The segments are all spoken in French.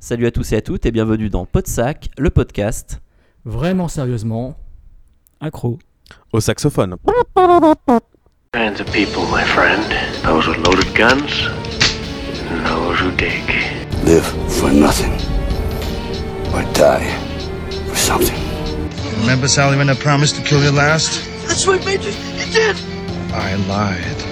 Salut à tous et à toutes et bienvenue dans Podsac, le podcast. Vraiment sérieusement, Accro. Au saxophone. kinds of people, my friend. Those with loaded guns, and those who dig. Live for nothing. Or die for something. Remember Sally when I promised to kill you last? That's what made you. You did. I lied.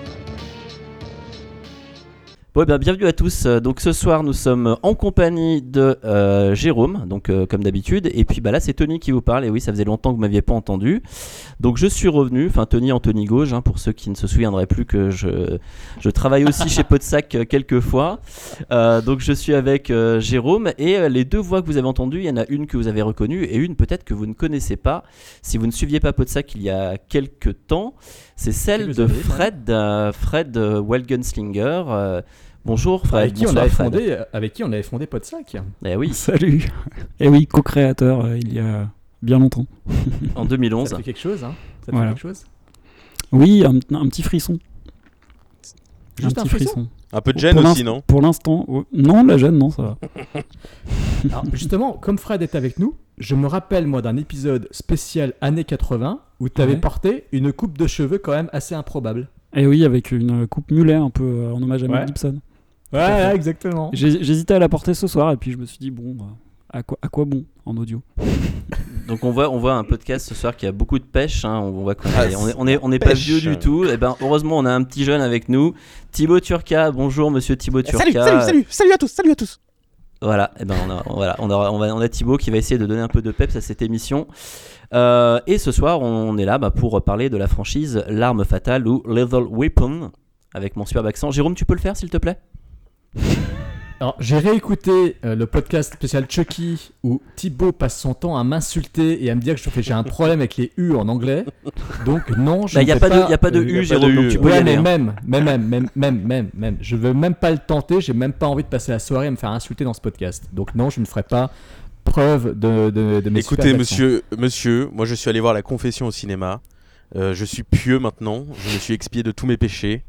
Bon, bien, bienvenue à tous. Euh, Donc ce soir, nous sommes en compagnie de euh, Jérôme, donc euh, comme d'habitude. Et puis bah là, c'est Tony qui vous parle. Et oui, ça faisait longtemps que vous m'aviez pas entendu. Donc je suis revenu, enfin Tony Anthony Gauge, hein, pour ceux qui ne se souviendraient plus que je, je travaille aussi chez Podsac euh, quelques fois. Donc je suis avec Jérôme et les deux voix que vous avez entendues, il y en a une que vous avez reconnue et une peut-être que vous ne connaissez pas. Si vous ne suiviez pas Podsac il y a quelques temps, c'est celle de Fred, Fred euh, Wellgunslinger. Euh, bonjour Fred. avec qui, on avait Fred. fondé, avec qui on avait fondé Podsac. Eh oui, Salut. Et oui, co-créateur euh, il y a bien longtemps. en 2011. Ça te fait quelque chose, hein Ça Voilà. fait quelque chose Oui, un, un petit frisson. Juste un petit frisson Un peu de gêne Pour aussi, non Pour l'instant, oh, non, la gêne, non, ça va. Alors, justement, comme Fred est avec nous, je me rappelle, moi, d'un épisode spécial années 80 où tu avais Ouais. porté une coupe de cheveux quand même assez improbable. Et oui, avec une coupe mulet un peu euh, en hommage à Mel Ouais. Gibson. Ouais, exactement. J'ai- J'hésitais à la porter ce soir et puis je me suis dit, bon, euh, à quoi, à quoi bon en audio? Donc on voit, on voit un podcast ce soir qui a beaucoup de pêche. hein. On voit qu'on Ah, est, on est, on est, on est pas pêche. vieux du tout. Et ben heureusement on a un petit jeune avec nous, Thibaut Turca. Bonjour Monsieur Thibaut Turca. Salut, salut, salut, salut à tous, salut à tous. Voilà, et ben on a, voilà, on a, on va- on a Thibaut qui va essayer de donner un peu de peps à cette émission. Euh, et ce soir, on est là bah, pour parler de la franchise L'arme fatale ou Lethal Weapon avec mon superbe accent. Jérôme, tu peux le faire s'il te plaît? Alors, j'ai réécouté euh, le podcast spécial Chucky où Thibaut passe son temps à m'insulter et à me dire que je fais- j'ai un problème avec les U en anglais. Donc, non, je Il ne n'y a, fais pas de- y a pas de euh, U, pas Jérôme, de donc U. tu peux y Ouais, aller. mais hein. même, même, même, même, même, même, même. Je veux même pas le tenter. J'ai même pas envie de passer la soirée à me faire insulter dans ce podcast. Donc non, je ne ferai pas preuve de, de, de mes Écoutez, monsieur, monsieur, moi je suis allé voir la confession au cinéma. Euh, je suis pieux maintenant. Je me suis expié de tous mes péchés.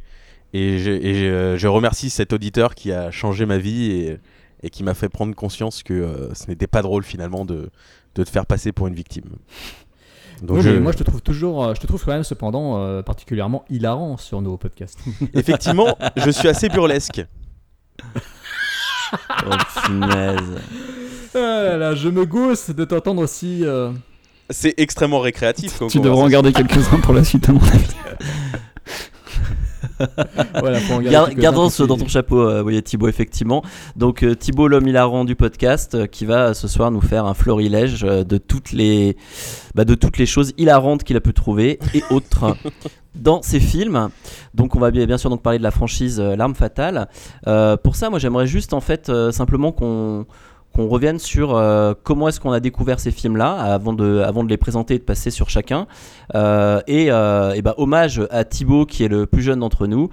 Et, je, et je- je remercie cet auditeur qui a changé ma vie et, et qui m'a fait prendre conscience que euh, ce n'était pas drôle finalement de, de te faire passer pour une victime. Donc Oui, je- mais moi je te trouve toujours, euh, je te trouve quand même cependant euh, particulièrement hilarant sur nos podcasts. effectivement, je suis assez burlesque. Oh punaise. Ah là là, je me gousse de t'entendre aussi. euh, C'est extrêmement récréatif. Tu devrais en garder quelques-uns pour la suite, à mon avis. Voilà, Gardons ce dans ton chapeau, euh, oui, Thibaut, effectivement. Donc, euh, Thibaut, l'homme hilarant du podcast, euh, qui va euh, ce soir nous faire un florilège de, toutes les, bah, de toutes les choses hilarantes qu'il a pu trouver et autres dans ses films. Donc, on va bien, bien sûr donc parler de la franchise euh, L'arme fatale. Euh, pour ça, moi, j'aimerais juste en fait euh, simplement qu'on qu'on revienne sur euh, comment est-ce qu'on a découvert ces films-là avant de, avant de les présenter et de passer sur chacun. Euh, et euh, et bah, hommage à Thibaut qui est le plus jeune d'entre nous.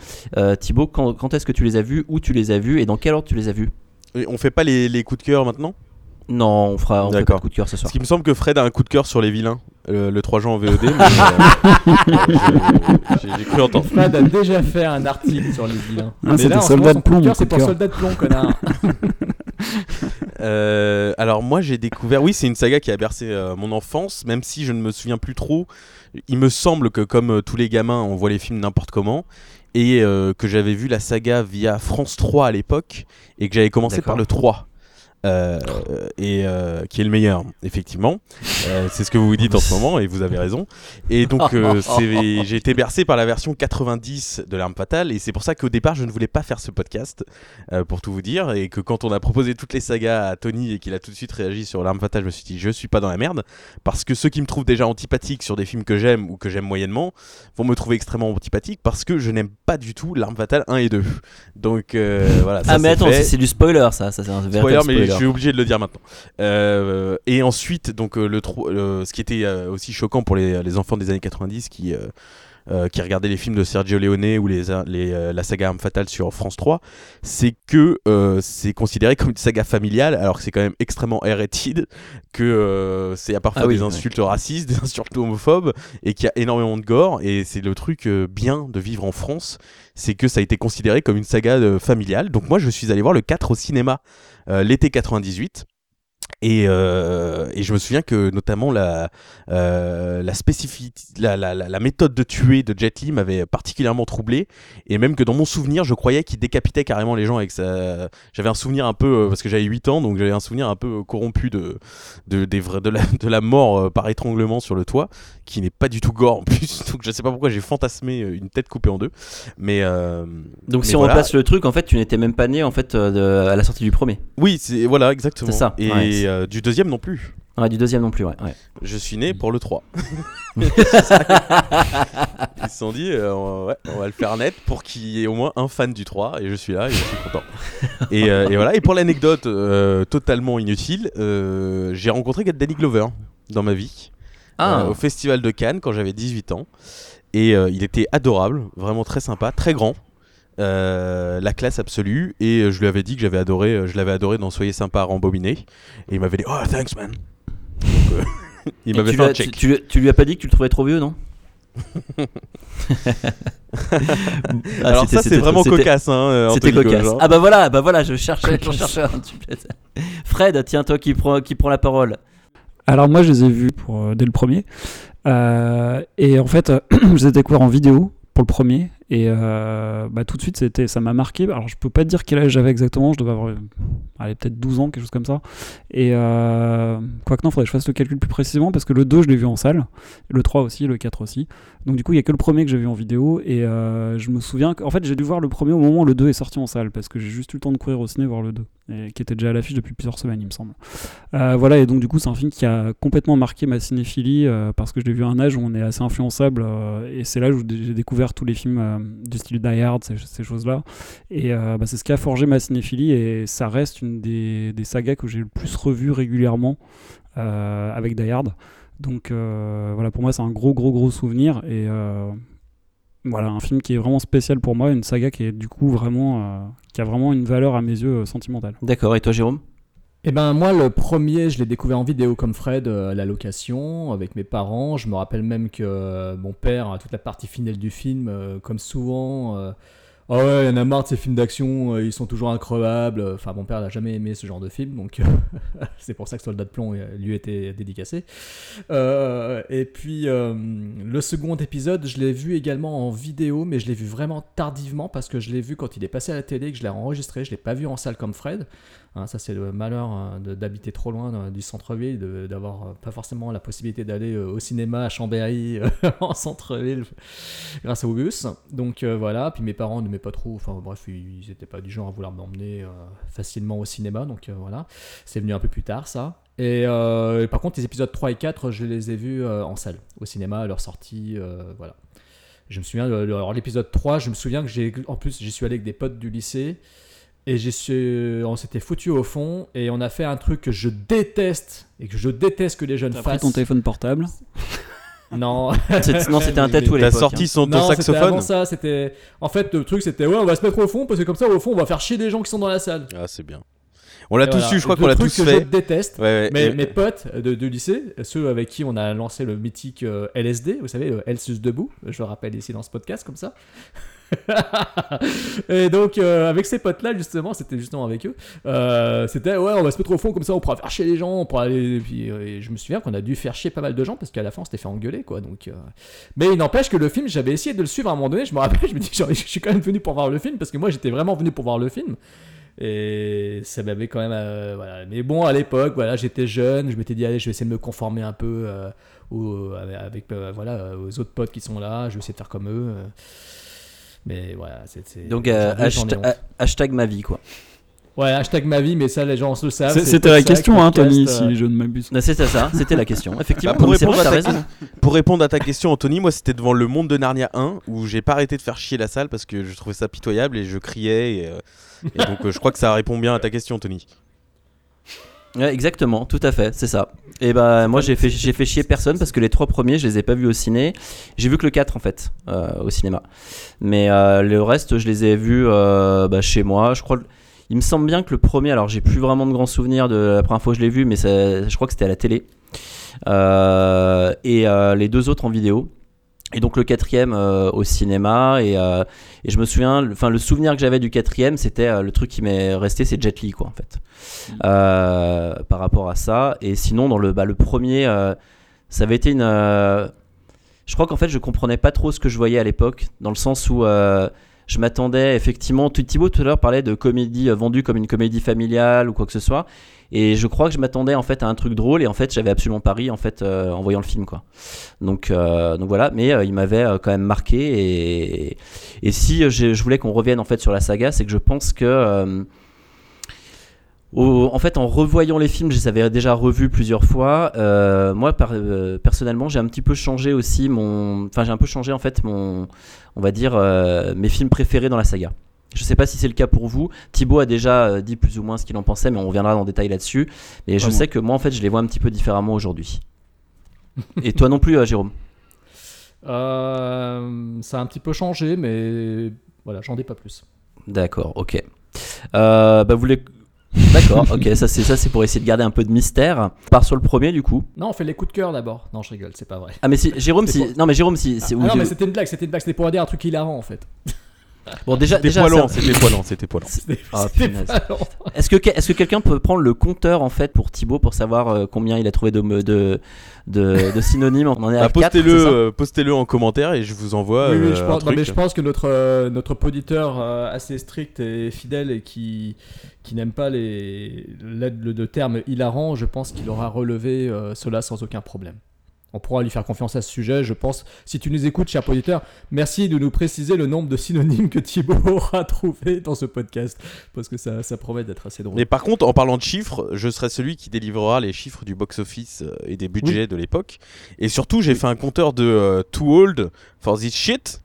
Thibaut, quand, quand est-ce que tu les as vus Où tu les as vus Et dans quel ordre tu les as vus? Et On fait pas les, les coups de cœur maintenant? Non, on fera on pas de coup de cœur ce soir. Parce qu'il me semble que Fred a un coup de cœur sur les vilains, euh, le 3 juin en VOD. mais, euh, j'ai- cru entendre. Fred a déjà fait un article sur les vilains. Ah, Mais c'était là, en ce Soldat de plomb, C'est pour soldat de plomb, connard. Euh, alors moi j'ai découvert, oui c'est une saga qui a bercé euh, mon enfance, même si je ne me souviens plus trop. Il me semble que comme euh, tous les gamins on voit les films n'importe comment et euh, que j'avais vu la saga via France 3 à l'époque et que j'avais commencé par le 3. Euh, et euh, qui est le meilleur, effectivement. Euh, c'est ce que vous vous dites en ce moment et vous avez raison. Et donc, j'ai été bercé par la version 90 de L'Arme Fatale et c'est pour ça qu'au départ, je ne voulais pas faire ce podcast, pour tout vous dire. Et que quand on a proposé toutes les sagas à Tony et qu'il a tout de suite réagi sur L'Arme Fatale, je me suis dit, je suis pas dans la merde. Parce que ceux qui me trouvent déjà antipathique sur des films que j'aime ou que j'aime moyennement vont me trouver extrêmement antipathique parce que je n'aime pas du tout L'Arme Fatale 1 et 2. Donc, voilà. ça, Ah, mais attends, c'est du spoiler ça, ça c'est un Spoiler, mais spoiler. Je suis obligé de le dire maintenant. Euh, et ensuite, donc euh, le, le- ce qui était euh, aussi choquant pour les, les enfants des années 90 qui euh, qui regardaient les films de Sergio Leone ou les, les, euh, la saga Arme Fatale sur France 3, c'est que euh, c'est considéré comme une saga familiale, alors que c'est quand même extrêmement R-rated, que c'est à parfois Ah oui, des ouais. insultes racistes, des insultes homophobes, et qu'il y a énormément de gore. Et c'est le truc bien de vivre en France, c'est que ça a été considéré comme une saga familiale. Donc moi, je suis allé voir le 4 au cinéma l'été 98. Et, euh, et je me souviens que notamment la, euh, la la, la, la, méthode de tuer de Jet Li m'avait particulièrement troublé. Et même que dans mon souvenir, je croyais qu'il décapitait carrément les gens avec sa. J'avais un souvenir un peu. euh, Parce que j'avais 8 ans, donc j'avais un souvenir un peu corrompu de, de, des vrais- de, la, de la mort euh, par étranglement sur le toit, qui n'est pas du tout gore en plus. Donc je sais pas pourquoi j'ai fantasmé une tête coupée en deux. Mais. euh, Donc mais si on replace le truc, en fait, tu n'étais même pas né en fait à la sortie du premier. Oui, c'est voilà, exactement. C'est ça, Et ouais, c'est- euh, du deuxième non plus. Ouais, du deuxième non plus, ouais. ouais. Je suis né pour le 3. Ils se sont dit, euh, on, ouais, on va le faire net pour qu'il y ait au moins un fan du 3, et je suis là, et je suis content. et, euh, et voilà, et pour l'anecdote euh, totalement inutile, j'ai rencontré Danny Glover dans ma vie, Ah. au Festival de Cannes quand j'avais 18 ans. Et il était adorable, vraiment très sympa, très grand. Euh, la classe absolue et euh, je lui avais dit que j'avais adoré euh, je l'avais adoré dans Soyez sympa rembobiné et il m'avait dit oh thanks man Donc, euh, il m'avait tu fait un check tu, tu- tu lui as pas dit que tu le trouvais trop vieux, non Ah, Alors c'était- ça c'est vraiment cocasse hein, C'était cocasse. Ah bah voilà, bah voilà, je cherchais, je cherchais un petit peu. Fred, tiens toi qui prend, qui prend la parole. Alors moi, je les ai vus pour, euh, dès le premier. Euh, et en fait, euh, je les ai découverts en vidéo pour le premier. Et euh, bah, tout de suite, c'était, ça m'a marqué. Alors je peux pas dire quel âge j'avais exactement. Je devais avoir euh, allez, peut-être 12 ans, quelque chose comme ça. Et euh, quoique non, faudrait que je fasse le calcul plus précisément parce que le 2, je l'ai vu en salle. Le 3 aussi, le 4 aussi. Donc du coup, il y a que le premier que j'ai vu en vidéo. Et euh, je me souviens qu'en fait, j'ai dû voir le premier au moment où le 2 est sorti en salle parce que j'ai juste eu le temps de courir au ciné voir le 2. Et qui était déjà à l'affiche depuis plusieurs semaines, il me semble. Voilà, et donc du coup, c'est un film qui a complètement marqué ma cinéphilie parce que je l'ai vu à un âge où on est assez influençable et c'est là où j'ai découvert tous les films du style Die Hard, ces, choses-là. Et euh, bah, c'est ce qui a forgé ma cinéphilie et ça reste une des, des sagas que j'ai le plus revu régulièrement euh, avec Die Hard. Donc euh, voilà, pour moi, c'est un gros, gros, gros souvenir et voilà, un film qui est vraiment spécial pour moi, une saga qui est du coup vraiment, qui a vraiment une valeur à mes yeux sentimentale. D'accord, et toi Jérôme? Eh ben moi le premier je l'ai découvert en vidéo comme Fred euh, à la location avec mes parents. Je me rappelle même que euh, mon père, toute la partie finale du film, euh, comme souvent, ah ouais, il y en a marre de ces films d'action, ils sont toujours increvables. Enfin mon père n'a jamais aimé ce genre de film, donc c'est pour ça que Soldat de plomb lui était dédicacé. Et puis le second épisode, je l'ai vu également en vidéo, mais je l'ai vu vraiment tardivement parce que je l'ai vu quand il est passé à la télé, que je l'ai enregistré. Je l'ai pas vu en salle comme Fred. Hein, ça, c'est le malheur hein, d'habiter trop loin euh, du centre-ville, d'avoir euh, pas forcément la possibilité d'aller euh, au cinéma à Chambéry en centre-ville grâce au bus. Donc voilà. Puis mes parents n'aimaient pas trop. Enfin bref, ils n'étaient pas du genre à vouloir m'emmener facilement au cinéma. Donc voilà. C'est venu un peu plus tard, ça. Et, et par contre, les épisodes 3 et 4, je les ai vus en salle, au cinéma, à leur sortie. voilà. Je me souviens, alors l'épisode 3, je me souviens que j'ai, en plus, j'y suis allé avec des potes du lycée. Et j'ai su- on s'était foutu au fond et on a fait un truc que je déteste et que je déteste que les jeunes T'as pris fassent. ton téléphone portable. Non. Non, c'était un tatou à T'as sorti hein. son, ton Non, c'était saxophone avant ça, c'était. En fait, le truc c'était ouais, on va se mettre au fond parce que comme ça, au fond, on va faire chier des gens qui sont dans la salle. Ah, c'est bien. On l'a tous voilà. eu, je crois Le qu'on l'a truc tous que fait. Je déteste. Ouais, ouais, Mais et- mes potes de, de lycée, ceux avec qui on a lancé le mythique euh, LSD, vous savez, euh, Elsus debout, je le rappelle ici dans ce podcast comme ça. et donc euh, avec ces potes là justement c'était justement avec eux euh, c'était ouais on va se mettre au fond comme ça on pourra faire chier les gens on pourra aller et puis euh, je me souviens qu'on a dû faire chier pas mal de gens parce qu'à la fin on s'était fait engueuler quoi donc mais il n'empêche que le film j'avais essayé de le suivre à un moment donné je me rappelle je me dis genre, je suis quand même venu pour voir le film parce que moi j'étais vraiment venu pour voir le film Et ça m'avait quand même. voilà. Mais bon, à l'époque, voilà, j'étais jeune, je m'étais dit, allez, je vais essayer de me conformer un peu aux, avec, voilà, aux autres potes qui sont là, je vais essayer de faire comme eux. Euh. Mais voilà, c'est. Donc, euh, ai hashtag, ma vie, quoi. Ouais, hashtag ma vie, mais ça, les gens le savent. C'était la question, hein, Tony, euh, si je ne m'abuse. C'était ça, c'était la question. Effectivement, Bah, pour, répondre vrai, à ta, raison. pour répondre à ta question, Anthony, moi c'était devant le monde de Narnia 1 où j'ai pas arrêté de faire chier la salle parce que je trouvais ça pitoyable et je criais. Et, euh, et donc euh, je crois que ça répond bien à ta question, Tony. Ouais, exactement, tout à fait, c'est ça. Et bah moi j'ai fait j'ai fait chier personne parce que les trois premiers je les ai pas vus au ciné. J'ai vu que le 4 en fait euh, au cinéma. Mais euh, le reste je les ai vus euh, bah, chez moi. Je crois il me semble bien que le premier alors j'ai plus vraiment de grands souvenirs de la première fois que je l'ai vu mais ça- je crois que c'était à la télé. Et les deux autres en vidéo. Et donc le quatrième euh, au cinéma et, euh, et je me souviens, le- enfin le souvenir que j'avais du quatrième, c'était euh, le truc qui m'est resté, c'est Jet Li quoi en fait, Euh, par rapport à ça. Et sinon dans le bah, le premier, euh, ça avait été une, euh, je crois qu'en fait je comprenais pas trop ce que je voyais à l'époque, dans le sens où je m'attendais effectivement. Thibaut tout à l'heure parlait de comédie vendue comme une comédie familiale ou quoi que ce soit, et je crois que je m'attendais en fait à un truc drôle et en fait j'avais absolument pas ri en fait en voyant le film quoi. Donc, donc voilà, mais il m'avait quand même marqué. Et, et si je voulais qu'on revienne en fait sur la saga, c'est que je pense que. Au- en fait, en revoyant les films, je les avais déjà revus plusieurs fois. euh, moi, par- euh, personnellement, j'ai un petit peu changé aussi mon. Enfin, j'ai un peu changé en fait mon. On va dire euh, mes films préférés dans la saga. Je sais pas si c'est le cas pour vous. Thibaut a déjà dit plus ou moins ce qu'il en pensait, mais on reviendra dans le détail là-dessus. Mais je sais que moi, en fait, je les vois un petit peu différemment aujourd'hui. Et toi non plus, Jérôme? Ça a un petit peu changé, mais voilà, j'en dis pas plus. D'accord, ok. Bah vous voulez... D'accord, ok, ça c'est ça c'est pour essayer de garder un peu de mystère. On part sur le premier du coup. Non, on fait les coups de cœur d'abord. Non, je rigole, c'est pas vrai. Ah mais si Jérôme si pour- non mais Jérôme si c'est Ah non, mais c'était une blague, c'était une blague, c'était pour dire un truc hilarant en fait. Bon déjà C'était déjà poilant, ça- c'était poilant, c'était poilant. C'était Ah. Est-ce que que- est-ce que quelqu'un peut prendre le compteur en fait pour Thibaut pour savoir euh, combien il a trouvé de de de, de synonymes? On en est à Bah, 4, postez-le, c'est ça? euh, postez-le en commentaire et je vous envoie. Oui, oui, euh, je un pense, non, mais je pense que notre, euh, notre poditeur euh, assez strict et fidèle et qui, qui n'aime pas les, le, le- le terme hilarant, je pense qu'il aura relevé euh, cela sans aucun problème. On pourra lui faire confiance à ce sujet, je pense. Si tu nous écoutes, cher poditeur, merci de nous préciser le nombre de synonymes que Thibaut aura trouvé dans ce podcast, parce que ça, ça promet d'être assez drôle. Mais par contre, en parlant de chiffres, je serai celui qui délivrera les chiffres du box-office euh, et des budgets de l'époque. Et surtout, j'ai fait un compteur de euh, Too Old for This Shit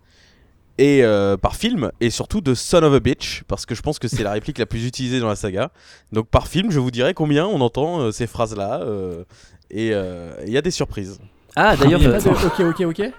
et euh, par film et surtout de Son of a Bitch parce que je pense que c'est la réplique la plus utilisée dans la saga. Donc par film, je vous dirai combien on entend euh, ces phrases-là euh, et il y a des surprises. Ah d'ailleurs Il y a euh, pas de ok, ok, ok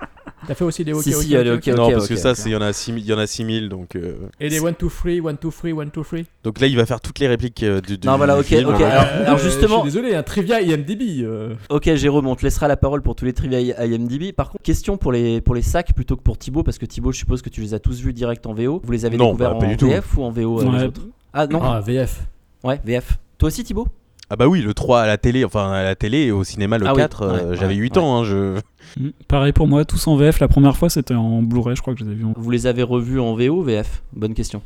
T'as fait aussi des ok, Si, ok, si, a ok, ok. non, parce que ça, il y en a 6000, il y en a 6000 donc euh, Et les 1, 2, 3, 1, 2, 3, 1, 2, 3. donc là, il va faire toutes les répliques euh, du, du Non, voilà, du ok, film. ok. Alors- alors Euh, justement- Je suis désolé, un trivia IMDb. euh. Ok Jérôme, on te laissera la parole pour tous les trivia I- IMDb. Par contre, question pour les, pour les sacs plutôt que pour Thibaut, parce que Thibaut, je suppose que tu les as tous vus direct en VO. Vous les avez Non, découverts bah, pas en du tout. VF ou en VO euh, les Ouais. autres? Ah non Ah, VF. Ouais, VF. Toi aussi Thibaut? Ah bah oui, le 3 à la télé, enfin à la télé et au cinéma le Ah oui, 4, euh, ouais, j'avais ouais, 8 ouais. ans. hein, je... Mm. Pareil pour moi, tous en VF. La première fois, c'était en Blu-ray, je crois que je les ai vus en. Vous les avez revus en VO ou VF Bonne question.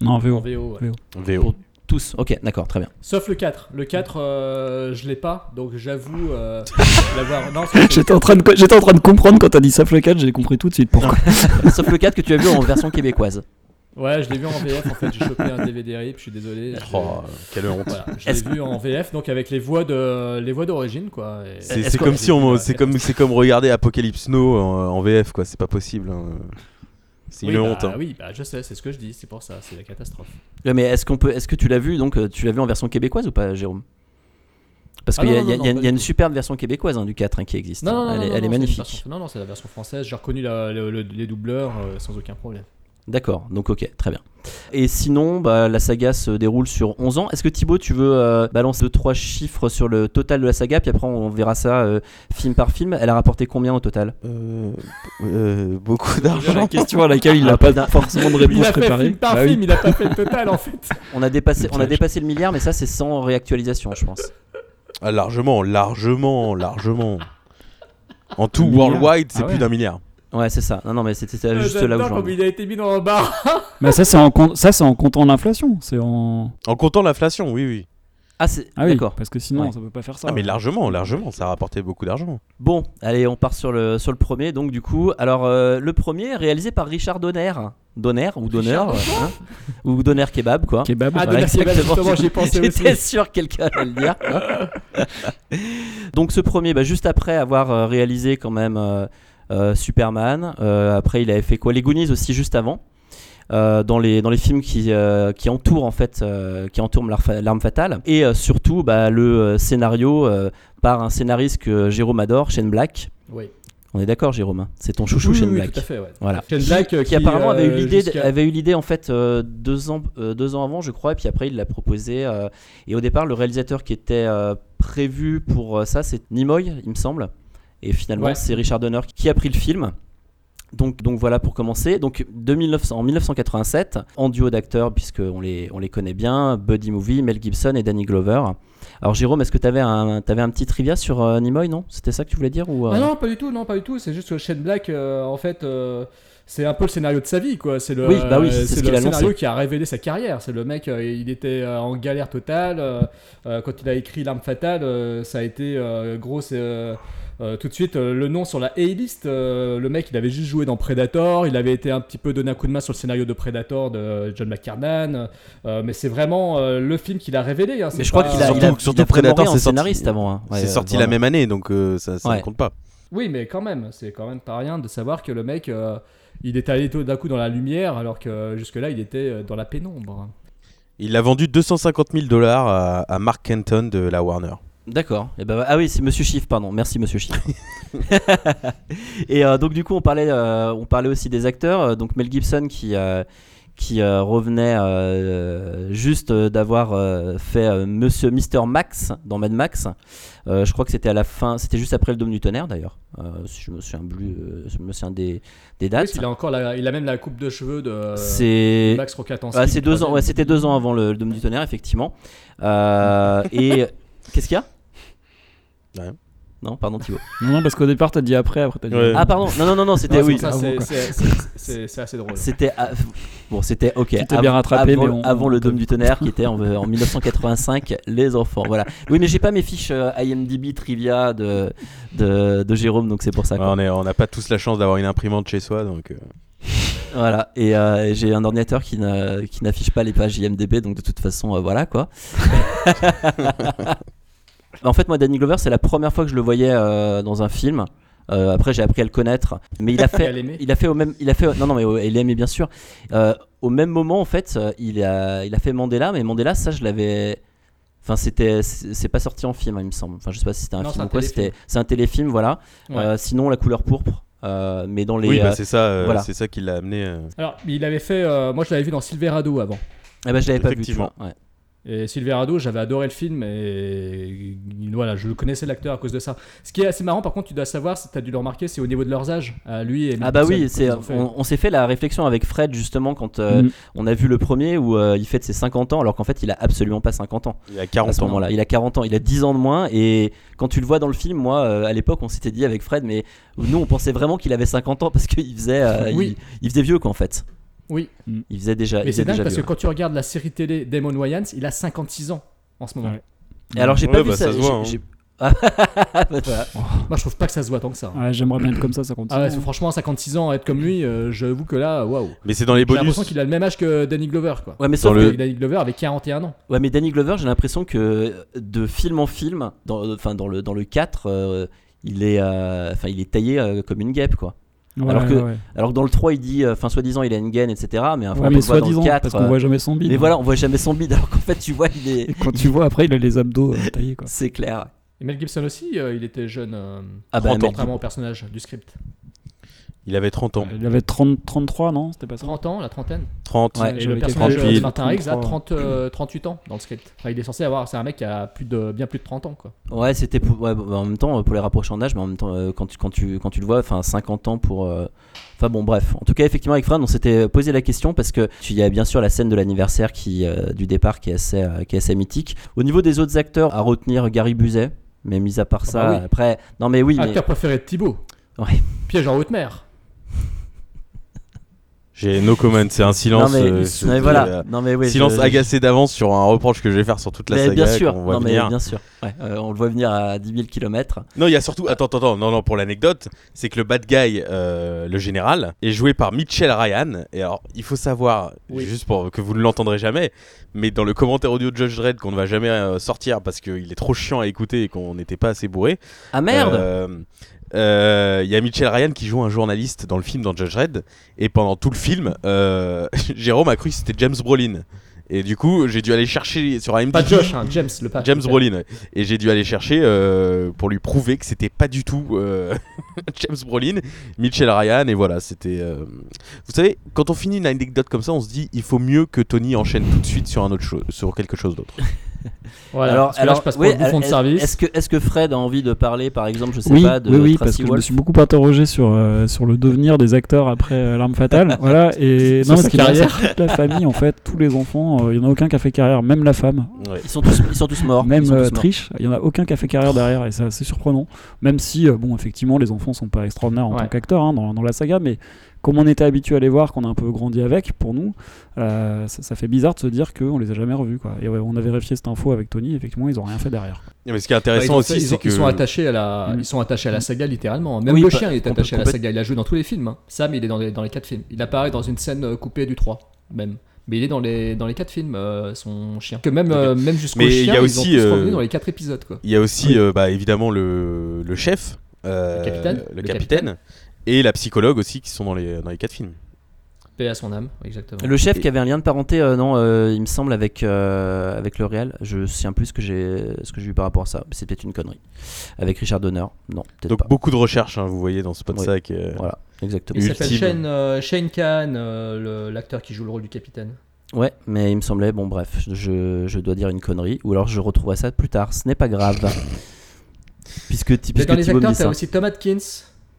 Non, en En VO. VO. ouais. VO. VO. Tous, ok, d'accord, très bien. Sauf le 4. Le 4, euh, je l'ai pas, donc j'avoue euh, l'avoir. J'étais en, train de en train de comprendre quand t'as dit Sauf le 4, j'ai compris tout de suite pourquoi. Sauf le 4 que tu as vu en version québécoise. Ouais, je l'ai vu en VF. En fait, j'ai chopé un DVD RIP, je suis désolé. Je- Oh, quelle honte. Voilà, je l'ai vu en VF, donc avec les voix de les voix d'origine, quoi. et- C'est comme si on, c'est comme, c'est comme regarder Apocalypse Now en, en VF quoi, c'est pas possible. hein. C'est Oui, une bah, honte. hein. Oui, bah, je sais, c'est ce que je dis, c'est pour ça, c'est la catastrophe. Ouais, mais est-ce qu'on peut, est-ce que tu l'as vu donc euh, tu l'as vu en version québécoise ou pas, Jérôme? Parce Ah qu'il y a, y y y une superbe version québécoise hein, du 4 hein, qui existe. Non, hein. non, non, elle, est- elle magnifique. version- Non, non, c'est la version française. J'ai reconnu la- le, le- les doubleurs euh, sans aucun problème. D'accord, donc ok, très bien. Et sinon, bah, la saga se déroule sur 11 ans. Est-ce que Thibaut, tu veux euh, balancer 2-3 chiffres sur le total de la saga, puis après on verra ça euh, film par film Elle a rapporté combien au total? Euh, euh, beaucoup d'argent. la question à laquelle il n'a pas forcément de Il réponse a fait préparée. film par Bah oui. il a pas fait le total en fait. on a, dépassé, on a Vache. dépassé le milliard, mais ça c'est sans réactualisation, je pense. Ah, largement, largement, largement. En tout worldwide, c'est Ah ouais. plus d'un milliard. Ouais, c'est ça. Non, non, mais c'était Euh, juste là où j'en comme il a été mis dans le bar. Mais ça, c'est en, com- ça, c'est en comptant l'inflation. C'est en. En comptant l'inflation, oui, oui. Ah, c'est Ah oui, d'accord. parce que sinon, Ouais. ça peut pas faire ça. Ah, mais largement, largement, ça a rapporté beaucoup d'argent. Bon, allez, on part sur le, sur le premier. Donc, du coup, alors, euh, le premier réalisé par Richard Donner. Donner ou Donner Richard hein, Ou Donner Kebab, quoi. Kebab. Ah, Voilà, Donner Kebab, j'y pensais J'étais aussi. sûr que quelqu'un allait le dire. Donc ce premier, bah, juste après avoir euh, réalisé quand même euh, Superman, euh, après il avait fait quoi? Les Goonies aussi juste avant. euh, dans les dans les films qui euh, qui entourent en fait euh, qui entourent l'arme fa- l'arme fatale. Et euh, surtout bah, le euh, scénario euh, par un scénariste que Jérôme adore Shane Black. Oui. on est d'accord Jérôme hein? C'est ton chouchou Oui, Shane oui, Black. tout à fait, ouais. voilà. Shane qui, Black, euh, qui qui, apparemment avait eu euh, l'idée avait eu l'idée en fait euh, deux ans euh, deux ans avant je crois et puis après il l'a proposé euh, et au départ le réalisateur qui était euh, prévu pour euh, ça c'est Nimoy il me semble et finalement Ouais. c'est Richard Donner qui a pris le film donc, donc voilà pour commencer. Donc de 1900 en 1987, en duo d'acteurs, puisqu'on les, on les connaît bien, Buddy Movie, Mel Gibson et Danny Glover. Alors Jérôme, est-ce que tu avais un, t'avais un petit trivia sur euh, Nimoy, non? C'était ça que tu voulais dire ou, euh, Ah non, pas du tout, non, pas du tout. C'est juste que Shane Black, euh, en fait, euh, c'est un peu le scénario de sa vie, quoi. C'est le, Oui, bah oui, c'est ce le scénario qui a révélé sa carrière. C'est le mec, il était en galère totale. quand il a écrit L'arme fatale, ça a été gros. c'est, euh, tout de suite, euh, le nom sur la A-list, euh, le mec, il avait juste joué dans Predator, il avait été un petit peu donné un coup de main sur le scénario de Predator de John McTiernan, euh, mais c'est vraiment euh, le film qu'il a révélé. hein, c'est Mais je crois qu'il a, Surtout- il a, surtout il a vraiment Predator, c'est sorti- scénariste avant. hein. Ouais, c'est euh, sorti la même année, donc euh, ça, ça Ouais. ne compte pas. Oui, mais quand même, c'est quand même pas rien de savoir que le mec, euh, il est allé tout d'un coup dans la lumière, alors que jusque-là, il était dans la pénombre. Il a vendu 250 000 dollars à, à Mark Kenton de la Warner. D'accord. Et ben, ah oui, c'est Monsieur Chiffre, pardon. Merci Monsieur Chiffre. et euh, donc du coup, on parlait, euh, on parlait aussi des acteurs. Euh, Donc Mel Gibson qui euh, qui revenait juste d'avoir fait Monsieur Mister Max dans Mad Max. Je crois que c'était à la fin, c'était juste après le Dôme du Tonnerre d'ailleurs. Si je me souviens plus, je me souviens des des Oui, dates. il a encore la- il a même la coupe de cheveux de C'est Max Rokatansky. ah, c'est le deux ans. troisième. Ouais, c'était deux ans avant le, le Dôme du Tonnerre, effectivement. Et qu'est-ce qu'il y a? Non, pardon Thibaut. Non, non, parce qu'au départ, t'as dit après, après t'as dit. Ouais. Ah pardon, non non non non, c'était oui. ça, avant, c'est- assez drôle. C'était ah, bon, c'était OK. Tu t'es bien rattrapé, avant, mais on- avant le Dôme du Tonnerre qui était en, en 1985, les enfants. Voilà. Oui, mais j'ai pas mes fiches euh, IMDb trivia de, de de Jérôme, donc c'est pour ça. Quoi. on n'a pas tous la chance d'avoir une imprimante chez soi, donc. euh, Voilà. Et euh, j'ai un ordinateur qui n'a- qui n'affiche pas les pages IMDb, donc de toute façon, euh, voilà quoi. en fait, moi, Danny Glover, c'est la première fois que je le voyais euh, dans un film. Euh, après, j'ai appris à le connaître, mais il a fait, l'aimer. il a fait au même, il a fait, non, non, mais il aimait bien sûr. Euh, au même moment, en fait, il a, il a fait Mandela, mais Mandela, ça, je l'avais. Enfin, c'était, c'est pas sorti en film, hein, il me semble. Enfin, je sais pas si c'était un Non, film c'est ou un quoi. téléfilm. C'était, c'est un téléfilm, voilà. Ouais. Euh, sinon, la couleur pourpre. Euh, mais dans les. Oui, bah, c'est ça, euh, voilà. c'est ça qui l'a amené. euh. Alors, il avait fait. euh, moi, je l'avais vu dans Silverado avant. eh ben, je l'avais pas vu. tu vois, ouais. Et Silverado, j'avais adoré le film et voilà, je connaissais l'acteur à cause de ça. Ce qui est assez marrant, par contre, tu dois savoir, tu as dû le remarquer, c'est au niveau de leurs âges, à lui et Ah bah oui, c'est, fait. on, on s'est fait la réflexion avec Fred justement quand euh, Mm. on a vu le premier où euh, il fête ses 50 ans alors qu'en fait il a absolument pas 50 ans Il a à 40 ce ans. moment-là. Il a 40 ans, il a 10 ans de moins et quand tu le vois dans le film, moi euh, à l'époque on s'était dit avec Fred mais nous on pensait vraiment qu'il avait 50 ans parce qu'il faisait, euh, Oui. il, il faisait vieux quoi en fait. Oui, Il faisait déjà. mais c'est dingue parce que quand tu regardes la série télé Damon Wayans, il a 56 ans en ce moment. Ouais. Et alors j'ai Ouais, pas vu bah, ça. ça se voit, j'ai- hein. j'ai- bah, voilà. Moi, je trouve pas que ça se voit tant que ça. Ouais, j'aimerais bien être comme ça, ça continue. Ah ouais, franchement, 56 ans, être comme lui, euh, j'avoue que là, waouh. Mais c'est dans les J'ai bonus. l'impression qu'il a le même âge que Danny Glover, quoi. Ouais mais sauf le- que- Danny Glover avait 41 ans. Ouais, mais Danny Glover, j'ai l'impression que de film en film, dans, enfin dans le dans le 4, euh, il est, euh, enfin il est taillé euh, comme une guêpe quoi. Ouais, alors que- ouais, ouais. Alors que dans le 3, il dit, euh, enfin soi-disant il a une gaine, etc. Mais enfin Ouais, on mais le voit dans le soi-disant, 4. parce qu'on euh, voit jamais son bide. mais voilà, on voit jamais son bide. Alors qu'en fait, tu vois, il est, Et quand tu vois après, il a les abdos euh, taillés quoi. c'est clair. Et Mel Gibson aussi, euh, il était jeune, euh, Ah bah, 30 ans, Mel contrairement au personnage du script. Il avait 30 ans. Il avait 30, 33, non C'était pas ça 30 ans, la trentaine. 30. Ouais, Et le personnage de Martin Riggs a 33. 30, euh, 38 ans dans le script. Enfin, il est censé avoir, c'est un mec qui a plus de, bien plus de 30 ans, quoi. Ouais, c'était pour, ouais, bah, en même temps pour les rapprocher en âge, mais en même temps euh, quand tu quand tu quand tu le vois, enfin 50 ans pour. euh, Enfin bon, bref. En tout cas, effectivement, avec Fred, on s'était posé la question parce que tu y a bien sûr la scène de l'anniversaire qui euh, du départ qui est assez euh, qui est assez mythique. Au niveau des autres acteurs, à retenir Gary Busey. Mais mis à part ça, bah oui. après, non mais oui, mais Acteur préféré de Thibaut. Ouais. Piège en haute mer. J'ai no comment, c'est un silence. non mais, euh, non, c'est- mais voilà. euh, Non mais oui. silence je- agacé d'avance sur un reproche que je vais faire sur toute la Mais saga. bien sûr. qu'on voit Non mais venir. bien sûr. Ouais, euh, on le voit venir à 10 000 km. Non, il y a surtout. Attends, attends, attends. Non, non, pour l'anecdote, c'est que le bad guy, euh, le général, est joué par Mitchell Ryan. Et alors, il faut savoir, Oui. juste pour que vous ne l'entendrez jamais, mais dans le commentaire audio de Judge Dredd qu'on ne va jamais euh, sortir parce qu'il est trop chiant à écouter et qu'on n'était pas assez bourré. Ah merde. euh, euh, Il y a Mitchell Ryan qui joue un journaliste dans le film dans Judge Dredd et pendant tout le film, Jérôme a cru que c'était James Brolin. Et du coup, j'ai dû aller chercher sur IMDb. Pas Josh, hein, James, le pas. James Brolin, ouais. et j'ai dû aller chercher euh, pour lui prouver que c'était pas du tout euh, James Brolin, Mitchell Ryan, et voilà, c'était. euh, Vous savez, quand on finit une anecdote comme ça, on se dit il faut mieux que Tony enchaîne tout de suite sur un autre sur quelque chose d'autre. Voilà, alors, parce que là, alors, je passe pour oui, le bouffon de service. Est-ce que, Fred a envie de parler, par exemple, je sais oui, pas, de oui, oui, parce Tracy que je me suis beaucoup interrogé sur, euh, sur le devenir des acteurs après euh, L'arme fatale. voilà, et non, sa ce qui est marrant, c'est carrière. que toute la famille, en fait, tous les enfants, euh, il y en a aucun qui a fait carrière, même la femme. Ouais. Ils sont tous, ils sont tous morts. Même euh. Trish, il y en a aucun qui a fait carrière derrière et c'est assez surprenant. Même si, euh, bon, effectivement, les enfants sont pas extraordinaires en Ouais. tant qu'acteurs hein, dans, dans la saga, mais comme on était habitué à les voir, qu'on a un peu grandi avec, pour nous, euh, ça, ça fait bizarre de se dire qu'on les a jamais revus. Quoi. Et ouais, on a vérifié cette info avec Tony, effectivement, ils ont rien fait derrière. Mais ce qui est Bah, intéressant ont aussi, c'est que. ils sont attachés à la, Mm. ils sont attachés à la saga littéralement. Même Oui, le chien il est attaché à la saga. Il a joué dans tous les films. hein. Sam, il est dans les, dans les quatre films. Il apparaît dans une scène euh, coupée du 3 même. Mais il est dans les, dans les quatre films, euh, son chien. Que même, euh, même jusqu'au y chien, ils ont tous euh, revenu dans les quatre épisodes. Quoi. Il y a aussi, euh, bah, évidemment, le, le chef, euh, Le capitaine. le Le capitaine, capitaine. Et la psychologue aussi qui sont dans les, dans les quatre films. Paix à son âme, exactement. Le chef Et- qui avait un lien de parenté, euh, non, euh, il me semble, avec, euh, avec le réel. Je sais plus ce que j'ai ce que j'ai vu par rapport à ça. C'est peut-être une connerie. Avec Richard Donner. Non, peut-être Donc pas. beaucoup de recherches, hein, vous voyez, dans ce Oui. podsac. euh, Voilà, exactement. Il s'appelle. Shane, euh, Shane Khan, euh, l'acteur qui joue le rôle du capitaine. Ouais, mais il me semblait, bon, bref, je, je dois dire une connerie. Ou alors je retrouverai ça plus tard. Ce n'est pas grave. puisque puisque dans les acteurs, t'as aussi Tom Atkins.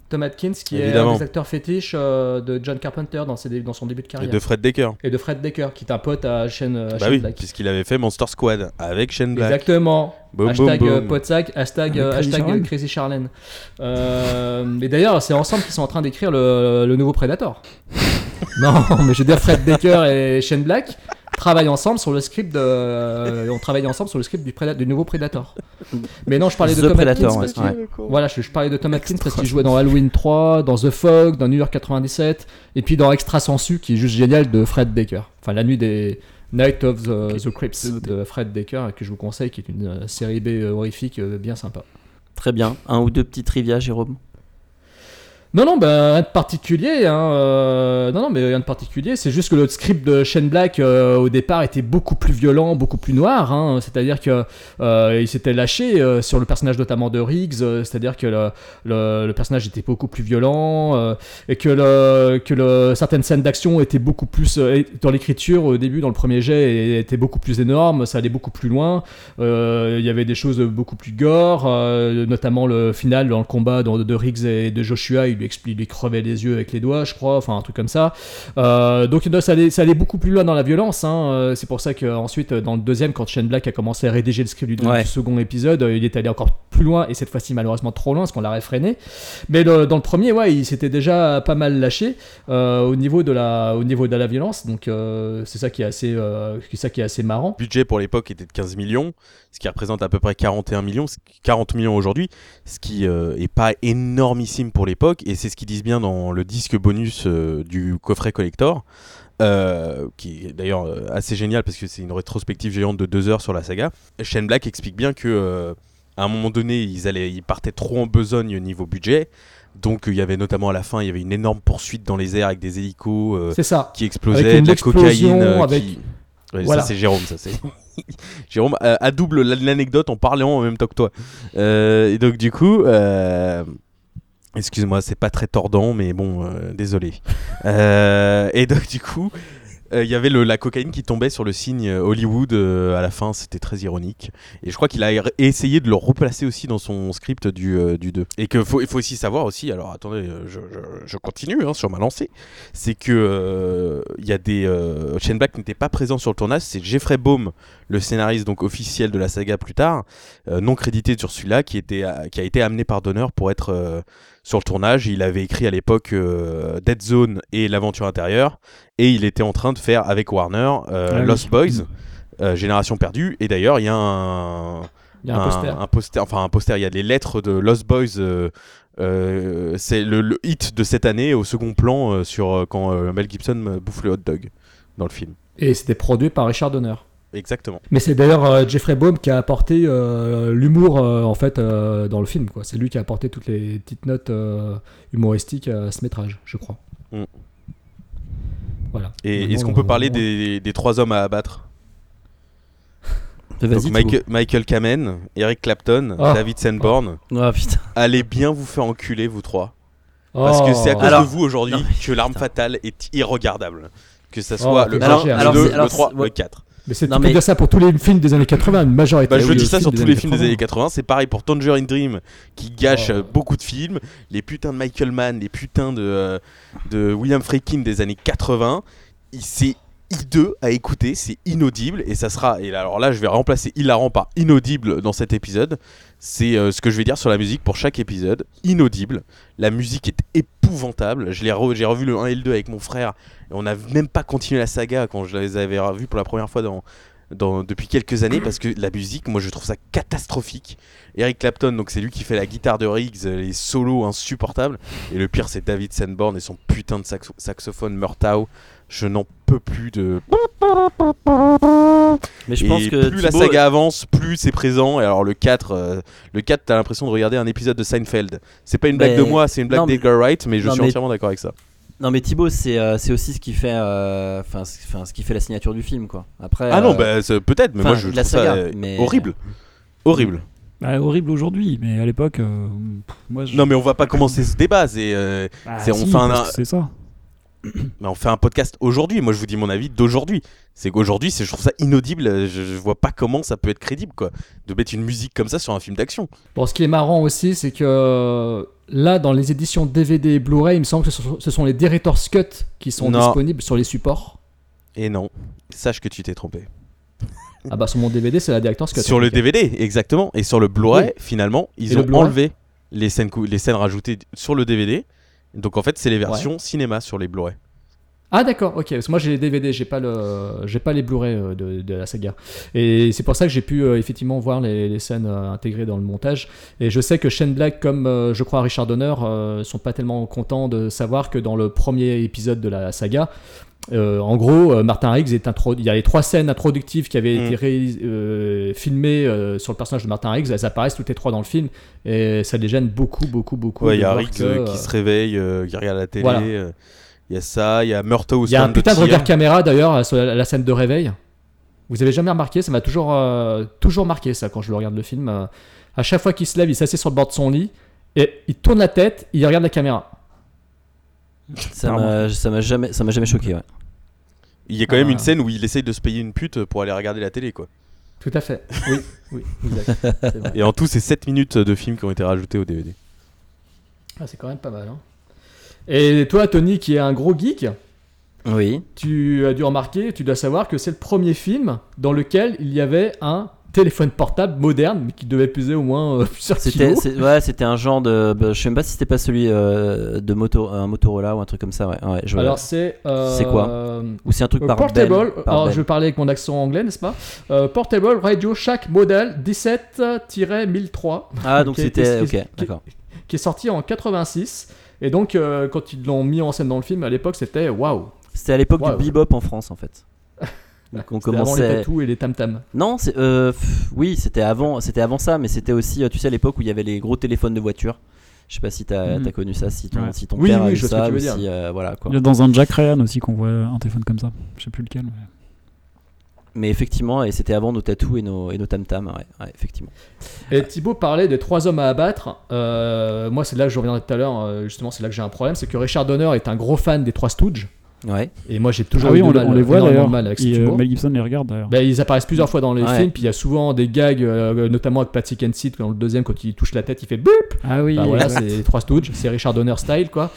Tom Atkins qui Évidemment. est un des acteurs fétiches euh, de John Carpenter dans, ses dans son début de et carrière. de Fred Decker. Et de Fred Decker, qui est un pote à Shane, euh, Bah Shane oui, Black. puisqu'il avait fait Monster Squad avec Shane Black. Exactement. Boum, hashtag euh. Podsac, hashtag, euh, Crazy hashtag euh, Crazy. Euh, et d'ailleurs, c'est ensemble qu'ils sont en train d'écrire le, le nouveau Predator. non, mais je veux dire, Fred Decker et Shane Black travaillent ensemble sur le script de. euh, on travaille ensemble sur le script du, nouveau Predator. Mais non, je parlais de The Tom Predator, Atkins ouais, parce. Voilà, je, je parlais de Tom Atkins parce qu'il jouait dans Halloween 3, dans The Fog, dans New York 97, et puis dans Extra Sensu, qui est juste génial de Fred Decker. Enfin, la nuit des Night of the, the Crips de Fred Decker, que je vous conseille, qui est une euh, série B euh, horrifique bien sympa. Très bien. Un ou deux petits trivia, Jérôme? Non, non, bah, rien de particulier. Hein, euh, non, non, mais rien de particulier. C'est juste que le script de Shane Black euh, au départ était beaucoup plus violent, beaucoup plus noir. Hein, c'est-à-dire que euh, s'était lâché euh, sur le personnage notamment de Riggs. c'est-à-dire que le, le, personnage était beaucoup plus violent et que, le, que certaines scènes d'action étaient beaucoup plus dans l'écriture au début, dans le premier jet, et étaient beaucoup plus énormes. Ça allait beaucoup plus loin. Il y avait des choses beaucoup plus gore, notamment le final dans le combat de, de Riggs et de Joshua. Lui, il lui crevait les yeux avec les doigts, je crois, enfin un truc comme ça. Euh, donc non, ça allait, ça allait beaucoup plus loin dans la violence. hein. Euh, C'est pour ça qu'ensuite, dans le deuxième, quand Shane Black a commencé à rédiger le script du, Ouais. du second épisode, euh, il est allé encore plus loin, et cette fois-ci malheureusement trop loin, parce qu'on l'a réfréné. Mais le- dans le premier, ouais, il s'était déjà pas mal lâché euh, au, niveau de la, au niveau de la violence. Donc euh, c'est ça qui est assez, euh, c'est ça qui est assez marrant. Le budget pour l'époque était de 15 millions, ce qui représente à peu près 41 millions, ce qui- 40 millions aujourd'hui, ce qui euh, est pas énormissime pour l'époque, et c'est ce qu'ils disent bien dans le disque bonus euh, du coffret collector, euh, qui est d'ailleurs euh, assez génial parce que c'est une rétrospective géante de deux heures sur la saga. Shane Black explique bien que à un moment donné, ils, allaient, ils partaient trop en besogne au niveau budget. Donc il y avait notamment à la fin, il y avait une énorme poursuite dans les airs avec des hélicos C'est ça. qui explosaient, Avec une de la cocaïne. avec- qui- Ouais, Voilà. Ça c'est Jérôme, ça c'est. Jérôme à double l'anecdote en parlant en même temps que toi. Euh, et donc du coup, euh, excuse-moi, c'est pas très tordant, mais bon, euh, désolé. Euh, et donc du coup, euh, il y avait la cocaïne qui tombait sur le signe Hollywood à la fin, c'était très ironique. Et je crois qu'il a er- essayé de le replacer aussi dans son script du, du 2. Et qu'il faut, faut aussi savoir aussi, alors attendez, je, continue hein, sur ma lancée, c'est que il y a des... Shane Black n'était pas présent sur le tournage, c'est Jeffrey Baum, le scénariste donc officiel de la saga plus tard, non crédité sur celui-là, qui, qui a été amené par Donner pour être... sur le tournage. Il avait écrit à l'époque euh, Dead Zone et L'aventure intérieure, et il était en train de faire avec Warner euh, Ah oui. Lost Boys, euh, Génération perdue. Et d'ailleurs, il y a un, Il y a un poster. un poster, enfin un poster. Il y a des lettres de Lost Boys. c'est le, le hit de cette année au second plan sur quand Mel Gibson bouffe le hot dog dans le film. Et c'était produit par Richard Donner. Exactement. Mais c'est d'ailleurs euh, Jeffrey Baum qui a apporté euh, l'humour euh, en fait euh, dans le film. quoi. C'est lui qui a apporté toutes les petites notes euh, humoristiques à ce métrage, je crois. Mm. Voilà. Et Maintenant, est-ce qu'on on- peut parler des, des trois hommes à abattre? Vas-y, Donc. Michael, Michael Kamen, Eric Clapton, Oh. David Sanborn. Ah, putain. Allez bien vous faire enculer, vous trois. Parce que Oh. c'est à cause Alors- de vous aujourd'hui Non, que l'arme putain. fatale est irregardable. Que ça soit Oh, le alors- 1, alors le 2, c'est- alors le 3, c'est- le ouais. 4. Mais c'est mais- dire ça pour tous les films des années 80, une majorité. Bah, je dis ça sur tous les films des 80. années 80, c'est pareil pour Tangerine Dream qui gâche Oh. euh, beaucoup de films, les putains de Michael Mann, les putains de, euh, de William Friedkin des années 80, il- c'est hideux à écouter, c'est inaudible et ça sera et alors là je vais remplacer hilarant par inaudible dans cet épisode. C'est euh, ce que je vais dire sur la musique pour chaque épisode, inaudible. La musique est épouvantable. J'ai revu le 1 et le 2 avec mon frère et on n'a même pas continué la saga quand je les avais revus pour la première fois depuis quelques années parce que la musique, moi je trouve ça catastrophique. Eric Clapton, donc c'est lui qui fait la guitare de Riggs, euh, les solos insupportables. Et le pire, c'est David Sanborn et son putain de saxo- saxophone Murtaugh. Je n'en peux plus de. Mais je et pense que plus la saga avance, plus c'est présent. Et alors le 4, euh, le 4 t'as l'impression de regarder un épisode de Seinfeld. C'est pas une blague Mais- de moi, c'est une blague non, mais- d'Edgar Wright, mais je non, suis mais- entièrement d'accord avec ça. Non mais Thibaut, c'est euh, c'est aussi ce qui fait, euh, enfin ce, qui fait la signature du film quoi. Après. Ah non, bah c'est- peut-être, mais moi je la trouve saga, ça mais- horrible. Horrible. Bah, horrible aujourd'hui, mais à l'époque, euh, pff, moi je. Non, mais on va pas commencer ce débat. C'est, euh, Ah, on fait un- que c'est ça. On fait un podcast aujourd'hui. Moi, je vous dis mon avis d'aujourd'hui. C'est qu'aujourd'hui, c'est- je trouve ça inaudible. Je, je vois pas comment ça peut être crédible, quoi, de mettre une musique comme ça sur un film d'action. Bon, ce qui est marrant aussi, c'est que euh, là, dans les éditions DVD et Blu-ray, il me semble que ce sont, ce sont les Director's Cut qui sont Non. disponibles sur les supports. Et non, sache que tu t'es trompé. Ah bah sur mon DVD, c'est la Director's Cut. Sur le. DVD, exactement. Et sur le Blu-ray, Oui. finalement, ils Et ont enlevé les scènes, les scènes rajoutées sur le DVD. Donc en fait, c'est les versions cinéma sur les Blu-ray. Ah d'accord, ok. Parce que moi j'ai les DVD, j'ai pas le, j'ai pas les Blu-ray euh, de, de la saga. Et c'est pour ça que j'ai pu euh, effectivement voir les, les scènes euh, intégrées dans le montage. Et je sais que Shane Black, comme euh, je crois Richard Donner, sont pas tellement contents de savoir que dans le premier épisode de la saga, euh, en gros, euh, Martin Riggs est. Il y a les trois scènes introductives qui avaient Mm. été euh, filmées sur le personnage de Martin Riggs. Elles apparaissent toutes les trois dans le film et ça les gêne beaucoup, beaucoup, beaucoup. Il y a Riggs que, qui se réveille, qui regarde la télé. Voilà. Il y a ça, il y a Murtaugh au Il y a un putain de regard caméra d'ailleurs sur la, la scène de réveil. Vous avez jamais remarqué Ça m'a toujours, toujours marqué ça quand je le regarde le film. À chaque fois qu'il se lève, il s'assied sur le bord de son lit et il tourne la tête, il regarde la caméra. Ça m'a ça m'a jamais, ça m'a jamais choqué. Ouais. Il y a quand même Ah. une scène où il essaye de se payer une pute pour aller regarder la télé, quoi. Tout à fait. Oui, oui, exact. Et en tout, c'est 7 minutes de film qui ont été rajoutés au DVD. Ah, c'est quand même pas mal. hein. Et toi, Tony, qui est un gros geek, Oui. tu as dû remarquer, tu dois savoir que c'est le premier film dans lequel il y avait un téléphone portable moderne, mais qui devait peser au moins euh, plusieurs C'était, kilos. ouais, c'était un genre de, bah, je sais même pas si c'était pas celui euh, de moto, un Motorola ou un truc comme ça. Ouais. ouais je- Alors c'est. euh, C'est quoi Ou c'est un truc Euh, par portable, Ben, par alors Ben. je vais parler avec mon accent anglais, n'est-ce pas Portable Radio Shack Model 17-1003. Ah donc été- c'était, ok, d'accord. Qui est sorti en 86. Et donc, quand ils l'ont mis en scène dans le film, à l'époque, c'était waouh. C'était à l'époque Wow. du bebop en France en fait. Donc on C'était avant les tatous et les tam-tams. Non, c'est, euh, pff, oui, c'était avant, c'était avant ça, mais c'était aussi, euh, tu sais, à l'époque où il y avait les gros téléphones de voiture. Je sais pas si t'as Mhm. as connu ça, si ton, Ouais. si ton Oui, père a eu ça, ou si, euh, voilà quoi. Il y a dans un Jack Ryan aussi qu'on voit un téléphone comme ça. Je sais plus lequel. mais- Mais effectivement, et c'était avant nos tatous et nos, et nos tam tam, ouais, ouais, effectivement. Et Thibaut parlait des trois hommes à abattre. Euh, moi, c'est là que je reviendrai tout à l'heure. euh, justement, c'est là que j'ai un problème. C'est que Richard Donner est un gros fan des trois Stooges. Ouais. Et moi, j'ai toujours Ah oui, eu de on, les- mal- on les voit d'ailleurs. mal avec Et, euh. Mel Gibson les regarde d'ailleurs. Ben, ils apparaissent plusieurs fois dans les Ouais. films, puis il y a souvent des gags, euh, notamment avec Patsy Kensit, dans le deuxième, quand il touche la tête, il fait boop Ah oui. Bah voilà, c'est les trois Stooges, c'est Richard Donner style quoi.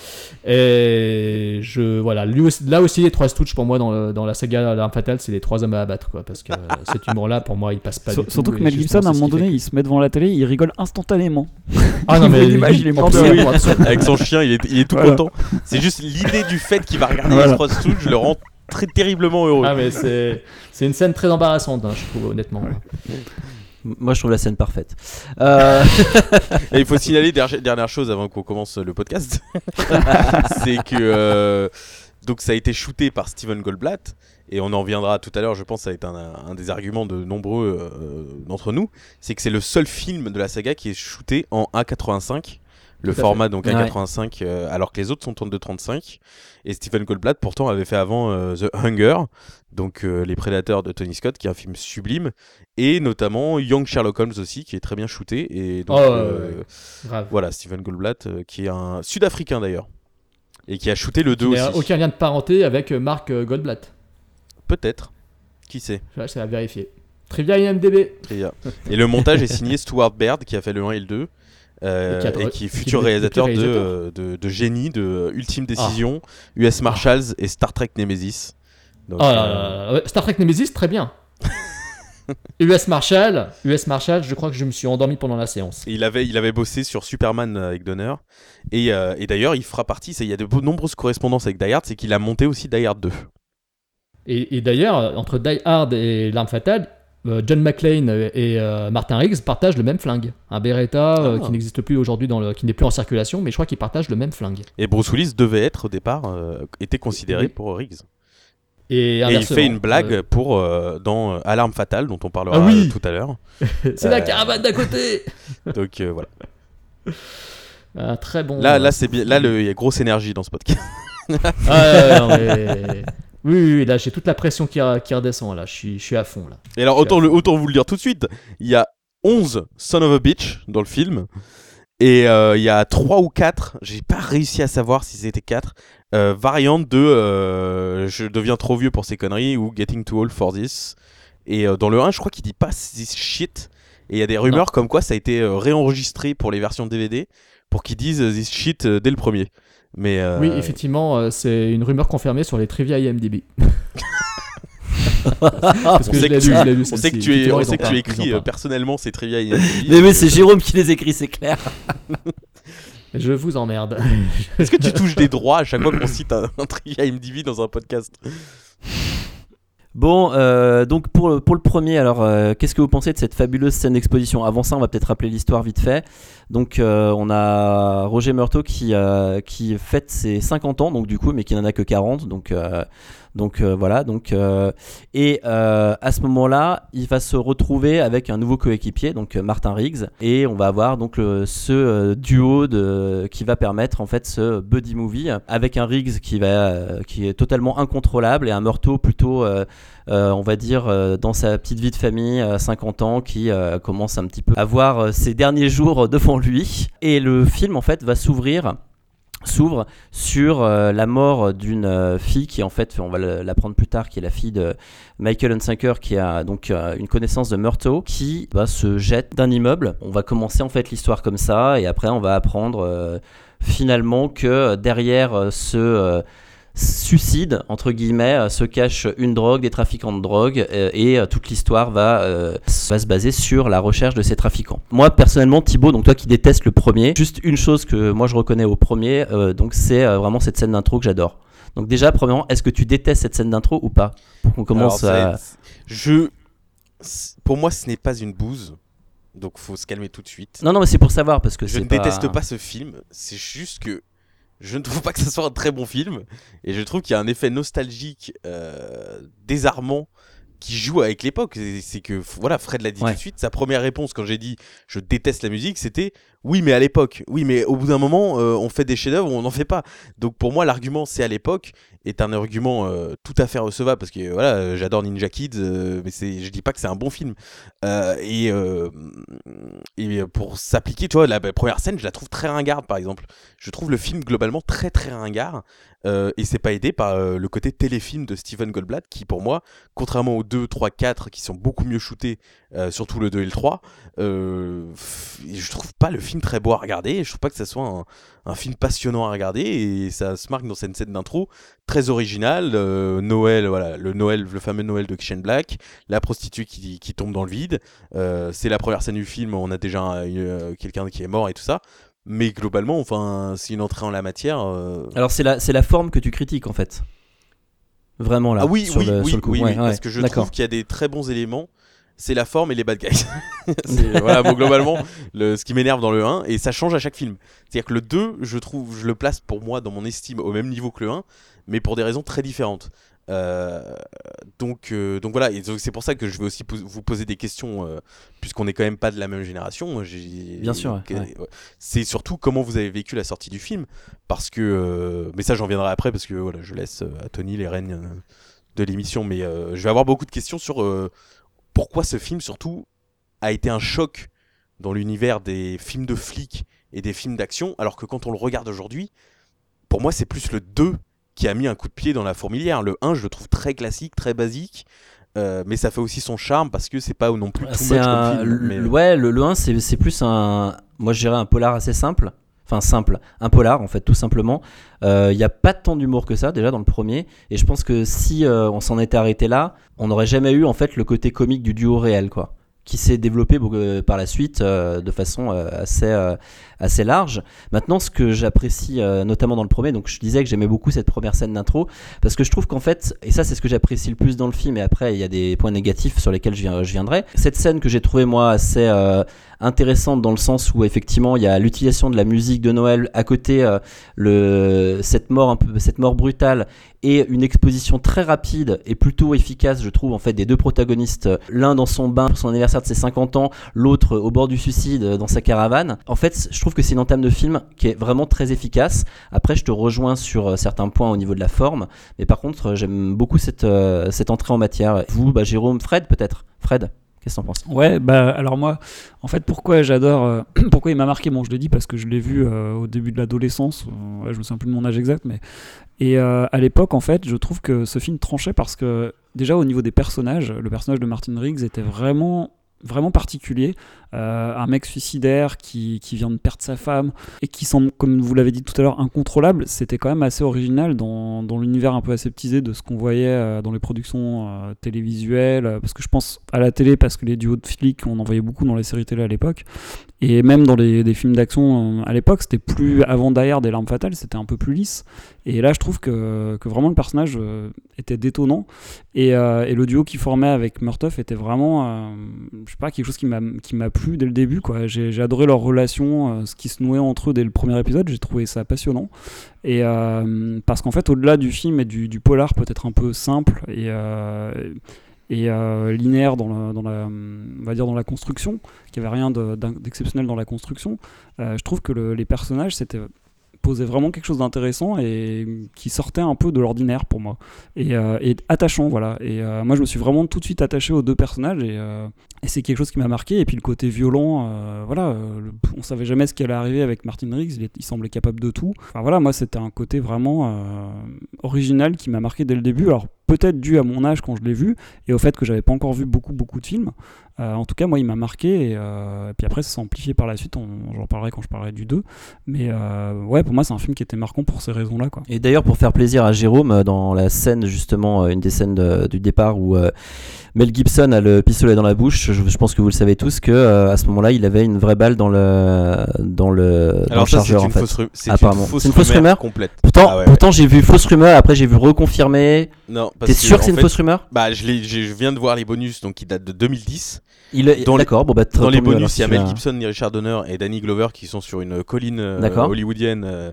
Et je voilà, lui aussi- là aussi les trois Stooges pour moi dans, le- dans la saga L'Arme Fatale, c'est les trois hommes à abattre quoi, parce que euh, cet humour-là pour moi il passe pas Sur- du tout. Surtout que et Mel Gibson, à un moment fait donné, il se met devant la télé, il rigole instantanément. que- ah non il mais l'image, il est absolument. Avec son chien, il est, il est tout content. C'est juste l'idée du fait qu'il va regarder Stooges le rend très terriblement heureux. Ah mais c'est c'est une scène très embarrassante, hein, je trouve honnêtement. Moi, je trouve la scène parfaite. Euh, Et il faut signaler dernière, dernière chose avant qu'on commence le podcast, c'est que euh, donc ça a été shooté par Steven Goldblatt et on en reviendra tout à l'heure. Je pense que ça va être un, un des arguments de nombreux euh, d'entre nous, c'est que c'est le seul film de la saga qui est shooté en 1.85. Le à format donc Ouais. 1.85 euh, alors que les autres sont en 2.35 et Stephen Goldblatt pourtant avait fait avant euh, The Hunger donc euh, Les Prédateurs de Tony Scott qui est un film sublime et notamment Young Sherlock Holmes aussi qui est très bien shooté et donc Oh, ouais, ouais, Grave. voilà, Steven Goldblatt, euh, qui est un Sud-Africain d'ailleurs, et qui a shooté le 2 Il aussi. n'y a aucun lien de parenté avec Mark Goldblatt. Peut-être. Qui sait Ouais, C'est à vérifier. Trivia IMDB. Très bien. Et le montage est signé Stuart Baird, qui a fait le 1 et le 2. Euh, Et qui a- et qui est qui futur est- réalisateur, de, réalisateur. de, de Génie, de Ah. Ultime Décision, US Marshals et Star Trek Nemesis. Donc, Oh euh, Star Trek Nemesis, très bien. US Marshall, US Marshall, je crois que je me suis endormi pendant la séance. il, avait, il avait bossé sur Superman euh, avec Donner. Et, euh, et d'ailleurs, il fera partie, il y a de nombreuses correspondances avec Die Hard, c'est qu'il a monté aussi Die Hard 2. Et, et d'ailleurs, entre Die Hard et L'Arme Fatale, John McClane et euh, Martin Riggs partagent le même flingue. Un Beretta euh, Ah. qui n'existe plus aujourd'hui, dans le, qui n'est plus en circulation, mais je crois qu'ils partagent le même flingue. Et Bruce Willis devait être au départ, euh, était considéré Oui. pour Riggs. Et, Et il fait une blague euh, pour euh, dans euh, Alarme fatale dont on parlera Ah oui euh, tout à l'heure. c'est la euh, caravane d'à côté Donc euh, voilà. Très bon. Là euh, là c'est bien là il y a grosse énergie dans ce podcast. Ah, ouais, ouais, non, mais- Oui, oui, oui, là j'ai toute la pression qui, qui redescend, là je suis, je suis à fond là. Et alors autant le, autant vous le dire tout de suite, il y a 11 son of a bitch dans le film et euh, il y a 3 ou 4, j'ai pas réussi à savoir si c'était 4 euh, variantes de euh, je deviens trop vieux pour ces conneries ou getting too old for this. Et dans le 1, je crois qu'il dit pas this shit et il y a des rumeurs comme quoi ça a été réenregistré pour les versions DVD pour qu'ils disent this shit dès le premier. Mais euh, Oui, effectivement, euh, c'est une rumeur confirmée sur les trivia IMDb. Parce on que sait lu, lu, on sait que tu, es, on sait que tu écris euh, personnellement ces trivia IMDb. mais oui, c'est Jérôme qui les écrit, c'est clair. Je vous emmerde. Est-ce que tu touches des droits à chaque fois qu'on cite un, un trivia IMDb dans un podcast? Bon, euh, donc pour, le- premier, alors euh, qu'est-ce que vous pensez de cette fabuleuse scène d'exposition Avant ça, on va peut-être rappeler l'histoire vite fait. Donc, euh, on a Roger Meurthaud qui, qui fête ses 50 ans, donc du coup, mais qui n'en a que 40. Donc, donc euh, voilà. Donc, euh, et euh, à ce moment-là, il va se retrouver avec un nouveau coéquipier, donc Martin Riggs, et on va avoir donc ce duo de, qui va permettre en fait ce buddy movie avec un Riggs qui va qui est totalement incontrôlable et un Meurthaud plutôt on va dire, dans sa petite vie de famille à 50 ans, qui commence un petit peu à voir ses derniers jours devant lui. Et le film, en fait, va s'ouvrir s'ouvre sur euh, la mort d'une euh, fille qui en fait on va l'apprendre plus tard qui est la fille de Michael Hunsaker qui a donc euh, une connaissance de Murtaugh qui se jette d'un immeuble. On va commencer en fait l'histoire comme ça et après on va apprendre finalement que derrière ce suicide entre guillemets euh, se cache une drogue, des trafiquants de drogue euh, et euh, toute l'histoire va, euh, va se baser sur la recherche de ces trafiquants. Moi personnellement Thibaut, donc toi qui détestes le premier, juste une chose que moi je reconnais au premier, euh, donc c'est euh, vraiment cette scène d'intro que j'adore. Donc déjà premièrement, est-ce que tu détestes cette scène d'intro ou pas? Pour qu'on commence Alors, à... Je, pour moi, ce n'est pas une bouse, donc faut se calmer tout de suite. Non non mais c'est pour savoir parce que je ne déteste pas ce film. C'est juste que je ne trouve pas que ce soit un très bon film, et je trouve qu'il y a un effet nostalgique euh, désarmant qui joue avec l'époque. C'est- que voilà, Fred l'a dit Ouais. tout de suite. Sa première réponse quand j'ai dit je déteste la musique, c'était Oui, mais à l'époque. Oui, mais au bout d'un moment, euh, on fait des chefs-d'œuvre, on n'en fait pas. Donc pour moi, l'argument c'est à l'époque est un argument euh, tout à fait recevable parce que voilà, euh, j'adore Ninja Kids, mais c'est, je dis pas que c'est un bon film. Et, pour s'appliquer, tu vois, la première scène, je la trouve très ringarde, par exemple. Je trouve le film globalement très très ringard. Et c'est pas aidé par le côté téléfilm de Steven Goldblatt qui pour moi, contrairement aux 2, 3, 4 qui sont beaucoup mieux shootés, surtout le 2 et le 3, euh, f- je trouve pas le film très beau à regarder, je trouve pas que ça soit un, un film passionnant à regarder et ça se marque dans cette scène d'intro très originale, euh, Noël, voilà, le Noël, le fameux Noël de Shane Black, la prostituée qui, qui tombe dans le vide, euh, c'est la première scène du film, on a déjà euh, quelqu'un qui est mort et tout ça. Mais globalement, enfin, c'est une entrée en la matière. Alors c'est la, c'est la forme que tu critiques en fait. Vraiment là. Ah oui, sur oui, le, oui, sur le coup. oui, Ouais, oui, parce que je trouve qu'il y a des très bons éléments. C'est la forme et les bad guys. Voilà, bon, globalement, le, ce qui m'énerve dans le 1, et ça change à chaque film. C'est-à-dire que le 2, je trouve, je le place pour moi dans mon estime au même niveau que le 1, mais pour des raisons très différentes. Euh, donc, euh, donc voilà, et c'est pour ça que je vais aussi vous poser des questions, euh, puisqu'on n'est quand même pas de la même génération. Bien sûr, que- ouais. ouais. C'est surtout comment vous avez vécu la sortie du film, parce que, mais ça j'en viendrai après, parce que voilà, je laisse à Tony les rênes de l'émission, mais je vais avoir beaucoup de questions sur pourquoi ce film surtout a été un choc dans l'univers des films de flics et des films d'action, alors que quand on le regarde aujourd'hui, pour moi c'est plus le 2 qui a mis un coup de pied dans la fourmilière. Le 1 je le trouve très classique, très basique. euh, mais ça fait aussi son charme parce que c'est pas non plus tout C'est much un, comme film. mais- Ouais, le, le 1, c'est c'est plus un. Moi, je dirais un polar assez simple. Simple. Un polar, en fait, tout simplement. Il n'y a pas tant d'humour que ça, déjà, dans le premier. Et je pense que si euh, on s'en était arrêté là, on n'aurait jamais eu, en fait, le côté comique du duo réel, quoi. Qui s'est développé euh, par la suite euh, de façon euh, assez, euh, assez large. Maintenant, ce que j'apprécie, euh, notamment dans le premier, donc je disais que j'aimais beaucoup cette première scène d'intro, parce que je trouve qu'en fait, et ça c'est ce que j'apprécie le plus dans le film, et après il y a des points négatifs sur lesquels je, viendrai. Cette scène que j'ai trouvée moi assez euh, intéressante dans le sens où effectivement il y a l'utilisation de la musique de Noël à côté euh, le cette mort un peu cette mort brutale et une exposition très rapide et plutôt efficace je trouve en fait des deux protagonistes l'un dans son bain pour son anniversaire de ses 50 ans l'autre au bord du suicide euh, dans sa caravane. En fait je trouve que c'est une entame de film qui est vraiment très efficace. Après je te rejoins sur euh, certains points au niveau de la forme mais par contre euh, j'aime beaucoup cette, cette entrée en matière. Vous bah, Jérôme Fred peut-être? Fred? Qu'est-ce que t'en Ouais, bah alors moi, en fait, pourquoi j'adore, euh, pourquoi il m'a marqué, bon, je le dis parce que je l'ai vu euh, au début de l'adolescence, euh, je me souviens plus de mon âge exact, mais et à l'époque, en fait, je trouve que ce film tranchait parce que déjà au niveau des personnages, le personnage de Martin Riggs était vraiment vraiment particulier, Euh, un mec suicidaire qui, qui vient de perdre sa femme et qui semble, comme vous l'avez dit tout à l'heure, incontrôlable, c'était quand même assez original dans, dans l'univers un peu aseptisé de ce qu'on voyait euh, dans les productions euh, télévisuelles, parce que je pense à la télé, parce que les duos de flics, on en voyait beaucoup dans les séries télé à l'époque, et même dans les, des films d'action euh, à l'époque, c'était plus avant d'ailleurs des larmes fatales, c'était un peu plus lisse, et là je trouve que, vraiment le personnage euh, était détonnant, et, euh, et le duo qu'il formait avec Murtoff était vraiment, je sais pas, quelque chose qui m'a plu dès le début. J'ai adoré leur relation, ce qui se nouait entre eux dès le premier épisode. J'ai trouvé ça passionnant. Et parce qu'en fait, au-delà du film et du, du polar peut-être un peu simple et et euh, linéaire dans la, on va dire dans la construction, qu'il n'y avait rien d'exceptionnel dans la construction. euh, je trouve que le- les personnages c'était posait vraiment quelque chose d'intéressant et qui sortait un peu de l'ordinaire pour moi. Et, euh, attachant voilà. Et euh, moi je me suis vraiment tout de suite attaché aux deux personnages et, euh, c'est quelque chose qui m'a marqué. Et puis le côté violent euh, voilà euh, le- on savait jamais ce qui allait arriver avec Martin Riggs. Il, il semblait capable de tout. Enfin voilà moi c'était un côté vraiment euh, original qui m'a marqué dès le début. Alors peut-être dû à mon âge quand je l'ai vu et au fait que j'avais pas encore vu beaucoup beaucoup de films Euh, en tout cas moi il m'a marqué et, euh, et puis après ça s'est amplifié par la suite on- j'en parlerai quand je parlerai du 2 mais euh, ouais pour moi c'est un film qui était marquant pour ces raisons là quoi Et d'ailleurs, pour faire plaisir à Jérôme, dans la scène, justement, une des scènes de- du départ où euh, Mel Gibson a le pistolet dans la bouche, je, je pense que vous le savez tous, que euh, à ce moment-là, il avait une vraie balle dans le, dans le, dans Alors le ça, chargeur, c'est en une fait. fausse ru- c'est une fausse C'est une fausse rumeur complète. Pourtant, Ah ouais, ouais. pourtant j'ai vu fausse rumeur, après j'ai vu reconfirmer. Non, T'es sûr que c'est une fausse rumeur? Bah, je, viens de voir les bonus, donc qui datent de 2010. Il est- Dans les- d'accord, bon, bah, dans les alors, bonus, il y a Mel. Gibson, Richard Donner et Danny Glover qui sont sur une colline euh, hollywoodienne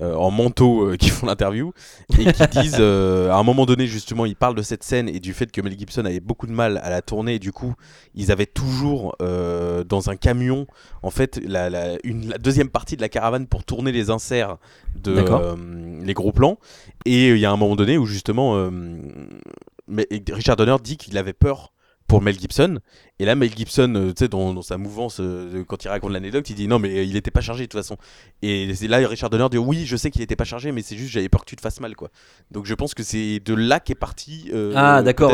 euh, en manteau euh, qui font l'interview et qui disent euh, à un moment donné justement ils parlent de cette scène et du fait que Mel Gibson avait beaucoup de mal à la tourner et du coup ils avaient toujours dans un camion en fait la, la- une, la deuxième partie de la caravane pour tourner les inserts de les gros plans. Et il y a un moment donné où justement mais Richard Donner dit qu'il avait peur pour Mel Gibson et là Mel Gibson euh, tu sais dans, dans sa mouvance euh, quand il raconte l'anecdote il dit non mais euh, il était pas chargé de toute façon et c'est là Richard Donner dit oui je sais qu'il était pas chargé mais c'est juste j'avais peur que tu te fasses mal quoi donc je pense que c'est de là qu'est parti Ah, d'accord,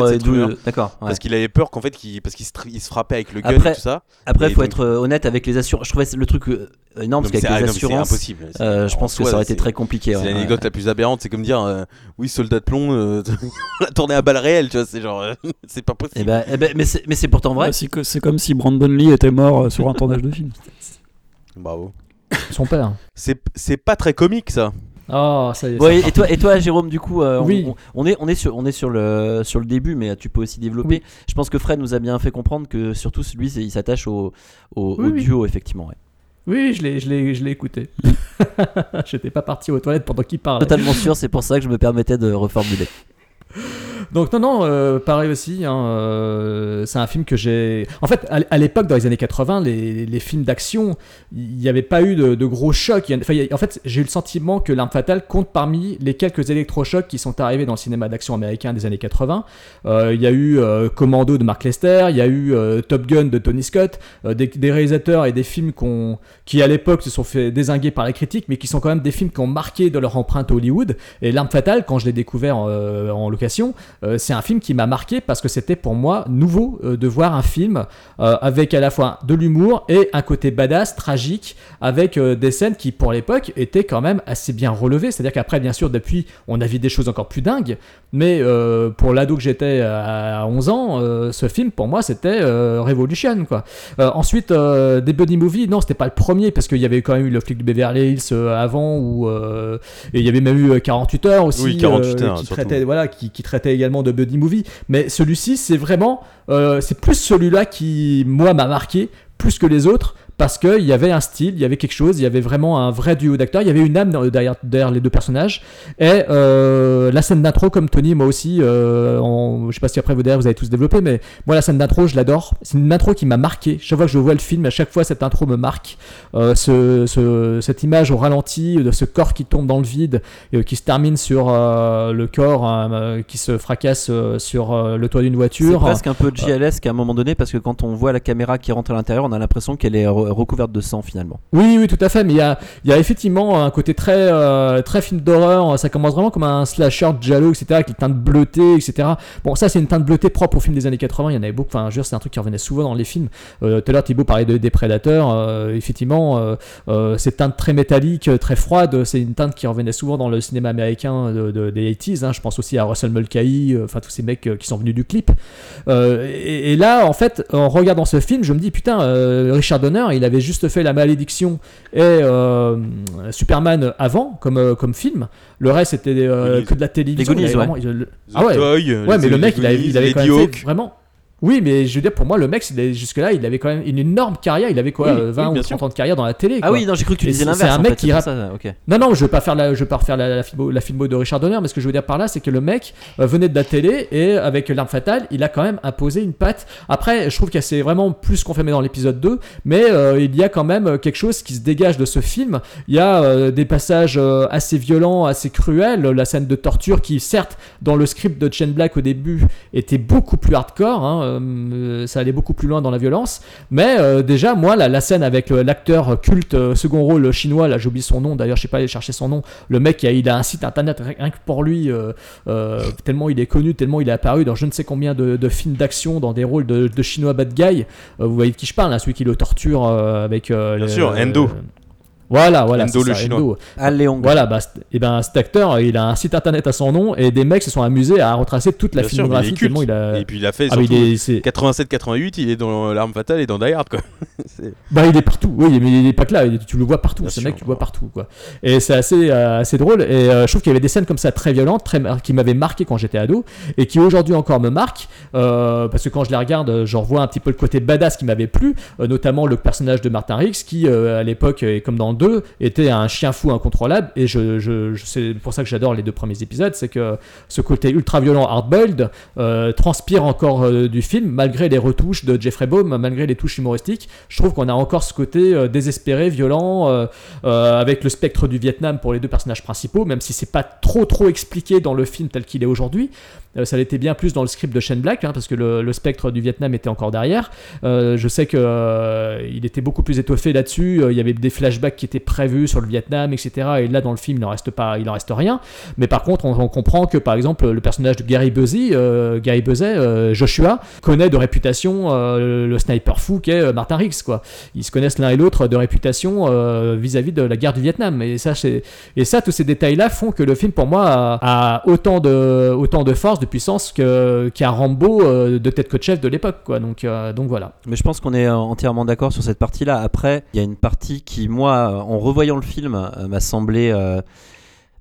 d'accord. ouais. parce qu'il avait peur qu'en fait parce qu'il se, frappait avec le gun Après- et tout ça Après, il faut donc- être honnête avec les assurances. Je trouvais le truc énorme parce qu'avec ah, les c'est assurances, impossible. Euh, je en pense que ça aurait été très compliqué. c'est ouais, l'anecdote ouais. la plus aberrante c'est comme dire euh, oui soldat de plomb euh, on l'a tourné à balles réelles tu vois c'est genre c'est pas possible Eh ben, eh ben, mais c'est pourtant vrai. C'est comme si Brandon Lee était mort euh, sur un tournage de film. bravo Son père. c'est pas très comique ça Oh, ça y est. Ouais, ça et toi, et toi, Jérôme, du coup, euh, on- Oui. on, on est, on est sur, on est sur le, sur le début, mais tu peux aussi développer. Oui. Je pense que Fred nous a bien fait comprendre que surtout lui, il s'attache au, au, Oui, au oui. duo, effectivement. ouais. Oui, je l'ai, je l'ai, je l'ai écouté. J'étais pas parti aux toilettes pendant qu'il parlait. Totalement sûr, c'est pour ça que je me permettais de reformuler. Donc non, non, euh, pareil aussi. hein, euh, c'est un film que j'ai. En fait, à, l'époque, dans les années 80, les, les films d'action, il n'y avait pas eu de, gros chocs. Enfin, en fait, j'ai eu le sentiment que L'arme fatale compte parmi les quelques électrochocs qui sont arrivés dans le cinéma d'action américain des années 80. Euh, il y a eu euh, Commando de Mark Lester, il y a eu Top Gun de Tony Scott, des, réalisateurs et des films qui à l'époque se sont fait désinguer par les critiques, mais qui sont quand même des films qui ont marqué de leur empreinte Hollywood. Et L'arme fatale, quand je l'ai découvert en location, euh, c'est un film qui m'a marqué parce que c'était pour moi nouveau euh, de voir un film euh, avec à la fois de l'humour et un côté badass, tragique, avec des scènes qui pour l'époque étaient quand même assez bien relevées. C'est-à-dire qu'après, bien sûr, depuis, on a vu des choses encore plus dingues, mais pour l'ado que j'étais à 11 ans, ce film pour moi c'était Revolution quoi. Ensuite, des buddy movies, non, c'était pas le premier parce qu'il y avait quand même eu le flic de Beverly Hills avant ou et il y avait même eu euh, 48 heures aussi Oui, 48 heures, qui traitait voilà qui, qui traitait également de buddy movie. Mais celui-ci, c'est vraiment euh, c'est plus celui-là qui moi m'a marqué plus que les autres parce qu'il y avait un style, il y avait quelque chose, il y avait vraiment un vrai duo d'acteurs, il y avait une âme derrière, derrière les deux personnages. Et euh, la scène d'intro, comme Tony, moi aussi, euh, en- je sais pas si après vous derrière vous avez tous développé, mais moi la scène d'intro, je l'adore. C'est une intro qui m'a marqué. Chaque fois que je vois le film, à chaque fois cette intro me marque. Euh, ce, ce- cette image au ralenti de ce corps qui tombe dans le vide, euh, qui se termine sur le corps euh, qui se fracasse sur le toit d'une C'est voiture. presque un peu JLS qu'à un moment donné, parce que quand on voit la caméra qui rentre à l'intérieur, on a l'impression qu'elle est recouverte de sang finalement. Oui, oui, tout à fait. Mais il y a, y a effectivement un côté très, euh, très film d'horreur. Ça commence vraiment comme un slasher giallo, etc., avec les teintes bleutées, etc. Bon, ça, c'est une teinte bleutée propre aux films des années 80. Il y en avait beaucoup. Enfin, dire, c'est un truc qui revenait souvent dans les films. Euh, tout à l'heure, Thibaut parlait de, des prédateurs. Euh, effectivement, cette teinte très métallique, très froide, c'est une teinte qui revenait souvent dans le cinéma américain de- de- des 80s. hein. Je pense aussi à Russell Mulcahy, enfin, tous ces mecs qui sont venus du clip. Et, et là, en fait, en regardant ce film, je me dis putain, Richard Donner, il avait juste fait La Malédiction et euh, Superman avant comme, euh, comme film. Le reste, c'était euh, que de la télévision. Les Goonies, ouais. vraiment- il- le- The Ah ouais. Toy, Ouais, mais les- le mec, les il avait, il avait les quand même Hawk. fait vraiment. Oui, mais je veux dire, pour moi, le mec, jusque-là, il avait quand même une énorme carrière. Il avait quoi, Oui, euh, 20 oui, bien ou 30 ans de carrière dans la télé. Ah oui, non, j'ai cru que tu disais l'inverse. c'est un mec fait, qui rap- ça, ok. non, non, je veux pas faire la, je veux pas refaire la, la, filmo, la filmo de Richard Donner, mais ce que je veux dire par là, c'est que le mec euh, venait de la télé et avec l'arme fatale, il a quand même imposé une patte. Après, je trouve que c'est vraiment plus confirmé dans l'épisode 2, mais euh, il y a quand même quelque chose qui se dégage de ce film. Il y a euh, des passages euh, assez violents, assez cruels, la scène de torture qui, certes, dans le script de Chen Black au début, était beaucoup plus hardcore, hein, euh, ça allait beaucoup plus loin dans la violence, mais euh, déjà, moi, la, la scène avec euh, l'acteur culte euh, second rôle chinois, là j'oublie son nom, d'ailleurs je sais pas aller chercher son nom, le mec, il a, un site internet rien que pour lui, tellement il est connu, tellement il est apparu dans je ne sais combien de, de films d'action, dans des rôles de, de chinois bad guy. Vous voyez de qui je parle, hein, celui qui le torture avec... Bien sûr, Endo. Voilà, voilà. Endo c'est le ça, chinois. Endo. Al Leong. Voilà, bah, et ben cet acteur, il a un site internet à son nom et des mecs se sont amusés à retracer toute la Bien sûr, il est filmographie culte. tellement il a. Et puis il a fait Ah, mais surtout il est, c'est- 87-88, il est dans l'arme fatale et dans Die Hard quoi. Bah, il est partout, oui, mais il est pas que là, il est- tu le vois partout, Bien ce sûr, mec, tu le vois partout, quoi. Et c'est assez, euh, assez drôle, et euh, je trouve qu'il y avait des scènes comme ça très violentes, très, mar- qui m'avaient marqué quand j'étais ado, et qui aujourd'hui encore me marquent, euh, parce que quand je les regarde, je revois un petit peu le côté badass qui m'avait plu, euh, notamment le personnage de Martin Riggs, qui, euh, à l'époque, et comme dans 2 était un chien fou incontrôlable. Et je, c'est pour ça que j'adore les deux premiers épisodes, c'est que ce côté ultra violent, hard-boiled, euh, transpire encore euh, du film, malgré les retouches de Jeffrey Baum, malgré les touches humoristiques. Je trouve qu'on a encore ce côté euh, désespéré, violent, euh, avec le spectre du Vietnam pour les deux personnages principaux, même si c'est pas trop trop expliqué dans le film tel qu'il est aujourd'hui. Euh, ça l'était bien plus dans le script de Shane Black, hein, parce que le, spectre du Vietnam était encore derrière. Euh, je sais que euh, il était beaucoup plus étoffé là-dessus. Il y avait des flashbacks qui étaient prévus sur le Vietnam, etc. Et là, dans le film, il n'en reste reste rien. Mais par contre, on, comprend que, par exemple, le personnage de Gary Busey, Gary Busey, Joshua, connaît de réputation le sniper fou qu'est Martin Riggs. Ils se connaissent l'un et l'autre de réputation vis-à-vis de la guerre du Vietnam. Et ça, tous ces détails-là font que le film, pour moi, a, autant de force, de puissance qu'un Rambo euh, de tête de chef de l'époque, quoi. Donc euh, donc voilà. Mais je pense qu'on est euh, entièrement d'accord sur cette partie-là. Après, il y a une partie qui, moi, en revoyant le film, m'a semblé.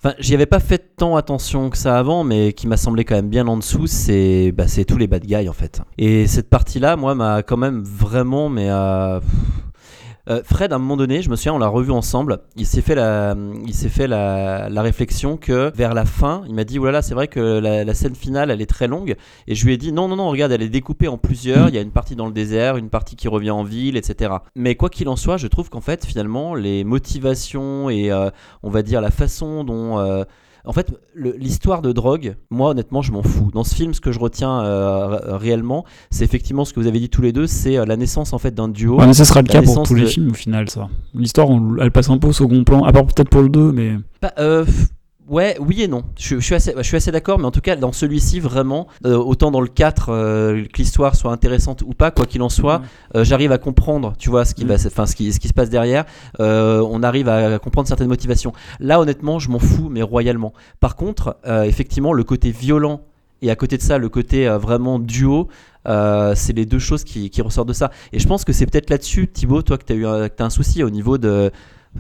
Enfin, j'y avais pas fait tant attention que ça avant, mais qui m'a semblé quand même bien en dessous, c'est bah, tous les bad guys en fait. Et cette partie-là, moi, m'a quand même vraiment, mais euh, Fred, à un moment donné, je me souviens, on l'a revu ensemble. Il s'est fait la, il s'est fait la, réflexion que vers la fin, il m'a dit, voilà, c'est vrai que la, la scène finale, elle est très longue. Et je lui ai dit, non, non, non, regarde, elle est découpée en plusieurs. Il y a une partie dans le désert, une partie qui revient en ville, etc. Mais quoi qu'il en soit, je trouve qu'en fait, finalement, les motivations et, euh, on va dire, la façon dont euh, en fait, l'histoire de drogue, moi honnêtement, je m'en fous. Dans ce film, ce que je retiens euh, ré- réellement, c'est effectivement ce que vous avez dit tous les deux, c'est euh, la naissance en fait d'un duo. Ouais, mais ça sera le cas pour tous les films au final, ça. L'histoire, elle passe un peu au second plan, à part peut-être pour le 2, mais. Bah, euh, ouais, oui et non. Je, je suis assez, je suis assez d'accord, mais en tout cas, dans celui-ci, vraiment, euh, autant dans le 4, euh, que l'histoire soit intéressante ou pas, quoi qu'il en soit, euh, j'arrive à comprendre, tu vois, ce qui, Mm. va, se- enfin, ce qui, ce qui se passe derrière. On arrive à comprendre certaines motivations. Là, honnêtement, je m'en fous, mais royalement. Par contre, effectivement, le côté violent et à côté de ça, le côté vraiment duo. euh, c'est les deux choses qui, qui ressortent de ça. Et je pense que c'est peut-être là-dessus, Thibaut, toi, que tu as eu un souci au niveau de,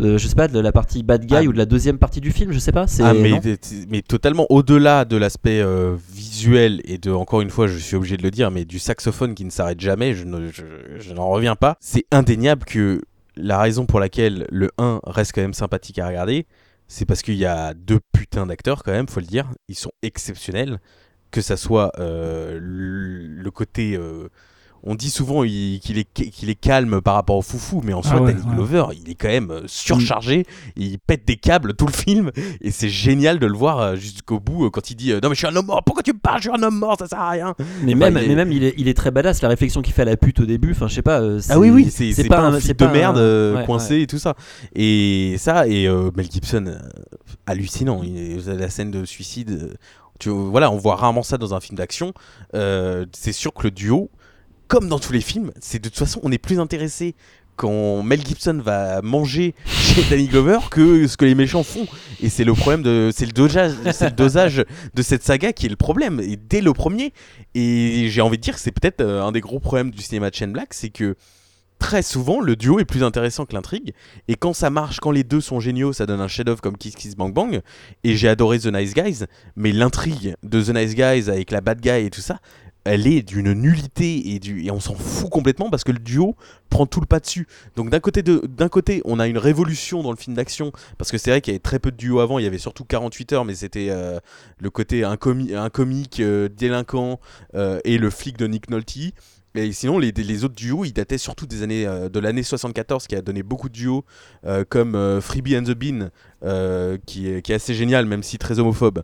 euh, je sais pas, de la partie bad guy Ah. ou de la deuxième partie du film, je sais pas. Ah, mais, totalement au-delà de l'aspect euh, visuel et de, encore une fois, je suis obligé de le dire, mais du saxophone qui ne s'arrête jamais, je, ne- je- je n'en reviens pas. C'est indéniable que la raison pour laquelle le 1 reste quand même sympathique à regarder, c'est parce qu'il y a deux putains d'acteurs quand même, faut le dire. Ils sont exceptionnels. Que ça soit euh, le côté. On dit souvent il- qu'il est, calme par rapport au foufou, mais en soi, Ah ouais, Danny ouais. Glover, il est quand même euh, surchargé. Il pète des câbles tout le film. Et c'est génial de le voir euh, jusqu'au bout euh, quand il dit Non, mais je suis un homme mort, pourquoi tu me parles? Je suis un homme mort, ça sert à rien. Mais Enfin, même, il est- mais même il, est, il est très badass. La réflexion qu'il fait à la pute au début, enfin, je sais pas. Ah oui, oui, c'est c'est pas, un flic de pas merde un- ouais, coincé ouais. et tout ça. Et ça, et euh, Mel Gibson, hallucinant. Il, la scène de suicide, tu, voilà, on voit rarement ça dans un film d'action. Euh, c'est sûr que le duo, comme dans tous les films, c'est de toute façon, on est plus intéressé quand Mel Gibson va manger chez Danny Glover que ce que les méchants font. Et c'est le problème de, c'est le dosage, le dosage de cette saga qui est le problème. Et dès le premier, et j'ai envie de dire que c'est peut-être euh, un des gros problèmes du cinéma de Shane Black, c'est que très souvent le duo est plus intéressant que l'intrigue. Et quand ça marche, quand les deux sont géniaux, ça donne un chef-d'œuvre comme Kiss Kiss Bang Bang. Et j'ai adoré The Nice Guys, mais l'intrigue de The Nice Guys avec la bad guy et tout ça, elle est d'une nullité et, on s'en fout complètement parce que le duo prend tout le pas dessus. Donc d'un côté, on a une révolution dans le film d'action parce que c'est vrai qu'il y avait très peu de duos avant. Il y avait surtout 48 heures, mais c'était euh, le côté un, comi- un comique euh, délinquant euh, et le flic de Nick Nolte. Et sinon, les, autres duos, ils dataient surtout des années, de l'année 74, qui a donné beaucoup de duos, comme Freebie and the Bean, qui, est, qui est assez génial, même si très homophobe,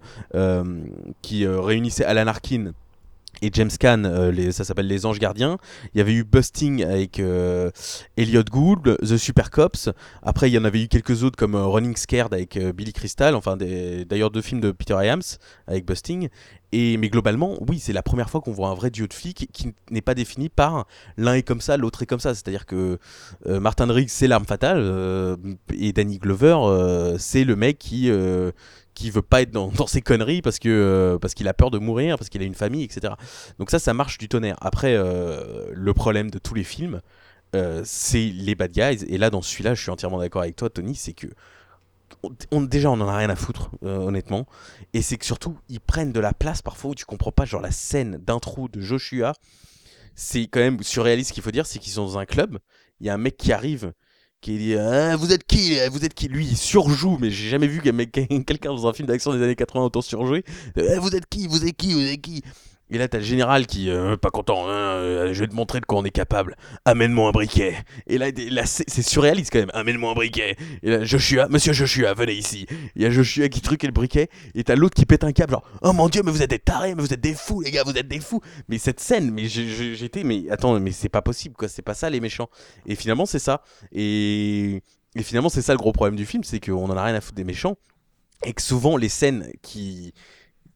qui réunissait Alan Arkin et James Caan, euh, ça s'appelle Les Anges Gardiens. Il y avait eu Busting avec euh, Elliot Gould, The Super Cops. Après, il y en avait eu quelques autres comme euh, Running Scared avec Billy Crystal, enfin d'ailleurs deux films de Peter Iams avec Busting. Et, mais globalement, oui, c'est la première fois qu'on voit un vrai duo de flics qui n'est pas défini par l'un est comme ça, l'autre est comme ça. C'est-à-dire que Martin Riggs, c'est l'arme fatale, et Danny Glover, c'est le mec qui, qui veut pas être dans, ses conneries euh, parce qu'il a peur de mourir, parce qu'il a une famille, etc. Donc ça, ça marche du tonnerre. Après, euh, le problème de tous les films, euh, c'est les bad guys. Et là, dans celui-là, je suis entièrement d'accord avec toi, Tony, c'est que déjà, on en a rien à foutre, honnêtement. Et c'est que surtout, ils prennent de la place parfois où tu comprends pas, genre la scène d'intro de Joshua. C'est quand même surréaliste. Qu'il faut dire, c'est qu'ils sont dans un club. Il y a un mec qui arrive, qui dit Ah, Vous êtes qui Vous êtes qui? Lui, il surjoue, mais j'ai jamais vu quelqu'un dans un film d'action des années 80 autant surjouer. Eh, vous êtes qui? Vous êtes qui? Vous êtes qui? Et là, t'as le général qui, euh, pas content, hein, euh, je vais te montrer de quoi on est capable. Amène-moi un briquet. Et là, c'est surréaliste quand même. Amène-moi un briquet. Et là, Joshua, monsieur Joshua, venez ici. Il y a Joshua qui truque le briquet. Et t'as l'autre qui pète un câble, genre, oh mon dieu, mais vous êtes des tarés, mais vous êtes des fous, les gars, vous êtes des fous. Mais cette scène, mais j'étais, mais attends, mais c'est pas possible, quoi. C'est pas ça, les méchants. Et finalement, c'est ça. Et, et finalement, c'est ça le gros problème du film, c'est qu'on en a rien à foutre des méchants. Et que souvent, les scènes qui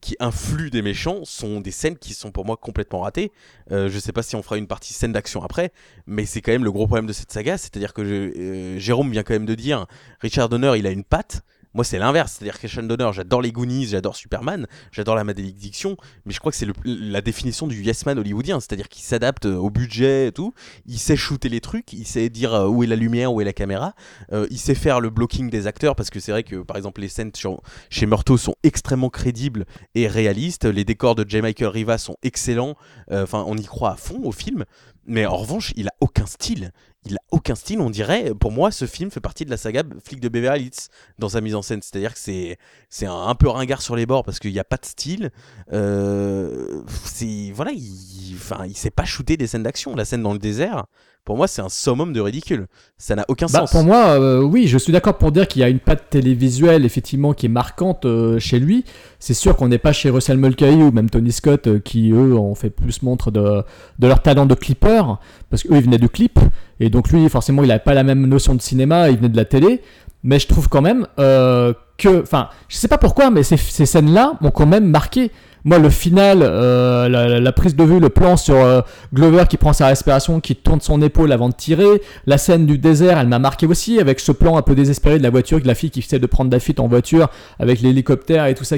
qui influent des méchants sont des scènes qui sont pour moi complètement ratées. Euh, je sais pas si on fera une partie scène d'action après, mais c'est quand même le gros problème de cette saga, c'est-à-dire que je- euh, Jérôme vient quand même de dire Richard Donner, il a une patte. Moi, c'est l'inverse, c'est-à-dire que Richard Donner, j'adore les Goonies, j'adore Superman, j'adore la malédiction, mais je crois que c'est la définition du yes man hollywoodien, c'est-à-dire qu'il s'adapte euh, au budget et tout, il sait shooter les trucs, il sait dire euh, où est la lumière, où est la caméra, euh, il sait faire le blocking des acteurs, parce que c'est vrai que par exemple les scènes sur- chez Murtaugh sont extrêmement crédibles et réalistes. Les décors de J. Michael Riva sont excellents. Enfin, on y croit à fond au film. Mais en revanche, il a aucun style. Il a aucun style. On dirait, pour moi, ce film fait partie de la saga Flic de Beverly Hills dans sa mise en scène. C'est-à-dire que c'est un, peu ringard sur les bords parce qu'il n'y a pas de style. Euh, c'est voilà, il, enfin, sait pas shooter des scènes d'action. La scène dans le désert, pour moi, c'est un summum de ridicule. Ça n'a aucun Bah, sens. pour moi, euh, oui, je suis d'accord pour dire qu'il y a une patte télévisuelle effectivement qui est marquante euh, chez lui. C'est sûr qu'on n'est pas chez Russell Mulcahy ou même Tony Scott euh, qui eux ont fait plus montre de, de leur talent de clipper parce qu'eux ils venaient du clip et donc lui forcément il n'avait pas la même notion de cinéma, il venait de la télé. Mais je trouve quand même que, enfin, je sais pas pourquoi, mais ces, ces scènes-là m'ont quand même marqué. Moi, le final, euh, la, prise de vue, le plan sur euh, Glover qui prend sa respiration, qui tourne son épaule avant de tirer, la scène du désert, elle m'a marqué aussi avec ce plan un peu désespéré de la voiture, de la fille qui essaie de prendre la fuite en voiture avec l'hélicoptère et tout ça.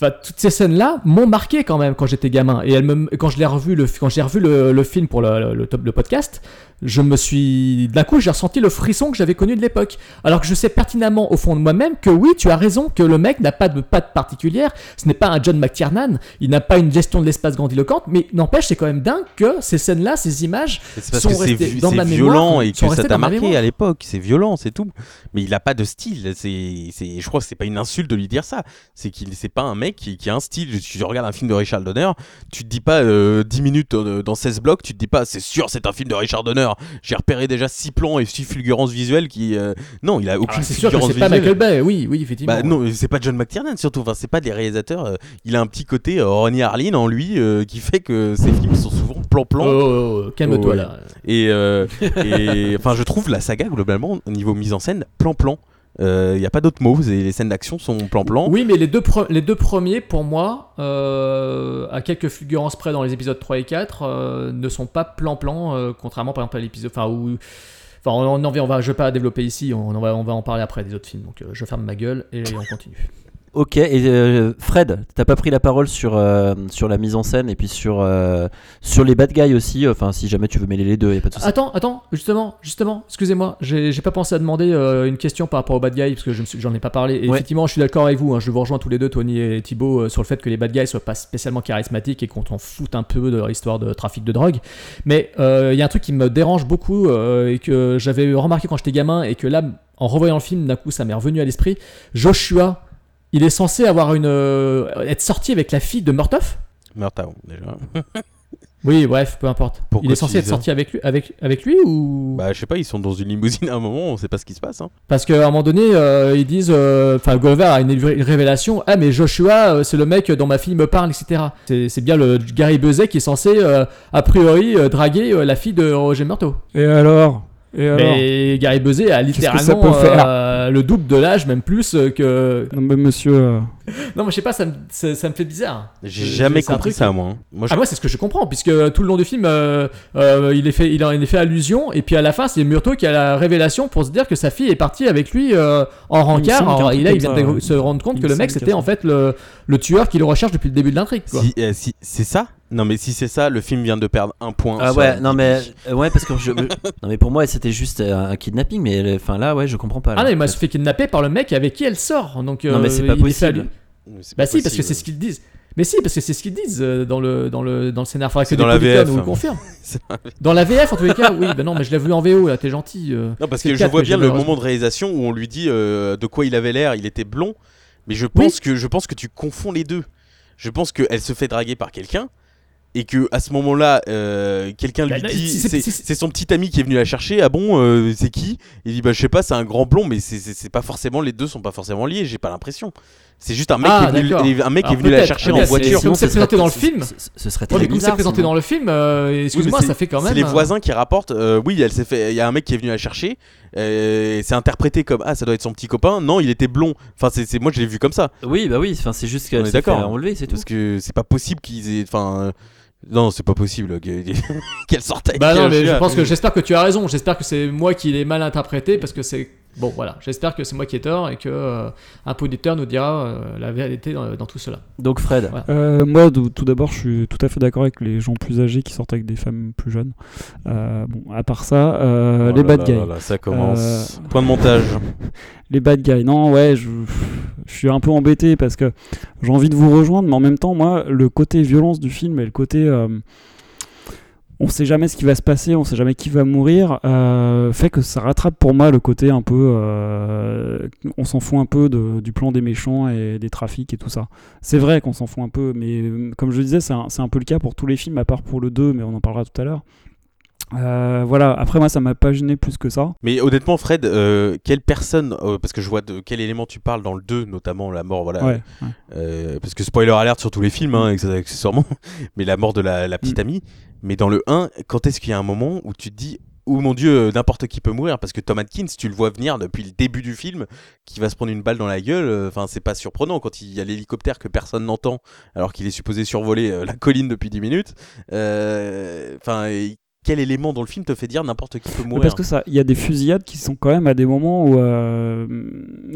Enfin, toutes ces scènes-là m'ont marqué quand même quand j'étais gamin. Et quand je l'ai revu, quand j'ai revu le, film pour le, le, le podcast, je me suis. D'un coup, j'ai ressenti le frisson que j'avais connu de l'époque. Alors que je sais pertinemment au fond de moi-même que oui, tu as raison, que le mec n'a pas de patte particulière. Ce n'est pas un John McTiernan, il n'a pas une gestion de l'espace grandiloquente, mais n'empêche, c'est quand même dingue que ces scènes-là, ces images parce sont que restées dans ma violent mémoire. et que ça t'a marqué à l'époque. C'est violent, c'est tout. Mais il a pas de style. C'est, je crois que c'est pas une insulte de lui dire ça. C'est qu'il, c'est pas un mec qui, qui a un style. Tu tu regardes un film de Richard Donner, tu te dis pas euh, 10 minutes euh, dans 16 blocs, tu te dis pas c'est sûr c'est un film de Richard Donner. J'ai repéré déjà 6 plans et 6 fulgurances visuelles qui. euh, Non, il a aucune Ah, sûr que fulgurance c'est pas visuelle. Michael Bay, oui, oui, effectivement. Bah non, c'est pas John McTiernan surtout. Enfin, c'est pas des réalisateurs. euh, il a un petit côté euh, Ronnie Harlin en lui euh, qui fait que ses films sont souvent plan-plan. Oh, oh, oh, calme-toi Oh, ouais. là. Et, euh, enfin, je trouve la saga globalement au niveau mise en scène plan-plan. Il n'y a pas d'autres mots. c'est- Les scènes d'action sont plan-plan. Oui, mais les deux, pre- les deux premiers, pour moi, euh, à quelques fulgurances près dans les épisodes 3 et 4, euh, ne sont pas plan-plan, contrairement par exemple à l'épisode. Enfin, où. Enfin, on, en vient, on va, je vais pas développer ici, on, va, on va en parler après des autres films. Donc, je ferme ma gueule et on continue. Ok, et euh, Fred, t'as pas pris la parole sur, euh, sur la mise en scène et puis sur, euh, sur les bad guys aussi, enfin si jamais tu veux mêler les deux, y a pas de souci. Attends, attends, justement, justement, excusez-moi, j'ai pas pensé à demander euh, une question par rapport aux bad guys parce que je j'en ai pas parlé. Et Ouais. effectivement, je suis d'accord avec vous. hein, je vous rejoins tous les deux, Tony et Thibaut, euh, sur le fait que les bad guys soient pas spécialement charismatiques et qu'on t'en foute un peu de leur histoire de trafic de drogue. Mais il y a un truc qui me dérange beaucoup euh, et que j'avais remarqué quand j'étais gamin et que là, en revoyant le film, d'un coup, ça m'est revenu à l'esprit. Joshua, il est censé avoir une euh, être sorti avec la fille de Murtoff. Murtaugh, déjà. Oui, bref, peu importe. Pourquoi il est censé être sorti avec lui, avec, avec lui ou? Bah, je sais pas, ils sont dans une limousine à un moment, on sait pas ce qui se passe. Hein. Parce qu'à un moment donné, euh, ils disent, euh, enfin, Glover a une, une révélation. Ah, mais Joshua, euh, c'est le mec dont ma fille me parle, etc. C'est c'est bien le Gary Buzet qui est censé, euh, a priori, euh, draguer euh, la fille de Roger Murtaugh. Et alors? Et alors Mais Gary Buzet a ça littéralement peut faire euh, le double de l'âge, même plus euh, que. Non, mais monsieur. euh, Non, mais je sais pas, ça me, ça, ça me fait bizarre. J'ai jamais compris ça, qui- moi. hein. Moi, je- Ah moi c'est ce que je comprends puisque tout le long du film euh, euh, il est fait il en est fait allusion et puis à la fin c'est Murtaugh qui a la révélation pour se dire que sa fille est partie avec lui euh, en Il rencard Alors, et là il vient ça, de se rendre compte Il que le mec c'était en fait le, le tueur qu'il recherche depuis le début de l'intrigue euh, si c'est ça? Non, mais si c'est ça, le film vient de perdre un point. Ah ouais, non mais euh, ouais parce que je, non mais pour moi c'était juste euh, un kidnapping mais euh, enfin là ouais je comprends pas. Ah non mais moi elle se fait kidnapper par le mec avec qui elle sort donc Non, mais euh, c'est pas possible. Bah pas si parce que c'est ce qu'ils disent. Mais si, parce que c'est ce qu'ils disent euh, dans le, dans le, dans le scénario. Faudrait que dans la VF. nous le confirment. C'est dans la- VF, en tous les cas, oui. Ben non, mais je l'ai vu en VO, là, t'es gentil. euh. Non, parce que je vois bien le moment de réalisation où on lui dit euh, de quoi il avait l'air, il était blond. Mais je pense, que, je pense que tu confonds les deux. Je pense qu'elle se fait draguer par quelqu'un. Et que à ce moment-là, euh, quelqu'un lui Bah, non, dit, c'est son petit ami qui est venu la chercher. Ah bon, euh, c'est qui? Il dit bah je sais pas, c'est un grand blond, mais c'est pas forcément les deux sont pas forcément liés. J'ai pas l'impression. C'est juste un mec Ah, qui est venu, un mec qui est venu la chercher en voiture. c'est- Comme c'est présenté dans le film. ce- serait très comme c'est bizarre. présenté dans le film, euh, excuse-moi, ça fait quand même. C'est les voisins qui rapportent. euh, oui, elle s'est fait. Il y a un mec qui est venu la chercher. euh, c'est interprété comme ah ça doit être son petit copain. Non, il était blond. Enfin c'est moi je l'ai vu comme ça. Oui, bah oui, enfin, c'est juste qu'elle est s'est fait enlever, c'est tout. Parce que c'est pas possible qu'ils aient. Enfin non, c'est pas possible que- qu'elle sorte avec Bah non, mais je pense que j'espère que tu as raison. J'espère que c'est moi qui l'ai mal interprété parce que c'est bon. Voilà, j'espère que c'est moi qui ai tort et que euh, un auditeur nous dira euh, la vérité dans, dans tout cela. Donc, Fred. Voilà. Euh, moi, tout d'abord, je suis tout à fait d'accord avec les gens plus âgés qui sortent avec des femmes plus jeunes. Euh, bon, à part ça, euh, Oh les là bad là guys. là là, ça commence. Euh, Point de montage. Les bad guys, non, ouais, je, je suis un peu embêté parce que j'ai envie de vous rejoindre, mais en même temps, moi, le côté violence du film et le côté. euh, on sait jamais ce qui va se passer, on sait jamais qui va mourir, euh, fait que ça rattrape pour moi le côté un peu. euh, on s'en fout un peu du plan des méchants et des trafics et tout ça. C'est vrai qu'on s'en fout un peu, mais euh, comme je disais, c'est un, un peu le cas pour tous les films, à part pour le 2, mais on en parlera tout à l'heure. Euh, voilà, après moi, ça m'a pas gêné plus que ça. Mais honnêtement, Fred, euh, quelle personne, euh, parce que je vois de quel élément tu parles dans le 2, notamment la mort, voilà. Ouais, ouais. Euh, parce que spoiler alerte sur tous les films, hein, acc- accessoirement, mais la mort de la, la petite Mm. amie. Mais dans le 1, quand est-ce qu'il y a un moment où tu te dis, oh mon dieu, euh, n'importe qui peut mourir? Parce que Tom Atkins, tu le vois venir depuis le début du film, qui va se prendre une balle dans la gueule. euh, Enfin, c'est pas surprenant quand il y a l'hélicoptère que personne n'entend, alors qu'il est supposé survoler euh, la colline depuis 10 minutes. Euh, Enfin, quel élément dans le film te fait dire n'importe qui peut mourir Parce que ça, il y a des fusillades qui sont quand même à des moments où, euh,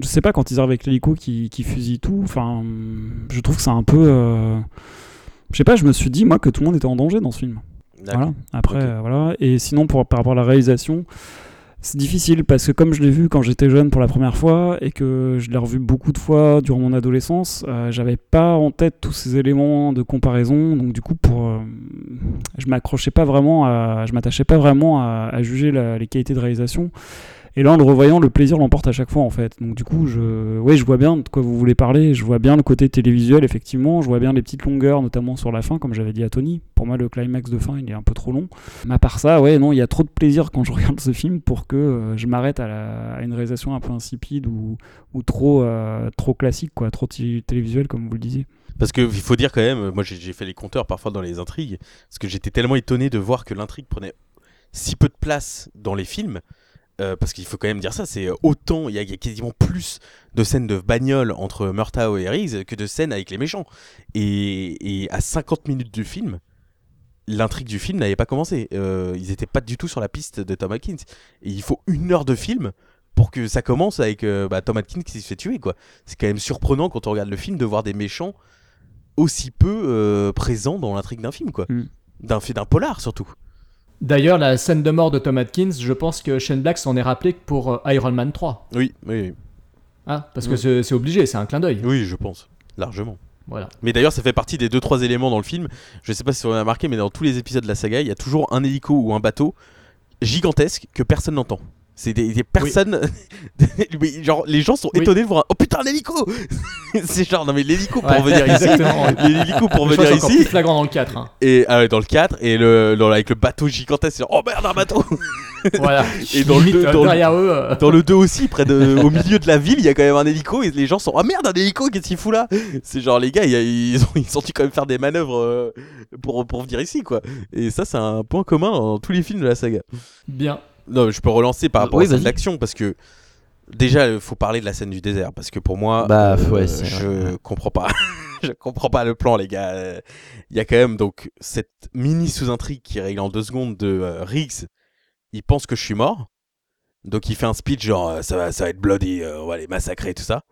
je sais pas, quand ils arrivent avec l'hélico qui, qui fusille tout. Enfin, je trouve que c'est un peu, euh, je sais pas, je me suis dit moi que tout le monde était en danger dans ce film. Voilà. Après, euh, voilà. Et sinon, pour, par rapport à la réalisation, c'est difficile parce que comme je l'ai vu quand j'étais jeune pour la première fois et que je l'ai revu beaucoup de fois durant mon adolescence, euh, j'avais pas en tête tous ces éléments de comparaison. Donc du coup, pour, euh, je m'accrochais pas vraiment, à, je m'attachais pas vraiment à, juger les qualités de réalisation. Et là, en le revoyant, le plaisir l'emporte à chaque fois, en fait. Donc, du coup, je, ouais, je vois bien de quoi vous voulez parler. Je vois bien le côté télévisuel, effectivement. Je vois bien les petites longueurs, notamment sur la fin, comme j'avais dit à Tony. Pour moi, le climax de fin, il est un peu trop long. Mais à part ça, ouais, non, il y a trop de plaisir quand je regarde ce film pour que euh, je m'arrête à, une réalisation un peu insipide ou, ou trop, euh, trop classique, quoi, trop té- télévisuel, comme vous le disiez. Parce qu'il faut dire quand même, moi j'ai fait les compteurs parfois dans les intrigues, parce que j'étais tellement étonné de voir que l'intrigue prenait si peu de place dans les films. Euh, parce qu'il faut quand même dire ça, c'est autant, il y, a- il y a quasiment plus de scènes de bagnole entre Murtaugh et Riggs que de scènes avec les méchants. Et, et à 50 minutes du film, l'intrigue du film n'avait pas commencé. Euh, ils n'étaient pas du tout sur la piste de Tom Atkins. Et il faut une heure de film pour que ça commence avec euh, bah, Tom Atkins qui se fait tuer. quoi. C'est quand même surprenant quand on regarde le film de voir des méchants aussi peu euh, présents dans l'intrigue d'un film, quoi. Mm. D'un polar surtout. D'ailleurs, la scène de mort de Tom Atkins, je pense que Shane Black s'en est rappelé pour euh, Iron Man 3. Oui, oui. Hein, parce que c'est obligé, c'est un clin d'œil. Oui, je pense, largement. Voilà. Mais d'ailleurs, ça fait partie des deux trois éléments dans le film. Je sais pas si on a remarqué, mais dans tous les épisodes de la saga, il y a toujours un hélico ou un bateau gigantesque que personne n'entend. C'est des, des personnes. genre, les gens sont Oui. étonnés de voir un. Oh putain, un hélico C'est genre, non mais l'hélico pour Ouais, venir ici. L'hélico pour venir c'est ici. plus flagrant dans le 4. hein. Et ah ouais, dans le 4, et le, dans- avec le bateau gigantesque, c'est genre, oh merde, un bateau Voilà. Et dans le Limite, 2, euh, dans le- derrière eux. euh, Dans le 2 aussi, près de, au milieu de la ville, il y a quand même un hélico et les gens sont Ah merde, un hélico, qu'est-ce qu'il fout là C'est genre les gars, ils ont, ils ont dû quand même faire des manœuvres euh, pour, pour venir ici quoi. Et ça, c'est un point commun dans tous les films de la saga. Bien. Non, je peux relancer par rapport Oui, à cette action parce que déjà, il faut parler de la scène du désert parce que pour moi, Bah, euh, ouais, je vrai. comprends pas. je comprends pas le plan, les gars. Il y a quand même donc cette mini sous-intrigue qui règle en deux secondes de euh, Riggs. Il pense que je suis mort. Donc il fait un speech genre euh, ça va, ça va être bloody, euh, on va les massacrer et tout ça.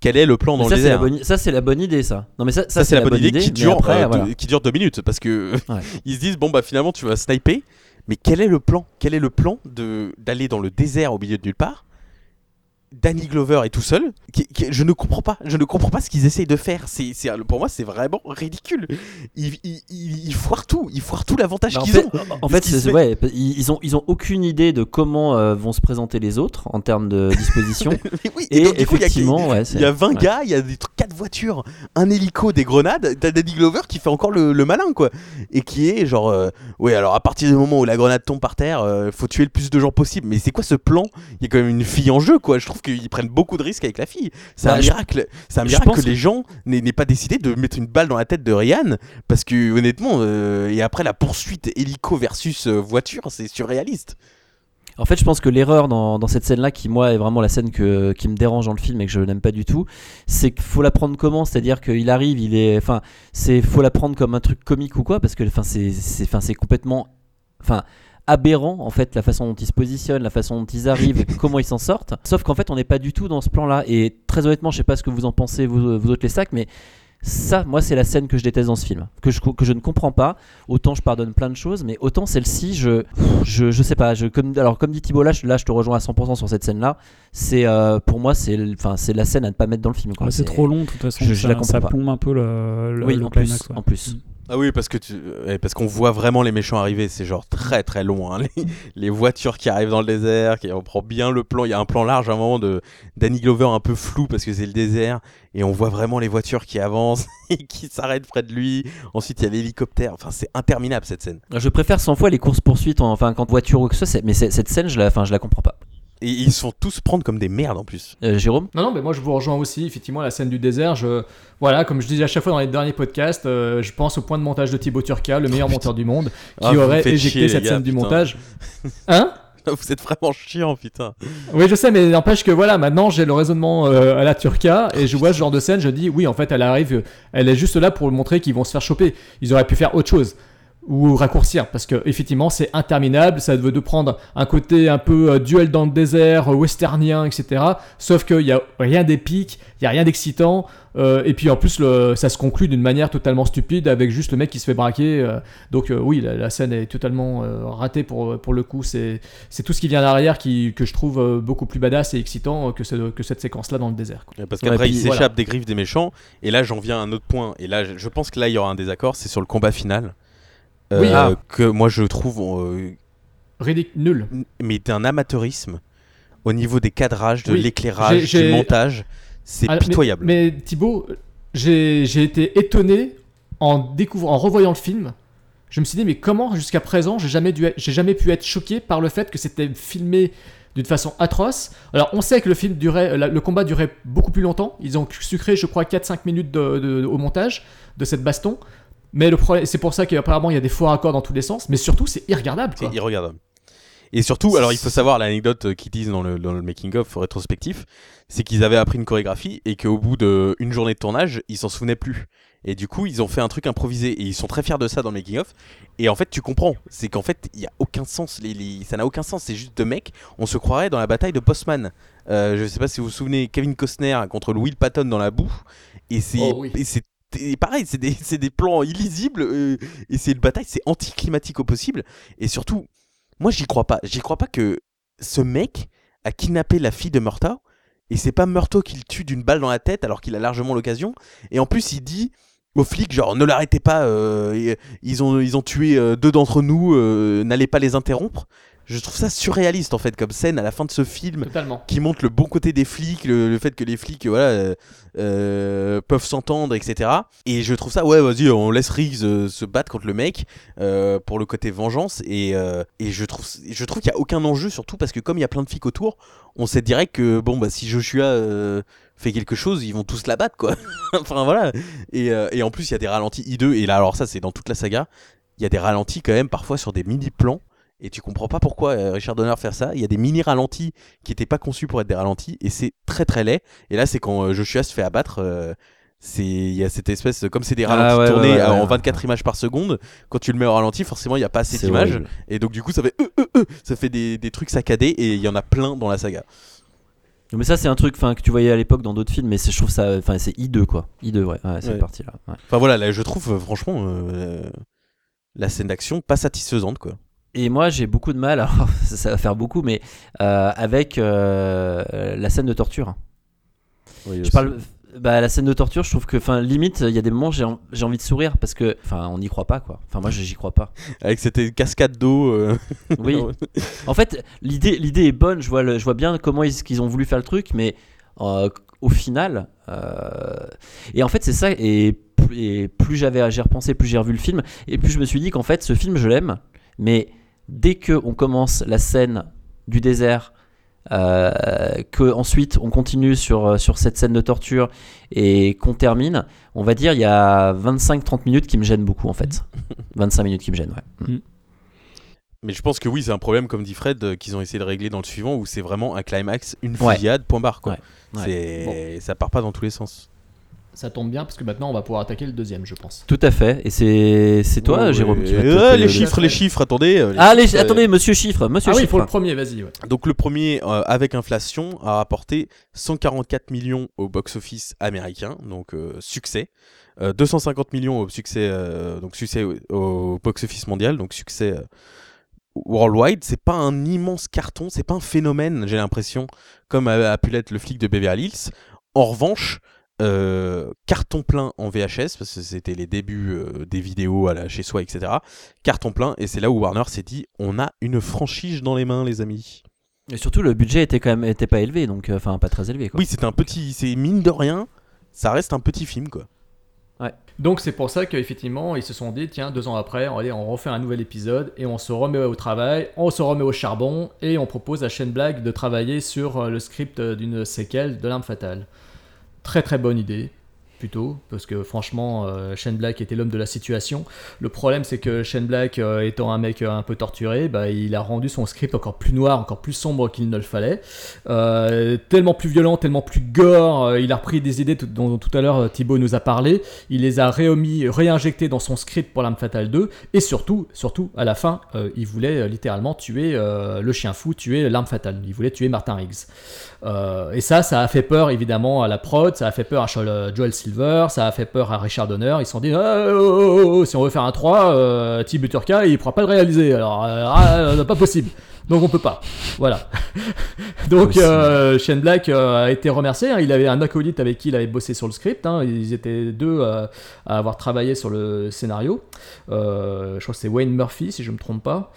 Quel est le plan dans ça, le désert? bonne, ça, c'est la bonne idée, ça. Non, mais ça, Ça, c'est la bonne idée, qui dure, après, voilà. deux, qui dure deux minutes parce que Ouais. ils se disent bon bah finalement tu vas sniper. Mais quel est le plan? Quel est le plan d'aller dans le désert au milieu de nulle part? Danny Glover est tout seul. qui- qui- je ne comprends pas. Je ne comprends pas ce qu'ils essayent de faire. C'est, pour moi, c'est vraiment ridicule. Ils, ils, ils- ils foirent tout. Ils foirent tout l'avantage Bah, qu'ils ont. en fait, ouais, ils, ils ont, ils ont aucune idée de comment euh, vont se présenter les autres en termes de disposition. Oui, et, donc, il y a- effectivement, ouais, il y, a c'est- 20 ouais. gars, il y a des trucs, 4 voitures, un hélico, des grenades. T'as Danny Glover qui fait encore le, le malin, quoi. Et qui est genre, euh, ouais, alors à partir du moment où la grenade tombe par terre, euh, faut tuer le plus de gens possible. Mais c'est quoi ce plan? Il y a quand même une fille en jeu, quoi. Je trouve qu'ils prennent beaucoup de risques avec la fille. C'est Bah, un miracle. C'est un miracle que que- les gens n'aient pas décidé de mettre une balle dans la tête de Ryan. Parce que honnêtement, euh, et après la poursuite hélico versus euh, voiture, c'est surréaliste. En fait, je pense que l'erreur dans, dans cette scène-là, qui moi est vraiment la scène que, qui me dérange dans le film et que je n'aime pas du tout, c'est qu'il faut la prendre comment? C'est-à-dire qu'il arrive, il est, enfin, c'est faut la prendre comme un truc comique ou quoi? Parce que, enfin, c'est, c'est, enfin, c'est complètement, enfin, aberrant en fait la façon dont ils se positionnent, la façon dont ils arrivent, comment ils s'en sortent. Sauf qu'en fait, on n'est pas du tout dans ce plan-là. Et très honnêtement, je sais pas ce que vous en pensez vous, vous autres les sacs, mais ça, moi, c'est la scène que je déteste dans ce film, que je, que je ne comprends pas. Autant je pardonne plein de choses, mais autant celle-ci, je, je, je sais pas. Je, comme, alors, comme dit Thibault, là, je, là, je te rejoins à 100% sur cette scène-là. C'est, euh, pour moi, c'est, enfin, c'est la scène à ne pas mettre dans le film. Ouais, c'est trop long, de toute façon. Je, je ça, la comprends ça pas. plombe un peu le, le, oui, le en plus, climax. ouais. en plus. Ah oui, parce que tu... ouais, parce qu'on voit vraiment les méchants arriver, c'est genre très très long. hein. Les, voitures qui arrivent dans le désert, qui... on prend bien le plan. Il y a un plan large à un moment de Danny Glover un peu flou parce que c'est le désert et on voit vraiment les voitures qui avancent et qui s'arrêtent près de lui. Ensuite, il y a l'hélicoptère. Enfin, c'est interminable cette scène. Je préfère 100 fois les courses poursuites, en, enfin, quand voiture ou que ce soit. Mais cette scène, je la, je la comprends pas. Et ils se font tous prendre comme des merdes en plus. Euh, Jérôme Non, non, mais moi je vous rejoins aussi. Effectivement, la scène du désert, je... voilà, comme je disais à chaque fois dans les derniers podcasts, euh, je pense au point de montage de Thibaut Turca, le meilleur monteur du monde, qui Ah, aurait éjecté chier, cette gars, scène du montage. Hein Vous êtes vraiment chiant, putain. Oui, je sais, mais n'empêche que voilà, maintenant j'ai le raisonnement euh, à la Turca et je vois ce genre de scène, je dis oui, en fait, elle arrive, elle est juste là pour montrer qu'ils vont se faire choper. Ils auraient pu faire autre chose ou raccourcir parce que effectivement c'est interminable ça veut de prendre un côté un peu euh, duel dans le désert euh, westernien etc sauf qu'il y a rien d'épique il y a rien d'excitant euh, et puis en plus le, ça se conclut d'une manière totalement stupide avec juste le mec qui se fait braquer euh, donc euh, oui la, la scène est totalement euh, ratée pour, pour le coup c'est c'est tout ce qui vient derrière qui, que je trouve euh, beaucoup plus badass et excitant euh, que, ce- que cette séquence là dans le désert quoi. Parce qu'après, il s'échappe voilà. des griffes des méchants. Et là, j'en viens à un autre point. Et là, je je pense que là, il y aura un désaccord. C'est sur le combat final. Euh, Oui. Ah. Que moi, je trouve. euh, nul mais d'un amateurisme au niveau des cadrages, de Oui, l'éclairage, du montage. C'est Ah, mais- pitoyable. Mais, Thibaut, j'ai été étonné en découvrant, en revoyant le film. Je me suis dit, mais comment jusqu'à présent j'ai jamais, dû être- j'ai jamais pu être choqué par le fait que c'était filmé d'une façon atroce. Alors on sait que le film durait, le combat durait beaucoup plus longtemps. Ils ont sucré, je crois, 4-5 minutes de- de- au montage de cette baston. Mais le problème, c'est pour ça qu'apparemment il y a des faux raccords dans tous les sens. Mais surtout, c'est irregardable. C'est irregardable. Et surtout, alors il faut savoir l'anecdote euh, qu'ils disent dans le, dans le making-of rétrospectif, c'est qu'ils avaient appris une chorégraphie et qu'au bout d'une journée de tournage, ils s'en souvenaient plus. Et du coup, ils ont fait un truc improvisé et ils sont très fiers de ça dans le making-of. Et en fait, tu comprends, c'est qu'en fait, il y a aucun sens, les, les- ça n'a aucun sens, c'est juste deux mecs, on se croirait dans la bataille de Postman. Euh, je sais pas si vous vous souvenez, Kevin Costner contre Will Patton dans la boue, et c'est Oh oui. Et pareil, c'est des, des plans illisibles euh, et c'est une bataille, c'est anticlimatique au possible. Et surtout, moi j'y crois pas. J'y crois pas que ce mec a kidnappé la fille de Murtaugh et c'est pas Murtaugh qui le tue d'une balle dans la tête alors qu'il a largement l'occasion. Et en plus, il dit aux flics genre ne l'arrêtez pas, euh, ils ont ils ont tué euh, deux d'entre nous, n'allez pas les interrompre. Je trouve ça surréaliste en fait comme scène à la fin de ce film Totalement. qui montre le bon côté des flics, le, le fait que les flics voilà, euh, euh, peuvent s'entendre, etc. Et je trouve ça, ouais, vas-y, on laisse Riggs euh, se battre contre le mec euh, pour le côté vengeance. Et, et je trouve, je trouve qu'il n'y a aucun enjeu, surtout parce que comme il y a plein de flics autour, on sait direct que bon, bah, si Joshua fait quelque chose, ils vont tous la battre, quoi. enfin voilà. Et, et en plus, il y a des ralentis I2, et là, alors ça, c'est dans toute la saga, il y a des ralentis quand même parfois sur des mini-plans. Et tu comprends pas pourquoi euh, Richard Donner fait ça. Il y a des mini ralentis qui étaient pas conçus pour être des ralentis et c'est très très laid. Et là, c'est quand euh, Joshua se fait abattre. euh, c'est il y a cette espèce comme c'est des Ah ralentis ouais, tournés ouais, ouais, en ouais. 24 images par seconde quand tu le mets au ralenti forcément il n'y a pas assez d'images et donc du coup ça fait euh, euh, euh, ça fait des, des trucs saccadés et il y en a plein dans la saga Mais ça, c'est un truc enfin, que tu voyais à l'époque dans d'autres films, mais c'est- je trouve ça. Enfin, c'est I2 quoi. I2, ouais, ouais c'est Ouais. parti là. enfin voilà là, je trouve franchement la scène d'action pas satisfaisante quoi Et moi, j'ai beaucoup de mal, alors ça va faire beaucoup, mais euh, avec euh, la scène de torture. Oui, Je parle. Bah, la scène de torture, je trouve que, enfin, limite, il y a des moments, j'ai en- j'ai envie de sourire parce que, enfin, on n'y croit pas, quoi. Enfin, moi, j'y crois pas. Avec cette cascade d'eau. euh, Oui. En fait, l'idée, l'idée est bonne. Je vois, le- je vois bien comment ils, qu'ils ont voulu faire le truc, mais au final, et en fait, c'est ça. Et, plus- et plus j'avais, j'ai repensé, plus j'ai revu le film, et plus je me suis dit qu'en fait, ce film, je l'aime, mais dès que on commence la scène du désert. Euh, que ensuite on continue sur, euh, sur cette scène de torture et qu'on termine, on va dire il y a 25-30 minutes qui me gênent beaucoup en fait. 25 minutes qui me gênent, ouais. Mais je pense que oui, c'est un problème, comme dit Fred, euh, qu'ils ont essayé de régler dans le suivant, où c'est vraiment un climax, une Ouais. fusillade, point barre. Quoi. Ouais. Ça part pas dans tous les sens. Ça tombe bien parce que maintenant on va pouvoir attaquer le deuxième, je pense. Tout à fait. Et c'est c'est toi, Ouais, Jérôme, qui va Euh, les chiffres, les chiffres, attendez. euh, les Ah, les- chiffres, euh, attendez, monsieur chiffre, monsieur ah oui, il chiffre. faut le premier, vas-y. ouais. Donc le premier, euh, avec inflation, a rapporté 144 millions au box-office américain, donc euh, succès. Euh, 250 millions au succès, euh, donc succès au, au box-office mondial, donc succès euh, worldwide. C'est pas un immense carton, c'est pas un phénomène, j'ai l'impression, comme a, a pu l'être le flic de Beverly Hills. En revanche, euh, carton plein en VHS, parce que c'était les débuts euh, des vidéos à la, chez soi, etc. Carton plein, et c'est là où Warner s'est dit on a une franchise dans les mains, les amis. Et surtout, le budget était quand même était pas élevé, donc euh, enfin pas très élevé. Quoi. Oui, c'est un petit, c'est mine de rien, ça reste un petit film quoi. Donc c'est pour ça qu'effectivement ils se sont dit tiens deux ans après allez on refait un nouvel épisode et on se remet au travail, on se remet au charbon et on propose à Shane Black de travailler sur le script d'une séquelle de l'arme fatale. Très très bonne idée parce que franchement euh, Shane Black était l'homme de la situation. Le problème c'est que Shane Black euh, étant un mec euh, un peu torturé, bah, il a rendu son script encore plus noir, encore plus sombre qu'il ne le fallait. Euh, tellement plus violent, tellement plus gore. il a repris des idées dont, tout à l'heure Thibaut nous a parlé. Il les a réomis, réinjectées dans son script pour l'arme fatale 2. Et surtout, surtout, à la fin, il voulait littéralement tuer le chien fou, tuer l'arme fatale. Il voulait tuer Martin Riggs. Et ça, ça a fait peur évidemment à la prod, ça a fait peur à Joel Joel Silver, ça a fait peur à Richard Donner. Ils se sont dit, Ah, oh, oh, oh, si on veut faire un 3, euh, Thibaut Turca, il pourra pas le réaliser. Alors, euh, ah, euh, pas possible. Donc on peut pas. Voilà. Donc euh, Shane Black euh, a été remercié. hein. Il avait un acolyte avec qui il avait bossé sur le script. hein. Ils étaient deux euh, à avoir travaillé sur le scénario. Euh, je crois que c'est Wayne Murphy, si je me trompe pas.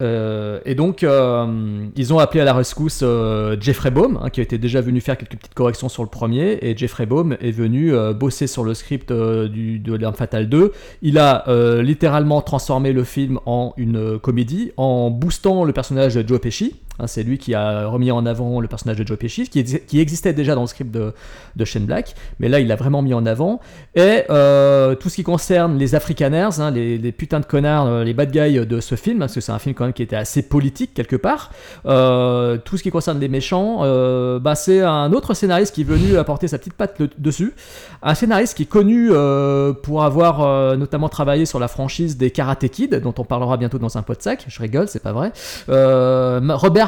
Euh, et donc, euh, ils ont appelé à la rescousse euh, Jeffrey Baum, hein, qui était déjà venu faire quelques petites corrections sur le premier. Et Jeffrey Baum est venu bosser sur le script de L'Arme Fatale 2. Il a littéralement transformé le film en une comédie en boostant le personnage de Joe Pesci. Hein, c'est lui qui a remis en avant le personnage de Joe Pesci, qui, exi- qui existait déjà dans le script de, Shane Black, mais là il l'a vraiment mis en avant. Et euh, tout ce qui concerne les Afrikaners, hein, les, putains de connards, euh, les bad guys de ce film, parce que c'est un film quand même qui était assez politique quelque part, euh, tout ce qui concerne les méchants, bah, c'est un autre scénariste qui est venu apporter sa petite patte dessus. Un scénariste qui est connu pour avoir notamment travaillé sur la franchise des Karate Kid, dont on parlera bientôt dans un pot de sac. Je rigole, c'est pas vrai. Euh,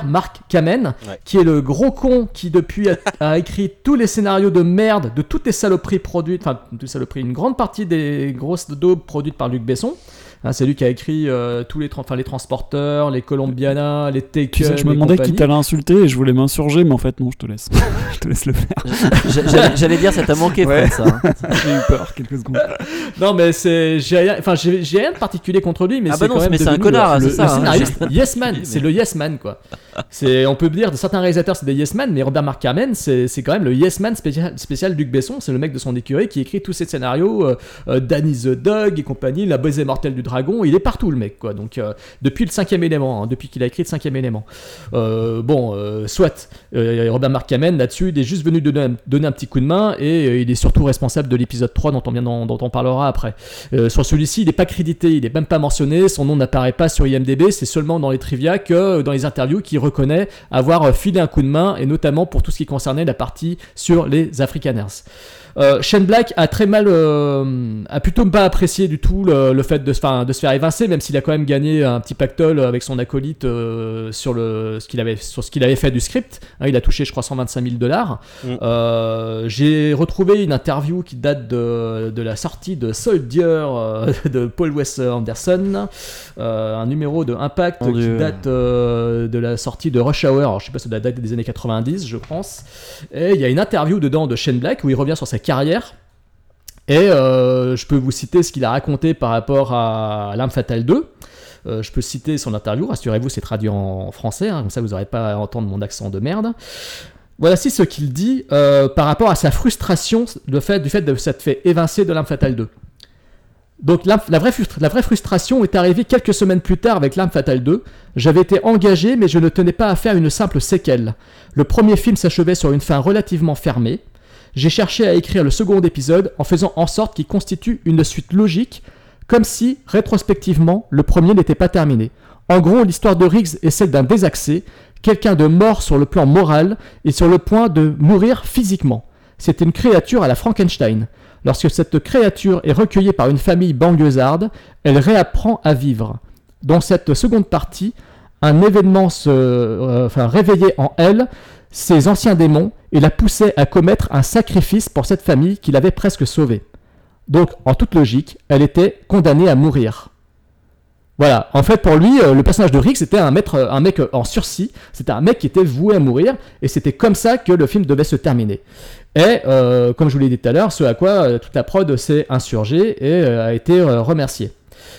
Robert Mark Kamen, Ouais. qui est le gros con qui depuis a, a écrit tous les scénarios de merde de toutes les saloperies produites, enfin toutes les saloperies, une grande partie des grosses daubes produites par Luc Besson. Hein, c'est lui qui a écrit euh, tous les, les transporteurs, les Colombiana, les Taken. Je me demandais qui t'allait insulter et je voulais m'insurger, mais en fait, non, je te laisse. je te laisse le faire. J'a- J'allais dire, ça t'a manqué, Ouais. Fred, ça. hein. J'ai eu peur quelques secondes. Non, mais c'est, j'ai rien, enfin, j'ai j'ai rien de particulier contre lui, mais Ah c'est bah non, quand même mais c'est un devenu connard, le, c'est le- ça, le hein. scénariste Yes Man. C'est le Yes Man, quoi. C'est, on peut dire de certains réalisateurs c'est des Yes Man, mais Robert Mark Kamen, c'est, c'est quand même le Yes Man spécial, spécial Luc Besson. C'est le mec de son écurie qui écrit tous ces scénarios, euh, euh, Danny the Dog et compagnie, La baiser mortelle du dragon. Il est partout, le mec, quoi. Donc, euh, depuis le cinquième élément, hein, depuis qu'il a écrit le cinquième élément. Bon, soit Robert Mark Kamen là-dessus, il est juste venu donner un, donner un petit coup de main et il est surtout responsable de l'épisode 3 dont on, on parlera après. Sur celui-ci, il n'est pas crédité, il n'est même pas mentionné, son nom n'apparaît pas sur IMDb, c'est seulement dans les trivia que dans les interviews qu'il reconnaît avoir euh, filé un coup de main, et notamment pour tout ce qui concernait la partie sur les Afrikaners. Euh, Shane Black a très mal, euh, a plutôt pas apprécié du tout le, le fait de, de se faire évincer, même s'il a quand même gagné un petit pactole avec son acolyte euh, sur, le, ce qu'il avait, sur ce qu'il avait fait du script. Hein, il a touché, je crois, 125 000 dollars. Mm. J'ai retrouvé une interview qui date de, de la sortie de Soldier de Paul Wes Anderson, un numéro de Impact qui date de la sortie de Rush Hour. Alors, je sais pas si ça date des années 90, je pense. Et il y a une interview dedans de Shane Black où il revient sur sa carrière. Et euh, je peux vous citer ce qu'il a raconté par rapport à L'Arme Fatale 2. Euh, je peux citer son interview, rassurez-vous, c'est traduit en français, hein, comme ça vous n'aurez pas à entendre mon accent de merde. Voici ce qu'il dit euh, par rapport à sa frustration le fait, du fait de s'être fait évincer de L'Arme Fatale 2. Donc la, vraie frustration est arrivée quelques semaines plus tard avec L'Arme Fatale 2. J'avais été engagé mais je ne tenais pas à faire une simple séquelle. Le premier film s'achevait sur une fin relativement fermée. J'ai cherché à écrire le second épisode en faisant en sorte qu'il constitue une suite logique, comme si, rétrospectivement, le premier n'était pas terminé. En gros, l'histoire de Riggs est celle d'un désaxé, quelqu'un de mort sur le plan moral et sur le point de mourir physiquement. C'est une créature à la Frankenstein. Lorsque cette créature est recueillie par une famille banlieusarde, elle réapprend à vivre. Dans cette seconde partie, un événement se euh, réveillait en elle ses anciens démons et la poussait à commettre un sacrifice pour cette famille qui l'avait presque sauvée. Donc, en toute logique, elle était condamnée à mourir. Voilà, en fait pour lui, euh, le personnage de Rick c'était un, un mec en sursis, c'était un mec qui était voué à mourir, et c'était comme ça que le film devait se terminer. Et euh, comme je vous l'ai dit tout à l'heure, ce à quoi euh, toute la prod s'est insurgée et euh, a été euh, remerciée.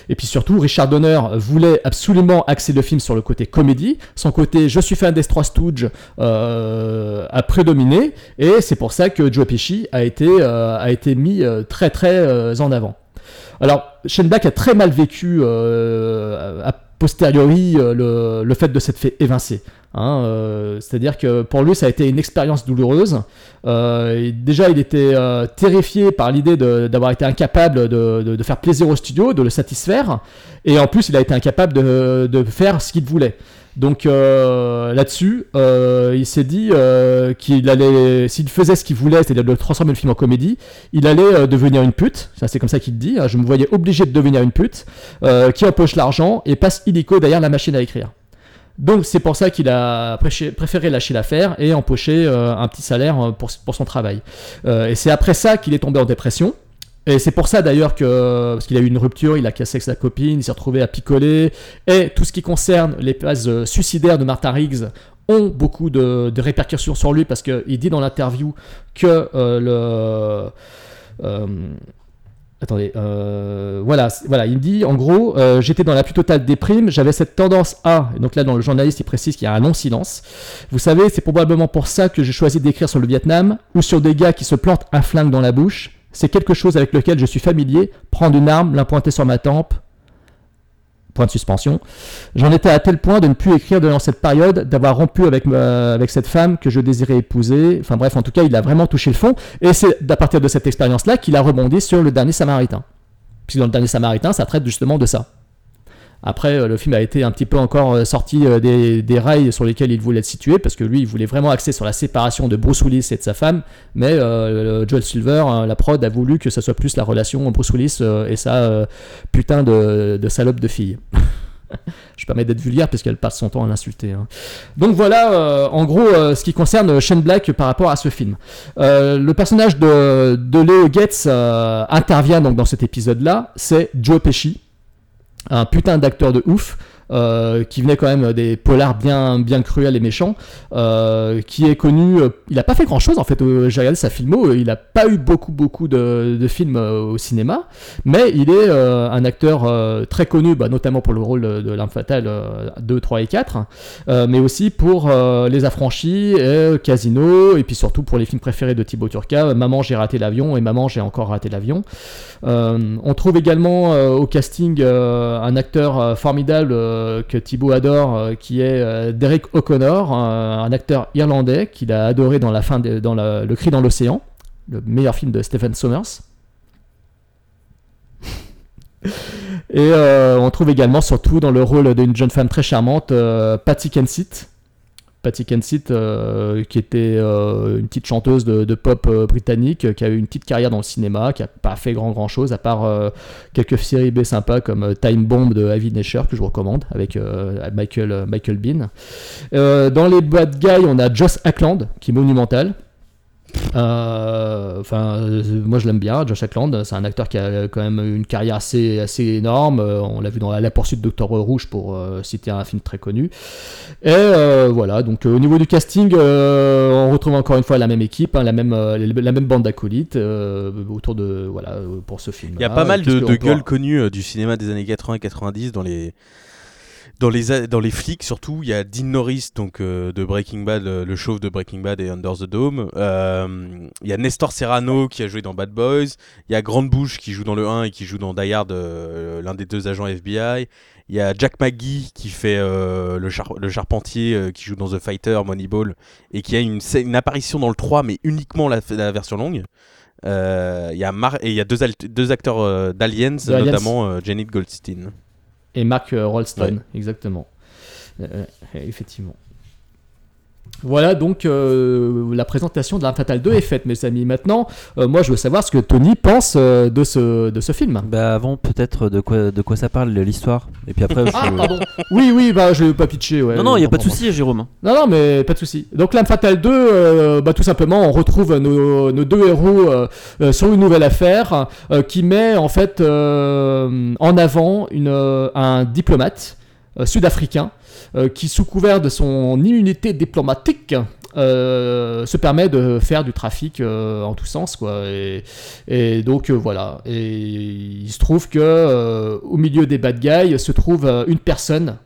Et puis surtout, Richard Donner voulait absolument axer le film sur le côté comédie. Son côté je suis fan des Trois Stooges a prédominé. Et c'est pour ça que Joe Pesci a été, a été mis très très en avant. Alors, Shane Black a très mal vécu euh, posteriori euh, le, fait de s'être fait évincer. Hein, euh, C'est-à-dire que pour lui, ça a été une expérience douloureuse. Euh, déjà, il était terrifié par l'idée d'avoir été incapable de, faire plaisir au studio, de le satisfaire. Et en plus, il a été incapable de faire ce qu'il voulait. Donc euh, là-dessus, euh, il s'est dit euh, qu'il allait, s'il faisait ce qu'il voulait, c'est-à-dire de transformer le film en comédie, il allait devenir une pute. Ça, c'est comme ça qu'il dit. hein. Je me voyais obligé de devenir une pute qui empoche l'argent et passe illico derrière la machine à écrire. Donc c'est pour ça qu'il a préféré lâcher l'affaire et empocher un petit salaire pour, pour son travail. Et c'est après ça qu'il est tombé en dépression. Et c'est pour ça d'ailleurs que, parce qu'il a eu une rupture, il a cassé avec sa copine, il s'est retrouvé à picoler. Et tout ce qui concerne les phases euh, suicidaires de Martha Riggs ont beaucoup de, répercussions sur lui parce qu'il dit dans l'interview que euh, le... euh, Attendez, voilà, voilà, il me dit en gros, j'étais dans la plus totale déprime, j'avais cette tendance à, et donc là dans le journaliste il précise qu'il y a un long silence. Vous savez, c'est probablement pour ça que j'ai choisi d'écrire sur le Vietnam ou sur des gars qui se plantent un flingue dans la bouche. C'est quelque chose avec lequel je suis familier, prendre une arme, la pointer sur ma tempe. Point de suspension. J'en étais à tel point de ne plus écrire durant cette période, d'avoir rompu avec, avec cette femme que je désirais épouser. Enfin bref, en tout cas, il a vraiment touché le fond. Et c'est à partir de cette expérience-là qu'il a rebondi sur le dernier Samaritain. Puisque dans le dernier Samaritain, ça traite justement de ça. Après, euh, le film a été un petit peu encore euh, sorti euh, des, rails sur lesquels il voulait être situé, parce que lui, il voulait vraiment axer sur la séparation de Bruce Willis et de sa femme, mais Joel Silver, euh, la prod, a voulu que ça soit plus la relation Bruce Willis et sa putain de, salope de fille. Je permets d'être vulgaire parce qu'elle passe son temps à l'insulter. hein. Donc voilà, en gros, ce qui concerne Shane Black par rapport à ce film. Le personnage de, de Leo euh, intervient donc dans cet épisode-là, c'est Joe Pesci, un putain d'acteur de ouf. Euh, qui venait quand même des polars bien, bien cruels et méchants, euh, qui est connu. euh, il n'a pas fait grand chose en fait. J'ai regardé sa filmo, il n'a pas eu beaucoup, beaucoup de, films au cinéma, mais il est un acteur très connu, bah, notamment pour le rôle de, L'Arme Fatale euh, 2, 3 et 4, euh, mais aussi pour Les Affranchis, et, Casino, et puis surtout pour les films préférés de Thibaut Turca, Maman, j'ai raté l'avion et Maman, j'ai encore raté l'avion. On trouve également au casting un acteur formidable que Thibaut adore, euh, qui est euh, Derek O'Connor, un, acteur irlandais qu'il a adoré dans, la fin dans Le Cri dans l'océan, le meilleur film de Stephen Sommers. Et euh, on trouve également, surtout dans le rôle d'une jeune femme très charmante, euh, Patty Kensit, Patty Kensit, euh, qui était euh, une petite chanteuse de, pop euh, britannique, qui a eu une petite carrière dans le cinéma, qui a pas fait grand grand chose, à part quelques séries B sympas comme Time Bomb de Avi Nesher, que je recommande, avec Michael, Michael Bean. Dans les bad guys, on a Josh Ackland, qui est monumental. Euh, Enfin, euh, moi je l'aime bien, Josh Ackland. C'est un acteur qui a quand même une carrière assez, assez énorme. Euh, on l'a vu dans La poursuite de Docteur Rouge pour citer un film très connu. Et voilà, donc au niveau du casting, on retrouve encore une fois la même équipe, hein, la, même, la même bande d'acolytes euh, autour de voilà pour ce film. Il y a pas mal de, de gueules connues du cinéma des années 80 et 90 dans les dans les dans les flics surtout. Il y a Dean Norris donc euh, de Breaking Bad, euh, le chauve de Breaking Bad et Under the Dome. Euh, Il y a Nestor Serrano qui a joué dans Bad Boys. Il y a Grande Bouche qui joue dans le 1 et qui joue dans Die Hard, euh, l'un des deux agents FBI. Il y a Jack McGee qui fait le, char- le charpentier qui joue dans The Fighter, Moneyball et qui a une, une apparition dans le 3 mais uniquement la, la version longue. Il y a Mar- et il y a deux, deux acteurs d'Aliens, notamment Janet Goldstein. Et Mark euh, Rolston, Ouais. exactement. Euh, euh, effectivement. Voilà donc euh, la présentation de l'Arme Fatale 2 est faite, mes amis. Maintenant, euh, moi je veux savoir ce que Tony pense euh, de, ce, de ce film. Bah avant peut-être de quoi de quoi ça parle l'histoire et puis après. Ah, je- pardon. Oui, oui, bah je vais pas pitcher. Ouais, non non il y a pas de souci Jérôme. Non, non, mais pas de souci. Donc, L'Âme Fatale 2, euh, bah, tout simplement, on retrouve nos, nos deux héros euh, euh, sur une nouvelle affaire euh, qui met en fait euh, en avant une, euh, un diplomate euh, sud-africain euh, qui, sous couvert de son immunité diplomatique, euh, se permet de faire du trafic euh, en tous sens quoi et, donc euh, voilà et il se trouve que euh, au milieu des bad guys se trouve euh, une personne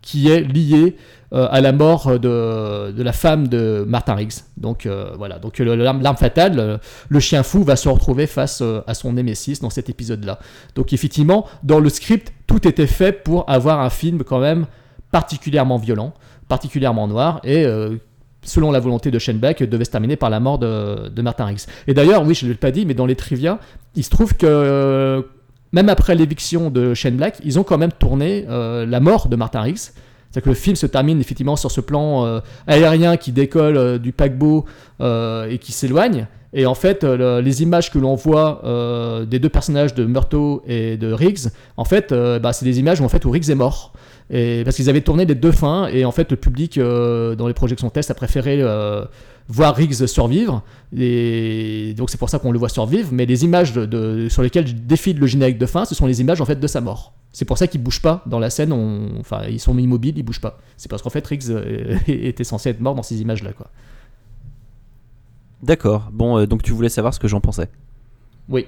qui est liée euh, à la mort de, la femme de Martin Riggs. Donc euh, voilà, donc l'arme fatale, le, chien fou va se retrouver face euh, à son némésis dans cet épisode-là. Donc effectivement, dans le script, tout était fait pour avoir un film quand même particulièrement violent, particulièrement noir et euh, selon la volonté de Shane Black, devait se terminer par la mort de, Martin Riggs. Et d'ailleurs, oui, je ne l'ai pas dit, mais dans les trivia, il se trouve que même après l'éviction de Shane Black, ils ont quand même tourné euh, la mort de Martin Riggs. C'est-à-dire que le film se termine effectivement sur ce plan euh, aérien qui décolle du paquebot et qui s'éloigne. Et en fait, euh, le- les images que l'on voit euh, des deux personnages de Murtaugh et de Riggs, en fait, euh, bah, c'est des images où, en fait, Riggs est mort. Parce qu'ils avaient tourné les deux fins, et en fait, le public, dans les projections test, a préféré voir Riggs survivre. Et donc, c'est pour ça qu'on le voit survivre. Mais les images sur lesquelles défile le générique de fin, ce sont les images en fait de sa mort. C'est pour ça qu'ils bougent pas dans la scène. Enfin, ils sont immobiles, ils bougent pas. C'est parce qu'en fait, Riggs était censé être mort dans ces images-là. D'accord. Bon euh, donc tu voulais savoir ce que j'en pensais. Oui.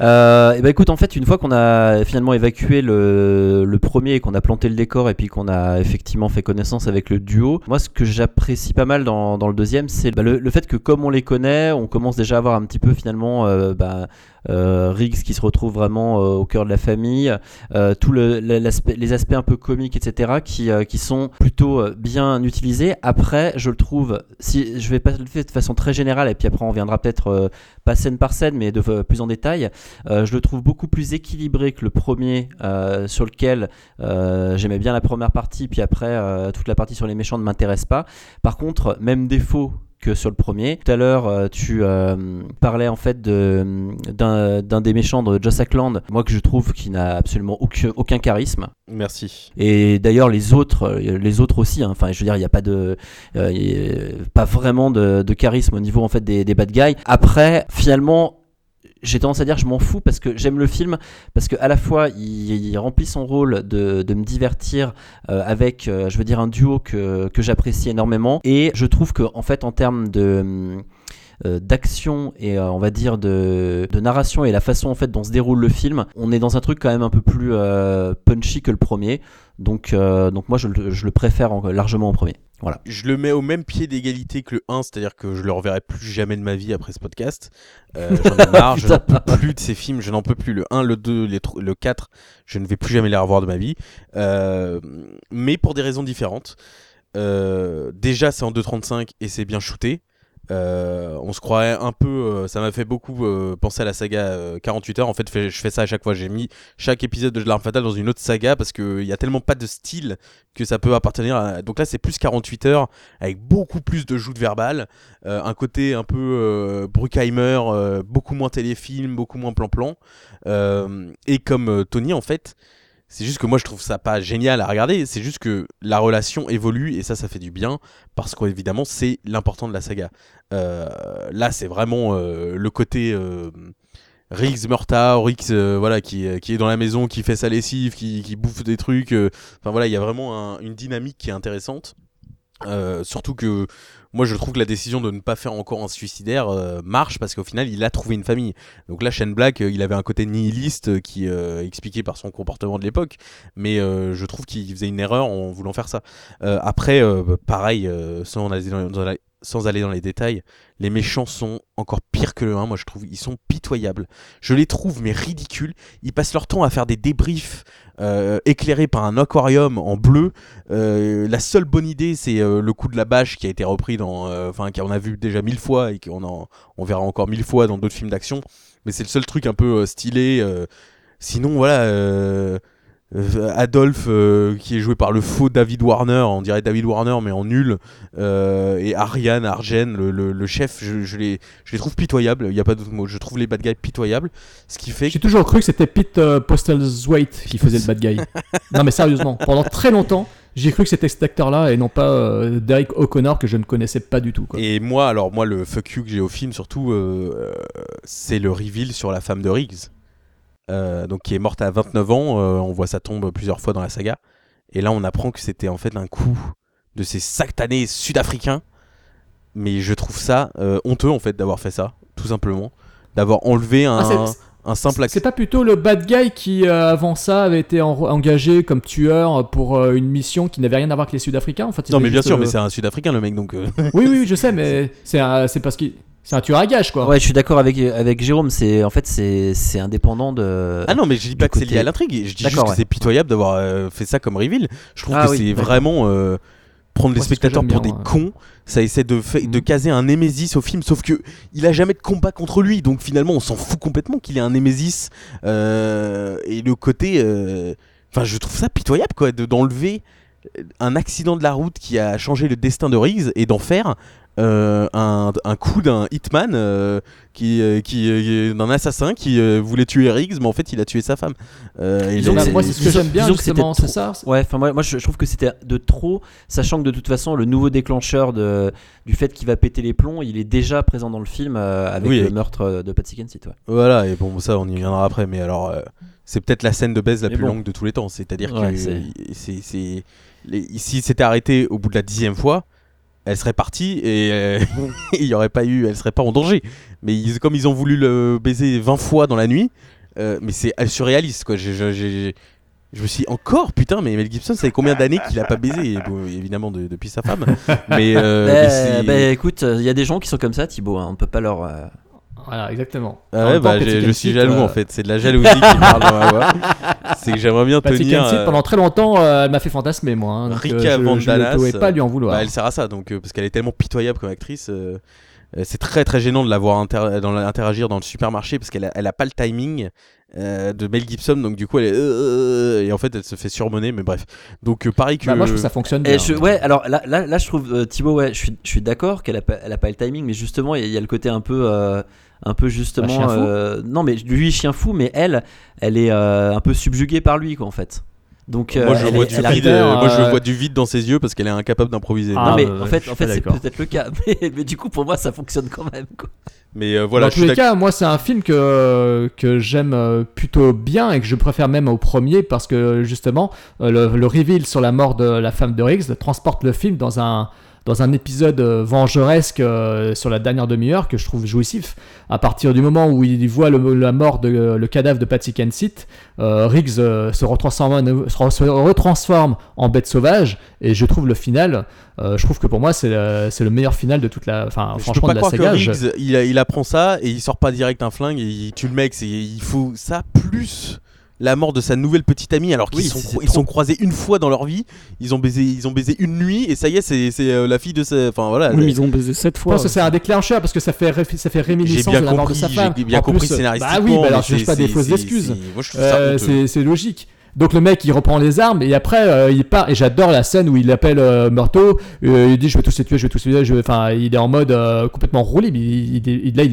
Euh, et ben écoute, en fait, une fois qu'on a finalement évacué le, le premier et qu'on a planté le décor et puis qu'on a effectivement fait connaissance avec le duo, moi ce que j'apprécie pas mal dans, dans le deuxième, c'est bah, le, le fait que comme on les connaît, on commence déjà à avoir un petit peu finalement euh, bah, Riggs qui se retrouve vraiment euh, au cœur de la famille, euh, l'aspect- les aspects un peu comiques, etc., qui, euh, sont plutôt euh, bien utilisés. Après, je le trouve, si je vais pas le faire de façon très générale et puis après on viendra peut-être euh, pas scène par scène, mais de euh, plus en détail. Euh, je le trouve beaucoup plus équilibré que le premier, euh, sur lequel euh, j'aimais bien la première partie, puis après euh, toute la partie sur les méchants ne m'intéresse pas. Par contre, même défaut que sur le premier. Tout à l'heure, euh, tu euh, parlais en fait de- d'un d'un des méchants de Joss Ackland, moi que je trouve qui n'a absolument aucun, aucun charisme. Merci. Et d'ailleurs les autres, euh, les autres aussi. hein. Enfin, je veux dire, il n'y a pas de, euh, a pas vraiment de, de charisme au niveau en fait des, des bad guys. Après, finalement. J'ai tendance à dire je m'en fous parce que j'aime le film parce que à la fois il, remplit son rôle de, de me divertir euh, avec euh, je veux dire un duo que, que j'apprécie énormément et je trouve que en fait en termes de euh, d'action et on va dire de, de narration et la façon en fait dont se déroule le film, on est dans un truc quand même un peu plus punchy que le premier. Donc, euh, donc moi je, le- je le préfère en- largement en premier. Voilà. Je le mets au même pied d'égalité que le 1, c'est-à-dire que je le reverrai plus jamais de ma vie après ce podcast. Euh, J'en ai marre, je n'en peux plus de ces films, je n'en peux plus. Le 1, le 2, les tro- le 4, je ne vais plus jamais les revoir de ma vie. Euh, mais pour des raisons différentes. Déjà, c'est en 2.35 et c'est bien shooté. Euh, on se croirait un peu. euh, ça m'a fait beaucoup euh, penser à la saga euh, 48 heures. En fait, fait- je fais ça à chaque fois. J'ai mis chaque épisode de L'arme fatale dans une autre saga parce qu'il y a tellement pas de style que ça peut appartenir à. Donc là, c'est plus 48 heures avec beaucoup plus de joutes verbales. un côté un peu Bruckheimer, beaucoup moins téléfilm, beaucoup moins plan-plan. Et comme Tony, en fait. C'est juste que moi je trouve ça pas génial à regarder, c'est juste que la relation évolue et ça ça fait du bien parce qu'évidemment c'est l'important de la saga. Euh, là c'est vraiment euh, le côté euh, Riggs Murtaugh, Riggs voilà qui, est dans la maison, qui fait sa lessive, qui, bouffe des trucs. Enfin voilà il y a vraiment un- une dynamique qui est intéressante. Surtout que moi je trouve que la décision de ne pas faire encore un suicidaire marche parce qu'au final il a trouvé une famille. Donc là Shane Black il avait un côté nihiliste euh, qui expliqué par son comportement de l'époque, mais je trouve qu'il faisait une erreur en voulant faire ça. Après pareil euh, sans, aller dans, dans la- sans aller dans les détails, les méchants sont encore pires que le 1, moi je trouve ils sont pitoyables. Je les trouve mais ridicules. Ils passent leur temps à faire des débriefs euh, éclairés par un aquarium en bleu. Euh, la seule bonne idée, c'est euh, le coup de la bâche qui a été repris dans, enfin qu'on a vu déjà mille fois et qu'on en- on verra encore mille fois dans d'autres films d'action. Mais c'est le seul truc un peu stylé. Sinon, voilà. Euh, Adolphe euh, qui est joué par le faux David Warner, on dirait David Warner mais en nul, euh, et Ariane Arjen, le, le- le chef, je, je les, je les trouve pitoyables, il n'y a pas d'autre mot, je trouve les bad guys pitoyables, ce qui fait J'ai toujours cru que c'était Pete euh, Postlethwaite qui faisait le bad guy. non mais sérieusement, pendant très longtemps, j'ai cru que c'était cet acteur-là et non pas euh, Derek O'Connor que je ne connaissais pas du tout. Quoi. Et moi, alors moi, le fuck you que j'ai au film, surtout, euh, c'est le reveal sur la femme de Riggs, euh, donc qui est morte à 29 ans. euh, on voit sa tombe plusieurs fois dans la saga. Et là, on apprend que c'était en fait un coup de ces satanés sud-africains. Mais je trouve ça euh, honteux en fait d'avoir fait ça, tout simplement, d'avoir enlevé un, Ah, un simple C'est pas plutôt le bad guy qui, euh, avant ça, avait été en- engagé comme tueur pour euh, une mission qui n'avait rien à voir avec les Sud-Africains en fait, Non, mais bien sûr, euh, mais c'est un sud-africain le mec, donc. euh, Oui, oui, je sais, mais c'est parce qu'il. C'est un tueur à gage, quoi. Ouais, je suis d'accord avec, avec Jérôme. C'est en fait c'est c'est indépendant de. Ah non, mais je dis pas que c'est lié à l'intrigue. Je dis juste que ouais. c'est pitoyable d'avoir euh, fait ça comme reveal. Je trouve Ah que oui, c'est vraiment euh, prendre les spectateurs pour bien, des ouais. cons. Ça essaie de, fa- de Mhm. caser un Némésis au film, sauf que il a jamais de combat contre lui. Donc finalement, on s'en fout complètement qu'il ait un Némésis. Euh, et le côté. euh, Enfin, je trouve ça pitoyable, quoi, de- d'enlever un accident de la route qui a changé le destin de Riggs et d'en faire. Euh, un, un coup d'un hitman euh, qui, euh, qui d'un assassin qui voulait tuer Riggs mais en fait il a tué sa femme et moi, c'est ce que j'aime bien, justement, c'est ça. Ouais, enfin moi, moi je, trouve que c'était de trop, sachant que de toute façon le nouveau déclencheur de, du fait qu'il va péter les plombs, il est déjà présent dans le film avec Oui, le meurtre de Patsy Kensit. Ouais. Voilà, et bon, ça, on y viendra après, mais alors, c'est peut-être la scène de baise la Mais plus bon. longue de tous les temps. C'est-à-dire Ouais, que c'est- c'est. c'est- les- Si c'était arrêté au bout de la dixième fois, elle serait partie et euh, il y aurait pas eu. Elle serait pas en danger. Mais ils- comme ils ont voulu le baiser 20 fois dans la nuit, euh, mais c'est surréaliste, quoi. J'ai- j'ai- j'ai- Je me suis dit, encore putain mais Mel Gibson ça fait combien d'années qu'il a pas baisé? Bon, évidemment de- depuis sa femme mais, euh, mais bah, c'est- bah, écoute, il y a des gens qui sont comme ça, Thibaut. hein, on peut pas leur. Voilà, exactement. Ah ouais, temps, bah, je suis jaloux euh, en fait, c'est de la jalousie qui parle dans ma voix. C'est que j'aimerais bien Patsy tenir. Kensit, euh, pendant très longtemps, euh, elle m'a fait fantasmer, moi. hein, donc, Rika euh, je- je ne Vandalas, pouvais pas lui en vouloir. bah, elle sert à ça, donc euh, parce qu'elle est tellement pitoyable comme actrice. euh, euh, c'est très très gênant de la voir inter- dans la- interagir dans le supermarché parce qu'elle a, elle a pas le timing euh, de Mel Gibson, donc du coup elle est euh, et en fait elle se fait surmonner, mais bref. Donc euh, pareil que. Bah, moi, je trouve que ça fonctionne bien. Et je- ouais, alors là, là, là, je trouve euh, Thibaut, ouais, je suis, je suis d'accord qu'elle a pas, elle a pas le timing, mais justement, il y, a- il y a le côté un peu, euh, un peu justement, fou. euh, non, mais lui chien fou, mais elle, elle est euh, un peu subjuguée par lui, quoi, en fait. Donc, euh, moi, je elle vois est- du elle vide, euh, moi je euh, vois du vide dans ses yeux parce qu'elle est incapable d'improviser. Ah, non, mais bah, en fait, en fait, c'est peut-être le cas, mais, mais du coup, pour moi, ça fonctionne quand même, quoi. Mais euh, voilà, dans tous les cas, moi, c'est un film que, que j'aime euh, plutôt bien et que je préfère même au premier parce que justement, euh, le, le reveal sur la mort de la femme de Riggs transporte le film dans un, dans un épisode euh, vengeresque euh, sur la dernière demi-heure que je trouve jouissif. À partir du moment où il voit le- la mort de le cadavre de Patsy Kensit, euh, Riggs euh, se, retransforme, en- se re- se retransforme en bête sauvage et je trouve le final, euh, je trouve que pour moi c'est le, meilleur final de toute la, enfin Mais je peux franchement pas de la croire saga. que je- Riggs, il, il apprend ça et il sort pas direct un flingue et il tue le mec. Il faut ça plus la mort de sa nouvelle petite amie alors qu'ils Oui, sont, sont croisés une fois dans leur vie. Ils ont baisé, ils ont baisé une nuit et ça y est, c'est c'est, euh, la fille de sa. Enfin voilà. Oui, mais ils ont baisé sept Je fois. pense que c'est un déclencheur parce que ça fait, ça fait réminiscence de la mort de sa femme. j'ai bien En compris plus, scénaristiquement. Bah oui, bah alors mais je cherche pas des fausses excuses. c'est- je Euh, logique. Donc le mec il reprend les armes et après euh, il part et j'adore la scène où il appelle euh, euh, il dit je vais tous les tuer, je vais tous les tuer, enfin il est en mode euh, complètement roulé, mais là il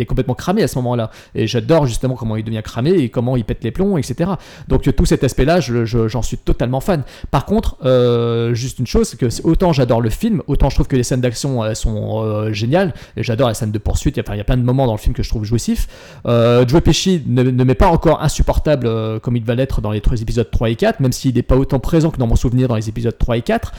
est, complètement cramé à ce moment-là et j'adore justement comment il devient cramé et comment il pète les plombs etc. Donc tout cet aspect-là je- je- j'en suis totalement fan. Par contre juste une chose c'est que autant j'adore le film, autant je trouve que les scènes d'action sont géniales et j'adore la scène de poursuite, enfin, il y a plein de moments dans le film que je trouve jouissifs. Euh, Joe Pesci ne, ne m'est pas encore insupportable comme il va l'être dans les trois épisodes 3 et 4, même s'il n'est pas autant présent que dans mon souvenir dans les épisodes 3 et 4.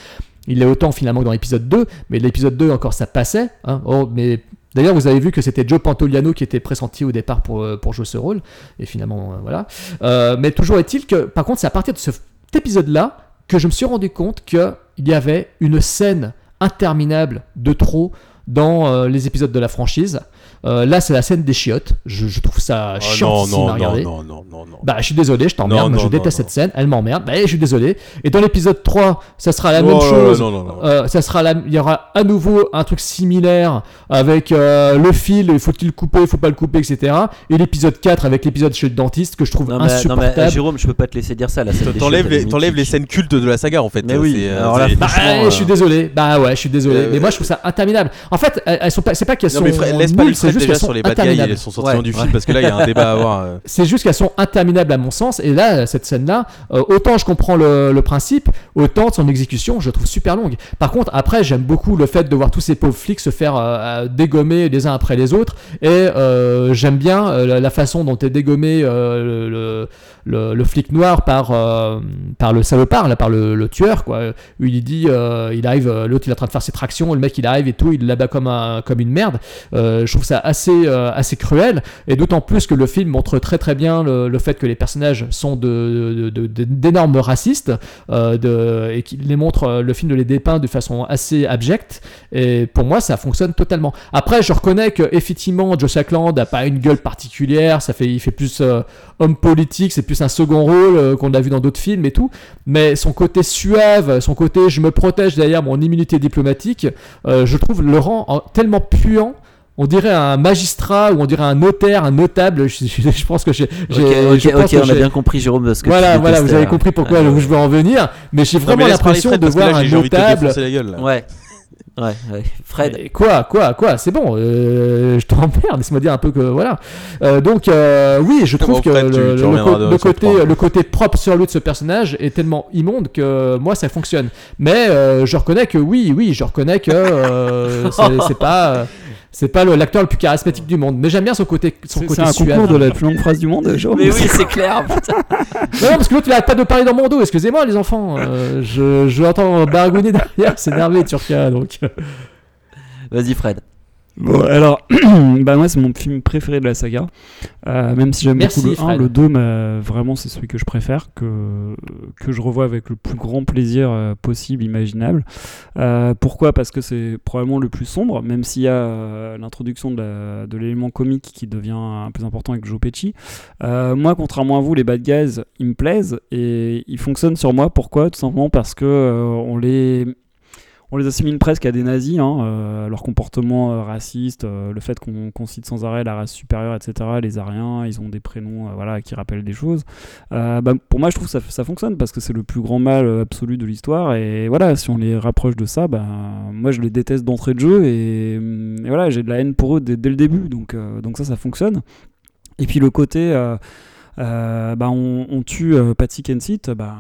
Il est autant finalement que dans l'épisode 2, mais l'épisode 2 encore ça passait. hein. Oh, mais D'ailleurs, vous avez vu que c'était Joe Pantoliano qui était pressenti au départ pour, euh, pour jouer ce rôle, et finalement, euh, voilà. Euh, mais toujours est-il que, par contre, c'est à partir de cet épisode-là que je me suis rendu compte qu'il y avait une scène interminable de trop dans les épisodes de la franchise. Euh, là, c'est la scène des chiottes. Je, je trouve ça Oh, chiant non, non, à regarder. non, non, non, non. Bah, je suis désolé, je t'emmerde, je déteste non, cette scène, elle m'emmerde, bah, je suis désolé. Et dans l'épisode 3, ça sera la Oh même là là, chose. non, non, non. Euh, ça sera la- il y aura à nouveau un truc similaire avec euh, le fil, faut-il le couper, faut pas le couper, etc. Et l'épisode 4 avec l'épisode chez le dentiste que je trouve Non, mais, non, mais, insupportable. Jérôme, je peux pas te laisser dire ça. T'enlèves les, les scènes cultes de la saga en fait. Mais oui, euh, alors là, c'est- Bah, franchement, je suis euh, désolé. Bah ouais, je suis désolé. Euh, mais moi, je trouve ça interminable. En fait, elles, sont pas. C'est pas qu'elles sont laisse pas juste déjà sur les bad guys et sortis Ouais, du ouais. film parce que là il y a un débat à avoir. euh. C'est juste qu'elles sont interminables à mon sens. Et là, cette scène-là, euh, autant je comprends le, le principe, autant son exécution, je trouve super longue. Par contre, après, j'aime beaucoup le fait de voir tous ces pauvres flics se faire euh, dégommer les uns après les autres. Et j'aime bien la, façon dont est dégommé le, le, le flic noir par, par le salopard, là, par le, tueur, quoi. Où il dit, il arrive, l'autre il est en train de faire ses tractions, le mec il arrive et tout, il l'abat comme, un, comme une merde. Je trouve ça assez, euh, assez cruel. Et d'autant plus que le film montre très très bien le, fait que les personnages sont de, de- de- d'énormes racistes euh, et qu'il les montre, euh, le film les dépeint de façon assez abjecte. Et pour moi, ça fonctionne totalement. Après, je reconnais que effectivement, Josh Ackland a pas une gueule particulière. Ça fait, il fait plus homme politique. C'est plus un second rôle qu'on a vu dans d'autres films et tout. Mais son côté suave, son côté je me protège derrière mon immunité diplomatique, je trouve le rend en- tellement puant. On dirait un magistrat ou on dirait un notaire, un notable. Je, je- je pense que j'ai. Ok, je pense ok, que on a j'ai- bien compris, Jérôme, parce que voilà, tu voilà, vous avez compris pourquoi Ah, je veux en venir. Mais j'ai vraiment l'impression de voir là, un j'ai envie de notable. la gueule. là. Ouais. Ouais, ouais. Fred. Mais Quoi, quoi, quoi, c'est bon, euh, je t'emmerde, laisse-moi dire un peu que voilà. Euh, donc, euh, oui, je trouve Bon, que Fred, tu- le, tu co- côté, trois. le côté propre sur lui de ce personnage est tellement immonde que moi ça fonctionne. Mais euh, je reconnais que oui, oui, je reconnais que euh, c'est c'est pas. C'est pas le- l'acteur le plus charismatique du monde, mais j'aime bien son côté, son côté c'est un suave. concours de la plus longue phrase du monde, Jérôme. Mais oui, c'est clair. putain. Non, parce que l'autre il arrête pas de parler dans mon dos, excusez-moi les enfants. Euh, je, je l'entends baragouiner derrière, c'est énervé Turkia donc. Vas-y, Fred. Bon, alors, bah moi c'est mon film préféré de la saga. Euh, même si j'aime beaucoup le 1, Fred. le 2, bah, vraiment c'est celui que je préfère, que, que je revois avec le plus grand plaisir euh, possible, imaginable. Euh, pourquoi? Parce que c'est probablement le plus sombre, même s'il y a euh, l'introduction de l'élément comique qui devient un peu important avec Joe Pesci. Euh, moi, contrairement à vous, les bad guys, ils me plaisent et ils fonctionnent sur moi. Pourquoi? Tout simplement parce que euh, on les on les assimile presque à des nazis, hein, euh, leur comportement euh, raciste, euh, le fait qu'on cite sans arrêt la race supérieure, etc. Les Ariens, ils ont des prénoms voilà, qui rappellent des choses. Bah, pour moi, je trouve que ça, fonctionne parce que c'est le plus grand mal absolu de l'histoire. Et voilà, si on les rapproche de ça, bah, moi je les déteste d'entrée de jeu et, voilà, j'ai de la haine pour eux dès, le début. Donc, donc ça, ça fonctionne. Et puis le côté. Bah, on, tue euh, Patsy Kensit, bah,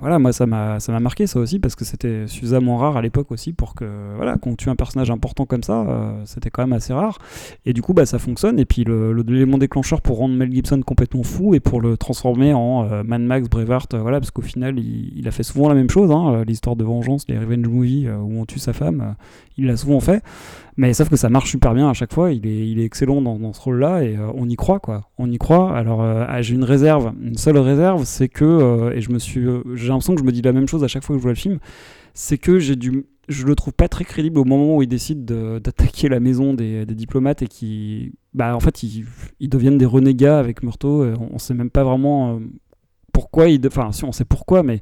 voilà, moi ça m'a marqué ça aussi parce que c'était suffisamment rare à l'époque aussi pour que voilà qu'on tue un personnage important comme ça, euh, c'était quand même assez rare. Et du coup bah ça fonctionne et puis l'élément déclencheur pour rendre Mel Gibson complètement fou et pour le transformer en euh, Mad Max, euh, voilà parce qu'au final il, a fait souvent la même chose, hein, euh, l'histoire de vengeance, les revenge movies euh, où on tue sa femme, euh, il l'a souvent fait. Mais sauf que ça marche super bien à chaque fois. Il est, il est excellent dans, ce rôle-là et euh, on y croit quoi. On y croit. Alors euh, j'ai une réserve, une seule réserve, c'est que euh, et je me suis, j'ai l'impression que je me dis la même chose à chaque fois que je vois le film, c'est que j'ai du je le trouve pas très crédible au moment où il décide de- d'attaquer la maison des, des diplomates et qui, bah, en fait, ils, ils deviennent des renégats avec Murtaugh. On, on sait même pas vraiment pourquoi. Enfin, si on sait pourquoi, mais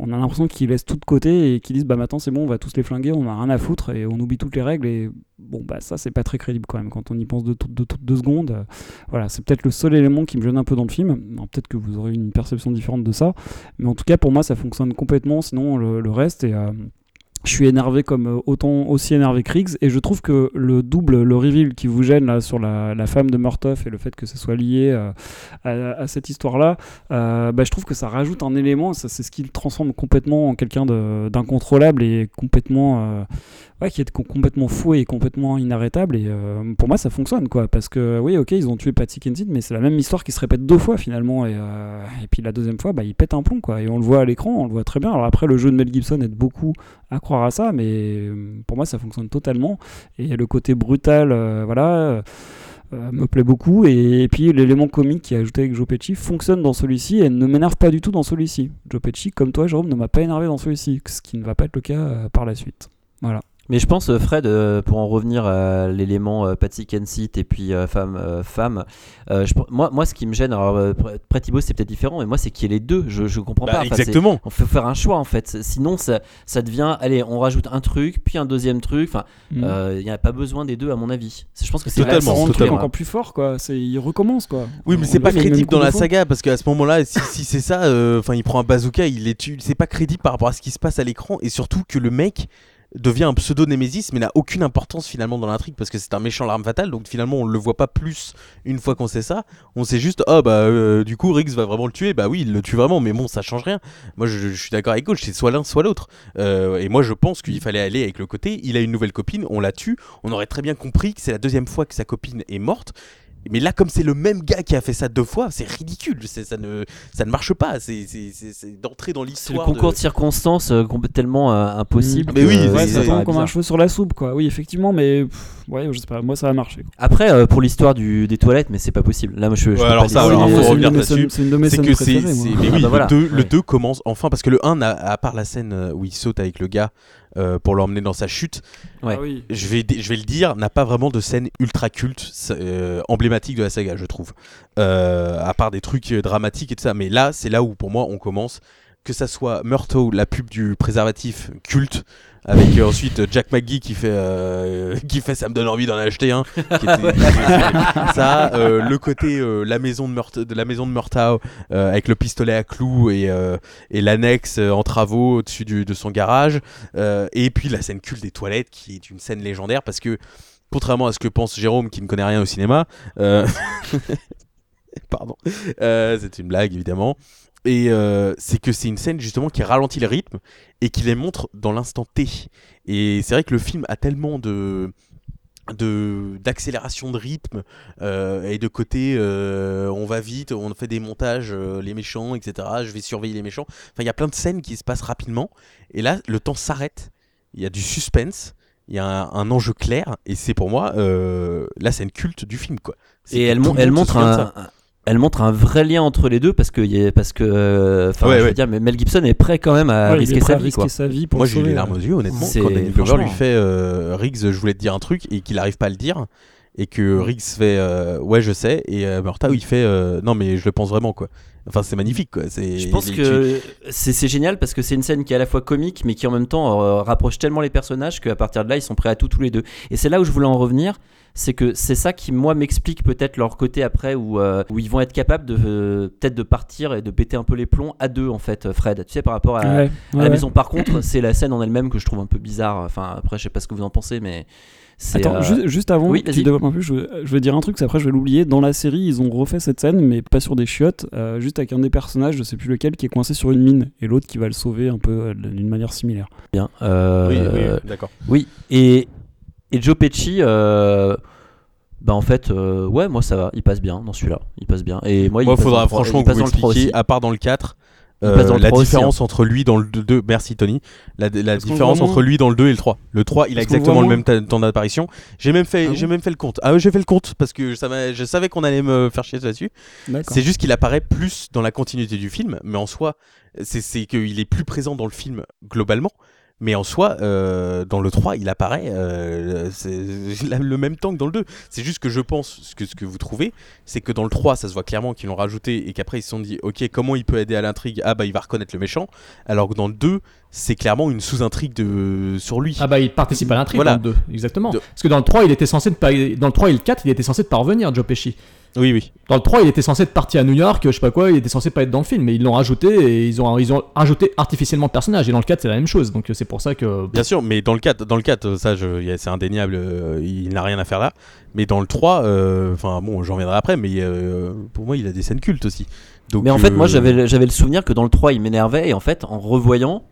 on a l'impression qu'ils laissent tout de côté et qu'ils disent bah maintenant c'est bon, on va tous les flinguer, on a rien à foutre et on oublie toutes les règles. Et bon, bah ça c'est pas très crédible quand même quand on y pense de toutes de, toutes deux secondes. Euh, Voilà, c'est peut-être le seul élément qui me gêne un peu dans le film. Peut-être que vous aurez une perception différente de ça, mais en tout cas pour moi ça fonctionne complètement. Sinon le, reste et euh, je suis énervé comme euh, autant aussi énervé que Riggs et je trouve que le double, le reveal qui vous gêne là sur la, femme de Murtoff et le fait que ce soit lié euh, à, cette histoire-là, euh, bah, je trouve que ça rajoute un élément, ça, c'est ce qui le transforme complètement en quelqu'un de- d'incontrôlable et complètement, euh, ouais, qui est com- complètement fou et complètement inarrêtable. Et pour moi, ça fonctionne quoi, parce que oui, ok, ils ont tué Patsy Kensit, mais c'est la même histoire qui se répète deux fois finalement. Et, et puis la deuxième fois, bah, il pète un plomb quoi, et on le voit à l'écran, on le voit très bien. Alors après, le jeu de Mel Gibson aide beaucoup à croire à ça, mais euh, pour moi, ça fonctionne totalement. Et le côté brutal, euh, voilà. euh, me plaît beaucoup et, puis l'élément comique qui est ajouté avec Joe Pesci fonctionne dans celui-ci et ne m'énerve pas du tout dans celui-ci. Joe Pesci, comme toi Jérôme, ne m'a pas énervé dans celui-ci, ce qui ne va pas être le cas par la suite. Voilà. Mais je pense, euh, Fred, euh, pour en revenir à l'élément euh, Patsy Kensit et puis euh, femme, femme je, moi, moi, ce qui me gêne, alors près Thibaut, c'est peut-être différent, mais moi, c'est qu'il y ait les deux. Je, je comprends Bah, pas. Enfin, exactement. On faut faire un choix en fait. Sinon, ça, ça devient, allez, on rajoute un truc, puis un deuxième truc. Enfin, Mm. euh, il n'y a pas besoin des deux, à mon avis. Je pense que c'est Totalement, ça rend le truc totalement. encore plus fort quoi. C'est il recommence quoi. Oui, mais c'est pas crédible dans la saga parce qu'à ce moment-là, si, si c'est ça, euh, enfin, il prend un bazooka, il les tue. C'est pas crédible par rapport à ce qui se passe à l'écran et surtout que le mec devient un pseudo némésis mais n'a aucune importance finalement dans l'intrigue parce que c'est un méchant l'arme fatale donc finalement on le voit pas plus une fois qu'on sait ça. On sait juste oh bah euh, du coup Riggs va vraiment le tuer. Bah oui il le tue vraiment mais bon ça change rien. Moi je, suis d'accord avec Gauche c'est soit l'un soit l'autre. Euh, et moi je pense qu'il fallait aller avec le côté il a une nouvelle copine on la tue. On aurait très bien compris que c'est la deuxième fois que sa copine est morte mais là, comme c'est le même gars qui a fait ça deux fois, c'est ridicule. Ça ne, ça ne marche pas. C'est d'entrer dans C'est le l'histoire. concours de, circonstances euh, tellement euh, impossible. Mm. Mais oui, euh, Ouais, c'est- ça tombe comme un cheveu sur la soupe quoi. Oui, effectivement, mais pff, ouais, je sais pas, moi ça a marché. quoi. Après, euh, pour l'histoire des toilettes, mais c'est pas possible. Là, moi, je, je Ouais, alors pas ça, alors, faut c'est une revenir de mes là-dessus. scènes- C'est une de mes scènes préférées, Mais Ah oui, bah voilà. le 2 Ouais. le 2 commence enfin parce que le 1, à, à part la scène où il saute avec le gars euh, pour l'emmener dans sa chute, Ouais. Ah oui. je vais, je vais le dire, n'a pas vraiment de scène ultra culte, euh, emblématique de la saga, je trouve. Euh, à part des trucs dramatiques et tout ça. Mais là, c'est là où pour moi on commence. Que ça soit Murtaugh, la pub du préservatif culte, avec euh, ensuite Jack McGee qui fait, euh, qui fait ça me donne envie d'en acheter un. qui était- ça, euh, le côté euh, la maison de, Murt- de la maison de Murtaugh euh, avec le pistolet à clous et, euh, et l'annexe euh, en travaux au-dessus du- de son garage. Euh, et puis la scène culte des toilettes qui est une scène légendaire parce que contrairement à ce que pense Jérôme qui ne connaît rien au cinéma, euh, pardon, euh, c'est une blague évidemment. Et euh, c'est que c'est une scène justement qui ralentit le rythme et qui les montre dans l'instant T. Et c'est vrai que le film a tellement de d'accélération de rythme euh, et de côté euh, on va vite on fait des montages les méchants etc je vais surveiller les méchants. Enfin il y a plein de scènes qui se passent rapidement. Et là le temps s'arrête. Il y a du suspense. Il y a un, un enjeu clair. Et c'est pour moi euh, la scène culte du film quoi. Et elle, mon- elle montre un- elle montre un vrai lien entre les deux parce que, parce que, euh, enfin, Ouais, je veux ouais. dire, mais Mel Gibson est prêt quand même à Ouais, risquer sa à vie, quoi. sa vie pour Moi j'ai eu les larmes aux yeux honnêtement. Quand Danny Glover lui fait euh, Riggs je voulais te dire un truc et qu'il arrive pas à le dire et que Riggs fait euh, ouais je sais et euh, Murtaugh il fait euh, non mais je le pense vraiment quoi. Enfin c'est magnifique quoi. C'est Je pense que c'est c'est génial parce que c'est une scène qui est à la fois comique mais qui en même temps euh, rapproche tellement les personnages qu'à partir de là ils sont prêts à tout tous les deux. Et c'est là où je voulais en revenir, c'est que c'est ça qui moi m'explique peut-être leur côté après où, euh, où ils vont être capables de euh, peut-être de partir et de péter un peu les plombs à deux en fait, Fred. Tu sais par rapport à, Ouais, à ouais, la ouais. maison. Par contre, c'est la scène en elle-même que je trouve un peu bizarre. Enfin après je sais pas ce que vous en pensez mais Attends, euh, juste, juste avant oui, que tu vas-y. développes un peu, je veux, je veux dire un truc, c'est après je vais l'oublier. Dans la série, ils ont refait cette scène, mais pas sur des chiottes, euh, juste avec un des personnages, je sais plus lequel, qui est coincé sur une mine, et l'autre qui va le sauver un peu euh, d'une manière similaire. bien. Euh, oui, d'accord Oui, et, et Joe Pesci, euh, bah en fait, euh, ouais, moi ça va, il passe bien dans celui-là, il passe bien. Et moi, Moi, il passe faudra dans le trois- franchement il que passe vous dans le 3 expliquiez, aussi. à part dans le 4, Il euh, passe dans le la 3 aussi, différence entre lui dans le 2. Merci Tony. La, différence entre lui dans le 2 et le 3. Le 3, il a exactement le même temps d'apparition. J'ai même, fait, Ah j'ai même fait le compte. Ah ouais, j'ai fait le compte parce que ça m'a- je savais qu'on allait me faire chier là-dessus. C'est juste qu'il apparaît plus dans la continuité du film, mais en soi, c'est c'est qu'il est plus présent dans le film globalement. Mais en soi, euh, dans le 3, il apparaît euh, le même temps que dans le 2. C'est juste que je pense, ce que, ce que vous trouvez, c'est que dans le 3, ça se voit clairement qu'ils l'ont rajouté et qu'après ils se sont dit, ok, comment il peut aider à l'intrigue? Ah bah il va reconnaître le méchant. Alors que dans le 2, c'est clairement une sous-intrigue de... sur lui. Ah bah il participe à l'intrigue Voilà. dans le 2, exactement. De- Parce que dans le 3, il était censé de pas... dans le 3 et le 4, il était censé de pas revenir, Joe Pesci. Oui, oui. Dans le 3, il était censé être parti à New York, je sais pas quoi, il était censé pas être dans le film, mais ils l'ont rajouté et ils ont, ils ont rajouté artificiellement le personnage. Et dans le 4, c'est la même chose, donc c'est pour ça que. Bien sûr, mais dans le 4, dans le 4 ça c'est indéniable, euh, il n'a rien à faire là. Mais dans le 3, euh, enfin bon, j'en reviendrai après, mais euh, pour moi il a des scènes cultes aussi. Donc, Mais en fait, moi j'avais j'avais le souvenir que dans le 3 il m'énervait et en fait en revoyant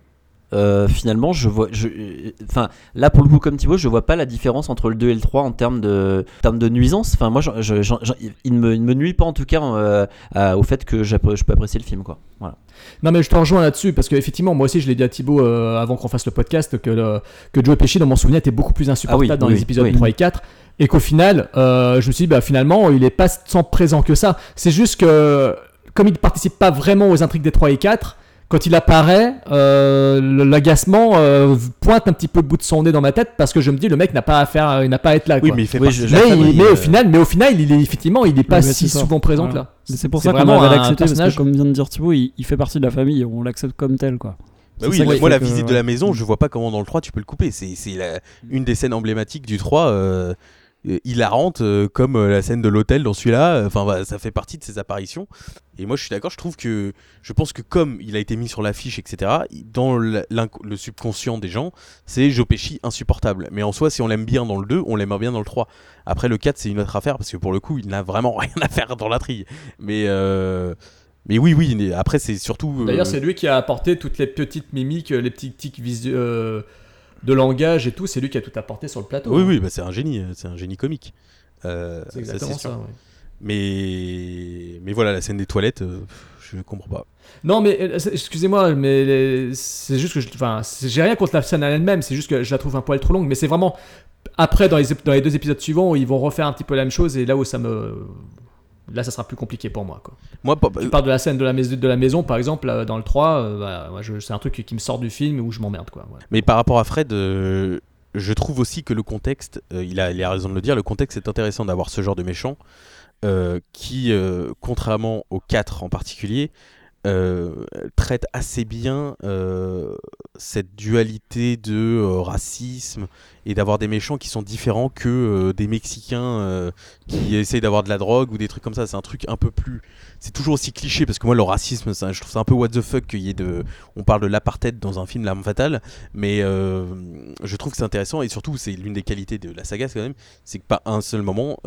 euh, finalement je vois je enfin là pour le coup comme Thibaut je vois pas la différence entre le 2 et le 3 en termes de en termes de nuisance enfin moi je, je- il, ne me, il ne me nuit pas en tout cas euh, à- au fait que je peux apprécier le film quoi voilà Non, mais je te rejoins là-dessus, parce qu'effectivement, moi aussi, je l'ai dit à Thibaut euh, avant qu'on fasse le podcast, que, que Joe Pesci, dans mon souvenir, était beaucoup plus insupportable Ah oui, dans oui, les épisodes oui. 3 et 4. Et qu'au final, euh, je me suis dit, bah, finalement, il est pas tant présent que ça. C'est juste que, comme il ne participe pas vraiment aux intrigues des 3 et 4, quand il apparaît, euh, l'agacement euh, pointe un petit peu le bout de son nez dans ma tête parce que je me dis le mec n'a pas à faire, il n'a pas à être là. Oui, mais il fait Oui, partie je- mais, famille, mais euh, au final, mais au final, il est effectivement, il est pas si souvent présent que Voilà. là. C'est pour ça qu'on un l'accepté, parce personnage- que comme vient de dire Thibaut, il, il fait partie de la famille, on l'accepte comme tel, quoi. Bah oui, moi la visite de la maison, je vois pas comment dans le 3 tu peux le couper. C'est la- une des scènes emblématiques du 3. Euh, euh, hilarante euh, comme euh, la scène de l'hôtel dans celui-là. Enfin, ça fait partie de ses apparitions. Et moi, je suis d'accord. Je trouve que, je pense que comme il a été mis sur l'affiche, etc., dans le subconscient des gens, c'est Joe Pesci insupportable. Mais en soi, si on l'aime bien dans le 2, on l'aime bien dans le 3. Après, le 4, c'est une autre affaire parce que pour le coup, il n'a vraiment rien à faire dans l'intrigue. Mais, euh, mais oui, oui. mais Après, c'est surtout. euh, D'ailleurs, c'est lui qui a apporté toutes les petites mimiques, les petits tics visu- euh, de langage et tout. C'est lui qui a tout apporté sur le plateau. Oui, hein. oui, bah, c'est un génie, euh, c'est un génie comique. Euh, C'est exactement ça. ouais. Mais, mais voilà, la scène des toilettes, euh, je comprends pas. Non, mais euh, excusez-moi, mais c'est juste que je. Enfin, j'ai rien contre la scène en elle-même, c'est juste que je la trouve un poil trop longue. Mais c'est vraiment. Après, dans les, dans les deux épisodes suivants, ils vont refaire un petit peu la même chose et là où ça me. Là, ça sera plus compliqué pour moi. Quoi. Moi, pas- Tu parles de la scène de la, maison, de la maison, par exemple, dans le 3, euh, bah, je- c'est un truc qui me sort du film où je m'emmerde. quoi. Mais par rapport à Fred, euh, je trouve aussi que le contexte, euh, il, a, il a raison de le dire, le contexte est intéressant d'avoir ce genre de méchant qui, contrairement aux 4 en particulier, euh, traite assez bien euh, cette dualité de euh, racisme et d'avoir des méchants qui sont différents que euh, des Mexicains euh, qui essayent d'avoir de la drogue ou des trucs comme ça. C'est un truc un peu plus. C'est toujours aussi cliché parce que moi, le racisme, ça, je trouve ça un peu what the fuck qu'il y ait de. On parle de l'apartheid dans un film, L'arme fatale, mais euh, je trouve que c'est intéressant et surtout, c'est l'une des qualités de la saga quand même, c'est que pas un seul moment,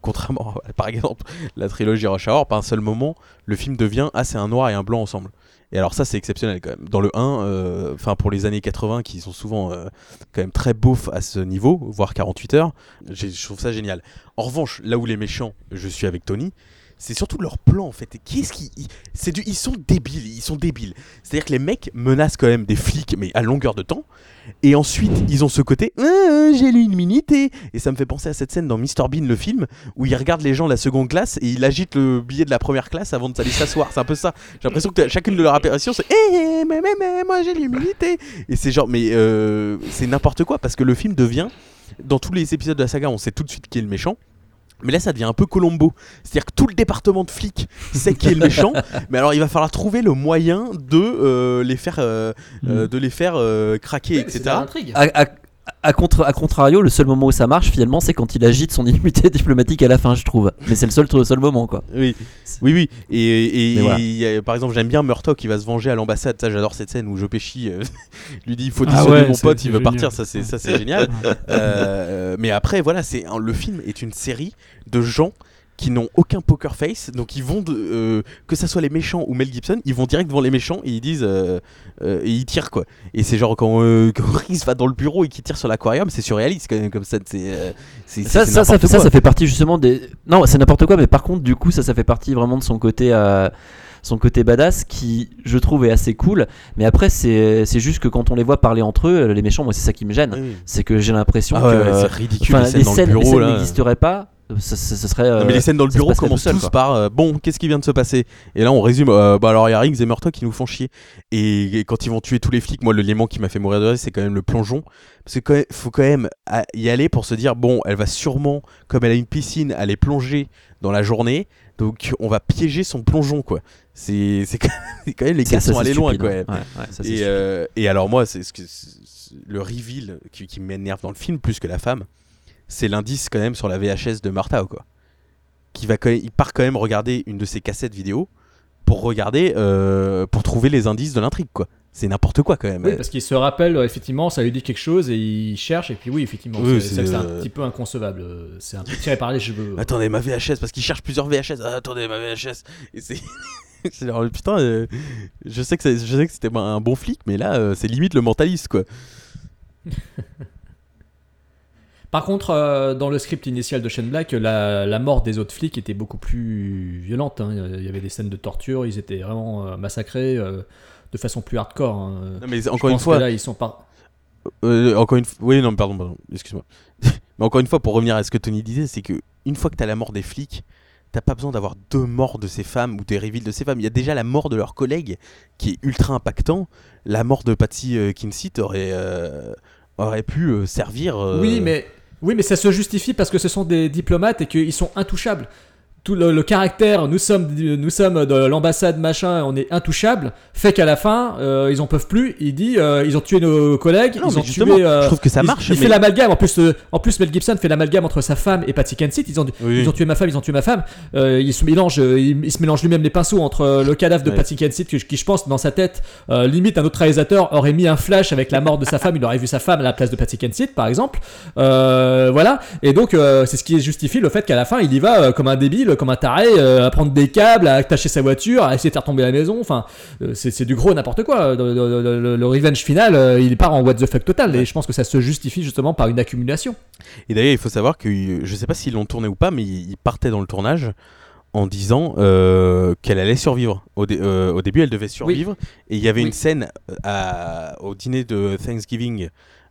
contrairement à, par exemple la trilogie Rush Hour, pas un seul moment, le film devient ah c'est un noir et un blanc ensemble. Et alors ça c'est exceptionnel quand même. Dans le 1, enfin pour les années 80 qui sont souvent euh, quand même très beaufs à ce niveau, voire 48 heures, je trouve ça génial. En revanche, là où les méchants, je suis avec Tony, c'est surtout leur plan en fait. Et Qu'est-ce qui, ils- sont débiles, ils sont débiles. C'est-à-dire que les mecs menacent quand même des flics, mais à longueur de temps. Et ensuite, ils ont ce côté, Ah, j'ai l'immunité. Et ça me fait penser à cette scène dans Mr Bean le film où il regarde les gens de la seconde classe et il agite le billet de la première classe avant d'aller s'asseoir. C'est un peu ça. J'ai l'impression que chacune de leurs apparitions, c'est, Eh, mais, mais, mais, moi j'ai l'immunité. Et c'est genre, mais euh, c'est n'importe quoi parce que le film devient, dans tous les épisodes de la saga, on sait tout de suite qui est le méchant. Mais là, ça devient un peu Colombo. C'est-à-dire que tout le département de flics sait qui est le méchant. mais alors, il va falloir trouver le moyen de euh, les faire, euh, euh, de les faire euh, craquer, etc. À, à- à contre, à contrario, le seul moment où ça marche finalement, c'est quand il agite son immunité diplomatique à la fin, je trouve. Mais c'est le seul, le seul moment, quoi. Oui, oui, oui. Et, et- Mais voilà. il y a- par exemple, j'aime bien Murtaugh qui va se venger à l'ambassade. Ça, j'adore cette scène où Joe Pesci euh, lui dit il faut Ah ouais, mon pote, il veut génial. partir. Ça, c'est ça, c'est génial. Euh, mais après, voilà, c'est un- le film est une série de gens qui n'ont aucun poker face, donc ils vont de, euh, que ça soit les méchants ou Mel Gibson, ils vont direct devant les méchants et ils disent euh, euh, et ils tirent quoi. Et c'est genre quand, quand Reese va dans le bureau et qu'il tire sur l'aquarium, c'est surréaliste quand même comme ça. C'est c'est- Ça, c'est ça, ça, n'importe ça, quoi. ça fait partie justement des. Non, c'est n'importe quoi, mais par contre, du coup, ça, ça fait partie vraiment de son côté. euh, Son côté badass qui, je trouve, est assez cool. Mais après, c'est c'est juste que quand on les voit parler entre eux, les méchants, moi, c'est ça qui me gêne. Oui. C'est que j'ai l'impression Ah que. ouais, euh, c'est ridicule les scènes dans le scènes, les bureau scènes n'existeraient pas Ce, serait. Non, euh, mais les scènes dans le bureau commencent tous par euh, bon, qu'est-ce qui vient de se passer? Et là, on résume. euh, bah alors, il y a Riggs et Murtaugh qui nous font chier. Et, et quand ils vont tuer tous les flics, moi, l'élément qui m'a fait mourir de rire, c'est quand même le plongeon. Parce qu'il faut quand même à- y aller pour se dire bon, elle va sûrement, comme elle a une piscine, aller plonger dans la journée. Donc, on va piéger son plongeon, quoi. C'est quand même les gars sont allés loin, quoi. Ouais, ouais, ça, et, alors moi, c'est ce que c'est- c'est- le reveal qui, qui m'énerve dans le film plus que la femme, c'est l'indice quand même sur la VHS de Martha, quoi. Qui va il part quand même regarder une de ses cassettes vidéo pour regarder, euh, pour trouver les indices de l'intrigue, quoi. C'est n'importe quoi quand même. Oui, parce qu'il se rappelle, euh, effectivement, ça lui dit quelque chose et il cherche, et puis oui, effectivement, Oui, c'est un euh, petit peu inconcevable. C'est un peu tiré par les cheveux. Attendez, ma VHS, parce qu'il cherche plusieurs VHS. Ah, attendez, ma VHS. Et c'est. genre, putain, euh, je sais que c'est- je sais que c'était un bon flic, mais là, c'est limite le mentaliste, quoi. Par contre, euh, dans le script initial de Shane Black, la, la mort des autres flics était beaucoup plus violente. hein. Il y avait des scènes de torture, ils étaient vraiment euh, massacrés euh, de façon plus hardcore. hein. Non, mais encore une fois- là, ils sont pas. Encore une fois, oui, non, pardon, pardon, excuse-moi. Mais encore une fois, pour revenir à ce que Tony disait, c'est que une fois que t'as la mort des flics, t'as pas besoin d'avoir deux morts de ces femmes ou des reveals de ces femmes. Il y a déjà la mort de leurs collègues qui est ultra impactant. La mort de Patsy euh, Kinsey aurait, euh, aurait pu euh, servir. Oui, mais oui, mais ça se justifie parce que ce sont des diplomates et qu'ils sont intouchables. Tout le, le caractère, nous sommes, nous sommes de l'ambassade machin, on est intouchables, fait qu'à la fin, euh, ils en peuvent plus. Il dit, euh, ils ont tué nos collègues, Non, ils ont tué. euh, je trouve que ça il- marche, Il, mais- fait l'amalgame. En plus, euh, en plus, Mel Gibson fait l'amalgame entre sa femme et Patty Kensit. Ils ont, Oui. ils ont tué ma femme, ils ont tué ma femme. Euh, il se mélange, euh, il, il se mélange lui-même les pinceaux entre le cadavre de Ouais. Patty Kensit, que- qui je pense dans sa tête, euh, limite un autre réalisateur aurait mis un flash avec la mort de sa femme. Il aurait vu sa femme à la place de Patty Kensit, par exemple. Euh, voilà. Et donc, euh, c'est ce qui justifie le fait qu'à la fin, il y va euh, comme un débile, comme un taré, euh, à prendre des câbles, à attacher sa voiture, à essayer de faire tomber la maison. Enfin, euh, c'est du gros n'importe quoi. Le, le- le- le- le revenge final, euh, il part en what the fuck total. Et je pense que ça se justifie justement par une accumulation. Et d'ailleurs, il faut savoir que euh, je sais pas s'ils l'ont tourné ou pas, mais ils ils partaient dans le tournage en disant euh, qu'elle allait survivre. Au, dé- euh, au début, elle devait survivre. Et il y avait Oui. une scène euh, à- au dîner de Thanksgiving.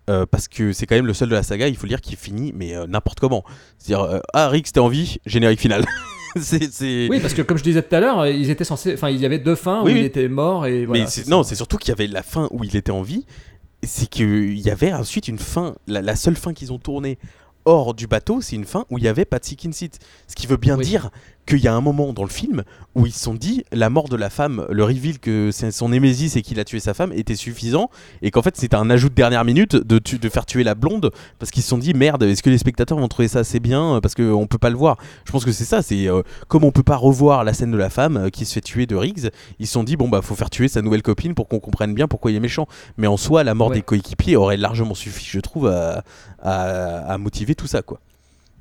Euh, parce que c'est quand même le seul de la saga, il faut le dire, qui finit, mais euh, n'importe comment. C'est-à-dire, euh, ah, Rick, t'es en vie, générique final. c'est, c'est- Oui, parce que comme je disais tout à l'heure, ils étaient censés. Enfin, il y avait deux fins Oui, où oui. il était mort et voilà. mais c'est- non, c'est surtout qu'il y avait la fin où il était en vie. C'est qu'il y avait ensuite une fin, la, la seule fin qu'ils ont tournée hors du bateau, c'est une fin où il y avait Patsy Kinsett. Ce qui veut bien Oui. dire qu'il y a un moment dans le film où ils se sont dit la mort de la femme, le reveal que c'est son némésis et qu'il a tué sa femme était suffisant et qu'en fait c'était un ajout de dernière minute de, tu- de faire tuer la blonde parce qu'ils se sont dit merde est-ce que les spectateurs vont trouver ça assez bien euh, parce qu'on peut pas le voir. Je pense que c'est ça c'est euh, comme on peut pas revoir la scène de la femme euh, qui se fait tuer de Riggs ils se sont dit bon bah faut faire tuer sa nouvelle copine pour qu'on comprenne bien pourquoi il est méchant. Mais en soi la mort Ouais. des coéquipiers aurait largement suffi je trouve à, à, à motiver tout ça quoi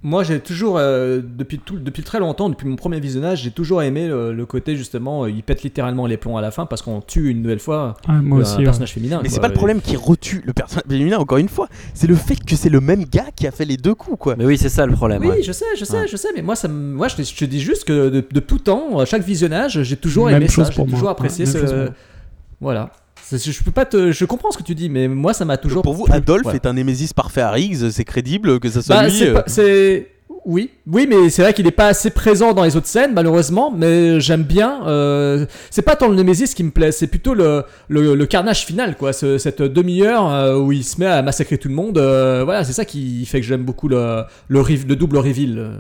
Moi, j'ai toujours, euh, depuis, tout, depuis très longtemps, depuis mon premier visionnage, j'ai toujours aimé le, le côté justement, euh, il pète littéralement les plombs à la fin parce qu'on tue une nouvelle fois Ah, moi un aussi, ouais. personnage féminin. Mais c'est pas le problème qui retue le personnage féminin, encore une fois. C'est le fait que c'est le même gars qui a fait les deux coups, quoi. Mais oui, c'est ça le problème. Oui, ouais. je sais, je sais, Ouais. je sais, mais moi, ça moi je, te, je dis juste que de, de tout temps, à chaque visionnage, j'ai toujours Même aimé chose ça, j'ai toujours apprécié Ouais, même chose ce. pour moi. Voilà. Je peux pas te, je comprends ce que tu dis, mais moi, ça m'a toujours. Pour vous, plu. Adolphe est un némésis parfait à Riggs, c'est crédible que ça soit Bah, lui. c'est euh, oui, oui, mais c'est vrai qu'il est pas assez présent dans les autres scènes, malheureusement. Mais j'aime bien. euh, c'est pas tant le Nemesis qui me plaît, c'est plutôt le, le, le carnage final, quoi. ce- cette demi-heure euh, où il se met à massacrer tout le monde. euh, voilà, c'est ça qui fait que j'aime beaucoup le, le, le double reveal.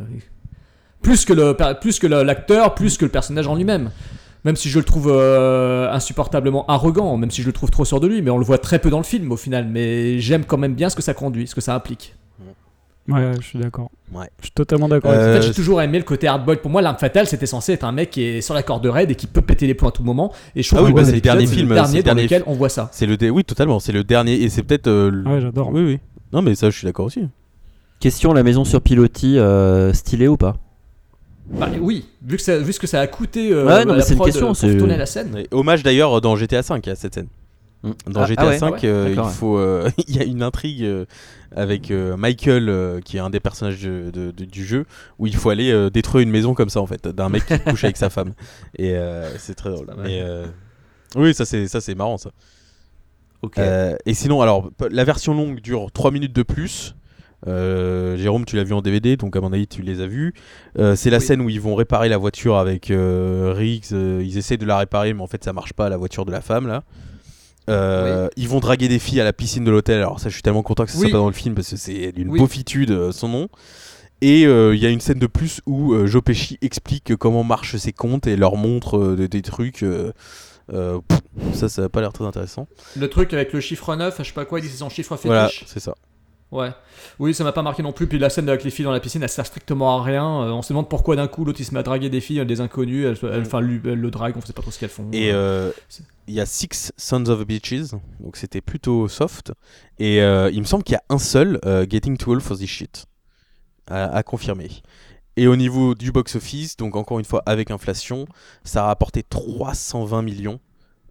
Plus que le, plus que l'acteur, plus que le personnage en lui-même. Même si je le trouve euh, insupportablement arrogant, même si je le trouve trop sûr de lui, mais on le voit très peu dans le film au final. Mais j'aime quand même bien ce que ça conduit, ce que ça implique. Ouais, ouais, je suis d'accord. Ouais. Je suis totalement d'accord. En fait, j'ai toujours aimé le côté hardboiled. Pour moi, l'arme fatale, c'était censé être un mec qui est sur la corde raide et qui peut péter les plombs à tout moment. Et je trouve Ah oui, que bah, c'est le dernier c'est film, le dernier dans dernier lequel on voit ça. C'est le dé- oui, totalement. C'est le dernier et c'est peut-être. euh, le- Ah ouais, j'adore. Oui, oui. Non, mais ça, je suis d'accord aussi. Question la maison sur pilotis, euh, stylée ou pas? Bah, oui, vu, que ça, vu ce que ça a coûté euh, Ouais, non, la c'est une prod, question, euh, pour tourner la scène. Et hommage d'ailleurs dans GTA V à cette scène. Mm. Dans Ah, GTA ah ouais, V, ah ouais, euh, il faut, euh, il y a une intrigue euh, avec euh, Michael, euh, qui est un des personnages de- de- de- du jeu, où il faut aller euh, détruire une maison comme ça en fait, d'un mec qui couche avec sa femme. Et euh, c'est très drôle. Et, euh, oui, ça c'est ça c'est marrant ça. Euh, et sinon, alors la version longue dure 3 minutes de plus. Euh, Jérôme, tu l'as vu en DVD, donc à mon avis, tu les as vus. Euh, c'est la scène où ils vont réparer la voiture avec euh, Riggs. ils essaient de la réparer, mais en fait, ça marche pas, la voiture de la femme, là. Ils vont draguer des filles à la piscine de l'hôtel. Alors, ça, je suis tellement content que ça Oui. soit pas dans le film parce que c'est d'une Oui. beaufitude, son nom. Et il y a une scène de plus où Joe Pesci explique comment marchent ses comptes et leur montre des, trucs. pff, ça, ça a pas l'air très intéressant. Le truc avec le chiffre 9, je sais pas quoi, il dit c'est son chiffre fétiche. Voilà, c'est ça. Ouais. Oui, ça m'a pas marqué non plus. Puis la scène avec les filles dans la piscine, elle sert strictement à rien. Euh, on se demande pourquoi d'un coup l'autre il se met à draguer des filles, des inconnus. Elles, elles- enfin, lui- elles le drague, on sait pas trop ce qu'elles font. Et euh, il y a Six Sons of Beaches, donc c'était plutôt soft. Et euh, il me semble qu'il y a un seul, euh, Getting Too Old for This Shit, à, à confirmer. Et au niveau du box-office, donc encore une fois avec inflation, ça a rapporté 320 millions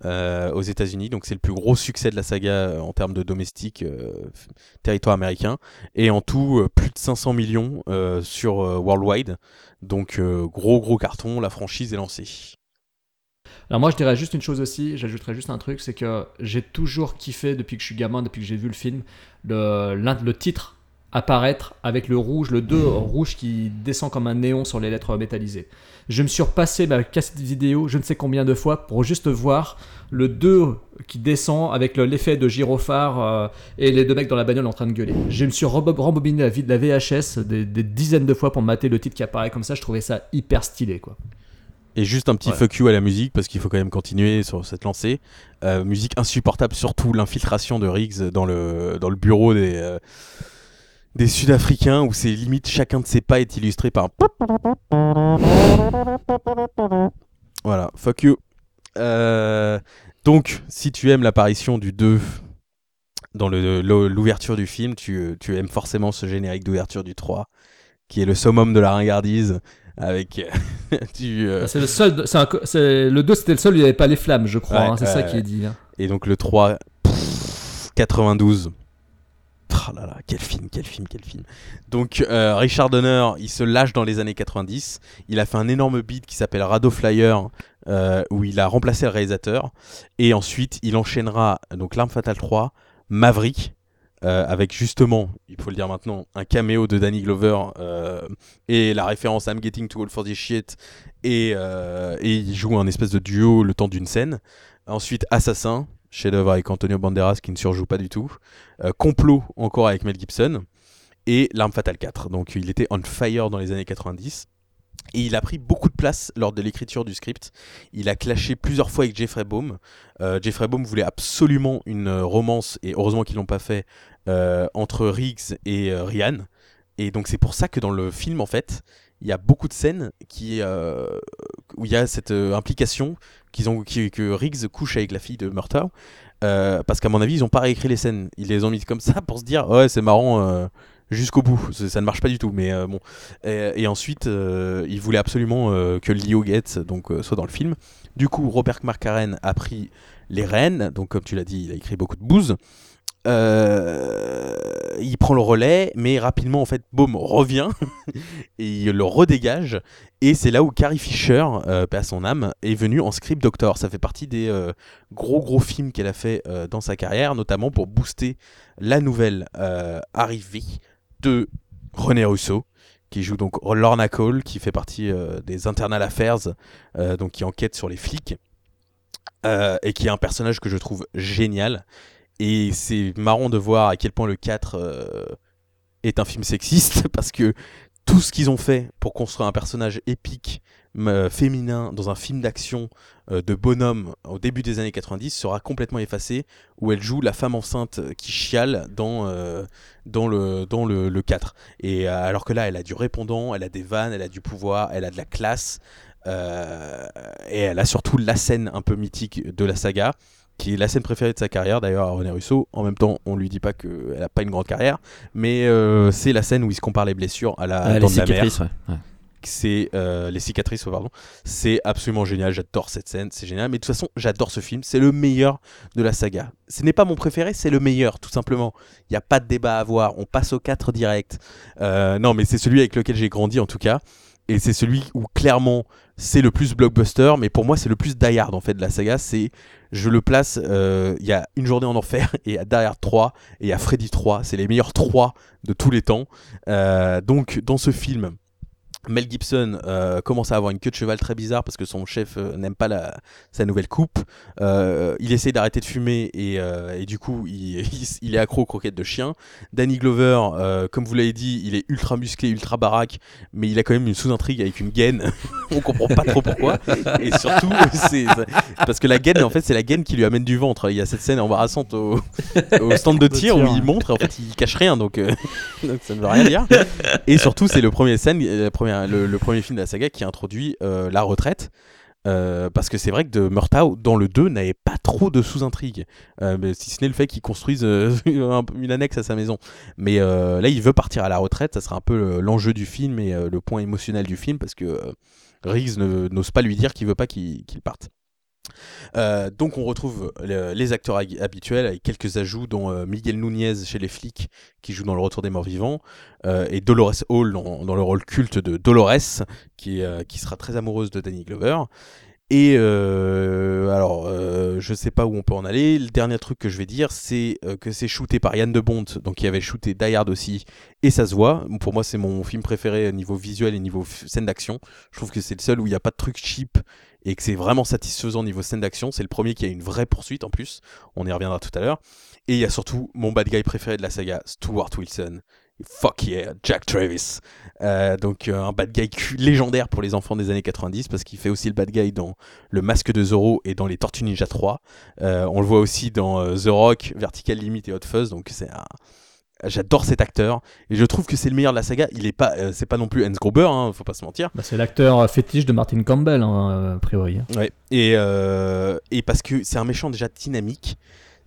euh, aux États-Unis. Donc c'est le plus gros succès de la saga euh, en termes de domestique, euh, territoire américain. Et en tout, plus de 500 millions sur Worldwide. Donc gros gros carton, la franchise est lancée. Alors moi je dirais juste une chose aussi, j'ajouterais juste un truc, c'est que j'ai toujours kiffé depuis que je suis gamin, depuis que j'ai vu le film, le titre apparaître avec le rouge, le 2 rouge qui descend comme un néon sur les lettres métallisées. Je me suis repassé ma cassette vidéo je ne sais combien de fois pour juste voir le 2 qui descend avec le- l'effet de gyrophare euh, et les deux mecs dans la bagnole en train de gueuler. Je me suis rembobiné la, vie de la VHS des, des dizaines de fois pour mater le titre qui apparaît comme ça, je trouvais ça hyper stylé quoi. Et juste un petit Ouais. fuck you à la musique parce qu'il faut quand même continuer sur cette lancée. Euh, musique insupportable, surtout l'infiltration de Riggs dans le, dans le bureau des, euh, des Sud-Africains où c'est limite chacun de ses pas est illustré par un Voilà, fuck you. Euh, donc, si tu aimes l'apparition du 2 dans l'ouverture du film, tu, tu aimes forcément ce générique d'ouverture du 3 qui est le summum de la ringardise avec euh, du. euh, Ah, C'est le seul, un le 2 c'était le seul où il n'y avait pas les flammes, je crois, Ouais, hein, c'est ça qui est dit. hein. Et donc le 3, pff, 92. Là, quel film, quel film, quel film. Donc euh, Richard Donner, il se lâche dans les années 90. Il a fait un énorme beat qui s'appelle Rado Flyer, euh, où il a remplacé le réalisateur. Et ensuite, il enchaînera donc L'Arme Fatale 3, Maverick, euh, avec justement, il faut le dire maintenant, un caméo de Danny Glover et la référence I'm Getting Too Old for This Shit. Et il joue un espèce de duo le temps d'une scène. Ensuite, Assassin, chef-d'œuvre avec Antonio Banderas qui ne surjoue pas du tout. Euh, Complot, encore avec Mel Gibson. Et L'Arme Fatale 4. Donc il était on fire dans les années 90. Et il a pris beaucoup de place lors de l'écriture du script. Il a clashé plusieurs fois avec Jeffrey Baum. Euh, Jeffrey Baum voulait absolument une euh, romance, et heureusement qu'ils l'ont pas fait, entre Riggs et Ryan. Et donc c'est pour ça que dans le film, en fait, il y a beaucoup de scènes qui, euh, où il y a cette euh, implication qu'ils ont, qui- que Riggs couche avec la fille de Murtaugh. Euh, parce qu'à mon avis, ils ont pas réécrit les scènes. Ils les ont mis comme ça pour se dire ouais, c'est marrant jusqu'au bout. Ça ne marche pas du tout. Mais bon. Et, ensuite, ils voulaient absolument que Leo Getz donc soit dans le film. Du coup, Robert McCarran a pris les rênes. Donc, comme tu l'as dit, il a écrit beaucoup de bouse. Euh, il prend le relais, mais rapidement, en fait, Baum revient et il le redégage. Et c'est là où Carrie Fisher, euh, son âme, est venue en script doctor. Ça fait partie des euh, gros gros films qu'elle a fait euh, dans sa carrière, notamment pour booster la nouvelle arrivée de René Russo, qui joue donc Lorna Cole, qui fait partie des Internal Affairs, donc qui enquête sur les flics, et qui est un personnage que je trouve génial. Et c'est marrant de voir à quel point le 4 euh, est un film sexiste, parce que tout ce qu'ils ont fait pour construire un personnage épique euh, féminin dans un film d'action euh, de bonhomme au début des années 90 sera complètement effacé où elle joue la femme enceinte qui chiale dans, dans, le, dans le, le 4 et alors que là elle a du répondant elle a des vannes elle a du pouvoir elle a de la classe et elle a surtout la scène un peu mythique de la saga qui est la scène préférée de sa carrière d'ailleurs à René Russo. En même temps, on lui dit pas qu'elle a pas une grande carrière, mais euh, c'est la scène où il se compare les blessures à la Ah, les la mer. cicatrices, ouais, ouais. C'est euh, les cicatrices, oh, pardon. C'est absolument génial. J'adore cette scène, c'est génial. Mais de toute façon, j'adore ce film. C'est le meilleur de la saga. Ce n'est pas mon préféré, c'est le meilleur, tout simplement. Il n'y a pas de débat à avoir. On passe au 4 direct. Euh, non, mais c'est celui avec lequel j'ai grandi en tout cas. Et c'est celui où clairement c'est le plus blockbuster, mais pour moi c'est le plus die hard en fait de la saga. C'est je le place, euh, il y a Une journée en enfer et derrière 3 et il y a Freddy 3, c'est les meilleurs 3 de tous les temps. Euh, donc dans ce film, Mel Gibson euh, commence à avoir une queue de cheval très bizarre parce que son chef euh, n'aime pas la, sa nouvelle coupe. Euh, il essaie d'arrêter de fumer et, et du coup il, il, il est accro aux croquettes de chien. Danny Glover, comme vous l'avez dit, il est ultra musclé, ultra baraque, mais il a quand même une sous-intrigue avec une gaine. On comprend pas trop pourquoi. Et surtout, c'est parce que la gaine, en fait, c'est la gaine qui lui amène du ventre. Il y a cette scène embarrassante au, au stand de tir où il montre, et en fait, il cache rien, donc, donc ça ne veut rien dire. Et surtout, c'est le premier scène, la première, le, le premier film de la saga qui introduit euh, la retraite. Euh, parce que c'est vrai que de Murtaugh, dans le 2, n'avait pas trop de sous-intrigue. Euh, si ce n'est le fait qu'il construise un- une annexe à sa maison. Mais là, il veut partir à la retraite. Ça sera un peu le- l'enjeu du film et le point émotionnel du film parce que Riggs n'ose pas lui dire qu'il veut pas qu'il parte. Euh, donc on retrouve le- les acteurs hab- habituels avec quelques ajouts dont euh, Miguel Nunez chez les flics qui joue dans Le Retour des Morts Vivants euh, et Dolores Hall dans, le rôle culte de Dolores qui, qui sera très amoureuse de Danny Glover. Et alors, je sais pas où on peut en aller. Le dernier truc que je vais dire, c'est que c'est shooté par Yann de Bont, donc qui avait shooté Die Hard aussi, et ça se voit. Pour moi, c'est mon film préféré au niveau visuel et niveau scène d'action. Je trouve que c'est le seul où il n'y a pas de truc cheap et que c'est vraiment satisfaisant au niveau scène d'action. C'est le premier qui a une vraie poursuite en plus. On y reviendra tout à l'heure. Et il y a surtout mon bad guy préféré de la saga, Stuart Wilson. Fuck yeah, Jack Travis. Euh, donc euh, un bad guy légendaire pour les enfants des années 90 parce qu'il fait aussi le bad guy dans Le Masque de Zorro et dans Les Tortues Ninja 3. Euh, on le voit aussi dans euh, The Rock, Vertical Limit et Hot Fuzz. Donc c'est un... J'adore cet acteur et je trouve que c'est le meilleur de la saga. Il est pas, euh, c'est pas non plus Hans Gruber, hein, faut pas se mentir. Bah, c'est l'acteur euh, fétiche de Martin Campbell, hein, euh, a priori. Ouais. Et, euh, et parce que c'est un méchant déjà dynamique.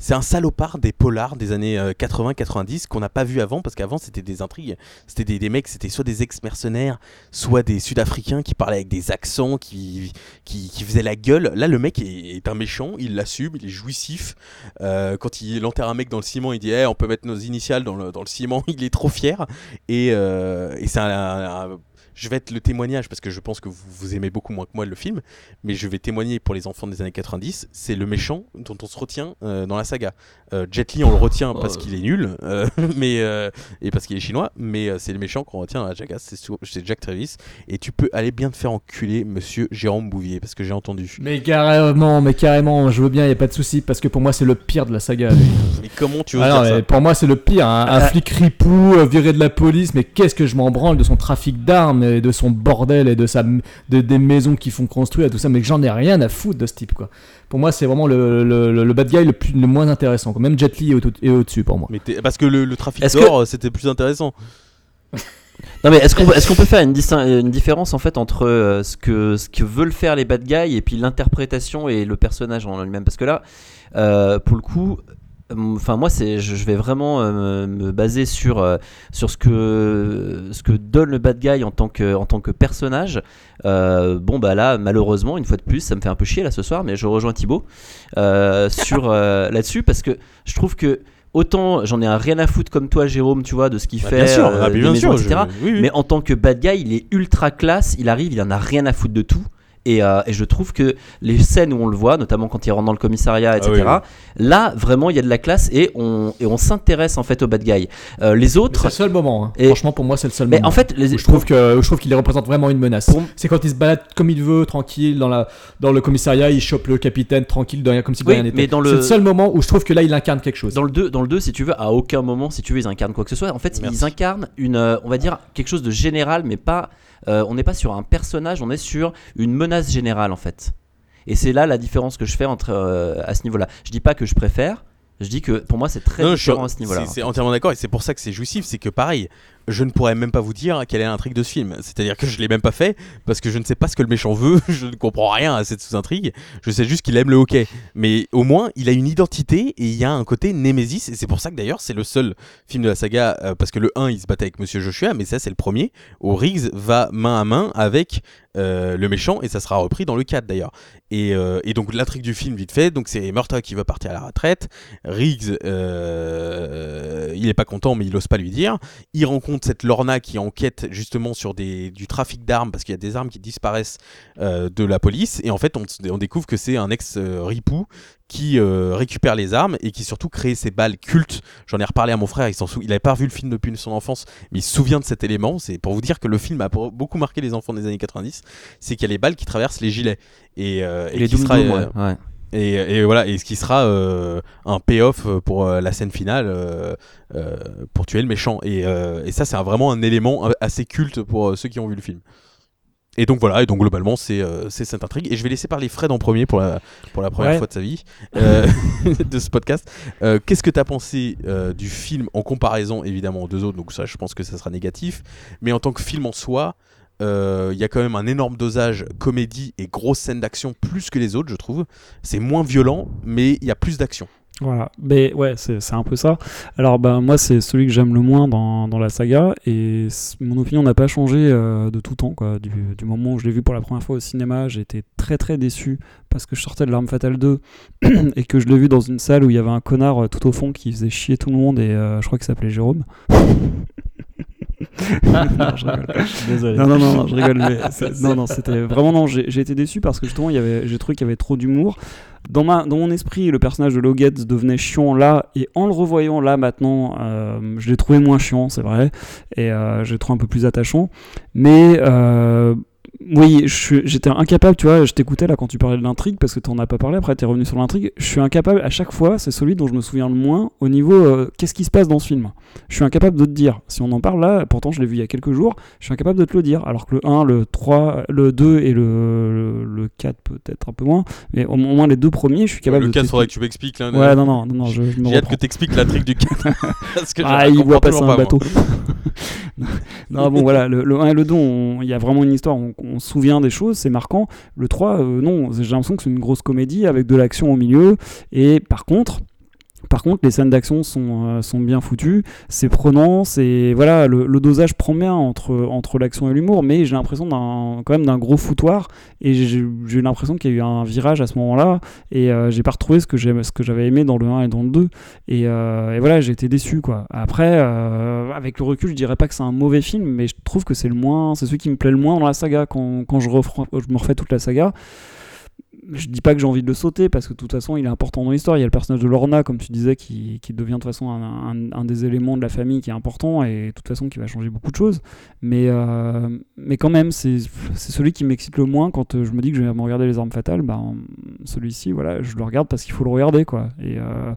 C'est un salopard des polars des années euh, 80-90 qu'on n'a pas vu avant parce qu'avant c'était des intrigues. C'était des, mecs, c'était soit des ex-mercenaires, soit des Sud-Africains qui parlaient avec des accents, qui, qui, qui faisaient la gueule. Là, le mec est, un méchant, il l'assume, il est jouissif. Euh, quand il enterre un mec dans le ciment, il dit Eh, on peut mettre nos initiales dans le, dans le ciment. Il est trop fier. Et, euh, et c'est un- je vais être le témoignage parce que je pense que vous, aimez beaucoup moins que moi le film, mais je vais témoigner pour les enfants des années 90. C'est le méchant dont on se retient euh, dans la saga. Euh, Jet Li, on le retient parce Oh. qu'il est nul, euh, mais euh, et parce qu'il est chinois, mais euh, c'est le méchant qu'on retient dans la Jackass. C'est Jack Travis. Et tu peux aller bien te faire enculer, Monsieur Jérôme Bouvier, parce que j'ai entendu. Mais carrément, mais carrément, je veux bien, y a pas de souci, parce que pour moi c'est le pire de la saga. Mais comment tu veux Ah dire ça pour moi c'est le pire, hein. un Ah. flic ripou, viré de la police, mais qu'est-ce que je m'en branle de son trafic d'armes et de son bordel et de sa de, des maisons qui font construire et tout ça, mais que j'en ai rien à foutre de ce type quoi. Pour moi c'est vraiment le, le, le- le bad guy le, plus, le moins intéressant, quoi. même Jet Li est au- est au-dessus pour moi. Mais parce que le, le trafic Est-ce d'or, c'était plus intéressant. Non mais est-ce qu'on peut, faire une, différence en fait entre euh, ce que ce que veulent faire les bad guys et puis l'interprétation et le personnage en lui-même? Parce que là euh, pour le coup enfin moi c'est je, vais vraiment euh, me baser sur euh, sur ce que ce que donne le bad guy en tant que en tant que personnage Euh, bon bah là malheureusement une fois de plus ça me fait un peu chier là ce soir mais je rejoins Thibaut sur là-dessus parce que je trouve que autant j'en ai un rien à foutre comme toi Jérôme tu vois de ce qu'il Bah, fait bien sûr, ah, des bien maisons, sûr, etc je- oui, oui. mais en tant que bad guy, il est ultra classe. Il arrive, il en a rien à foutre de tout. Et, euh, et je trouve que les scènes où on le voit, notamment quand il rentre dans le commissariat, etc., Ah oui, là vraiment il y a de la classe et on, et on s'intéresse en fait au bad guy. Euh, les C'est autres, le seul moment, hein. Et- franchement pour moi c'est le seul mais moment. en fait, les, Où je trouve que je trouve qu'il représente vraiment une menace. Pour- C'est quand il se balade comme il veut, tranquille dans la dans le commissariat, il chope le capitaine tranquille, de comme si de Oui, rien n'était. le- C'est le seul moment où je trouve que là il incarne quelque chose. Dans le 2, dans le 2, si tu veux, à aucun moment, si tu veux, ils incarnent quoi que ce soit. En fait, Merci. ils incarnent une, euh, on va dire, quelque chose de général, mais pas. Euh, on n'est pas sur un personnage, on est sur une menace générale, en fait. Et c'est là la différence que je fais entre euh, à ce niveau-là. Je dis pas que je préfère. Je dis que pour moi c'est très Non, je différent à ce niveau-là. C'est c'est entièrement d'accord et c'est pour ça que c'est jouissif. C'est que pareil, je ne pourrais même pas vous dire quelle est l'intrigue de ce film. C'est-à-dire que je l'ai même pas fait parce que je ne sais pas ce que le méchant veut. Je ne comprends rien à cette sous-intrigue. Je sais juste qu'il aime le hockey. Mais au moins, il a une identité et il y a un côté Némésis. Et c'est pour ça que d'ailleurs, c'est le seul film de la saga. euh, parce que le 1, il se battait avec Monsieur Joshua, mais ça, c'est le premier où Riggs va main à main avec euh, le méchant et ça sera repris dans le 4 d'ailleurs. Et, euh, et donc l'intrigue du film vite fait, donc c'est Murtaugh qui va partir à la retraite, Riggs euh, il est pas content, mais il ose pas lui dire. Il rencontre cette Lorna qui enquête justement sur des, du trafic d'armes parce qu'il y a des armes qui disparaissent de la police. Et en fait, on, on découvre que c'est un ex-ripou qui euh, récupère les armes et qui surtout crée ces balles cultes. J'en ai reparlé à mon frère, il s'en sou- il avait pas vu le film depuis son enfance, mais il se souvient de cet élément. C'est pour vous dire que le film a beaucoup marqué les enfants des années 90. C'est qu'il y a les balles qui traversent les gilets et, euh, et Les qui sera, Doom Doom, euh, ouais, ouais. et, et voilà, et ce qui sera euh, un payoff pour euh, la scène finale euh, pour tuer le méchant. Et, et ça, c'est vraiment un élément assez culte pour ceux qui ont vu le film. Et donc voilà, et donc globalement, c'est euh, cette intrigue. Et je vais laisser parler Fred en premier pour la, pour la première Ouais. fois de sa vie euh, de ce podcast. Euh, Qu'est-ce que tu as pensé euh, du film en comparaison évidemment aux deux autres? Donc ça, je pense que ça sera négatif. Mais en tant que film en soi, euh, il y a quand même un énorme dosage comédie et grosse scène d'action plus que les autres, je trouve. C'est moins violent, mais il y a plus d'action. Voilà, mais ouais, c'est un peu ça. Alors, ben, moi, c'est celui que j'aime le moins dans, dans la saga, et mon opinion n'a pas changé euh, de tout temps. Du, moment où je l'ai vu pour la première fois au cinéma, été très très déçu parce que je sortais de L'Arme Fatale 2 et que je l'ai vu dans une salle où il y avait un connard euh, tout au fond qui faisait chier tout le monde, et je crois qu'il s'appelait Jérôme. Non, je rigole. Désolé. Non, non, non, je rigole. Mais non, non, c'était vraiment non. J'ai été déçu parce que justement, il y avait, j'ai trouvé qu'il y avait trop d'humour. Dans, ma, dans mon esprit, le personnage de Logetz devenait chiant là, et en le revoyant là maintenant, euh, je l'ai trouvé moins chiant, c'est vrai, et euh, je l'ai trouvé un peu plus attachant. Mais euh, oui, j'étais incapable, tu vois, je t'écoutais là quand tu parlais de l'intrigue, parce que tu n'en as pas parlé, après tu es revenu sur l'intrigue. Je suis incapable, à chaque fois, c'est celui dont je me souviens le moins au niveau euh, qu'est-ce qui se passe dans ce film. Je suis incapable de te dire. Si on en parle là, pourtant je l'ai vu il y a quelques jours, je suis incapable de te le dire. Alors que le 1, le 3, le 2 et le, le, le 4 peut-être un peu moins, mais au moins les deux premiers, je suis capable le de 4, t'expliquer. faudrait que tu m'expliques. là. Ouais, non, non, non, non, je, je me J'ai hâte que tu expliques l'intrigue du 4. Parce que Ah, il voit passer un pas, bateau. non, bon, voilà, le, le 1 et le 2, on- il y a vraiment une histoire, on, on se souvient des choses, c'est marquant. Le 3, euh, non, j'ai l'impression que c'est une grosse comédie avec de l'action au milieu. Et par contre, par contre, les scènes d'action sont, euh, sont bien foutues, c'est prenant, c'est voilà, le, dosage prend bien entre, entre l'action et l'humour, mais j'ai l'impression d'un quand même d'un gros foutoir et j'ai l'impression qu'il y a eu un virage à ce moment-là et euh, j'ai pas retrouvé ce que ce que j'avais aimé dans le 1 et dans le 2 et, euh, et voilà, j'ai été déçu quoi. Après, euh, avec le recul, je dirais pas que c'est un mauvais film, mais je trouve que c'est le moins, c'est celui qui me plaît le moins dans la saga quand, quand je, je me refais toute la saga je dis pas que j'ai envie de le sauter parce que de toute façon il est important dans l'histoire. Il y a le personnage de Lorna, comme tu disais, qui, qui devient de toute façon un, un- des éléments de la famille qui est important et de toute façon qui va changer beaucoup de choses. Mais, euh, mais quand même, c'est celui qui m'excite le moins quand euh, je me dis que je vais me regarder les armes fatales. Ben, celui-ci, voilà, je le regarde parce qu'il faut le regarder quoi. Et, euh,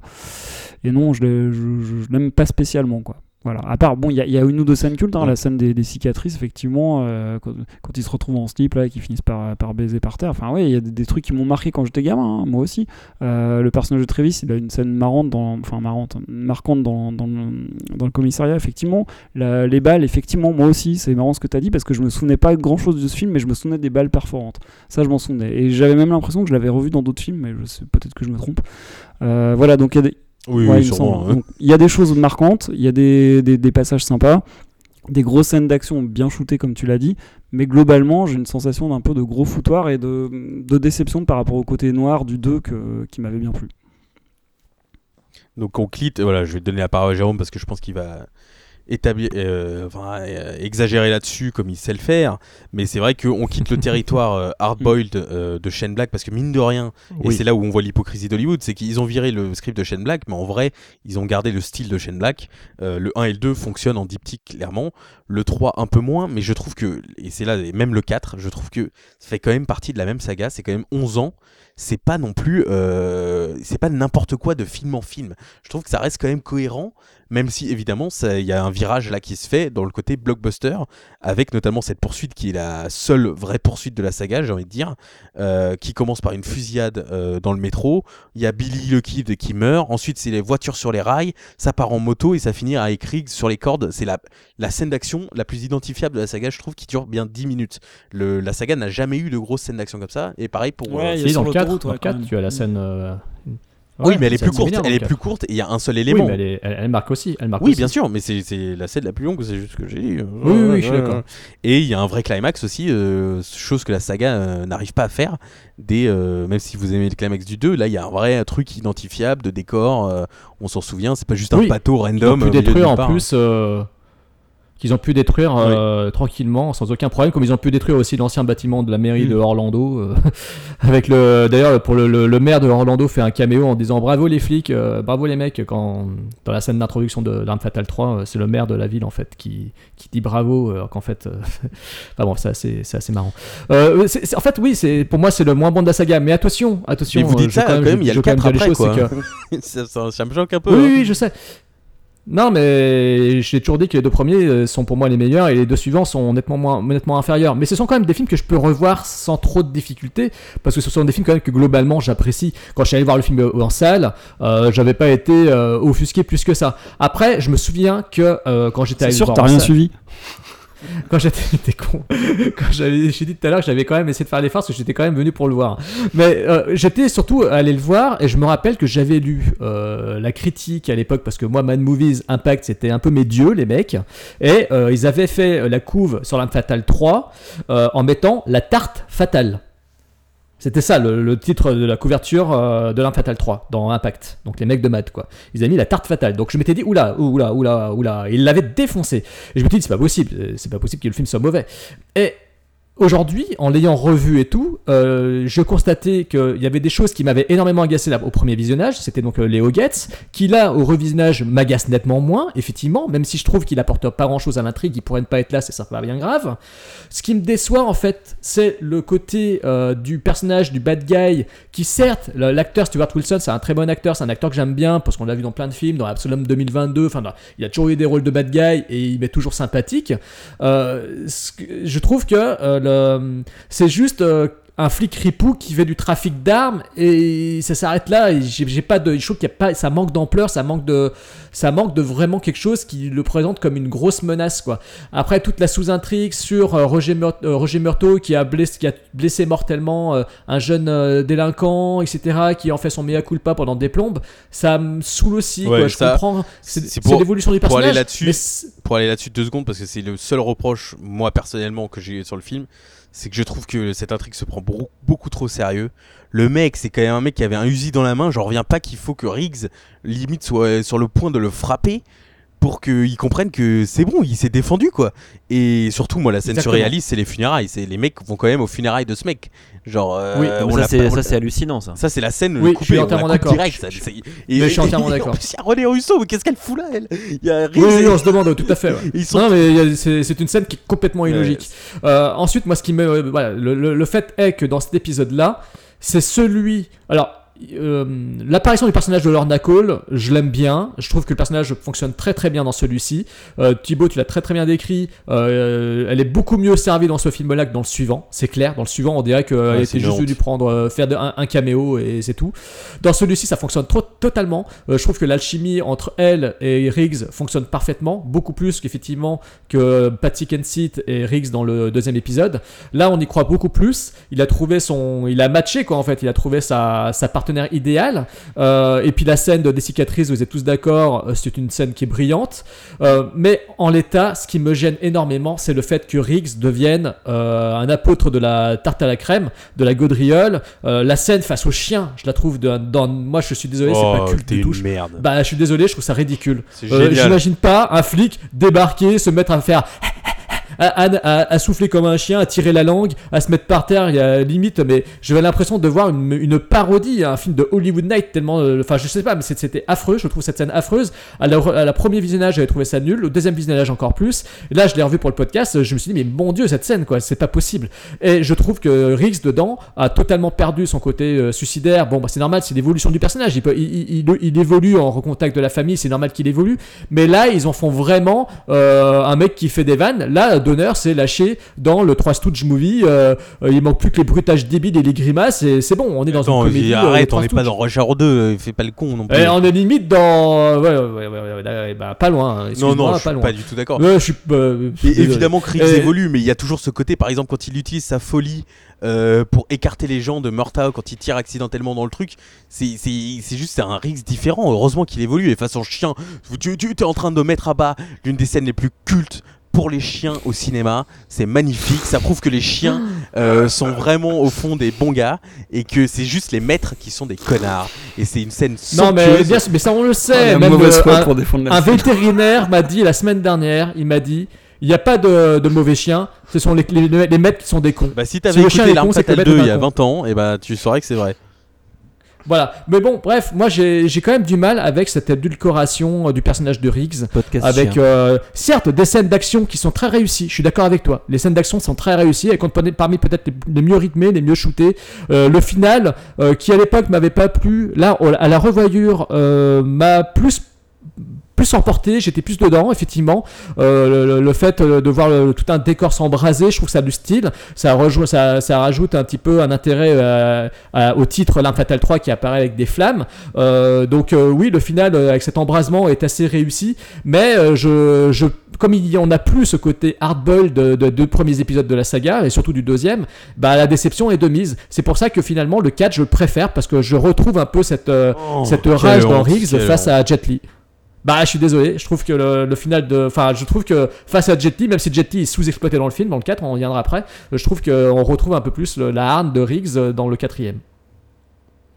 et non, je, je, je- je l'aime pas spécialement quoi. Voilà. À part, bon, il y, y a une ou deux scènes cultes, hein, Ouais. la scène des, des cicatrices, effectivement, euh, quand, quand ils se retrouvent en slip là, et qu'ils finissent par, par baiser par terre. Enfin, ouais, il y a des, des trucs qui m'ont marqué quand j'étais gamin, hein, moi aussi. Euh, le personnage de Travis, il a une scène marrante, dans, enfin marrante, marquante dans, dans, le, dans le commissariat, effectivement. La- les balles, effectivement, moi aussi, c'est marrant ce que tu as dit parce que je me souvenais pas grand chose de ce film, mais je me souvenais des balles perforantes. Ça, je m'en souvenais. Et j'avais même l'impression que je l'avais revu dans d'autres films, mais je sais peut-être que je me trompe. Euh, voilà, donc il y a des. Oui, Ouais, oui, sûrement. hein. Il y a des choses marquantes, il y a des, des- des passages sympas, des grosses scènes d'action bien shootées comme tu l'as dit, mais globalement j'ai une sensation d'un peu de gros foutoir et de, de déception par rapport au côté noir du 2 que, qui m'avait bien plu. Donc on quitte, voilà, je vais donner la parole à Jérôme parce que je pense qu'il va établir, euh, enfin, euh, exagérer là-dessus comme il sait le faire. Mais c'est vrai qu'on quitte le territoire euh, hard-boiled euh, de Shane Black parce que mine de rien, et c'est là où on voit l'hypocrisie d'Hollywood, c'est qu'ils ont viré le script de Shane Black, mais en vrai, ils ont gardé le style de Shane Black. Le 1 et le 2 fonctionnent en diptyque clairement, le 3 un peu moins, mais je trouve que, et c'est là, et même le 4, je trouve que ça fait quand même partie de la même saga, c'est quand même 11 ans. C'est pas non plus c'est pas n'importe quoi de film en film. Je trouve que ça reste quand même cohérent même si évidemment ça- il y a un virage là qui se fait dans le côté blockbuster avec notamment cette poursuite qui est la seule vraie poursuite de la saga j'ai envie de dire euh, qui commence par une fusillade euh, dans le métro. Il y a Billy le Kid qui meurt. Ensuite c'est les voitures sur les rails. Ça part en moto et ça finit avec Riggs sur les cordes. C'est la, la scène d'action la plus identifiable de la saga je trouve qui dure bien 10 minutes. Le, la saga n'a jamais eu de grosse scène d'action comme ça. Et pareil pour Ouais, euh, il y a sur dans le 4, l'autoroute, dans le ouais, quand 4, même. tu as la scène. Euh, oui, mais elle est plus courte. Elle est plus courte et il y a un seul Oui, élément. mais elle, est- elle- elle marque aussi. Elle marque Oui, aussi. bien sûr, mais c'est la scène la plus longue, c'est juste ce que j'ai dit. Oui, oui, oui, je suis d'accord. Et il y a un vrai climax aussi, euh, chose que la saga euh, n'arrive pas à faire. Des, euh, même si vous aimez le climax du 2, là il y a un vrai truc identifiable de décor. euh, on s'en souvient, c'est pas juste un Oui, bateau random. ont pu milieu de détruire en part. plus. euh, qu'ils ont pu détruire euh, tranquillement, sans aucun problème, comme ils ont pu détruire aussi l'ancien bâtiment de la mairie Mm. de Orlando. euh, avec le, d'ailleurs, pour le, le- le maire de Orlando fait un caméo en disant bravo les flics, euh, bravo les mecs. Quand dans la scène d'introduction de l'Arme Fatale 3, euh, c'est le maire de la ville en fait qui, qui dit bravo, alors qu'en fait, enfin bon, c'est assez, c'est assez marrant. En fait, oui, c'est pour moi c'est le moins bon de la saga, mais attention, attention. Et vous dites ça quand même, il y a le veux quand même 4 dire les après choses, quoi. que- ça, ça- ça me choque un peu. oui, hein. oui, je sais. Non, mais j'ai toujours dit que les deux premiers euh, sont pour moi les meilleurs et les deux suivants sont nettement, moins, nettement inférieurs. Mais ce sont quand même des films que je peux revoir sans trop de difficultés parce que ce sont des films quand même que globalement j'apprécie. Quand je suis allé voir le film en salle, euh, j'avais pas été euh, offusqué plus que ça. Après, je me souviens que euh, quand j'étais allé le sûr, voir t'as en rien salle- suivi. Quand j'étais con. Quand j'avais j'ai dit tout à l'heure que j'avais quand même essayé de faire l'effort parce que j'étais quand même venu pour le voir. Mais euh, j'étais surtout allé le voir et je me rappelle que j'avais lu euh, la critique à l'époque parce que moi Mad Movies Impact c'était un peu mes dieux les mecs. Et euh, ils avaient fait la couve sur l'âme fatale 3 euh, en mettant la tarte fatale c'était ça le, titre de la couverture euh, de l'Arme Fatale 3 dans Impact. Donc les mecs de maths quoi. Ils avaient mis la tarte fatale. Donc je m'étais dit oula, oula, oula, oula. Ils l'avaient défoncé. Et je me suis dit c'est pas possible, c'est pas possible que le film soit mauvais. Et aujourd'hui, en l'ayant revu et tout, euh, je constatais qu'il y avait des choses qui m'avaient énormément agacé au premier visionnage. C'était donc euh, Getz, qui là, au revisionnage, m'agace nettement moins, effectivement, même si je trouve qu'il apporte pas grand chose à l'intrigue, il pourrait ne pas être là, c'est pas bien grave. Ce qui me déçoit en fait, c'est le côté euh, du personnage du bad guy, qui certes, l'acteur Stuart Wilson, c'est un très bon acteur, c'est un acteur que j'aime bien, parce qu'on l'a vu dans plein de films, dans Absolum 2022, enfin, il a toujours eu des rôles de bad guy et il est toujours sympathique. Euh, je trouve que c'est juste euh, un flic ripou qui fait du trafic d'armes et ça s'arrête là. et J'ai pas de, je trouve qu'il y a pas, ça manque d'ampleur, ça manque de, ça manque de vraiment quelque chose qui le présente comme une grosse menace quoi. Après toute la sous-intrigue sur euh, Roger, Mur- euh, Roger Murtaugh qui a blessé, qui a blessé mortellement euh, un jeune délinquant, etc., qui en fait son mea culpa pendant des plombes, ça me saoule aussi. Ouais, quoi. Je ça, comprends, c'est pour- l'évolution du pour personnage. aller là-dessus, pour aller là-dessus deux secondes, parce que c'est le seul reproche, moi personnellement, que j'ai sur le film, c'est que je trouve que cette intrigue se prend beaucoup, trop sérieux. Le mec, c'est quand même un mec qui avait un Uzi dans la main. J'en reviens pas qu'il faut que Riggs, limite, soit sur le point de le frapper pour qu'il comprenne que c'est bon, il s'est défendu quoi. Et surtout, moi, la scène Exactement. surréaliste, c'est les funérailles. C'est les mecs vont quand même aux funérailles de ce mec. Genre, euh, Oui, on ça, c'est- on hallucinant ça. ça, c'est la scène Oui, je coupée, suis on la entièrement d'accord. je suis entièrement d'accord. Il y a René Russo, mais qu'est-ce qu'elle fout là, elle Il y a Oui, et- oui, on se demande tout à fait. ouais. Ils sont Non, mais il y a- c'est une scène qui est complètement illogique. Ouais. Euh, ensuite, moi, ce qui me. euh, voilà, le, le- le fait est que dans cet épisode-là, c'est celui. Alors. Euh, L'apparition du personnage de Lorna Cole, je l'aime bien. Je trouve que le personnage fonctionne très très bien dans celui-ci. Euh, Thibaut, tu l'as très très bien décrit. Euh, elle est beaucoup mieux servie dans ce film-là que dans le suivant. C'est clair. Dans le suivant, on dirait qu'elle Ouais, était juste venue prendre euh, faire de- un, un caméo et c'est tout. Dans celui-ci, ça fonctionne trop, totalement. Je trouve que l'alchimie entre elle et Riggs fonctionne parfaitement, beaucoup plus qu'effectivement que Patsy Kensit et Riggs dans le deuxième épisode. Là, on y croit beaucoup plus. Il a trouvé son, il a matché quoi en fait. Il a trouvé sa, sa partenaire idéale. Euh, et puis la scène des cicatrices, vous êtes tous d'accord, euh, c'est une scène qui est brillante. Euh, mais en l'état, ce qui me gêne énormément, c'est le fait que Riggs devienne un apôtre de la tarte à la crème, de la gaudriole. La scène face au chien, je la trouve de- dans. Moi, je suis désolé, c'est pas Oh, culte t'es du tout. une merde. Bah, je suis désolé, je trouve ça ridicule. J'imagine pas un flic débarquer, se mettre à faire. À, souffler comme un chien, à tirer la langue, à se mettre par terre, il y a limite, mais j'avais l'impression de voir une, une parodie, un film de Hollywood Night, tellement. euh, Enfin, je sais pas, mais c'était affreux, je trouve cette scène affreuse. À la, à premier visionnage, j'avais trouvé ça nul, au deuxième visionnage, encore plus. Là, je l'ai revu pour le podcast, je me suis dit, mais mon dieu, cette scène, quoi, c'est pas possible. Et je trouve que Riggs, dedans, a totalement perdu son côté euh, suicidaire. Bon, bah, c'est normal, c'est l'évolution du personnage. Il évolue en recontact de la famille, c'est normal qu'il évolue. Mais là, ils en font vraiment euh, un mec qui fait des vannes. Là, Donner s'est lâché dans le 3 Stooges movie. euh, il manque plus que les bruitages débiles et les grimaces, et c'est bon, on est dans Attends, une comédie. il- euh, arrête, on n'est pas dans Rush Hour 2, euh, fais pas le con non plus. Et on est limite dans. Ouais, ouais, ouais, bah, pas loin. hein, non, non, je suis pas du tout d'accord. Ouais, je suis. euh, Et désolé. évidemment Et- évolue, mais il y a toujours ce côté, par exemple, quand il utilise sa folie euh, pour écarter les gens de Murtaugh, quand il tire accidentellement dans le truc, c'est juste un Riggs différent. Heureusement qu'il évolue. Et face au chien, tu, tu es en train de mettre à bas l'une des scènes les plus cultes pour les chiens au cinéma. C'est magnifique. Ça prouve que les chiens euh, sont vraiment au fond des bons gars et que c'est juste les maîtres qui sont des connards. Et c'est une scène Non, mais, bien mais ça, on le sait. la même, mauvaise euh, foi un- pour défendre la Un vétérinaire m'a dit la semaine dernière, il m'a dit, il n'y a pas de, de mauvais chiens, ce sont les, les, les maîtres qui sont des cons. Bah, si Si t'avais chien écouté L'Arme Fatale maître 2 est il y a con. 20 ans, et bah tu saurais que c'est vrai. Voilà. Mais bon, bref, moi j'ai j'ai quand même du mal avec cette édulcoration euh, du personnage de Riggs. Podcast Avec, euh, certes, des scènes d'action qui sont très réussies. Je suis d'accord avec toi. Les scènes d'action sont très réussies. Elles comptent parmi peut-être les, les mieux rythmées, les mieux shootées. Euh, le final, euh, qui à l'époque m'avait pas plu, là, à la revoyure, euh, m'a plus plus emporté, j'étais plus dedans, effectivement. Euh, le, fait euh, de voir le- tout un décor s'embraser, je trouve que ça a du style. Ça, ça, ça rajoute un petit peu un intérêt euh, à- au titre L'Arme Fatale 3 qui apparaît avec des flammes. Euh, donc, oui, le final avec cet embrasement est assez réussi. Mais je, je, comme il y en a plus ce côté hardball de, de deux premiers épisodes de la saga, et surtout du deuxième, bah, la déception est de mise. C'est pour ça que finalement, le 4, je le préfère parce que je retrouve un peu cette, Oh, cette rage dans Riggs face honte. à Jet Li. Bah, je suis désolé, je trouve que le, le final de. Enfin, je trouve que face à Jet Li, même si Jet Li est sous-exploité dans le film, dans le 4, on reviendra après, je trouve qu'on retrouve un peu plus la harne de Riggs euh, dans le quatrième.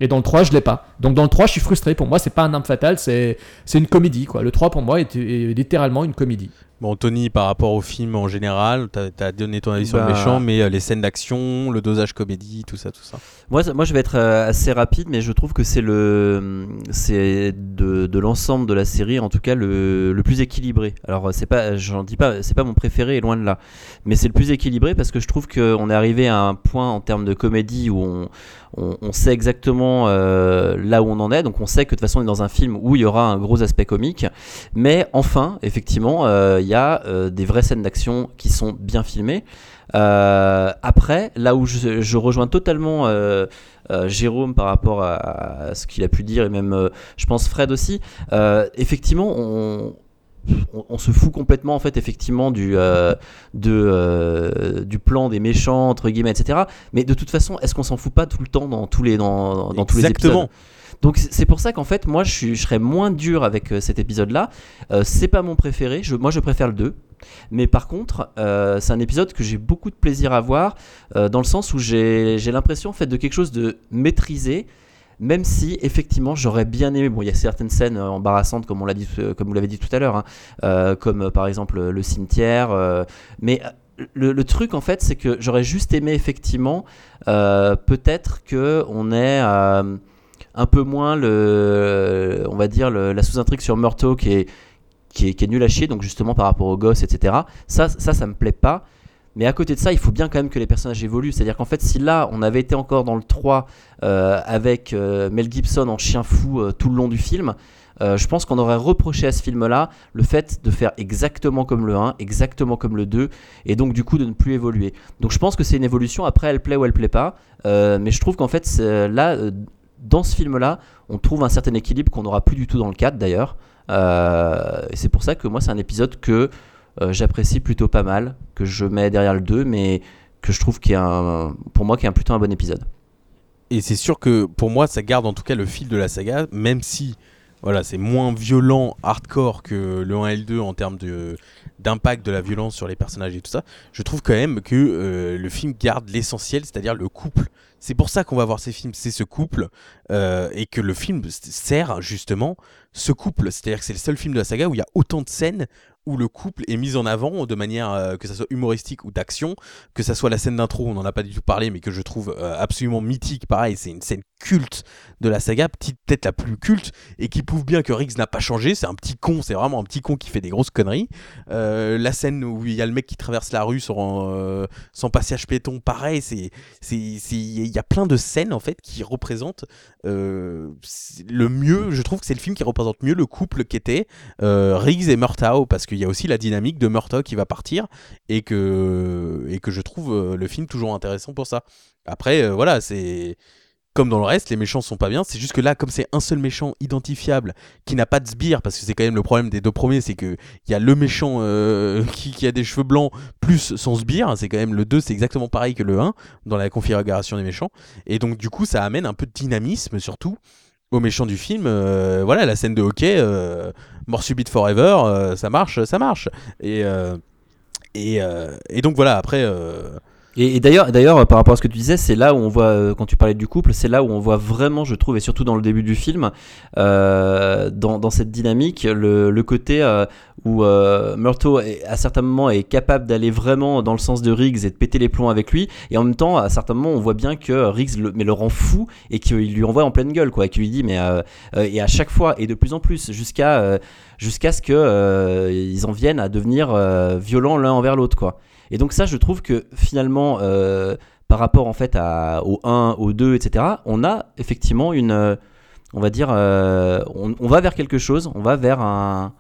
Et dans le 3, je l'ai pas. Donc dans le 3, je suis frustré. Pour moi, c'est pas un arme fatale, c'est c'est une comédie. quoi. Le 3, pour moi, est, est littéralement une comédie. Bon, Tony, par rapport au film en général, t'as as donné ton avis sur le Bah. méchant, mais euh, les scènes d'action, le dosage comédie, tout ça, tout ça. Moi, ça- moi, je vais être euh, assez rapide, mais je trouve que c'est le, c'est de, de l'ensemble de la série, en tout cas, le, le plus équilibré. Alors, c'est pas, j'en dis pas, c'est pas mon préféré, loin de là, mais c'est le plus équilibré parce que je trouve qu'on est arrivé à un point en termes de comédie où on, on, on sait exactement euh, là où on en est. Donc, on sait que de toute façon, on est dans un film où il y aura un gros aspect comique, mais enfin, effectivement, euh, il y a euh, des vraies scènes d'action qui sont bien filmées. Euh, après, là où je, rejoins totalement euh, Jérôme par rapport à, ce qu'il a pu dire et même, je pense Fred aussi, effectivement, on, on, se fout complètement en fait effectivement du du plan des méchants entre guillemets etc. Mais de toute façon, est-ce qu'on s'en fout pas tout le temps dans tous les dans, dans tous les épisodes? Donc c'est pour ça qu'en fait moi je, serais moins dur avec euh, cet épisode là. c'est pas mon préféré, moi je préfère le 2. Mais par contre, euh, c'est un épisode que j'ai beaucoup de plaisir à voir euh, dans le sens où j'ai l'impression en fait de quelque chose de maîtrisé. Même si effectivement j'aurais bien aimé, bon il y a certaines scènes euh, embarrassantes comme on l'a dit, euh, comme vous l'avez dit tout à l'heure, hein, euh, comme euh, par exemple le cimetière, euh, mais euh, le, le truc en fait c'est que j'aurais juste aimé effectivement euh, peut-être que on est euh, un peu moins le, on va dire la sous-intrigue sur Murtaugh qui est qui est, nul à chier, donc justement par rapport aux gosses, etc. Ça, ça, ça me plaît pas. Mais à côté de ça, il faut bien quand même que les personnages évoluent. C'est-à-dire qu'en fait, si là, on avait été encore dans le 3 euh, avec euh, Mel Gibson en chien fou euh, tout le long du film, je pense qu'on aurait reproché à ce film-là le fait de faire exactement comme le 1, exactement comme le 2, et donc du coup de ne plus évoluer. Donc je pense que c'est une évolution. Après, elle plaît ou elle plaît pas. Mais je trouve qu'en fait, là, dans ce film-là, on trouve un certain équilibre qu'on n'aura plus du tout dans le 4 d'ailleurs. Euh, c'est pour ça que moi, c'est un épisode que euh, j'apprécie plutôt pas mal, que je mets derrière le 2, mais que je trouve qu'il est un, pour moi, qui est plutôt un bon épisode. Et c'est sûr que pour moi, ça garde en tout cas le fil de la saga, même si voilà, c'est moins violent, hardcore que le 1 et le 2 en termes de d'impact de la violence sur les personnages et tout ça. Je trouve quand même que euh, le film garde l'essentiel, c'est-à-dire le couple. C'est pour ça qu'on va voir ces films, c'est ce couple, euh, et que le film sert justement ce couple. C'est-à-dire que c'est le seul film de la saga où il y a autant de scènes où le couple est mis en avant de manière euh, que ça soit humoristique ou d'action, que ça soit la scène d'intro, on n'en a pas du tout parlé, mais que je trouve euh, absolument mythique. Pareil, c'est une scène culte de la saga, peut-être la plus culte, et qui prouve bien que Riggs n'a pas changé. C'est un petit con, c'est vraiment un petit con qui fait des grosses conneries. Euh, la scène où il y a le mec qui traverse la rue sans, passage piéton, pareil, c'est il y a plein de scènes en fait qui représentent le mieux. Je trouve que c'est le film qui représente mieux le couple qu'était Riggs et Murtaugh parce qu'il qu'il y a aussi la dynamique de Murtaugh qui va partir et que, je trouve euh, le film toujours intéressant pour ça. Après, euh, voilà, c'est comme dans le reste, les méchants sont pas bien. C'est juste que là, comme c'est un seul méchant identifiable qui n'a pas de sbire, parce que c'est quand même le problème des deux premiers, c'est que il y a le méchant euh, qui, qui a des cheveux blancs plus son sbire. C'est quand même le 2, c'est exactement pareil que le 1 dans la configuration des méchants. Et donc, du coup, ça amène un peu de dynamisme surtout aux méchants du film. Euh, voilà, la scène de hockey, euh, mort subite forever, euh, ça marche, ça marche. Et donc voilà, après. Euh, Et, d'ailleurs, d'ailleurs, par rapport à ce que tu disais, c'est là où on voit, euh, quand tu parlais du couple, c'est là où on voit vraiment, je trouve, et surtout dans le début du film, euh, dans, cette dynamique, le, côté euh, où euh, à certains moments, est capable d'aller vraiment dans le sens de Riggs et de péter les plombs avec lui, et en même temps, à certains moments, on voit bien que Riggs le, mais le rend fou et qu'il lui envoie en pleine gueule, quoi, et qu'il lui dit, mais euh, euh, et à chaque fois et de plus en plus, jusqu'à euh, jusqu'à ce que euh, ils en viennent à devenir euh, violents l'un envers l'autre, quoi. Et donc ça, je trouve que finalement, euh, par rapport en fait à, au 1, au 2, etc., on a effectivement une, euh, on va dire, euh, on, va vers quelque chose, on va vers un,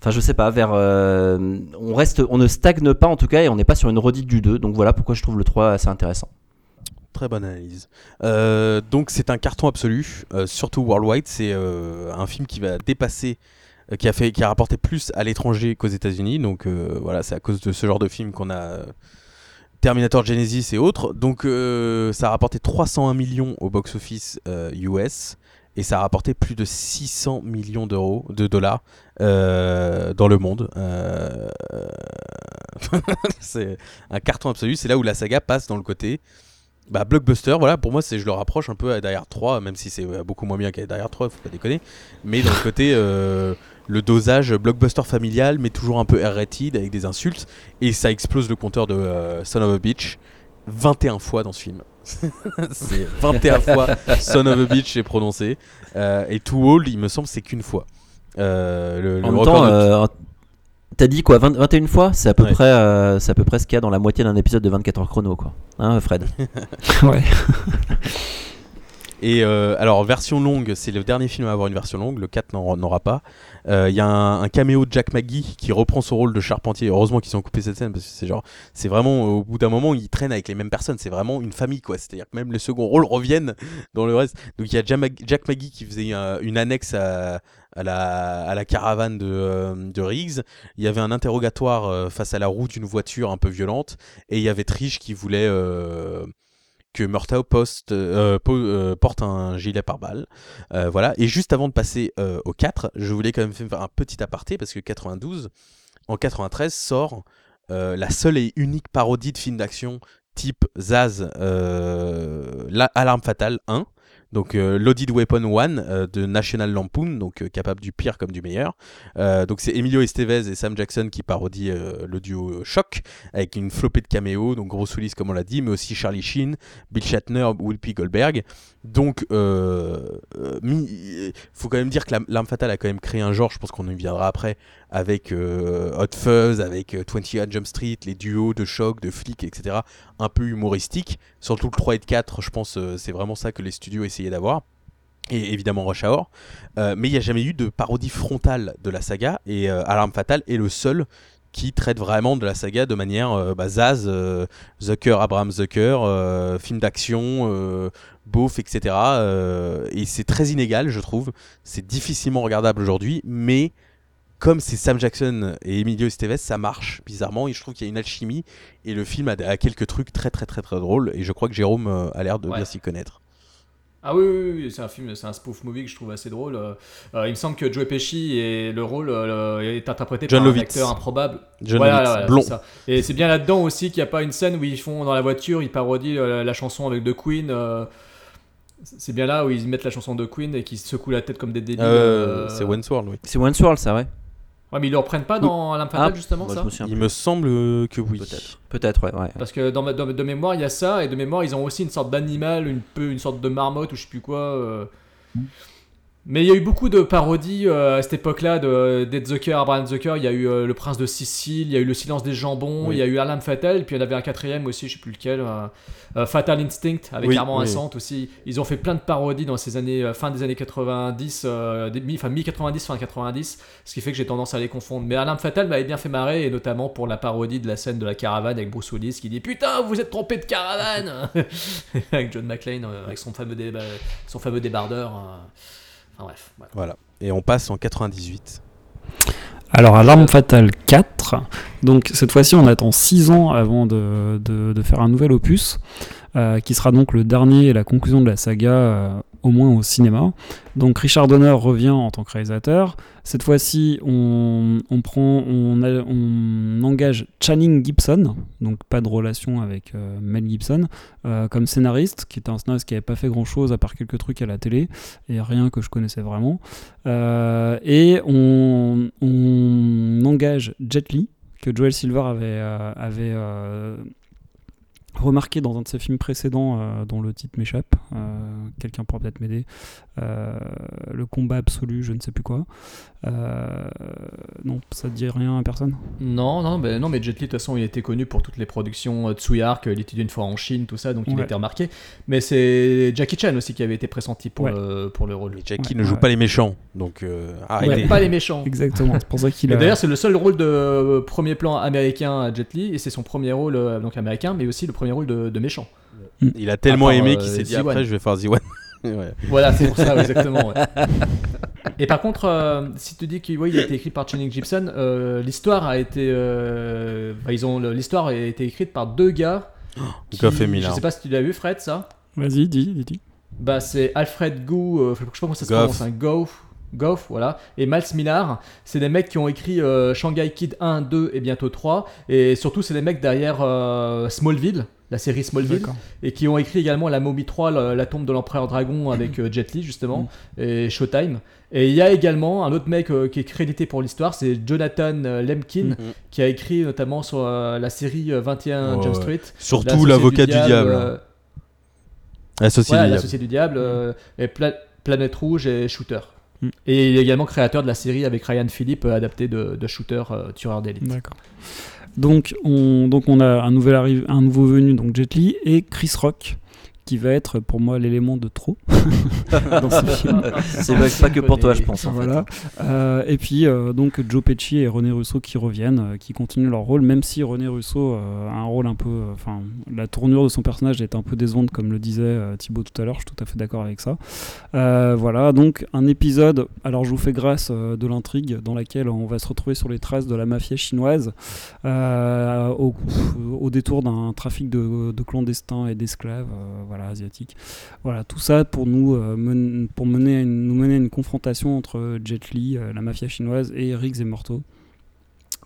enfin je sais pas, vers, on reste, on ne stagne pas en tout cas et on n'est pas sur une redite du 2. Donc voilà pourquoi je trouve le 3 assez intéressant. Très bonne analyse. Donc c'est un carton absolu, surtout worldwide. C'est un film qui va dépasser, qui a fait, qui a rapporté plus à l'étranger qu'aux États-Unis. Donc euh, voilà, c'est à cause de ce genre de film qu'on a euh, Terminator Genesis et autres. Donc euh, ça a rapporté 301 millions au box-office euh, US et ça a rapporté plus de 600 millions d'euros, de dollars euh, dans le monde. Euh, c'est un carton absolu. C'est là où la saga passe dans le côté bah, blockbuster, voilà, pour moi, c'est je le rapproche un peu à Hard 3, même si c'est euh, beaucoup moins bien qu'à Hard 3, faut pas déconner. Mais dans le côté, euh, le dosage blockbuster familial, mais toujours un peu R-rated avec des insultes, et ça explose le compteur de euh, Son of a Bitch 21 fois dans ce film. c'est 21 fois Son of a Bitch est prononcé, Euh, et Too Old, il me semble, c'est qu'une fois. Euh, le, le En même record temps, de- euh, t'as dit quoi, 20 21 fois? C'est à peu Ouais. près, euh, c'est à peu près ce qu'il y a dans la moitié d'un épisode de 24 heures chrono, quoi. Hein, Fred? Ouais. Et euh, alors, version longue, c'est le dernier film à avoir une version longue, le 4 n'en- n'aura pas. Euh, Il y a un, un caméo de Jack McGee qui reprend son rôle de charpentier. Heureusement qu'ils ont coupé cette scène parce que c'est genre, c'est vraiment, au bout d'un moment, ils traînent avec les mêmes personnes. C'est vraiment une famille, quoi. C'est-à-dire que même les seconds rôles reviennent dans le reste. Donc il y a Jack McGee qui faisait euh, une annexe à, à la, à la caravane de, euh, de Riggs. Il y avait un interrogatoire euh, face à la roue d'une voiture un peu violente. Et il y avait Trish qui voulait. euh, que Murtaugh poste, euh, euh, porte un gilet pare-balles. Euh, voilà. Et juste avant de passer au 4, je voulais quand même faire un petit aparté parce que 92, en 93, sort la seule et unique parodie de film d'action type Zaz, euh, la Alarme Fatale 1. Donc euh, Loaded Weapon 1 euh, de National Lampoon, donc euh, capable du pire comme du meilleur. Euh, donc c'est Emilio Estevez et Sam Jackson qui parodient euh, le duo Choc avec une flopée de caméos, donc Bruce Willis comme on l'a dit, mais aussi Charlie Sheen, Bill Shatner, Whoopi Goldberg. Donc, euh, euh, euh, faut quand même dire que la- l'arme fatale a quand même créé un genre, je pense qu'on y viendra après, avec euh, Hot Fuzz, avec euh, 21 Jump Street, les duos de choc, de flics, etc. Un peu humoristiques. Surtout le 3 et le 4, je pense, euh, c'est vraiment ça que les studios essayaient d'avoir. Et évidemment Rush Hour. Euh, mais il n'y a jamais eu de parodie frontale de la saga, et euh, Alarme Fatale est le seul qui traite vraiment de la saga de manière euh, bah, Zaz, euh, Zucker, Abraham Zucker, euh, film d'action, euh, beauf, etc. euh, et c'est très inégal, je trouve. C'est difficilement regardable aujourd'hui, mais comme c'est Sam Jackson et Emilio Estevez, ça marche bizarrement. Et je trouve qu'il y a une alchimie. Et le film a, a quelques trucs très très très très drôles. Et je crois que Jérôme euh, a l'air de Ouais. bien s'y connaître. Ah oui, oui, oui, c'est un film, c'est un spoof movie que je trouve assez drôle. Euh, euh, il me semble que Joe Pesci et le rôle euh, est interprété John par Lovitz. un acteur improbable. John Voilà, Lovitz, voilà, blond. ça. Et c'est bien là-dedans aussi qu'il n'y a pas une scène où ils font dans la voiture, ils parodient la chanson avec The Queen. euh, c'est bien là où ils mettent la chanson de Queen et qu'ils se secouent la tête comme des débiles. Euh, euh, C'est World, oui. C'est One Swirl, ça, ouais. Ouais, mais ils le reprennent pas dans Fatale Ah, justement moi, ça je me souviens Il plus. me semble que oui. Peut-être. Peut-être, ouais. ouais. Parce que dans, ma- dans- de mémoire, il y a ça, et de mémoire, ils ont aussi une sorte d'animal, une, peu, une sorte de marmotte ou je sais plus quoi. euh. Mais il y a eu beaucoup de parodies euh, à cette époque-là de d'Ed Zucker, Abraham Zucker. Il y a eu euh, Le Prince de Sicile, il y a eu Le Silence des Jambons, Oui. il y a eu Alarme Fatale, et puis il y en avait un quatrième aussi, je sais plus lequel. euh, Fatal Instinct avec Oui, Armand oui. Assant aussi. Ils ont fait plein de parodies dans ces années, fin des années 90, euh, des- mi- enfin mi-90, fin 90, ce qui fait que j'ai tendance à les confondre. Mais Alarme Fatale m'avait bien fait marrer, et notamment pour la parodie de la scène de la caravane avec Bruce Willis qui dit Putain, vous êtes trompé de caravane Avec John McClane, avec son fameux, déba- son fameux débardeur. Enfin bref. voilà. Voilà. Et on passe en 98. Alors, à l'arme fatale 4, donc cette fois-ci on attend 6 ans avant de, de- de faire un nouvel opus, euh, qui sera donc le dernier et la conclusion de la saga, euh, au moins au cinéma. Donc Richard Donner revient en tant que réalisateur. Cette fois-ci on, engage Channing Gibson, donc pas de relation avec euh, Mel Gibson, comme scénariste, qui était un scénariste qui n'avait pas fait grand-chose à part quelques trucs à la télé, et rien que je connaissais vraiment. Et on, engage Jet Li, que Joel Silver avait, remarqué dans un de ses films précédents, euh, dont le titre m'échappe. Euh, Quelqu'un pourra peut-être m'aider. Euh, le combat absolu, je ne sais plus quoi. Euh, non, ça ne dit rien à personne Non, non, mais, non, mais Jet Li, de toute façon, il était connu pour toutes les productions euh, Tsuyark, il était une fois en Chine, tout ça, donc il Ouais. était remarqué. Mais c'est Jackie Chan aussi qui avait été pressenti pour, Ouais. le, pour le rôle. Mais Jackie Ouais, ne joue ouais. pas les méchants, donc euh, Ouais, arrêtez. pas les méchants. Exactement, c'est pour ça qu'il a. d'ailleurs, c'est le seul rôle de euh, premier plan américain à Jet Li, et c'est son premier rôle euh, donc américain, mais aussi le premier rôle de, de méchant. Il a tellement part, aimé euh, qu'il s'est dit après je vais faire Ziwan. Ouais. Voilà, c'est pour ça, exactement. ouais. Et par contre, euh, si tu dis qu'il ouais, il a été écrit par Channing Gibson, euh, l'histoire a été, euh, bah, ils ont le- l'histoire a été écrite par deux gars. qui- Goff et Je sais pas si tu l'as vu, Fred, ça? Vas-y, dis, dis, dis. Bah, c'est Alfred Gou, euh, je sais pas comment ça se Goff. prononce, un Goff, Goff, voilà, et Miles Millard. C'est des mecs qui ont écrit euh, Shanghai Kid 1, 2 et bientôt 3. Et surtout, c'est des mecs derrière euh, Smallville, la série Smallville, et qui ont écrit également La Momie 3, la, la tombe de l'empereur dragon avec euh, Jet Li, justement, et Showtime. Et il y a également un autre mec euh, qui est crédité pour l'histoire, c'est Jonathan euh, Lemkin, Mhm. qui a écrit notamment sur euh, la série euh, 21 Ouais, Jump ouais. Street. Surtout l'avocat du diable. Associé voilà, du diable. l'associé du diable, et Pla- Planète Rouge et Shooter. Et il est également créateur de la série avec Ryan Philippe, adapté de, de Shooter, euh, tueur d'élite. D'accord. Donc on, donc on a un, nouvel arrive, un nouveau venu, donc Jet Li, et Chris Rock, qui va être pour moi l'élément de trop dans ce film. C'est pas, pas que pour toi, je pense. en fait. Voilà. Euh, et puis euh, donc Joe Pesci et René Russo qui reviennent, euh, qui continuent leur rôle, même si René Russo a un rôle un peu, enfin la tournure de son personnage est un peu décevante, comme le disait Thibaut tout à l'heure. Je suis tout à fait d'accord avec ça. Voilà, donc un épisode. Alors je vous fais grâce de l'intrigue dans laquelle on va se retrouver sur les traces de la mafia chinoise au, au détour d'un trafic de, de clandestins et d'esclaves, voilà asiatiques. Voilà, tout ça pour nous euh, pour mener à une- nous mener une confrontation entre Jet Li, euh, la mafia chinoise, et Riggs et Morto.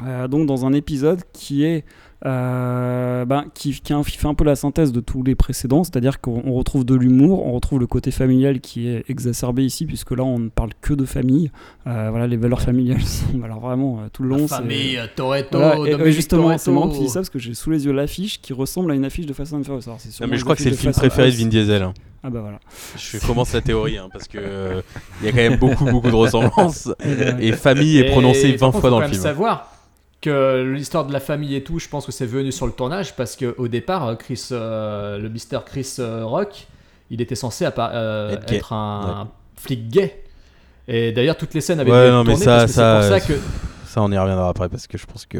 Euh, donc dans un épisode qui est euh, ben, qui, fait un peu la synthèse de tous les précédents, c'est-à-dire qu'on on retrouve de l'humour, on retrouve le côté familial qui est exacerbé ici, puisque là on ne parle que de famille. Euh, voilà, les valeurs familiales sont alors vraiment euh, tout le long. La famille, Toretto, voilà, et, justement, c'est marrant que tu dis ça parce que j'ai sous les yeux l'affiche qui ressemble à une affiche de Fast and Furious. Alors, c'est Non, mais je crois que c'est le film préféré de. Vin Diesel. hein. Ah bah voilà. Je commence la théorie hein, parce que euh, il y a quand même beaucoup beaucoup de ressemblances et famille est prononcée par 20 contre, fois faut dans quand le même film. savoir que l'histoire de la famille et tout, je pense que c'est venu sur le tournage parce qu'au départ, euh, Chris, euh, le Mister Chris euh, Rock, il était censé euh, Être un flic gay. Et d'ailleurs, toutes les scènes avaient Ouais, été non, mais tournées ça- ça, c'est pour ça que Ça on y reviendra après parce que je pense que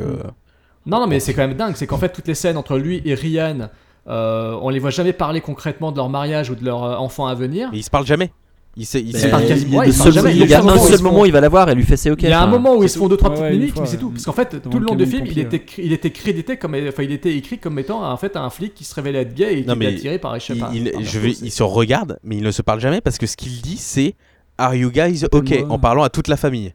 Non, non, mais c'est quand même dingue. C'est qu'en fait, toutes les scènes entre lui et Ryan, euh, on les voit jamais parler concrètement de leur mariage ou de leur enfant à venir. mais ils se parlent jamais. Ils se, ils Mais se- c'est pas il, quasiment- il ouais, il seul- jamais. il y a Il y a un seul moment où il va la voir et elle lui fait c'est ok. Il y a un enfin, moment où ils se font 2-3 Ouais, petites ouais, une minutes, fois, mais c'est ouais. tout. Parce qu'en fait, tout le long du camion film, il pompier, était, il était crédité comme. Enfin, il était écrit comme étant en fait un flic qui se révélait être gay et qui Non, mais était attiré par, je sais il, pas, il- par je vais, ils se regardent mais ils ne se parlent jamais parce que ce qu'il dit c'est Are you guys ok Appelle-moi. en parlant à toute la famille.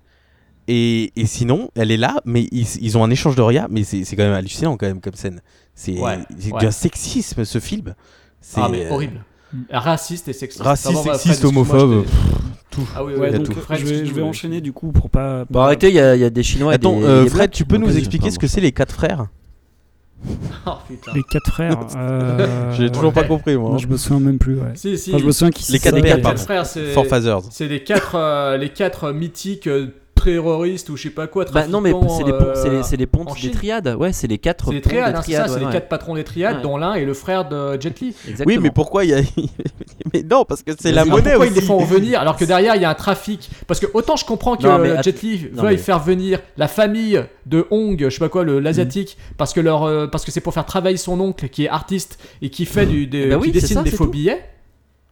Et, et sinon, elle est là, mais ils, ils ont un échange de regards, mais c'est c'est quand même hallucinant quand même comme scène. C'est Ouais, c'est ouais. d'un sexisme ce film. C'est Ah, mais euh, horrible. Raciste et sexiste. Raciste, sexiste, homophobe, tout. Ah oui, Ouais, donc tout. Fred, je vais, je vais excuse-moi, enchaîner du coup pour pas. Bon, arrêtez, il y, a- il y a des Chinois et Attends, des- euh, des Fred, tu peux nous expliquer ce que c'est les quatre frères Oh putain. Les quatre frères. euh, J'ai toujours pas compris moi. non, je me souviens même plus. Ouais. Si, si. Enfin, je me souviens qu'ils Les quatre les quatre frères, c'est. Four Fathers. C'est les quatre, euh, les quatre mythiques euh, terroristes ou je sais pas quoi. Bah non, mais c'est les, pon- euh, les, pontes des triades. Ouais, c'est les quatre C'est les pontes triades, des hein, c'est ça, triades. c'est ouais, les quatre patrons des triades, Ouais. dont l'un est le frère de Jet Li. Exactement. Oui, mais pourquoi il y a. mais non, parce que c'est la monnaie pourquoi aussi. ils les font revenir alors que derrière il y a un trafic Parce que autant je comprends que Non, mais Jet Li non, veuille mais- faire venir la famille de Hong, je sais pas quoi, le l'asiatique, Mm. parce que leur, euh, parce que c'est pour faire travailler son oncle qui est artiste et qui fait du, des, Bah oui, qui c'est dessine ça, des faux billets.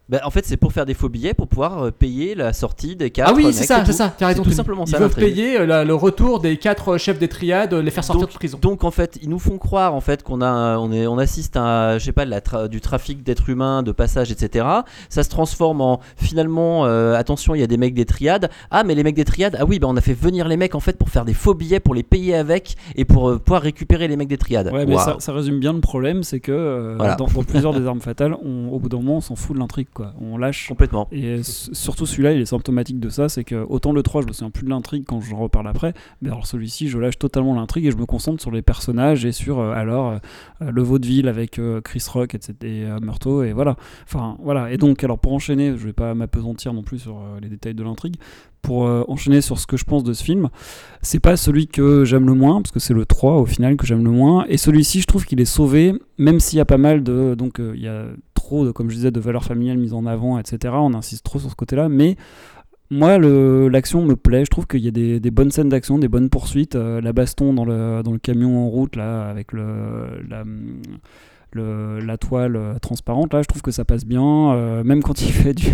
Bah, en fait, c'est pour faire des faux billets pour pouvoir euh, payer la sortie des quatre. ah oui, c'est ça, tout. c'est ça. T'as raison. tout simplement Ils ça. veulent l'intrigue. payer euh, la- le retour des quatre chefs des triades, euh, les faire sortir Donc- de prison. Donc en fait, ils nous font croire en fait qu'on a, on est, on assiste à, je sais pas, de la tra- du trafic d'êtres humains, de passage, etc. Ça se transforme en finalement, euh, attention, il y a des mecs des triades. Ah mais les mecs des triades, ah oui, bah on a fait venir les mecs en fait pour faire des faux billets, pour les payer avec et pour euh, pouvoir récupérer les mecs des triades. Ouais, mais ça, ça résume bien le problème, c'est que euh, Voilà. dans, dans plusieurs des armes fatales, on- au bout d'un moment, on s'en fout de l'intrigue, quoi. On lâche. complètement. Et surtout celui-là, il est symptomatique de ça, c'est que autant le 3, je me souviens plus de l'intrigue quand je reparle après, mais alors celui-ci, je lâche totalement l'intrigue et je me concentre sur les personnages et sur euh, alors euh, le vaudeville avec euh, Chris Rock etc., et euh, Murtaugh et voilà. Enfin voilà. Et donc alors pour enchaîner, je vais pas m'apesantir non plus sur euh, les détails de l'intrigue. Pour euh, enchaîner sur ce que je pense de ce film, c'est pas celui que j'aime le moins parce que c'est le 3 au final que j'aime le moins et celui-ci je trouve qu'il est sauvé même s'il y a pas mal de donc euh, il y a de comme je disais de valeurs familiales mises en avant etc on insiste trop sur ce côté là mais moi l'action me plaît. Je trouve qu'il y a des, bonnes scènes d'action des bonnes poursuites. Euh, la baston dans le, camion en route là avec la, le- la toile euh, transparente là je trouve que ça passe bien. Euh, même quand il fait du,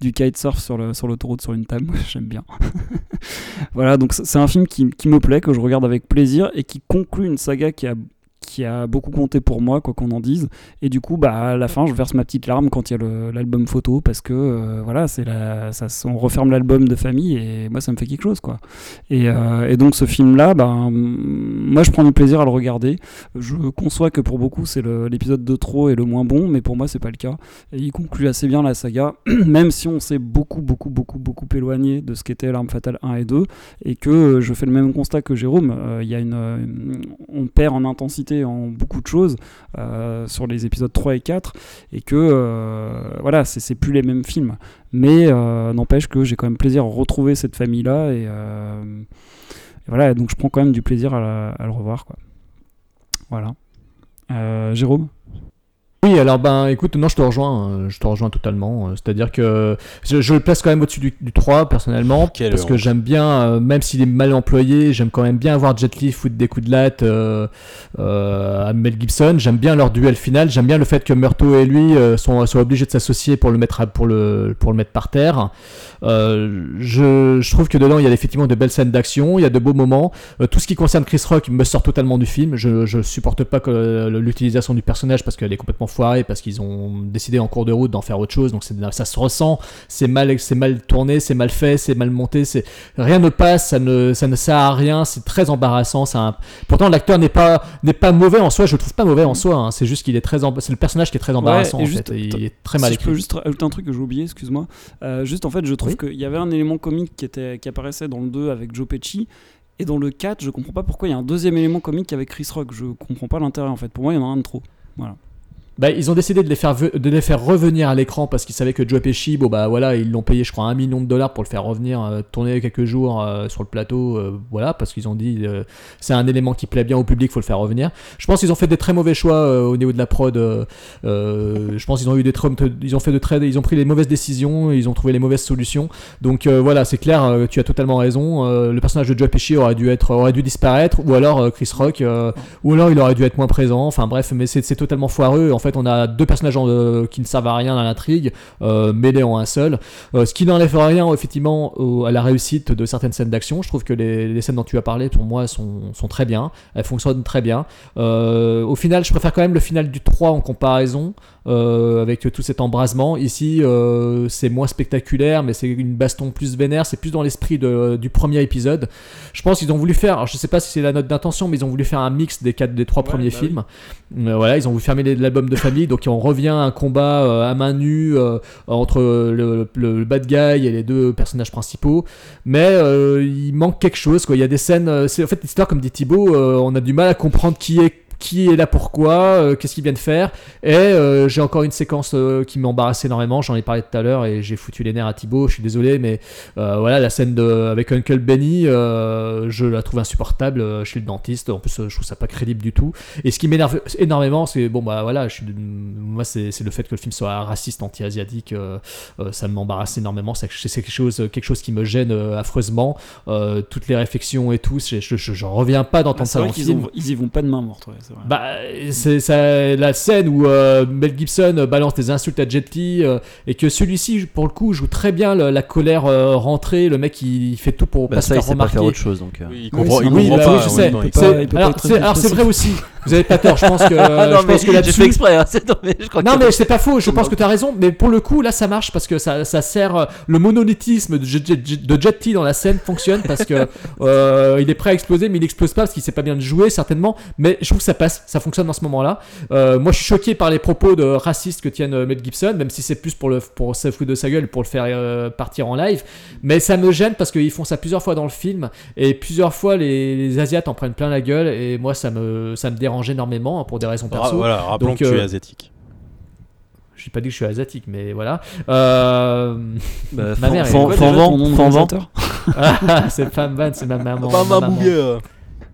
du kitesurf sur le- sur l'autoroute sur une table j'aime bien. Voilà, donc c'est un film qui, qui me plaît, que je regarde avec plaisir et qui conclut une saga qui a, qui a beaucoup compté pour moi, quoi qu'on en dise. Et du coup, bah, à la fin, je verse ma petite larme quand il y a l'album photo parce que euh, voilà, c'est la, ça, on referme l'album de famille et moi, ça me fait quelque chose, quoi. Et, euh, donc, ce film-là, ben, moi, je prends du plaisir à le regarder. Je conçois que pour beaucoup, c'est l'épisode de trop et le moins bon, mais pour moi, c'est pas le cas. Il conclut assez bien la saga, même si on s'est beaucoup, beaucoup, beaucoup, beaucoup éloigné de ce qu'était l'arme fatale 1 et 2, et que euh, je fais le même constat que Jérôme. Il y a une, on perd en intensité en beaucoup de choses euh, sur les épisodes 3 et 4, et que euh, voilà, c'est plus les mêmes films. Mais euh, n'empêche que j'ai quand même plaisir à retrouver cette famille-là, et, et voilà, donc je prends quand même du plaisir à, la- à le revoir. Quoi. Voilà. Jérôme? Oui, alors ben écoute, non, je te rejoins, euh, je te rejoins totalement. euh, C'est-à-dire que je, je le place quand même au-dessus du, du 3 personnellement, Quelle parce que j'aime bien, euh, même s'il est mal employé, j'aime quand même bien voir Jet Li foutre des coups de latte euh, euh, à Mel Gibson. J'aime bien leur duel final. J'aime bien le fait que Murtaugh et lui sont, soient obligés de s'associer pour le mettre à- pour le pour le mettre par terre. Je, je trouve que dedans il y a effectivement de belles scènes d'action, il y a de beaux moments. Tout ce qui concerne Chris Rock me sort totalement du film. Je, je supporte pas l'utilisation du personnage parce qu'elle est complètement foirée, parce qu'ils ont décidé en cours de route d'en faire autre chose. Donc ça se ressent, c'est mal, c'est mal tourné, c'est mal fait, c'est mal monté, c'est rien ne passe, ça ne, ça ne sert à rien, c'est très embarrassant. un- Pourtant l'acteur n'est pas, n'est pas mauvais en soi. Je le trouve pas mauvais en soi. hein. C'est juste qu'il est très, emba- c'est le personnage qui est très embarrassant en juste, fait. Il est très mal si je peux juste ajouter un truc que j'ai oublié, excuse-moi. Euh, juste en fait, je trouve Oui. qu'il y avait un élément comique qui, était, qui apparaissait dans le 2 avec Joe Pesci. Et dans le 4, je comprends pas pourquoi il y a un deuxième élément comique avec Chris Rock. Je comprends pas l'intérêt en fait. Pour moi, il y en a un de trop. Voilà. Bah, ils ont décidé de les faire, revenir à l'écran parce qu'ils savaient que Joe Pesci, bon bah voilà, ils l'ont payé, je crois, un million de dollars pour le faire revenir, euh, tourner quelques jours euh, sur le plateau, euh, voilà, parce qu'ils ont dit c'est un élément qui plaît bien au public, faut le faire revenir. Je pense qu'ils ont fait des très mauvais choix au niveau de la prod. je pense qu'ils ont eu des ils ont fait de très, ils ont pris les mauvaises décisions, ils ont trouvé les mauvaises solutions. Donc voilà, c'est clair, tu as totalement raison. le personnage de Joe Pesci aurait dû être, aurait dû disparaître, ou alors Chris Rock, ou alors il aurait dû être moins présent. Enfin bref, mais c'est totalement foireux. En fait, on a deux personnages en- euh, qui ne servent à rien dans l'intrigue, euh, mêlés en un seul. Euh, ce qui n'enlève rien, effectivement, au- à la réussite de certaines scènes d'action. Je trouve que les, les scènes dont tu as parlé, pour moi, sont, sont très bien. Elles fonctionnent très bien. Au final, je préfère quand même le final du 3 en comparaison. euh, avec tout cet embrasement. Ici, euh, c'est moins spectaculaire, mais c'est une baston plus vénère. C'est plus dans l'esprit du premier épisode. Je pense qu'ils ont voulu faire, alors je sais pas si c'est la note d'intention, mais ils ont voulu faire un mix des quatre, des trois premiers bah oui. films. Euh, voilà, ils ont voulu fermer l'album de famille, donc on revient à un combat euh, à main nue euh, entre le, bad guy et les deux personnages principaux. Mais euh, il manque quelque chose, quoi. Il y a des scènes, c'est en fait l'histoire, comme dit Thibaut, on a du mal à comprendre qui est qui est là pourquoi, euh, qu'est-ce qu'il vient de faire. Et euh, j'ai encore une séquence euh, qui m'embarrasse énormément, j'en ai parlé tout à l'heure et j'ai foutu les nerfs à Thibaut, je suis désolé, mais euh, voilà, la scène de, avec Uncle Benny, euh, je la trouve insupportable chez le dentiste, en plus je trouve ça pas crédible du tout. Et ce qui m'énerve énormément, c'est bon bah voilà, je suis, moi c'est le fait que le film soit raciste, anti-asiatique, ça m'embarrasse énormément, c'est quelque chose, quelque chose qui me gêne affreusement, toutes les réflexions et tout, je, je, reviens pas d'entendre Ah, ça dans le film. ont- ils y vont pas de main morte, ouais, c'est vrai. Bah, c'est ça, la scène où euh, Mel Gibson euh, balance des insultes à Jet Li euh, et que celui-ci, pour le coup, joue très bien le- la colère euh, rentrée. Le mec, il, fait tout pour Bah, pas se ça, il faire sait pas remarquer. faire autre chose. Donc, euh. Il comprend, Oui, il oui, comprend bah pas. oui, je sais. même temps, il peut C'est- pas- il peut pas alors, être c'est alors, c'est réfléchi. vrai aussi. Vous avez pas tort. Je pense que, non, je mais pense que j'ai là-dessus. fait exprès. hein, c'est- non, mais je crois Non que- mais c'est pas faux, je pense que tu as raison, mais pour le coup là ça marche parce que ça, ça sert euh, le monolithisme de Jet, Jet- de Jet Li dans la scène fonctionne parce que euh, il est prêt à exploser mais il explose pas parce qu'il sait pas bien jouer certainement, mais je trouve que ça passe, ça fonctionne dans ce moment-là. Euh, moi je suis choqué par les propos de racistes que tiennent Mel Gibson, même si c'est plus pour le pour se foutre de sa gueule pour le faire euh, partir en live, mais ça me gêne parce qu'ils font ça plusieurs fois dans le film et plusieurs fois les, les asiates en prennent plein la gueule et moi ça me ça me dérange énormément hein, pour des raisons Ah, perso. voilà, rappelons Donc, que tu es euh, asiatique. j'ai pas dit que je suis asiatique, mais voilà. Euh... Bah, ma Fan- mère est- Fan- Fanvan. réalisateur Ah, c'est femme van, c'est ma maman. Pas ma ma maman.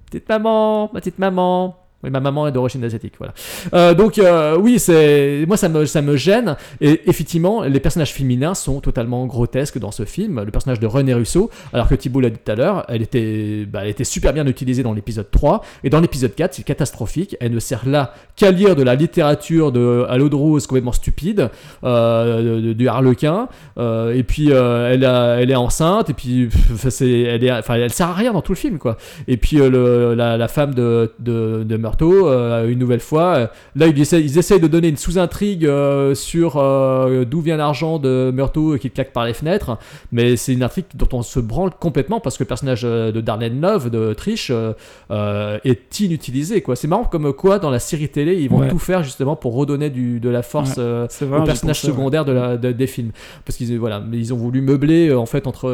Petite maman, ma petite maman. Oui, ma maman est d'origine asiatique, voilà. Euh, donc euh, oui, c'est moi ça me ça me gêne. Et effectivement, les personnages féminins sont totalement grotesques dans ce film. Le personnage de René Russo, alors que Thibault l'a dit tout à l'heure, elle était bah, elle était super bien utilisée dans l'épisode 3 et dans l'épisode 4, c'est catastrophique. Elle ne sert là qu'à lire de la littérature de à l'eau de rose complètement stupide, euh, du harlequin. Et puis elle elle est enceinte et puis pff, elle est enfin elle sert à rien dans tout le film quoi. Et puis la, la femme de, de, de Euh, une nouvelle fois, euh, là ils essayent de donner une sous-intrigue euh, sur d'où vient l'argent de Murtaugh qui claque par les fenêtres, mais c'est une intrigue dont on se branle complètement parce que le personnage de Darlene Love, de Trish, est inutilisé quoi. C'est marrant comme quoi dans la série télé ils vont Ouais. tout faire justement pour redonner du, de la force Ouais, vrai, aux personnages ouais. secondaires de la, de- des films parce qu'ils voilà ils ont voulu meubler en fait entre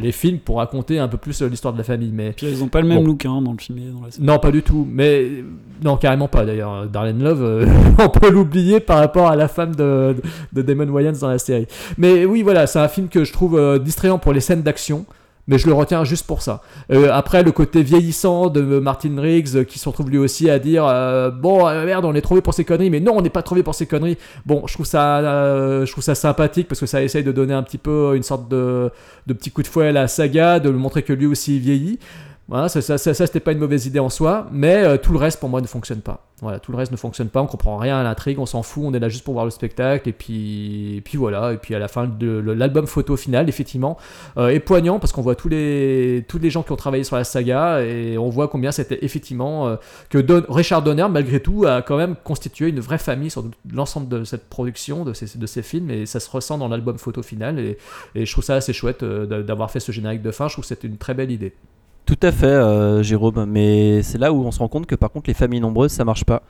les films pour raconter un peu plus l'histoire de la famille mais Puis ils ont pas le même Bon. look hein, dans le film et dans la série. non pas du tout mais non carrément pas d'ailleurs Darlene Love euh, on peut l'oublier par rapport à la femme de, de Damon Wayans dans la série mais oui voilà c'est un film que je trouve euh, distrayant pour les scènes d'action mais je le retiens juste pour ça. Euh, après, le côté vieillissant de Martin Riggs, euh, qui se retrouve lui aussi à dire euh, Bon, euh, merde, on est trouvé pour ces conneries, mais non, on n'est pas trouvé pour ces conneries. Bon, je trouve ça, euh, je trouve ça sympathique parce que ça essaye de donner un petit peu une sorte de, de petit coup de fouet à la saga, de lui montrer que lui aussi il vieillit. Voilà, ça, c'était pas une mauvaise idée en soi, mais euh, tout le reste pour moi ne fonctionne pas. Voilà, tout le reste ne fonctionne pas, on comprend rien à l'intrigue, on s'en fout, on est là juste pour voir le spectacle, et puis, voilà, et puis à la fin de l'album photo final, effectivement, euh, est poignant parce qu'on voit tous les, tous les gens qui ont travaillé sur la saga, et on voit combien c'était effectivement euh, que Richard Donner, malgré tout, a quand même constitué une vraie famille sur l'ensemble de cette production, de ces, films, et ça se ressent dans l'album photo final, et, et je trouve ça assez chouette d'a- d'avoir fait ce générique de fin, je trouve que c'était une très belle idée. Tout à fait, euh, Jérôme, mais c'est là où on se rend compte que par contre les familles nombreuses ça marche pas.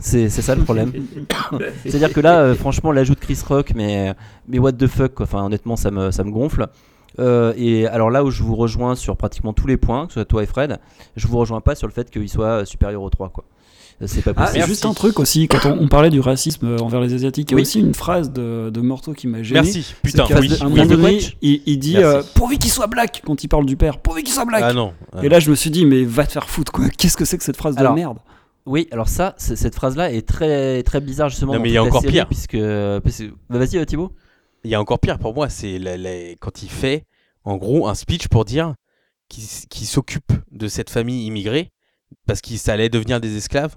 C'est ça le problème. C'est-à-dire que là, euh, franchement, l'ajout de Chris Rock, mais, mais what the fuck, quoi. enfin honnêtement ça me, ça me gonfle. Euh, et alors là où je vous rejoins sur pratiquement tous les points, que ce soit toi et Fred, je vous rejoins pas sur le fait qu'il soit supérieur au 3 quoi. C'est pas Ah, possible. et juste un truc aussi, quand on, on parlait du racisme euh, envers les Asiatiques, il y a Oui. aussi une phrase de, de Morteau qui m'a gêné. Merci, putain, oui. un oui. moment donné, il, il dit euh, pourvu qu'il soit black quand il parle du père, pourvu qu'il soit black. Ah non. ah et là, je me suis dit, mais va te faire foutre quoi. Qu'est-ce que c'est que cette phrase Alors, de merde? Oui, alors ça, cette phrase-là est très très bizarre justement. Non, mais il y a encore série, pire. Puisque, bah, vas-y euh, Thibaut. Il y a encore pire pour moi, c'est quand il fait, en gros, un speech pour dire qu'il s'occupe de cette famille immigrée parce qu'il allait devenir des esclaves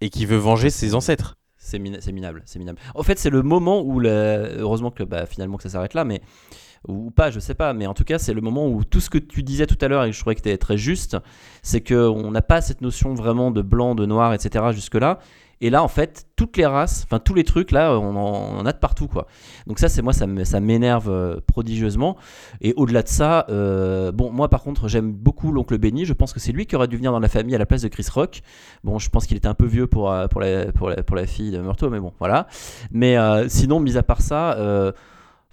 et qu'il veut venger ses ancêtres. C'est mina- c'est minable, c'est minable. En fait, c'est le moment où, la- heureusement que bah, finalement que ça s'arrête là, mais ou pas, je sais pas, mais en tout cas, c'est le moment où tout ce que tu disais tout à l'heure et je trouvais que tu très juste, c'est que on n'a pas cette notion vraiment de blanc, de noir, etc. jusque là. Et là, en fait, toutes les races, enfin tous les trucs, là, on en, a de partout, quoi. Donc ça, c'est moi, ça m'énerve euh, prodigieusement. Et au-delà de ça, euh, bon, moi, par contre, j'aime beaucoup l'oncle Benny. Je pense que c'est lui qui aurait dû venir dans la famille à la place de Chris Rock. Bon, je pense qu'il était un peu vieux pour, euh, pour, la, pour, la, pour la fille de Murtaugh, mais bon, voilà. Mais sinon, mis à part ça,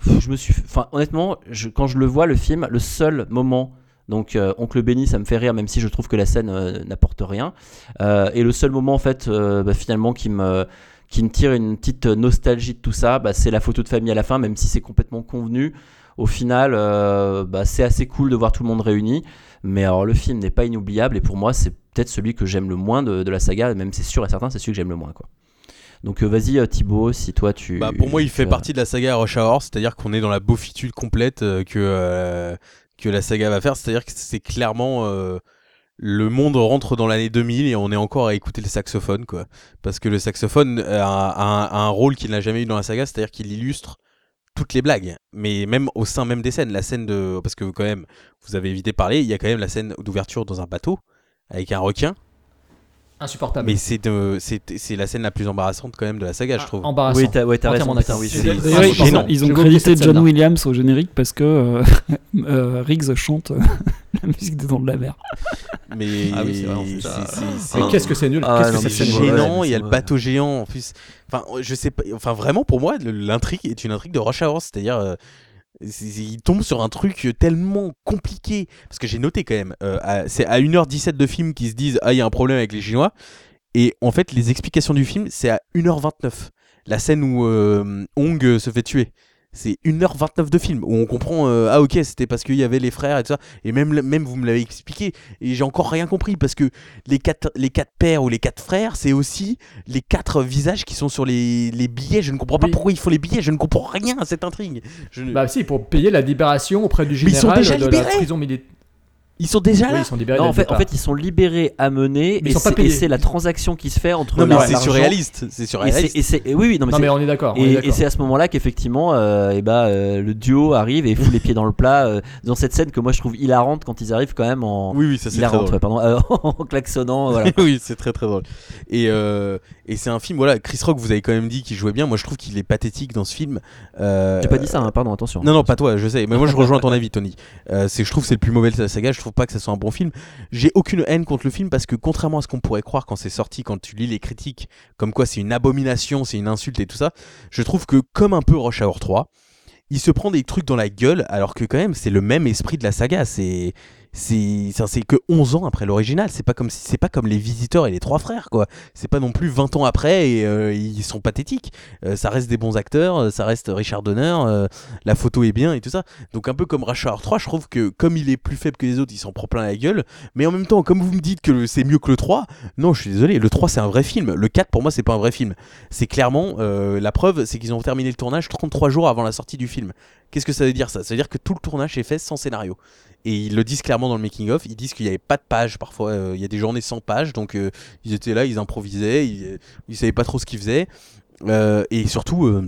je me suis. Enfin, honnêtement, quand je le vois, le film, le seul moment Donc euh, Oncle Benny, ça me fait rire, même si je trouve que la scène euh, n'apporte rien. Euh, et le seul moment en fait, bah, finalement, qui me qui me tire une petite nostalgie de tout ça, bah, c'est la photo de famille à la fin, même si c'est complètement convenu. Au final, bah, c'est assez cool de voir tout le monde réuni. Mais alors, le film n'est pas inoubliable et pour moi, c'est peut-être celui que j'aime le moins de, de la saga. Même c'est sûr et certain, c'est celui que j'aime le moins. Quoi. Donc vas-y Thibaut, si toi tu. Bah, pour moi, il fait as- partie de la saga Rush Hour, c'est-à-dire qu'on est dans la beaufitude complète que, que la saga va faire. C'est-à-dire que c'est clairement. euh, le monde rentre dans l'année 2000 et on est encore à écouter le saxophone, quoi. Parce que le saxophone a, a- a un rôle qu'il n'a jamais eu dans la saga, c'est-à-dire qu'il illustre toutes les blagues, mais même au sein même des scènes. La scène de. Parce que quand même, vous avez évité de parler, il y a quand même la scène d'ouverture dans un bateau avec un requin. Insupportable. Mais c'est de- c'est c'est la scène la plus embarrassante quand même de la saga, je trouve. Embarrassant. Oui, t'as ouais, t'as raison. Putain, oui, ils, ont- ils ont crédité John scène-là. Williams au générique parce que euh, euh, Riggs chante euh, la musique des Dents de la Mer. Mais Ah oui, qu'est-ce que c'est nul? Ah, Qu'est-ce non, que c'est gênant, il y a le bateau géant en plus. Enfin, je sais pas. Enfin, vraiment, pour moi, l'intrigue est une intrigue de Rush Hour, c'est-à-dire. Euh, il tombe sur un truc tellement compliqué. Parce que j'ai noté quand même, euh, c'est à 1h17 de film qu'ils se disent Ah, il y a un problème avec les Chinois. Et en fait, les explications du film, c'est à 1h29. La scène où euh, Hong euh, se fait tuer. C'est 1h29 de film où on comprend euh, ah ok c'était parce qu'il y avait les frères et tout ça et même vous me l'avez expliqué et j'ai encore rien compris parce que les quatre les quatre pères ou les quatre frères c'est aussi les quatre visages qui sont sur les, les billets je ne comprends pas Oui. pourquoi il faut les billets je ne comprends rien à cette intrigue Je Bah si, pour payer la libération auprès du Mais ils sont général déjà de la libérés prison militaire. Ils sont déjà Oui, là ils sont libérés Non, en fait, en fait, ils sont libérés, amenés, Mais ils et sont pas c'est- et c'est la transaction qui se fait entre non mais c'est surréaliste c'est Et c'est, surréaliste et c'est- et oui, oui, non, mais Non c'est- mais on est d'accord. Et, et c'est à ce moment-là qu'effectivement, euh, eh ben, euh, le duo arrive et fout les pieds dans le plat euh, dans cette scène que moi je trouve hilarante quand ils arrivent quand même en oui oui ça c'est très drôle ouais, pardon, euh, en klaxonnant, voilà. oui, c'est très très drôle. Et, euh, et c'est un film, voilà, Chris Rock, vous avez quand même dit qu'il jouait bien. Moi, je trouve qu'il est pathétique dans ce film. Euh, J'ai pas dit ça, hein, pardon, attention. Non, non, pas toi, je sais. Mais moi, je rejoins ton avis, Tony. C'est, je trouve que c'est le plus mauvais de la saga. Je trouve pas que ça soit un bon film. J'ai aucune haine contre le film parce que, contrairement à ce qu'on pourrait croire quand c'est sorti, quand tu lis les critiques, comme quoi c'est une abomination, c'est une insulte et tout ça, je trouve que, comme un peu Rush Hour 3, il se prend des trucs dans la gueule alors que, quand même, c'est le même esprit de la saga. C'est. C'est c'est que 11 ans après l'original, c'est pas comme si c'est pas comme les visiteurs et les trois frères quoi. C'est pas non plus 20 ans après et euh, ils sont pathétiques. Euh, ça reste des bons acteurs, euh, ça reste Richard Donner, la photo est bien et tout ça. Donc un peu comme Hour 3, je trouve que comme il est plus faible que les autres, il s'en prend plein la gueule. Mais en même temps, comme vous me dites que c'est mieux que le 3, non, je suis désolé, le 3 c'est un vrai film. Le 4 pour moi c'est pas un vrai film. C'est clairement la preuve, c'est qu'ils ont terminé le tournage 33 jours avant la sortie du film. Qu'est-ce que ça veut dire ça? Ça veut dire que tout le tournage est fait sans scénario. Et ils le disent clairement dans le making of, ils disent qu'il n'y avait pas de pages parfois, euh, il y a des journées sans pages, donc euh, ils étaient là, ils improvisaient, ils, ils savaient pas trop ce qu'ils faisaient. Euh, et surtout, euh,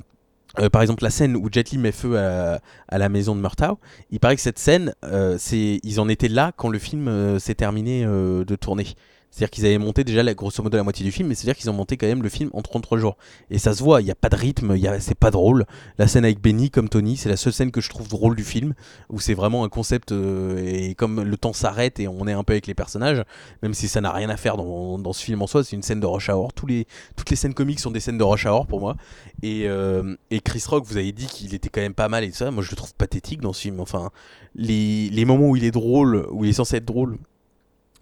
euh, par exemple, la scène où Jet Li met feu à, la maison de Murtaugh, il paraît que cette scène, euh, ils en étaient là quand le film euh, s'est terminé euh, de tourner. C'est-à-dire qu'ils avaient monté déjà la, grosso modo la moitié du film, mais c'est-à-dire qu'ils ont monté quand même le film en 33 jours. Et ça se voit, il n'y a pas de rythme, c'est pas drôle. La scène avec Benny, comme Tony, c'est la seule scène que je trouve drôle du film, où c'est vraiment un concept, euh, et comme le temps s'arrête et on est un peu avec les personnages, même si ça n'a rien à faire dans, ce film en soi, c'est une scène de Rush Hour. Tous toutes les scènes comiques sont des scènes de Rush Hour pour moi. Et, euh, et Chris Rock, vous avez dit qu'il était quand même pas mal et tout ça. Moi, je le trouve pathétique dans ce film. Enfin, les, les moments où il est drôle, où il est censé être drôle,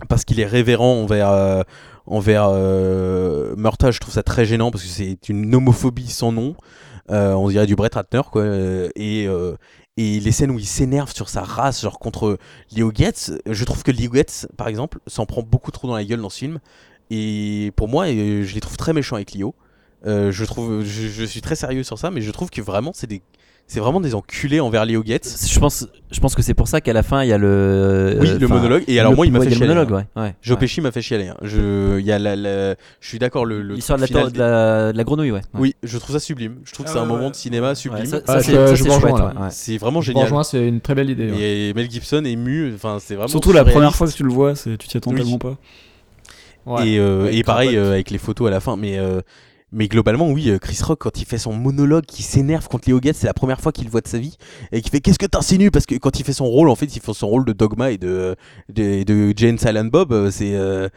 parce qu'il est révérent envers, euh, envers euh, Murtaugh, je trouve ça très gênant parce que c'est une homophobie sans nom. Euh, on dirait du Brett Ratner, quoi. Euh, Et, et les scènes où il s'énerve sur sa race, genre contre Leo Getz, je trouve que Leo Getz, par exemple, s'en prend beaucoup trop dans la gueule dans ce film. Et pour moi, je les trouve très méchants avec Leo. Je trouve, je suis très sérieux sur ça, mais je trouve que vraiment, c'est des, c'est vraiment des enculés envers Leo Getz. Je pense, je pense que c'est pour ça qu'à la fin il y a le. Oui, euh, le monologue. Et alors le- moi, il m'a ouais, fait chialer. monologue, hein. ouais. ouais, Joe ouais. Pesci m'a fait chialer. hein. Je, il y a la, la- je suis d'accord. Le, le L'histoire de final- de, la, de la grenouille, ouais. ouais. Oui, je trouve ça sublime. Je trouve que Ah c'est un ouais, moment ouais. de cinéma sublime. Ouais, ça, Ah, ça, je- c'est ça, je c'est vous rejoins, ouais, ouais. C'est vraiment Je génial. rejoins, c'est une très belle idée. ouais. Et Mel Gibson est mu. Enfin, c'est vraiment. Surtout la première fois que tu le vois, tu t'y attends tellement pas. Ouais. et, euh, Ouais, pareil euh, avec les photos à la fin. Mais, euh, mais globalement, oui, euh, Chris Rock, quand il fait son monologue, qui s'énerve contre Leo Getz, c'est la première fois qu'il le voit de sa vie. Et qui fait Qu'est-ce que t'insinues? Parce que quand il fait son rôle, en fait, il fait son rôle de Dogma et de, de, de Jane Silent Bob. euh, C'est. euh,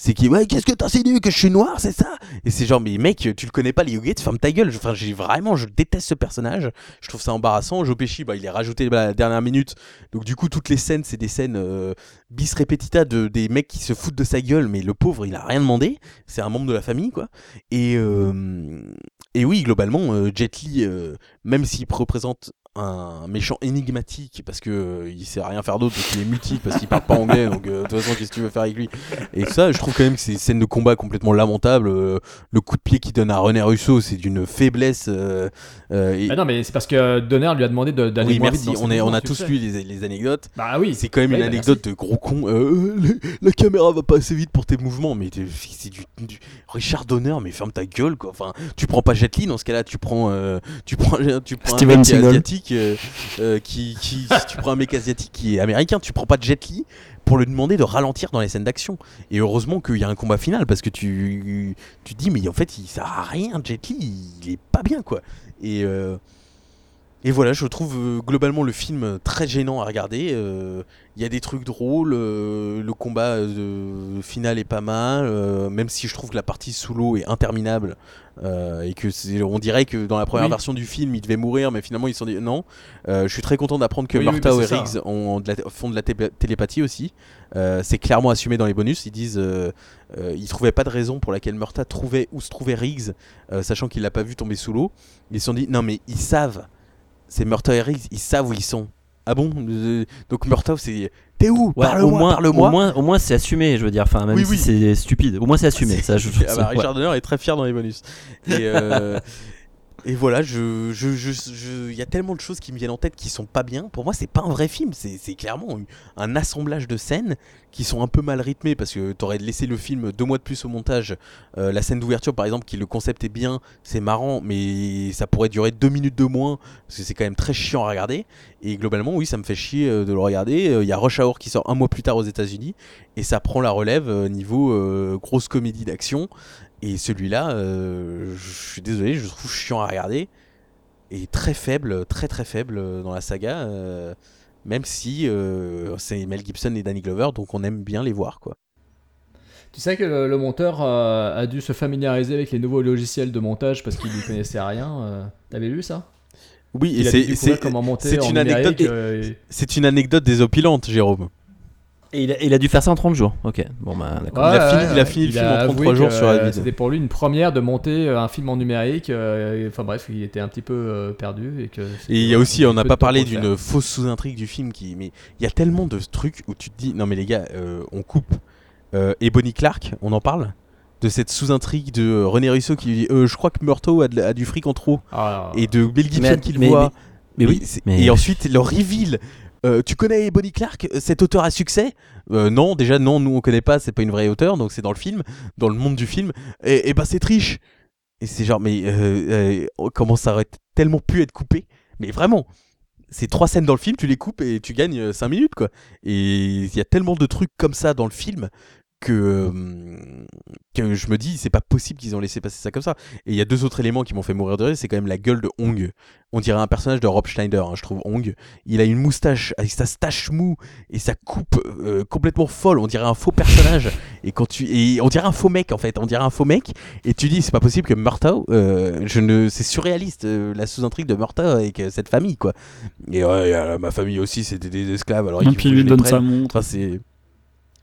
C'est qui ouais qu'est-ce que t'insinues que je suis noir c'est ça? Et c'est genre mais mec tu le connais pas les Gates ferme ta gueule. Enfin j'ai vraiment je déteste ce personnage. Je trouve ça embarrassant. Joe Pesci bah il est rajouté bah, à la dernière minute. Donc du coup toutes les scènes c'est des scènes euh, bis repetita de des mecs qui se foutent de sa gueule. Mais le pauvre il a rien demandé. C'est un membre de la famille quoi. Et euh, et oui globalement euh, Jet Li euh, même s'il représente un méchant énigmatique parce que euh, il sait rien faire d'autre parce qu'il est mutique parce qu'il parle pas anglais donc euh, de toute façon qu'est-ce que tu veux faire avec lui? Et ça je trouve quand même que c'est une scène de combat complètement lamentable euh, le coup de pied qu'il donne à René Russo c'est d'une faiblesse euh, euh, et- Bah non, mais c'est parce que Donner lui a demandé de- d'aller oui moins merci on, est, on a tous sais. lu les, les anecdotes Bah oui. c'est quand même Oui, une bah anecdote de gros con Euh, le- la caméra va pas assez vite pour tes mouvements mais c'est du, du- Richard Donner mais ferme ta gueule quoi enfin tu prends pas Jet Li dans ce cas là tu prends euh, tu prends tu prends un Steven Seagal. Euh, euh, qui, qui tu prends un mec asiatique qui est américain tu prends pas Jet Li pour lui demander de ralentir dans les scènes d'action. Et heureusement qu'il y a un combat final parce que tu tu te dis mais en fait il sert à rien Jet Li il est pas bien quoi. Et euh, et voilà, je trouve euh, globalement le film très gênant à regarder. euh, Il y a des trucs drôles, euh, le combat final est pas mal, même si je trouve que la partie sous l'eau est interminable et que c'est- on dirait que dans la première Oui. version du film il devait mourir, mais finalement ils se sont dit non. Je suis très content d'apprendre que Oui, bah, ça. Riggs ont de la- font de la té- télépathie aussi. C'est clairement assumé dans les bonus. Ils disent, ils trouvaient pas de raison pour laquelle Murtaugh trouvait où se trouvait Riggs, sachant qu'il l'a pas vu tomber sous l'eau. Ils se sont dit non mais ils savent c'est Murtaugh et Riggs, ils savent où ils sont. Ah bon Euh, Donc Murtaugh, c'est. T'es où? Ouais, au Parle-moi, moins, parle-moi. au moins, au moins c'est assumé, je veux dire. Enfin, même Oui, si oui. c'est stupide, au moins c'est assumé. Ça, je, Ah bah, Richard ouais. Donner est très fier dans les bonus. Et, euh, et voilà, je, y a tellement de choses qui me viennent en tête qui sont pas bien. Pour moi, c'est pas un vrai film. C'est clairement un assemblage de scènes qui sont un peu mal rythmées parce que t'aurais laissé le film deux mois de plus au montage. Euh, la scène d'ouverture, par exemple, qui le concept est bien, c'est marrant, mais ça pourrait durer deux minutes de moins parce que c'est quand même très chiant à regarder. Et globalement, oui, ça me fait chier euh, de le regarder. Euh, Il y a Rush Hour qui sort un mois plus tard aux États-Unis et ça prend la relève niveau grosse comédie d'action. Et celui-là, euh, je suis désolé, je trouve chiant à regarder et très faible, très très faible euh, dans la saga. euh, même si euh, c'est Mel Gibson et Danny Glover, donc on aime bien les voir, quoi. Tu sais que le, le monteur a dû se familiariser avec les nouveaux logiciels de montage parce qu'il n'y connaissait rien. T'avais lu ça? Oui, et c'est une anecdote. et- C'est une anecdote désopilante, Jérôme. Et il a, il a dû faire ça en 30 jours. Ok, bon bah d'accord. Il a Ouais, fini- ouais, il a ouais. fini le film a en 33 avoué jours sur euh, Avid. C'était pour lui une première de monter euh, un film en numérique. euh, Enfin bref, il était un petit peu euh, perdu. Et, que Et il y a aussi, on n'a pas parlé d'une fausse sous-intrigue du film qui. Mais il y a tellement de trucs où tu te dis, non mais les gars, euh, on coupe. Euh, et Bonnie Clark, on en parle de cette sous-intrigue de euh, René Russo qui dit euh, Je crois que Murtaugh a, la- du fric en trop. Ah, Et de Mel Gibson qui le mais- voit. mais oui, Et c'est- mais- Et ensuite, le reveal. Euh, tu connais Bonnie Clark, euh, cet auteur à succès? Euh, Non, déjà non, nous on connaît pas, c'est pas une vraie auteure, donc c'est dans le film, dans le monde du film. Et, bah c'est triche. Et c'est genre, mais euh, comment ça aurait tellement pu être coupé? Mais vraiment, ces trois scènes dans le film, tu les coupes et tu gagnes 5 minutes quoi. Et il y a tellement de trucs comme ça dans le film que, euh, que je me dis, c'est pas possible qu'ils ont laissé passer ça comme ça. Et il y a deux autres éléments qui m'ont fait mourir de rire, c'est quand même la gueule de Hong. On dirait un personnage de Rob Schneider, hein, je trouve Hong. Il a une moustache avec sa stache mou et sa coupe euh, complètement folle. On dirait un faux personnage. et quand tu et on dirait un faux mec en fait. On dirait un faux mec. Et tu dis c'est pas possible que Murtaugh, euh, je ne, c'est surréaliste euh, la sous-intrigue de Murtaugh avec cette famille quoi. Et ouais, ma famille aussi c'était des esclaves. Alors Et il puis lui donne sa montre. Enfin, c'est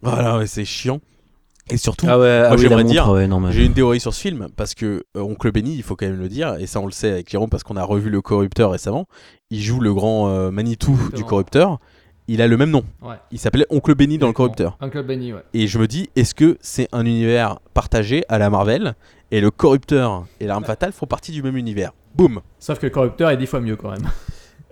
voilà, ouais, c'est chiant. Et surtout, Ah ouais, ah moi oui, j'aimerais dire, ouais, non, mais- j'ai une théorie sur ce film parce que euh, Oncle Benny, il faut quand même le dire, et ça on le sait avec Jérôme parce qu'on a revu le corrupteur récemment. Il joue le grand euh, Manitou du corrupteur. Il a le même nom. Ouais. Il s'appelait Oncle Benny dans le corrupteur. Uncle Benny, ouais. Et je me dis, est-ce que c'est un univers partagé à la Marvel et le corrupteur et l'arme fatale font partie du même univers? Boum Sauf que le corrupteur est dix fois mieux quand même.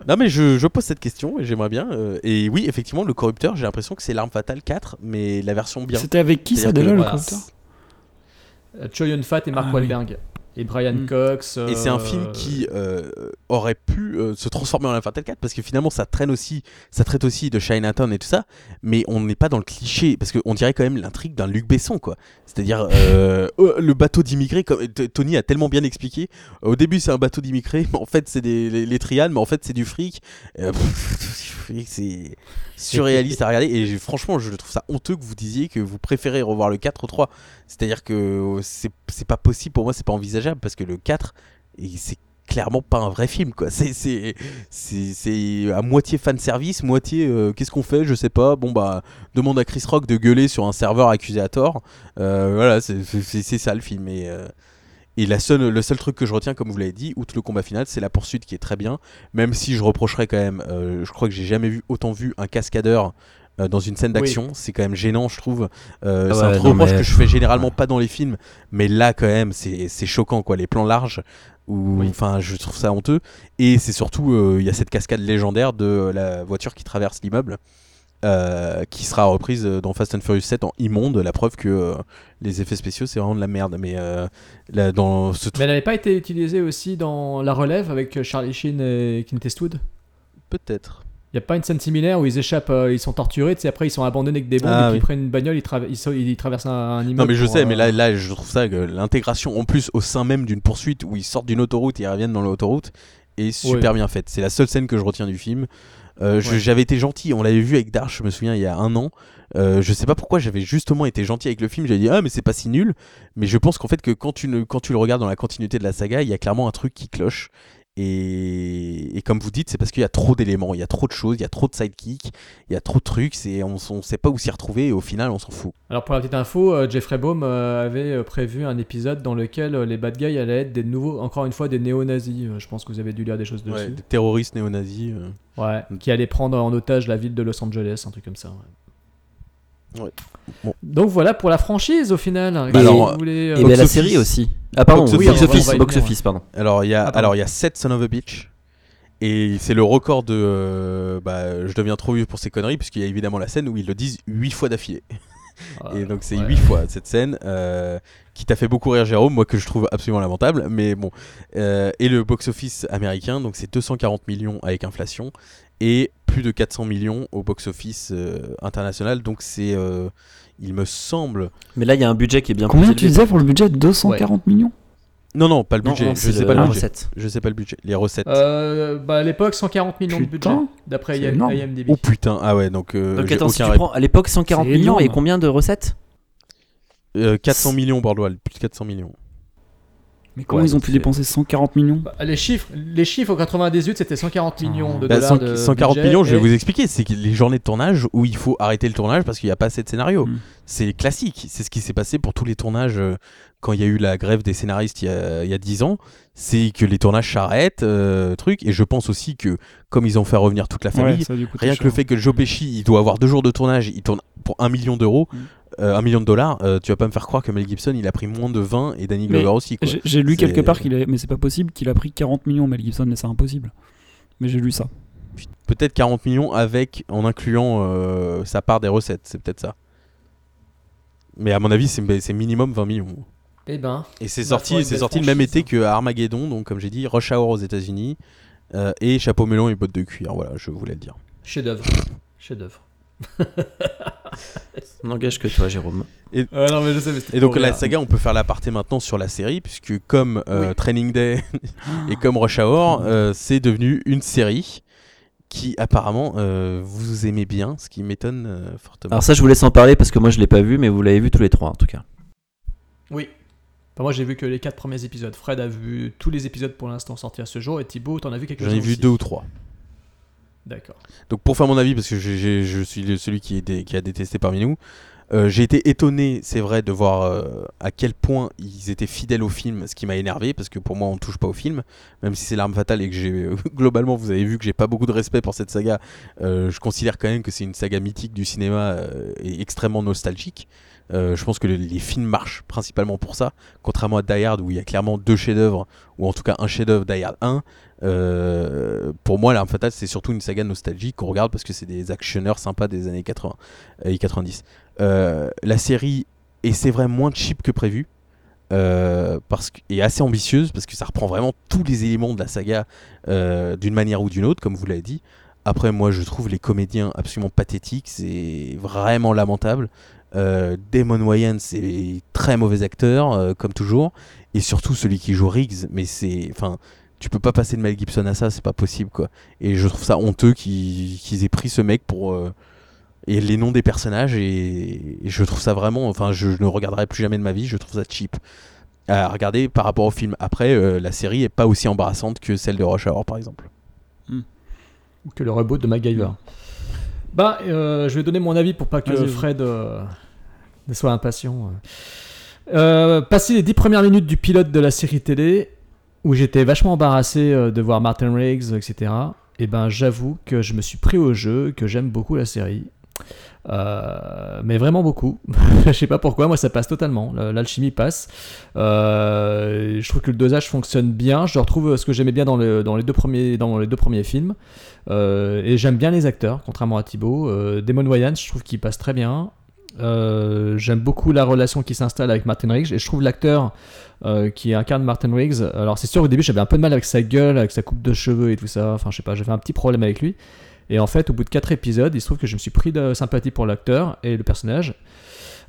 Non mais je, je pose cette question et j'aimerais bien. euh, et oui, effectivement, le corrupteur, j'ai l'impression que c'est l'arme fatale 4, mais la version bien. C'était avec qui ça déjà le voilà. corrupteur? Euh, Yun-Fat et Mark Ah, oui. Et Brian Mm. Cox. Et c'est un euh, film qui euh, aurait pu euh, se transformer en la Fatal 4 parce que finalement ça traîne aussi, ça traite aussi de Chinatown et tout ça, mais on n'est pas dans le cliché parce qu'on dirait quand même l'intrigue d'un Luc Besson quoi. C'est-à-dire euh, euh, le bateau d'immigrés, comme Tony a tellement bien expliqué. Au début c'est un bateau d'immigrés, mais en fait c'est des les, les triades, mais en fait c'est du fric. Euh, c'est surréaliste à regarder et franchement je trouve ça honteux que vous disiez que vous préférez revoir le 4 au 3. C'est-à-dire que c'est c'est pas possible pour moi, c'est pas envisageable parce que le 4 et c'est clairement pas un vrai film quoi. C'est c'est à moitié fan service, moitié euh, qu'est-ce qu'on fait, je sais pas. Bon bah demande à Chris Rock de gueuler sur un serveur accusé à tort. Euh, voilà, c'est ça le film et euh, et la seule, le seul truc que je retiens, comme vous l'avez dit, outre le combat final, c'est la poursuite qui est très bien. Même si je reprocherais quand même, euh, je crois que j'ai jamais vu autant vu un cascadeur euh, dans une scène Oui. d'action. C'est quand même gênant, je trouve. Euh, Ah c'est un reproche mais- que je fais généralement pas dans les films, mais là quand même, c'est c'est choquant quoi. Les plans larges, ou enfin, je trouve ça honteux. Et c'est surtout, euh, il y a cette cascade légendaire de la voiture qui traverse l'immeuble. euh, qui sera reprise dans Fast and Furious 7 en immonde, la preuve que euh, les effets spéciaux c'est vraiment de la merde. Mais euh, là, dans ce Mais elle n'avait pas été utilisée aussi dans La Relève avec Charlie Sheen et Clint Eastwood? Peut-être. Il n'y a pas une scène similaire où ils échappent, euh, ils sont torturés, tu sais, après ils sont abandonnés avec des bombes Ah et puis oui. ils prennent une bagnole, ils, traversent un, un immeuble. Non mais je pour, sais, euh, mais là, là je trouve ça que l'intégration en plus au sein même d'une poursuite où ils sortent d'une autoroute et ils reviennent dans l'autoroute est super Ouais. bien faite. C'est la seule scène que je retiens du film. Euh, Ouais. J'avais été gentil, on l'avait vu avec Darsh, je me souviens, il y a un an. Je sais pas pourquoi j'avais justement été gentil avec le film. J'avais dit ah mais c'est pas si nul. Mais je pense qu'en fait que quand tu, ne, quand tu le regardes dans la continuité de la saga, il y a clairement un truc qui cloche. Et, et comme vous dites, c'est parce qu'il y a trop d'éléments, il y a trop de choses, il y a trop de sidekicks, il y a trop de trucs, c'est, on, on sait pas où s'y retrouver et au final on s'en fout. Alors pour la petite info, euh, Jeffrey Baum euh, avait euh, prévu un épisode dans lequel euh, les bad guys allaient être des nouveaux, encore une fois, des néo-nazis. Je pense que vous avez dû lire des choses dessus. Ouais, des terroristes néo-nazis. Ouais, qui allaient prendre en otage la ville de Los Angeles, un truc comme ça. ouais. Ouais. Bon. Donc voilà pour la franchise au final. Bah alors, vous voulez, euh, Et ben la Box série office. aussi. Ah pardon, Box box office. y box venir, office, pardon. Alors il y a Ah, alors il y a 7 Son of a Bitch et c'est le record de euh, bah, je deviens trop vieux pour ces conneries puisqu'il y a évidemment la scène où ils le disent 8 fois d'affilée. Ah, et donc c'est ouais. 8 fois cette scène euh, qui t'a fait beaucoup rire Jérôme, moi que je trouve absolument lamentable mais bon Euh, et le box office américain donc c'est 240 millions avec inflation et plus de 400 millions au box office euh, international. Donc c'est euh, il me semble Mais là, il y a un budget qui est bien Combien plus tu disais pour le budget? 240 millions? Non non pas le budget. non, je sais le- pas le budget. recette. je sais pas le budget les recettes. Euh, bah, à l'époque, 140 millions de budget, d'après. IMDb. oh putain. Ah ouais donc, euh, Donc attends, si tu prends à l'époque 140 C'est millions et combien de recettes? Euh, 400 millions Bordeaux, plus de 400 millions. Mais comment Ouais, ils ont pu dépenser 140 millions Bah, les chiffres, les chiffres en 98, c'était 140 millions de Bah, dollars. 100 de 140 budget, millions, je vais et- vous expliquer, c'est les journées de tournage où il faut arrêter le tournage parce qu'il n'y a pas assez de scénario. Mm. C'est classique, c'est ce qui s'est passé pour tous les tournages euh, quand il y a eu la grève des scénaristes il y a, il y a 10 ans. C'est que les tournages s'arrêtent, euh, truc. Et je pense aussi que comme ils ont fait revenir toute la famille, Ouais, ça rien que cher. le fait que Joe Pesci il doit avoir deux jours de tournage, il tourne pour un million d'euros, Mm. Euh, un million de dollars, euh, tu vas pas me faire croire que Mel Gibson il a pris moins de 20 et Danny Mais Glover aussi. J'ai lu quelque part qu'il a, mais c'est pas possible, qu'il a pris 40 millions Mel Gibson, mais c'est impossible. Mais j'ai lu ça. peut-être 40 millions avec en incluant euh, sa part des recettes, c'est peut-être ça. Mais à mon avis, c'est minimum 20 millions. Eh ben, Et c'est sorti, c'est sorti le même été que Armageddon, donc comme j'ai dit, Rush Hour aux États-Unis euh, et Chapeau melon et bottes de cuir. Voilà, je voulais le dire. chef-d'œuvre. Chef-d'œuvre. On n'engage que toi, Jérôme. Euh, non, mais je sais, mais c'était Et donc la rire. saga, on peut faire l'aparté maintenant sur la série, puisque comme euh, Oui. Training Day et comme Rush Hour, euh, c'est devenu une série qui apparemment euh, vous aimez bien, ce qui m'étonne euh, fortement. Alors ça, je vous laisse en parler parce que moi, je l'ai pas vu, mais vous l'avez vu tous les trois en tout cas. Oui. Enfin, moi, j'ai vu que les quatre premiers épisodes. Fred a vu tous les épisodes pour l'instant sortis à ce jour. Et Thibaut, t'en as vu quelques-uns J'en ai vu aussi. deux ou trois. D'accord. Donc pour faire mon avis, parce que je suis celui qui, a détesté parmi nous, euh, j'ai été étonné, c'est vrai, de voir euh, à quel point ils étaient fidèles au film, ce qui m'a énervé, parce que pour moi on ne touche pas au film, même si c'est l'arme fatale et que j'ai globalement, vous avez vu que j'ai pas beaucoup de respect pour cette saga, euh, je considère quand même que c'est une saga mythique du cinéma euh, et extrêmement nostalgique. Euh, je pense que les, films marchent principalement pour ça, contrairement à Die Hard où il y a clairement deux chefs-d'œuvre, ou en tout cas un chef-d'œuvre Die Hard 1. Euh, pour moi, L'Arme Fatale, c'est surtout une saga nostalgique qu'on regarde parce que c'est des actionneurs sympas des années 80 et 90. Euh, la série est, c'est vrai, moins cheap que prévu. euh, parce et assez ambitieuse parce que ça reprend vraiment tous les éléments de la saga d'une manière ou d'une autre, comme vous l'avez dit. Après, moi, je trouve les comédiens absolument pathétiques, c'est vraiment lamentable. Euh, Damon Wayans, c'est très mauvais acteur, euh, comme toujours, et surtout celui qui joue Riggs, mais c'est, enfin, tu peux pas passer de Mel Gibson à ça, c'est pas possible, quoi. Et je trouve ça honteux qu'ils aient pris ce mec pour euh, et les noms des personnages, et, et je trouve ça vraiment, enfin, je, ne regarderai plus jamais de ma vie, je trouve ça cheap. À regarder par rapport au film. Après, euh, la série est pas aussi embarrassante que celle de Rush Hour, par exemple. Ou que le reboot de MacGyver. Bah, euh, je vais donner mon avis pour pas que. Fred euh, ne soit impatient. Euh, passer les dix premières minutes du pilote de la série télé, où j'étais vachement embarrassé euh, de voir Martin Riggs, etc. Et ben, j'avoue que je me suis pris au jeu, que j'aime beaucoup la série. Euh, mais vraiment beaucoup. je sais pas pourquoi, moi ça passe totalement. Le- L'alchimie passe. Euh, je trouve que le dosage fonctionne bien. Je retrouve ce que j'aimais bien dans, le- dans les deux premiers, films. Euh, et j'aime bien les acteurs, contrairement à Thibaut. Euh, Damon Wayans, je trouve qu'il passe très bien. Euh, j'aime beaucoup la relation qui s'installe avec Martin Riggs et je trouve l'acteur euh, qui incarne Martin Riggs. Alors c'est sûr au début j'avais un peu de mal avec sa gueule, avec sa coupe de cheveux et tout ça. Enfin je sais pas, j'avais un petit problème avec lui. Et en fait au bout de quatre épisodes, il se trouve que je me suis pris de sympathie pour l'acteur et le personnage.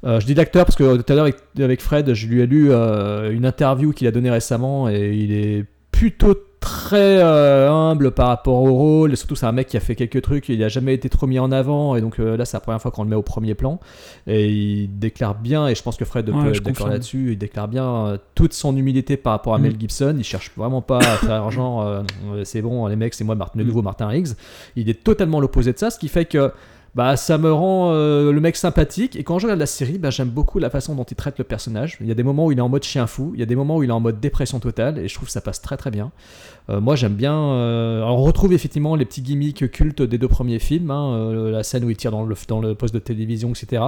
Euh, je dis l'acteur parce que tout à l'heure avec, Fred, je lui ai lu une interview qu'il a donnée récemment et il est plutôt très euh, humble par rapport au rôle. Et surtout, c'est un mec qui a fait quelques trucs, il n'a jamais été trop mis en avant. Et donc euh, là, c'est la première fois qu'on le met au premier plan. Et il déclare bien, et je pense que Fred Ouais, peut être d'accord là-dessus, il déclare bien euh, toute son humilité par rapport à Mm. Mel Gibson. Il cherche vraiment pas à faire genre, c'est bon, les mecs, c'est moi, Martin- le Mm. nouveau Martin Riggs. Il est totalement l'opposé de ça, ce qui fait que bah, ça me rend euh, le mec sympathique. Et quand je regarde la série, bah, j'aime beaucoup la façon dont il traite le personnage. Il y a des moments où il est en mode chien fou, il y a des moments où il est en mode dépression totale, et je trouve que ça passe très très bien. Euh, moi j'aime bien. euh, alors, on retrouve effectivement les petits gimmicks cultes des deux premiers films, hein, la scène où il tire dans le, dans le poste de télévision, etc.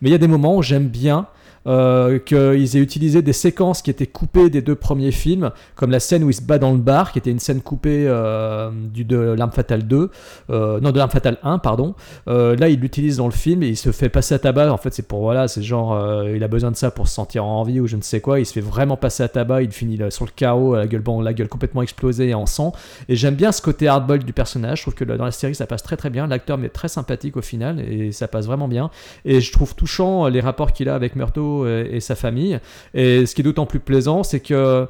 Mais il y a des moments où j'aime bien. Euh, qu'ils aient utilisé des séquences qui étaient coupées des deux premiers films, comme la scène où il se bat dans le bar, qui était une scène coupée euh, du, de L'Arme Fatale 2, euh, non de L'Arme Fatale 1, pardon. Là, il l'utilise dans le film et il se fait passer à tabac. En fait, c'est pour voilà, c'est genre, il a besoin de ça pour se sentir en vie ou je ne sais quoi. Il se fait vraiment passer à tabac. Il finit sur le carreau, la gueule, la gueule complètement explosée et en sang. Et j'aime bien ce côté hardball du personnage. Je trouve que dans la série, ça passe très très bien. L'acteur m'est très sympathique au final et ça passe vraiment bien. Et je trouve touchant les rapports qu'il a avec Murto et, et sa famille. Et ce qui est d'autant plus plaisant, c'est que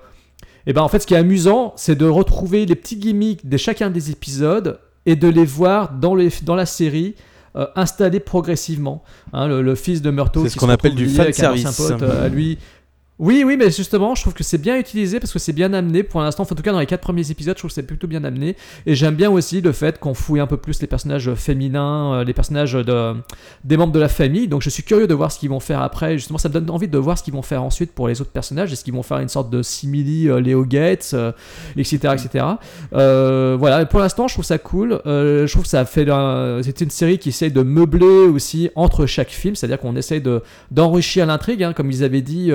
et ben en fait, ce qui est amusant, c'est de retrouver les petits gimmicks de chacun des épisodes et de les voir dans, les, dans la série euh, installés progressivement. Hein, le, le fils de Murto, C'est ce qu'on appelle du ancien pote, euh, à lui. Oui, oui, mais justement, je trouve que c'est bien utilisé parce que c'est bien amené pour l'instant. Enfin, en tout cas, dans les quatre premiers épisodes, je trouve que c'est plutôt bien amené. Et j'aime bien aussi le fait qu'on fouille un peu plus les personnages féminins, euh, les personnages de, des membres de la famille. Donc, je suis curieux de voir ce qu'ils vont faire après. Justement, ça me donne envie de voir ce qu'ils vont faire ensuite pour les autres personnages. Est-ce qu'ils vont faire une sorte de simili euh, Leo Gates, euh, etc., etc. Euh, voilà. Pour l'instant, je trouve ça cool. Je trouve que fait. C'est une série qui essaye de meubler aussi entre chaque film, c'est-à-dire qu'on essaye de d'enrichir l'intrigue, hein, comme ils avaient dit.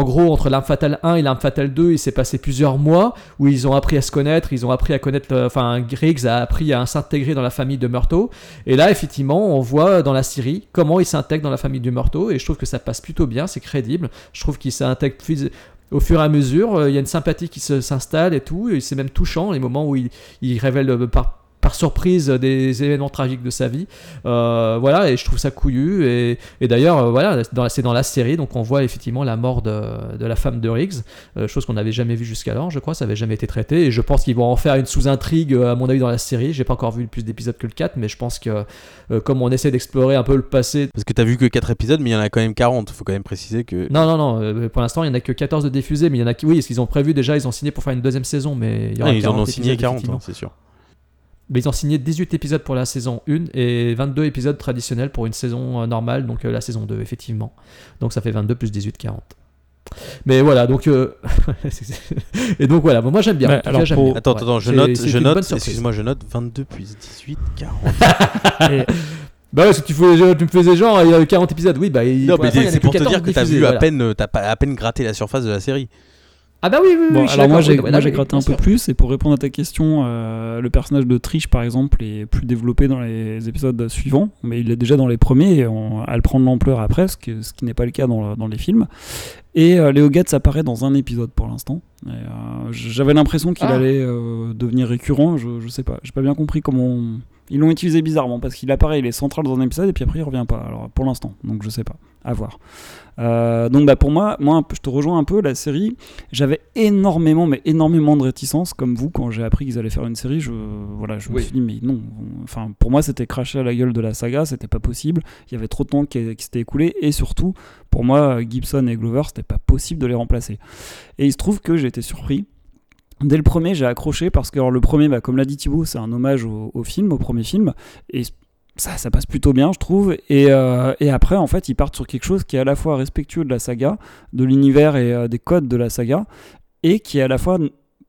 euh, en gros, entre l'arme fatale 1 et l'arme fatale 2, il s'est passé plusieurs mois où ils ont appris à se connaître, ils ont appris à connaître, le- enfin, Griggs a appris à s'intégrer dans la famille de Murto. Et là, effectivement, on voit dans la série comment il s'intègre dans la famille de Murto, et je trouve que ça passe plutôt bien, c'est crédible. Je trouve qu'il s'intègre au fur et à mesure, euh, il y a une sympathie qui s'installe et tout, et c'est même touchant les moments où il, il révèle euh, par par surprise euh, des événements tragiques de sa vie. Euh, voilà, et je trouve ça couillu. Et, et d'ailleurs, euh, voilà, c'est dans la série, donc on voit effectivement la mort de, de la femme de Riggs, euh, chose qu'on n'avait jamais vue jusqu'alors, je crois, ça n'avait jamais été traité. Et je pense qu'ils vont en faire une sous-intrigue, à mon avis, dans la série. J'ai pas encore vu plus d'épisodes que le 4, mais je pense que comme on essaie d'explorer un peu le passé. Parce que t'as vu que 4 épisodes, mais il y en a quand même 40. Faut quand même préciser que. Non, non, non, pour l'instant, il n'y en a que 14 de diffusés, mais il y en a qui, oui, parce qu'ils ont prévu déjà, ils ont signé pour faire une deuxième saison, mais il y aura Ah, ils en 40 ont signé épisodes, 40, effectivement. hein, c'est sûr. Mais ils ont signé 18 épisodes pour la saison 1 et 22 épisodes traditionnels pour une saison euh, normale, donc euh, la saison 2, effectivement. Donc ça fait 22 plus 18, 40. Mais voilà, donc. euh, et donc voilà, moi j'aime bien. Ouais, En tout alors cas, j'aime pour- bien. Attends, Ouais, attends, je note, je note, excuse-moi, je note 22 plus 18, 40. Et- Bah ouais, parce que tu, fais- tu me faisais genre, il y a 40 épisodes, oui, bah. il- non, mais c'est pour te 14 dire que t'as vu à peine, t'as pas à peine gratté la surface de la série. Ah bah oui, oui, oui. Bon, alors moi j'ai oui, gratté un peu plus et pour répondre à ta question, euh, le personnage de Trish par exemple est plus développé dans les épisodes suivants, mais il est déjà dans les premiers et on, elle prend de l'ampleur après, ce, que- ce qui n'est pas le cas dans, le- dans les films. Et euh, Léo Getz apparaît dans un épisode pour l'instant. Euh, J'avais l'impression qu'il Ah. allait euh, devenir récurrent. Je, je sais pas. J'ai pas bien compris comment. Ils l'ont utilisé bizarrement parce qu'il apparaît, il est central dans un épisode et puis après il revient pas. Alors pour l'instant, donc je sais pas. À voir. Euh, donc bah pour moi, moi je te rejoins un peu. La série, j'avais énormément, mais énormément de réticence comme vous quand j'ai appris qu'ils allaient faire une série. Je voilà, je me suis dit mais non. Enfin pour moi c'était cracher à la gueule de la saga, c'était pas possible. Il y avait trop de temps qui, qui s'était écoulé et surtout pour moi Gibson et Glover c'était pas possible de les remplacer. Et il se trouve que j'ai été surpris. Dès le premier, j'ai accroché parce que alors, le premier, bah, comme l'a dit Thibaut, c'est un hommage au, au film, au premier film, et ça, passe plutôt bien, je trouve. Et, euh, et après, en fait, ils partent sur quelque chose qui est à la fois respectueux de la saga, de l'univers et euh, des codes de la saga, et qui est à la fois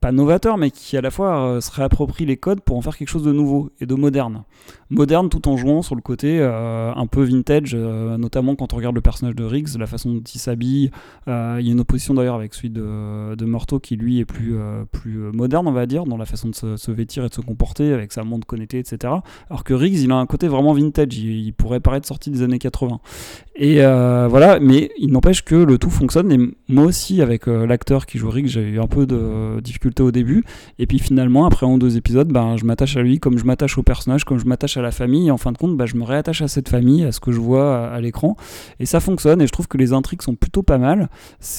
pas novateur, mais qui à la fois euh, se réapproprie les codes pour en faire quelque chose de nouveau et de moderne. Moderne tout en jouant sur le côté euh, un peu vintage, euh, notamment quand on regarde le personnage de Riggs, la façon dont il s'habille. Il y a une opposition d'ailleurs avec celui de, de Morto qui lui est plus, plus moderne, on va dire, dans la façon de se, vêtir et de se comporter avec sa montre connectée, etc. Alors que Riggs, il a un côté vraiment vintage, il, pourrait paraître sorti des années 80. Et voilà, mais il n'empêche que le tout fonctionne. Et moi aussi, avec l'acteur qui joue Riggs, j'ai eu un peu de difficulté au début. Et puis finalement, après un ou deux épisodes, ben, je m'attache à lui comme je m'attache au personnage, comme je m'attache à la famille. Et en fin de compte, ben, je me réattache à cette famille, à ce que je vois à, l'écran. Et ça fonctionne. Et je trouve que les intrigues sont plutôt pas mal.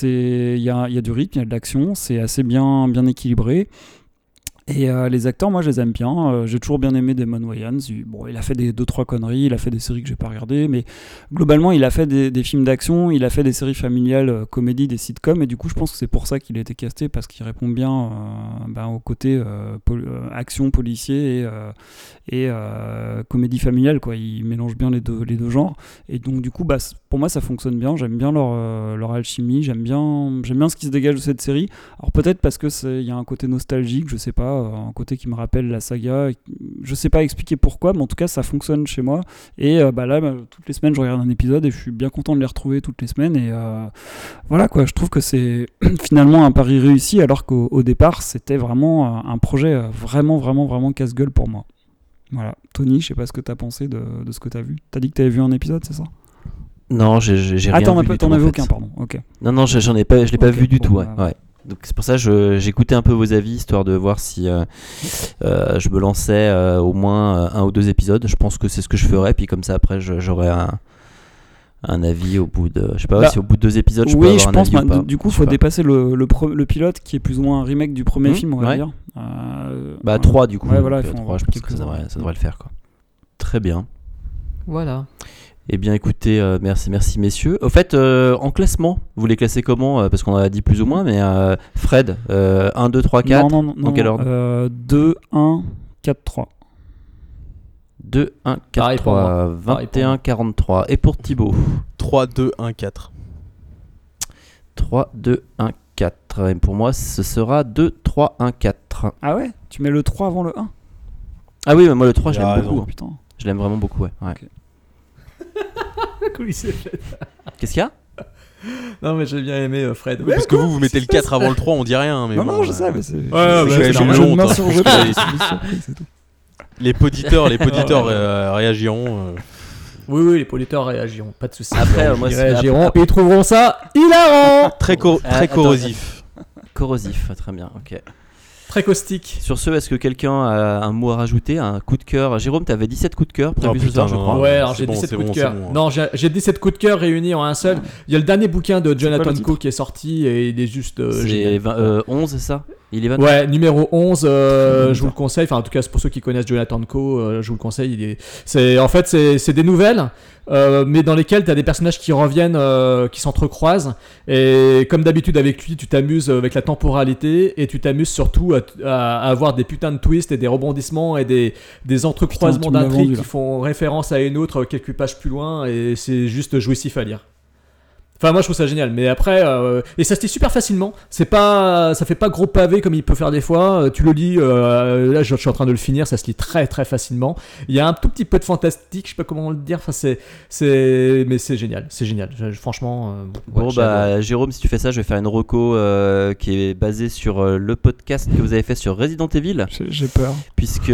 Il y a, y a du rythme, il y a de l'action. C'est assez bien, bien équilibré. Et euh, les acteurs, moi, je les aime bien. Euh, j'ai toujours bien aimé Damon Wayans. Il, bon, il a fait des deux trois conneries, il a fait des séries que j'ai pas regardées, mais globalement, il a fait des, films d'action, il a fait des séries familiales, euh, comédies, des sitcoms, et du coup, je pense que c'est pour ça qu'il a été casté parce qu'il répond bien euh, ben, au côté action, policier et, et comédie familiale. Quoi. Il mélange bien les deux, les deux genres, et donc du coup, bah, pour moi, ça fonctionne bien. J'aime bien leur, euh, leur alchimie, j'aime bien, j'aime bien ce qui se dégage de cette série. Alors peut-être parce que il y a un côté nostalgique, je sais pas, euh, un côté qui me rappelle la saga. Je sais pas expliquer pourquoi, mais en tout cas ça fonctionne chez moi. Et euh, bah là, bah, toutes les semaines, je regarde un épisode et je suis bien content de les retrouver toutes les semaines. Et voilà quoi, je trouve que c'est finalement un pari réussi, alors qu'au au départ c'était vraiment un projet vraiment, vraiment, vraiment casse-gueule pour moi. Voilà, Tony, je sais pas ce que t'as pensé de, de ce que t'as vu. T'as dit que t'avais vu un épisode, c'est ça? Non, j'ai Ah, rien t'en as vu du t'en avais fait. aucun, pardon. Ok. Non, non, j'ai- j'en ai pas, je l'ai pas vu du bon, tout. Ouais. bah, ouais. Donc c'est pour ça que je- j'écoutais un peu vos avis histoire de voir si euh, euh, je me lançais euh, au moins euh, un ou deux épisodes. Je pense que c'est ce que je ferais. Puis comme ça après, j'aurais un, un avis au bout de, je sais pas Bah, si au bout de deux épisodes, je peux oui, avoir je un pense. avis ou bah, pas. du coup, il faut dépasser le, le, pre- le pilote qui est plus ou moins un remake du premier Mhm, film, on va ouais. dire. Euh, Bah. 3 du coup. Ouais, voilà, trois, je pense que ça devrait, ça devrait le faire quoi. Très bien. Voilà. Eh bien écoutez, euh, merci, merci messieurs. Au fait, euh, en classement, vous les classez comment euh, Parce qu'on a dit plus ou moins, mais euh, Fred, euh, 1, 2, 3, 4. Non, non, non. Dans quel ordre euh, 2, 1, 4, 3. 2, 1, 4, Pareil pour 3, moi. Pareil pour 21, moi. 43. Et pour Thibaut 3, 2, 1, 4. 3, 2, 1, 4. Et pour moi, ce sera 2, 3, 1, 4. Ah ouais? Tu mets le 3 avant le 1 Ah oui, mais moi le 3, je l'aime beaucoup. Putain. Je l'aime vraiment beaucoup, ouais. ouais. Ok. Comment il s'est fait Qu'est-ce qu'il y a Non, mais j'ai bien aimé euh, Fred. Oui, parce que vous, vous mettez le 4 avant le 3, on dit rien. Mais Non, bon, non, je euh, sais, mais c'est. ouais, je- bah, hein. Les poditeurs, les poditeurs euh, réagiront. euh. Oui, oui, les politeurs réagiront, pas de soucis. Après, euh, moi, ils réagiront après- et ils trouveront ça hilarant Très, co- Ah, très attends, corrosif. Corrosif, très bien, ok. Très caustique. Sur ce, est-ce que quelqu'un a un mot à rajouter Un coup de cœur? Jérôme, t'avais 17 coups de cœur prévu Oh, ce putain, soir, je non. crois. ouais, alors j'ai bon, 17 c'est coups bon, de cœur. bon. Non, j'ai j'ai 17 coups de cœur réunis en un seul. Il y a le dernier bouquin de Jonathan Coe qui est sorti et il est juste euh, C'est génial. 20, euh, 11, c'est ça? Il est 20 Ouais, numéro 11, euh, je vous le conseille. Enfin, en tout cas, c'est pour ceux qui connaissent Jonathan Coe, euh, je vous le conseille. Il est, c'est, en fait, c'est, c'est des nouvelles, euh, mais dans lesquelles tu as des personnages qui reviennent, euh, qui s'entrecroisent. Et comme d'habitude avec lui, tu t'amuses avec la temporalité et tu t'amuses surtout à, à avoir des putains de twists et des rebondissements et des, des entrecroisements Putain, tu me l'as d'intrigues vendu, là. qui font référence à une autre quelques pages plus loin et c'est juste jouissif à lire. Enfin, moi je trouve ça génial, mais après, euh, et ça se lit super facilement. C'est pas, ça fait pas gros pavé comme il peut faire des fois. Euh, Tu le lis, euh, là je, je suis en train de le finir, ça se lit très très facilement. Il y a un tout petit peu de fantastique, je sais pas comment le dire. Enfin, c'est, c'est, mais c'est génial, c'est génial. Je- franchement, euh, ouais, Bon bah Jérôme, si tu fais ça, je vais faire une reco euh, qui est basée sur euh, le podcast que vous avez fait sur Resident Evil, J'ai peur. puisque Où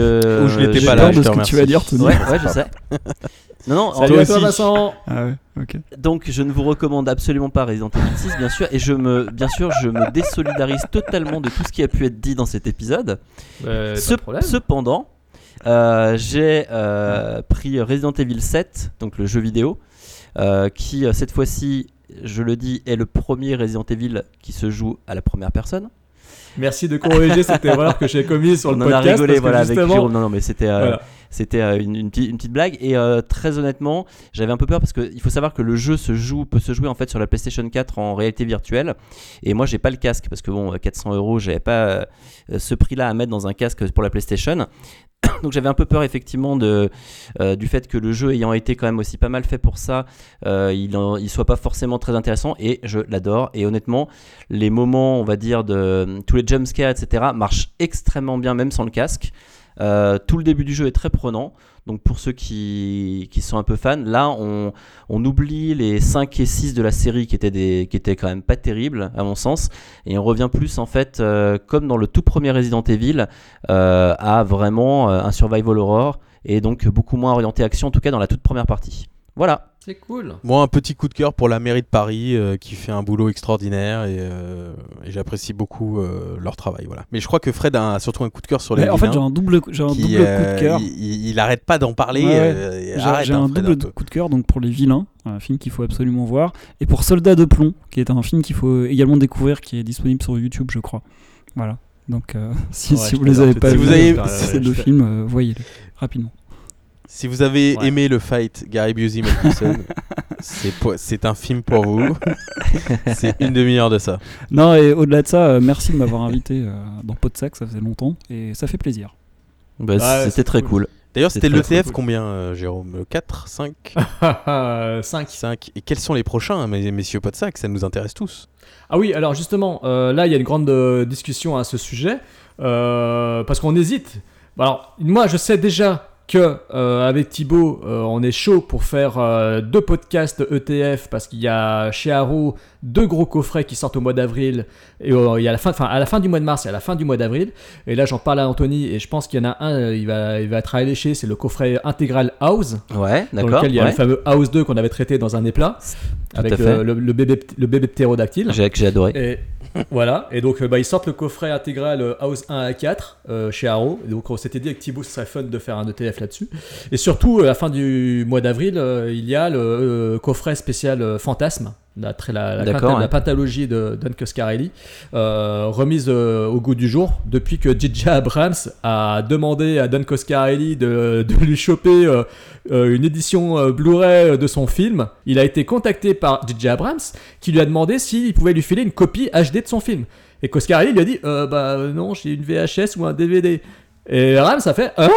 je l'étais j'ai pas là, de ce que tu vas dire, Tony. Ouais, ouais, je sais. Non, non, Salut en- à toi. Vincent. Ah ouais, ok. Donc je ne vous recommande absolument pas Resident Evil 6 bien sûr et je me bien sûr je me désolidarise totalement de tout ce qui a pu être dit dans cet épisode. Euh, pas Ce- de problème. cependant, euh, j'ai euh, pris Resident Evil 7, donc le jeu vidéo, euh, qui euh, cette fois-ci, je le dis, est le premier Resident Evil qui se joue à la première personne. Merci de corriger cette erreur que j'ai commise sur le On en a podcast. rigolé parce que voilà, avec justement- Jérôme. Non, non, mais c'était euh, Voilà. C'était euh, une, petite, blague. Et euh, très honnêtement, j'avais un peu peur parce qu'il faut savoir que le jeu se joue, peut se jouer en fait sur la PlayStation 4 en réalité virtuelle. Et moi, j'ai pas le casque parce que bon, 400 euros, j'avais pas euh, ce prix-là à mettre dans un casque pour la PlayStation. Donc j'avais un peu peur effectivement de, euh, du fait que le jeu ayant été quand même aussi pas mal fait pour ça, euh, il, en- soit pas forcément très intéressant et je l'adore. Et honnêtement, les moments, on va dire, de tous les jumpscares, etc., marchent extrêmement bien même sans le casque. Euh, tout le début du jeu est très prenant. Donc pour ceux qui, sont un peu fans, là on, oublie les 5 et 6 de la série qui étaient, quand même pas terribles à mon sens. Et on revient plus en fait euh, comme dans le tout premier Resident Evil euh, à vraiment un survival horror et donc beaucoup moins orienté action en tout cas dans la toute première partie. Voilà. C'est cool. Moi, un petit coup de cœur pour la mairie de Paris euh, qui fait un boulot extraordinaire et, euh, et j'apprécie beaucoup euh, leur travail. Voilà. Mais je crois que Fred a surtout un coup de cœur sur les. Mais en fait, j'ai un double, j'ai un qui, double coup de cœur. Il, il- arrête pas d'en parler. Ouais, ouais. euh, J'ai arrête, j'ai hein, un Fred, double coup de cœur donc pour Les Vilains, un film qu'il faut absolument voir, et pour Soldat de plomb, qui est un film qu'il faut également découvrir, qui est disponible sur YouTube, je crois. Voilà. Donc euh, si, Ouais, si vous les avez pas Si vus, ces deux films, voyez-les rapidement. Si vous avez Ouais. aimé le fight Gary Busey Mel c'est un film pour vous. c'est une demi-heure de ça. Non, et au-delà de ça, euh, merci de m'avoir invité euh, dans Podsac, ça faisait longtemps, et ça fait plaisir. Bah, C'était très cool. cool. D'ailleurs, c'était l'ETF cool. combien, euh, Jérôme? 4 5 5. 5 Et quels sont les prochains, mes- messieurs Podsac Ça nous intéresse tous. Ah oui, alors justement, euh, là, il y a une grande euh, discussion à ce sujet, euh, parce qu'on hésite. Alors, moi, je sais déjà que euh, avec Thibaut, euh, on est chaud pour faire euh, deux podcasts ETF, parce qu'il y a chez Arrow deux gros coffrets qui sortent au mois d'avril, et il y a à la fin, à la fin du mois de mars et à la fin du mois d'avril. Et là, j'en parle à Anthony, et je pense qu'il y en a un, il va, il va être alléché, c'est le coffret intégral House Ouais, dans d'accord. lequel il y a ouais. le fameux House 2 qu'on avait traité dans un éplat, avec le bébé, le bébé ptérodactyle. J'ai j'ai adoré. Et voilà, et donc euh, bah, ils sortent le coffret intégral euh, House 1 à 4 euh, chez Arrow. Et donc on s'était dit avec Thibaut ce serait fun de faire un ETF là-dessus. Et surtout, à la fin du mois d'avril, il y a le coffret spécial Fantasme. La, la, la, D'accord, pentalogie de Don Coscarelli, euh, remise euh, au goût du jour depuis que DJ Abrams a demandé à Don Coscarelli de, de lui choper euh, une édition Blu-ray de son film. Il a été contacté par DJ Abrams qui lui a demandé s'il pouvait lui filer une copie HD de son film. Et Coscarelli lui a dit Bah non, j'ai une VHS ou un DVD. Et Abrams a fait Hein?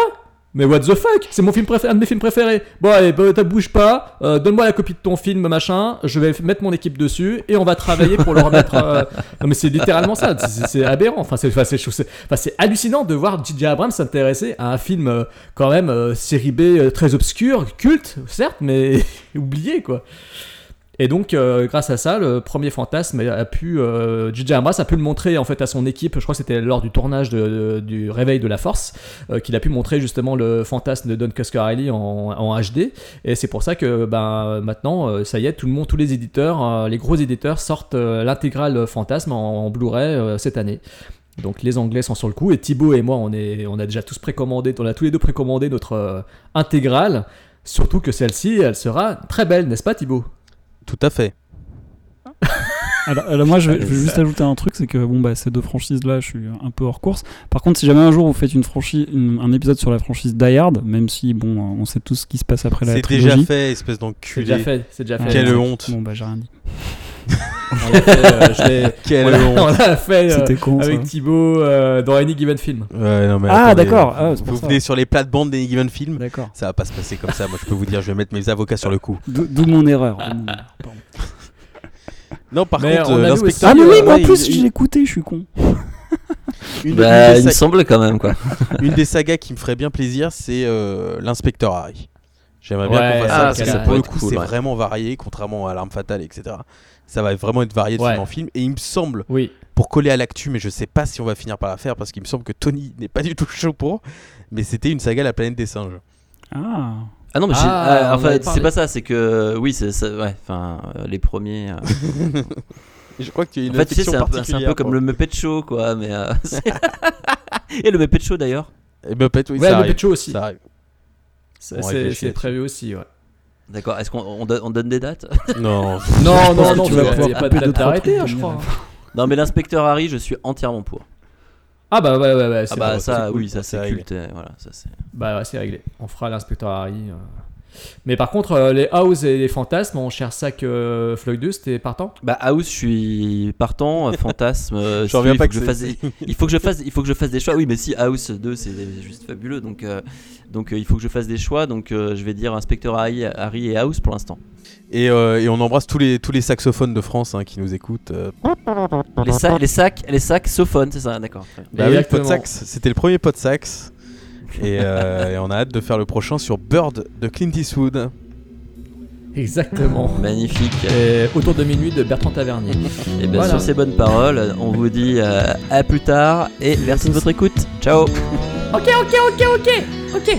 Mais what the fuck? C'est mon film préféré, un de mes films préférés. Bon allez, bah, t'as bouge pas, euh, donne-moi la copie de ton film, machin, je vais mettre mon équipe dessus et on va travailler pour le remettre. euh, Non mais c'est littéralement ça, c'est- aberrant, enfin c'est enfin, enfin, hallucinant de voir J.J. Abrams s'intéresser à un film euh, quand même série B très obscur, culte, certes, mais oublié quoi. Et donc, euh, grâce à ça, le premier fantasme a pu, euh, J.J. Abrams a pu le montrer en fait à son équipe. Je crois que c'était lors du tournage de- du Réveil de la Force euh, qu'il a pu montrer justement le fantasme de Don Coscarelli en, en HD. Et c'est pour ça que ben, maintenant, euh, ça y est, tout le monde, tous les éditeurs, les gros éditeurs sortent l'intégrale fantasme en, Blu-ray cette année. Donc les Anglais sont sur le coup et Thibaut et moi on, est, on a déjà tous précommandé, on a tous les deux précommandé notre intégrale. Surtout que celle-ci, elle sera très belle, n'est-ce pas Thibaut? Tout à fait. Alors, alors moi, je vais, je vais juste ajouter un truc, c'est que bon, bah, ces deux franchises-là, je suis un peu hors course. Par contre, si jamais un jour vous faites une franchise, une- un épisode sur la franchise Die Hard, même si bon, euh, on sait tout ce qui se passe après la C'est trilogie. déjà fait, espèce C'est d'enculé. déjà fait, c'est déjà Ah, fait. Quelle honte. Bon, bah, j'ai rien dit. On l'a fait, euh, je l'ai- on on fait euh, C'était con. ça. avec Thibaut euh, dans Any Given Film. Ouais, non, mais Ah, d'accord. Ah, c'est pour vous ça. venez sur les plates-bandes des Given Film. D'accord. Ça va pas se passer comme ça. Moi, je peux vous dire, je vais mettre mes avocats sur le coup. D'où mon erreur. pardon. Non, par Mais contre, euh, l'inspecteur. Ah, mais oui, euh, moi en plus, il- j'ai écouté, je suis con. Une, Bah, une il semble quand même quoi. une des sagas qui me ferait bien plaisir, c'est euh, l'inspecteur Harry. J'aimerais bien Ouais, qu'on fasse ah, ça parce ça que pour le coup, c'est vraiment varié, contrairement à l'arme fatale, etc. Ça va vraiment être varié de Ouais. film en film. Et il me semble, Oui. pour coller à l'actu, mais je sais pas si on va finir par la faire parce qu'il me semble que Tony n'est pas du tout chaud pour. Mais c'était une saga La planète des singes. Ah. Ah non, mais Ah, on enfin, c'est pas ça, c'est que oui, c'est ça, ouais, enfin, euh, les premiers. euh, Je crois que tu as une En fait, tu sais, c'est un, un peu comme le Muppet Show, quoi. Mais euh, et le Muppet Show d'ailleurs. Et Muppet, oui, Ouais, ça le arrive. Muppet Show aussi. Ça arrive. C'est prévu aussi, ouais. D'accord. Est-ce qu'on on donne, on donne des dates? Non. Non, non, non, tu tu vas pouvoir pas de trucs hein, je crois. Non, mais l'inspecteur Harry, je suis entièrement pour. Ah bah ouais, ouais, ouais. Ah c'est bah ça, oui, ça c'est culte. euh, Voilà, ça c'est. Bah ouais, c'est réglé. On fera l'inspecteur Harry. Euh. Mais par contre, euh, les House et les Fantasmes, on cherche ça que Floyd 2, c'était partant? Bah House, je suis partant. euh, Fantasme. euh, J'en reviens il faut pas que je fasse. Il faut que je fasse. Il faut que je fasse des choix. Oui, mais si House 2, c'est juste fabuleux. Donc, euh, donc euh, il faut que je fasse des choix. Donc, euh, je vais dire inspecteur Harry, Harry et House pour l'instant. Et, euh, et on embrasse tous les, tous les saxophones de France hein, qui nous écoutent. euh. Les, sacs, les sacs, les saxophones, c'est ça, d'accord. Bah oui. Podsax, c'était le premier Podsax. Et, euh, et on a hâte de faire le prochain sur Bird de Clint Eastwood. Exactement. Magnifique. Et autour de minuit de Bertrand Tavernier. Et bien Voilà. sur ces bonnes paroles, on vous dit euh, à plus tard et merci de votre écoute. Ciao. Ok, ok, ok, ok, ok.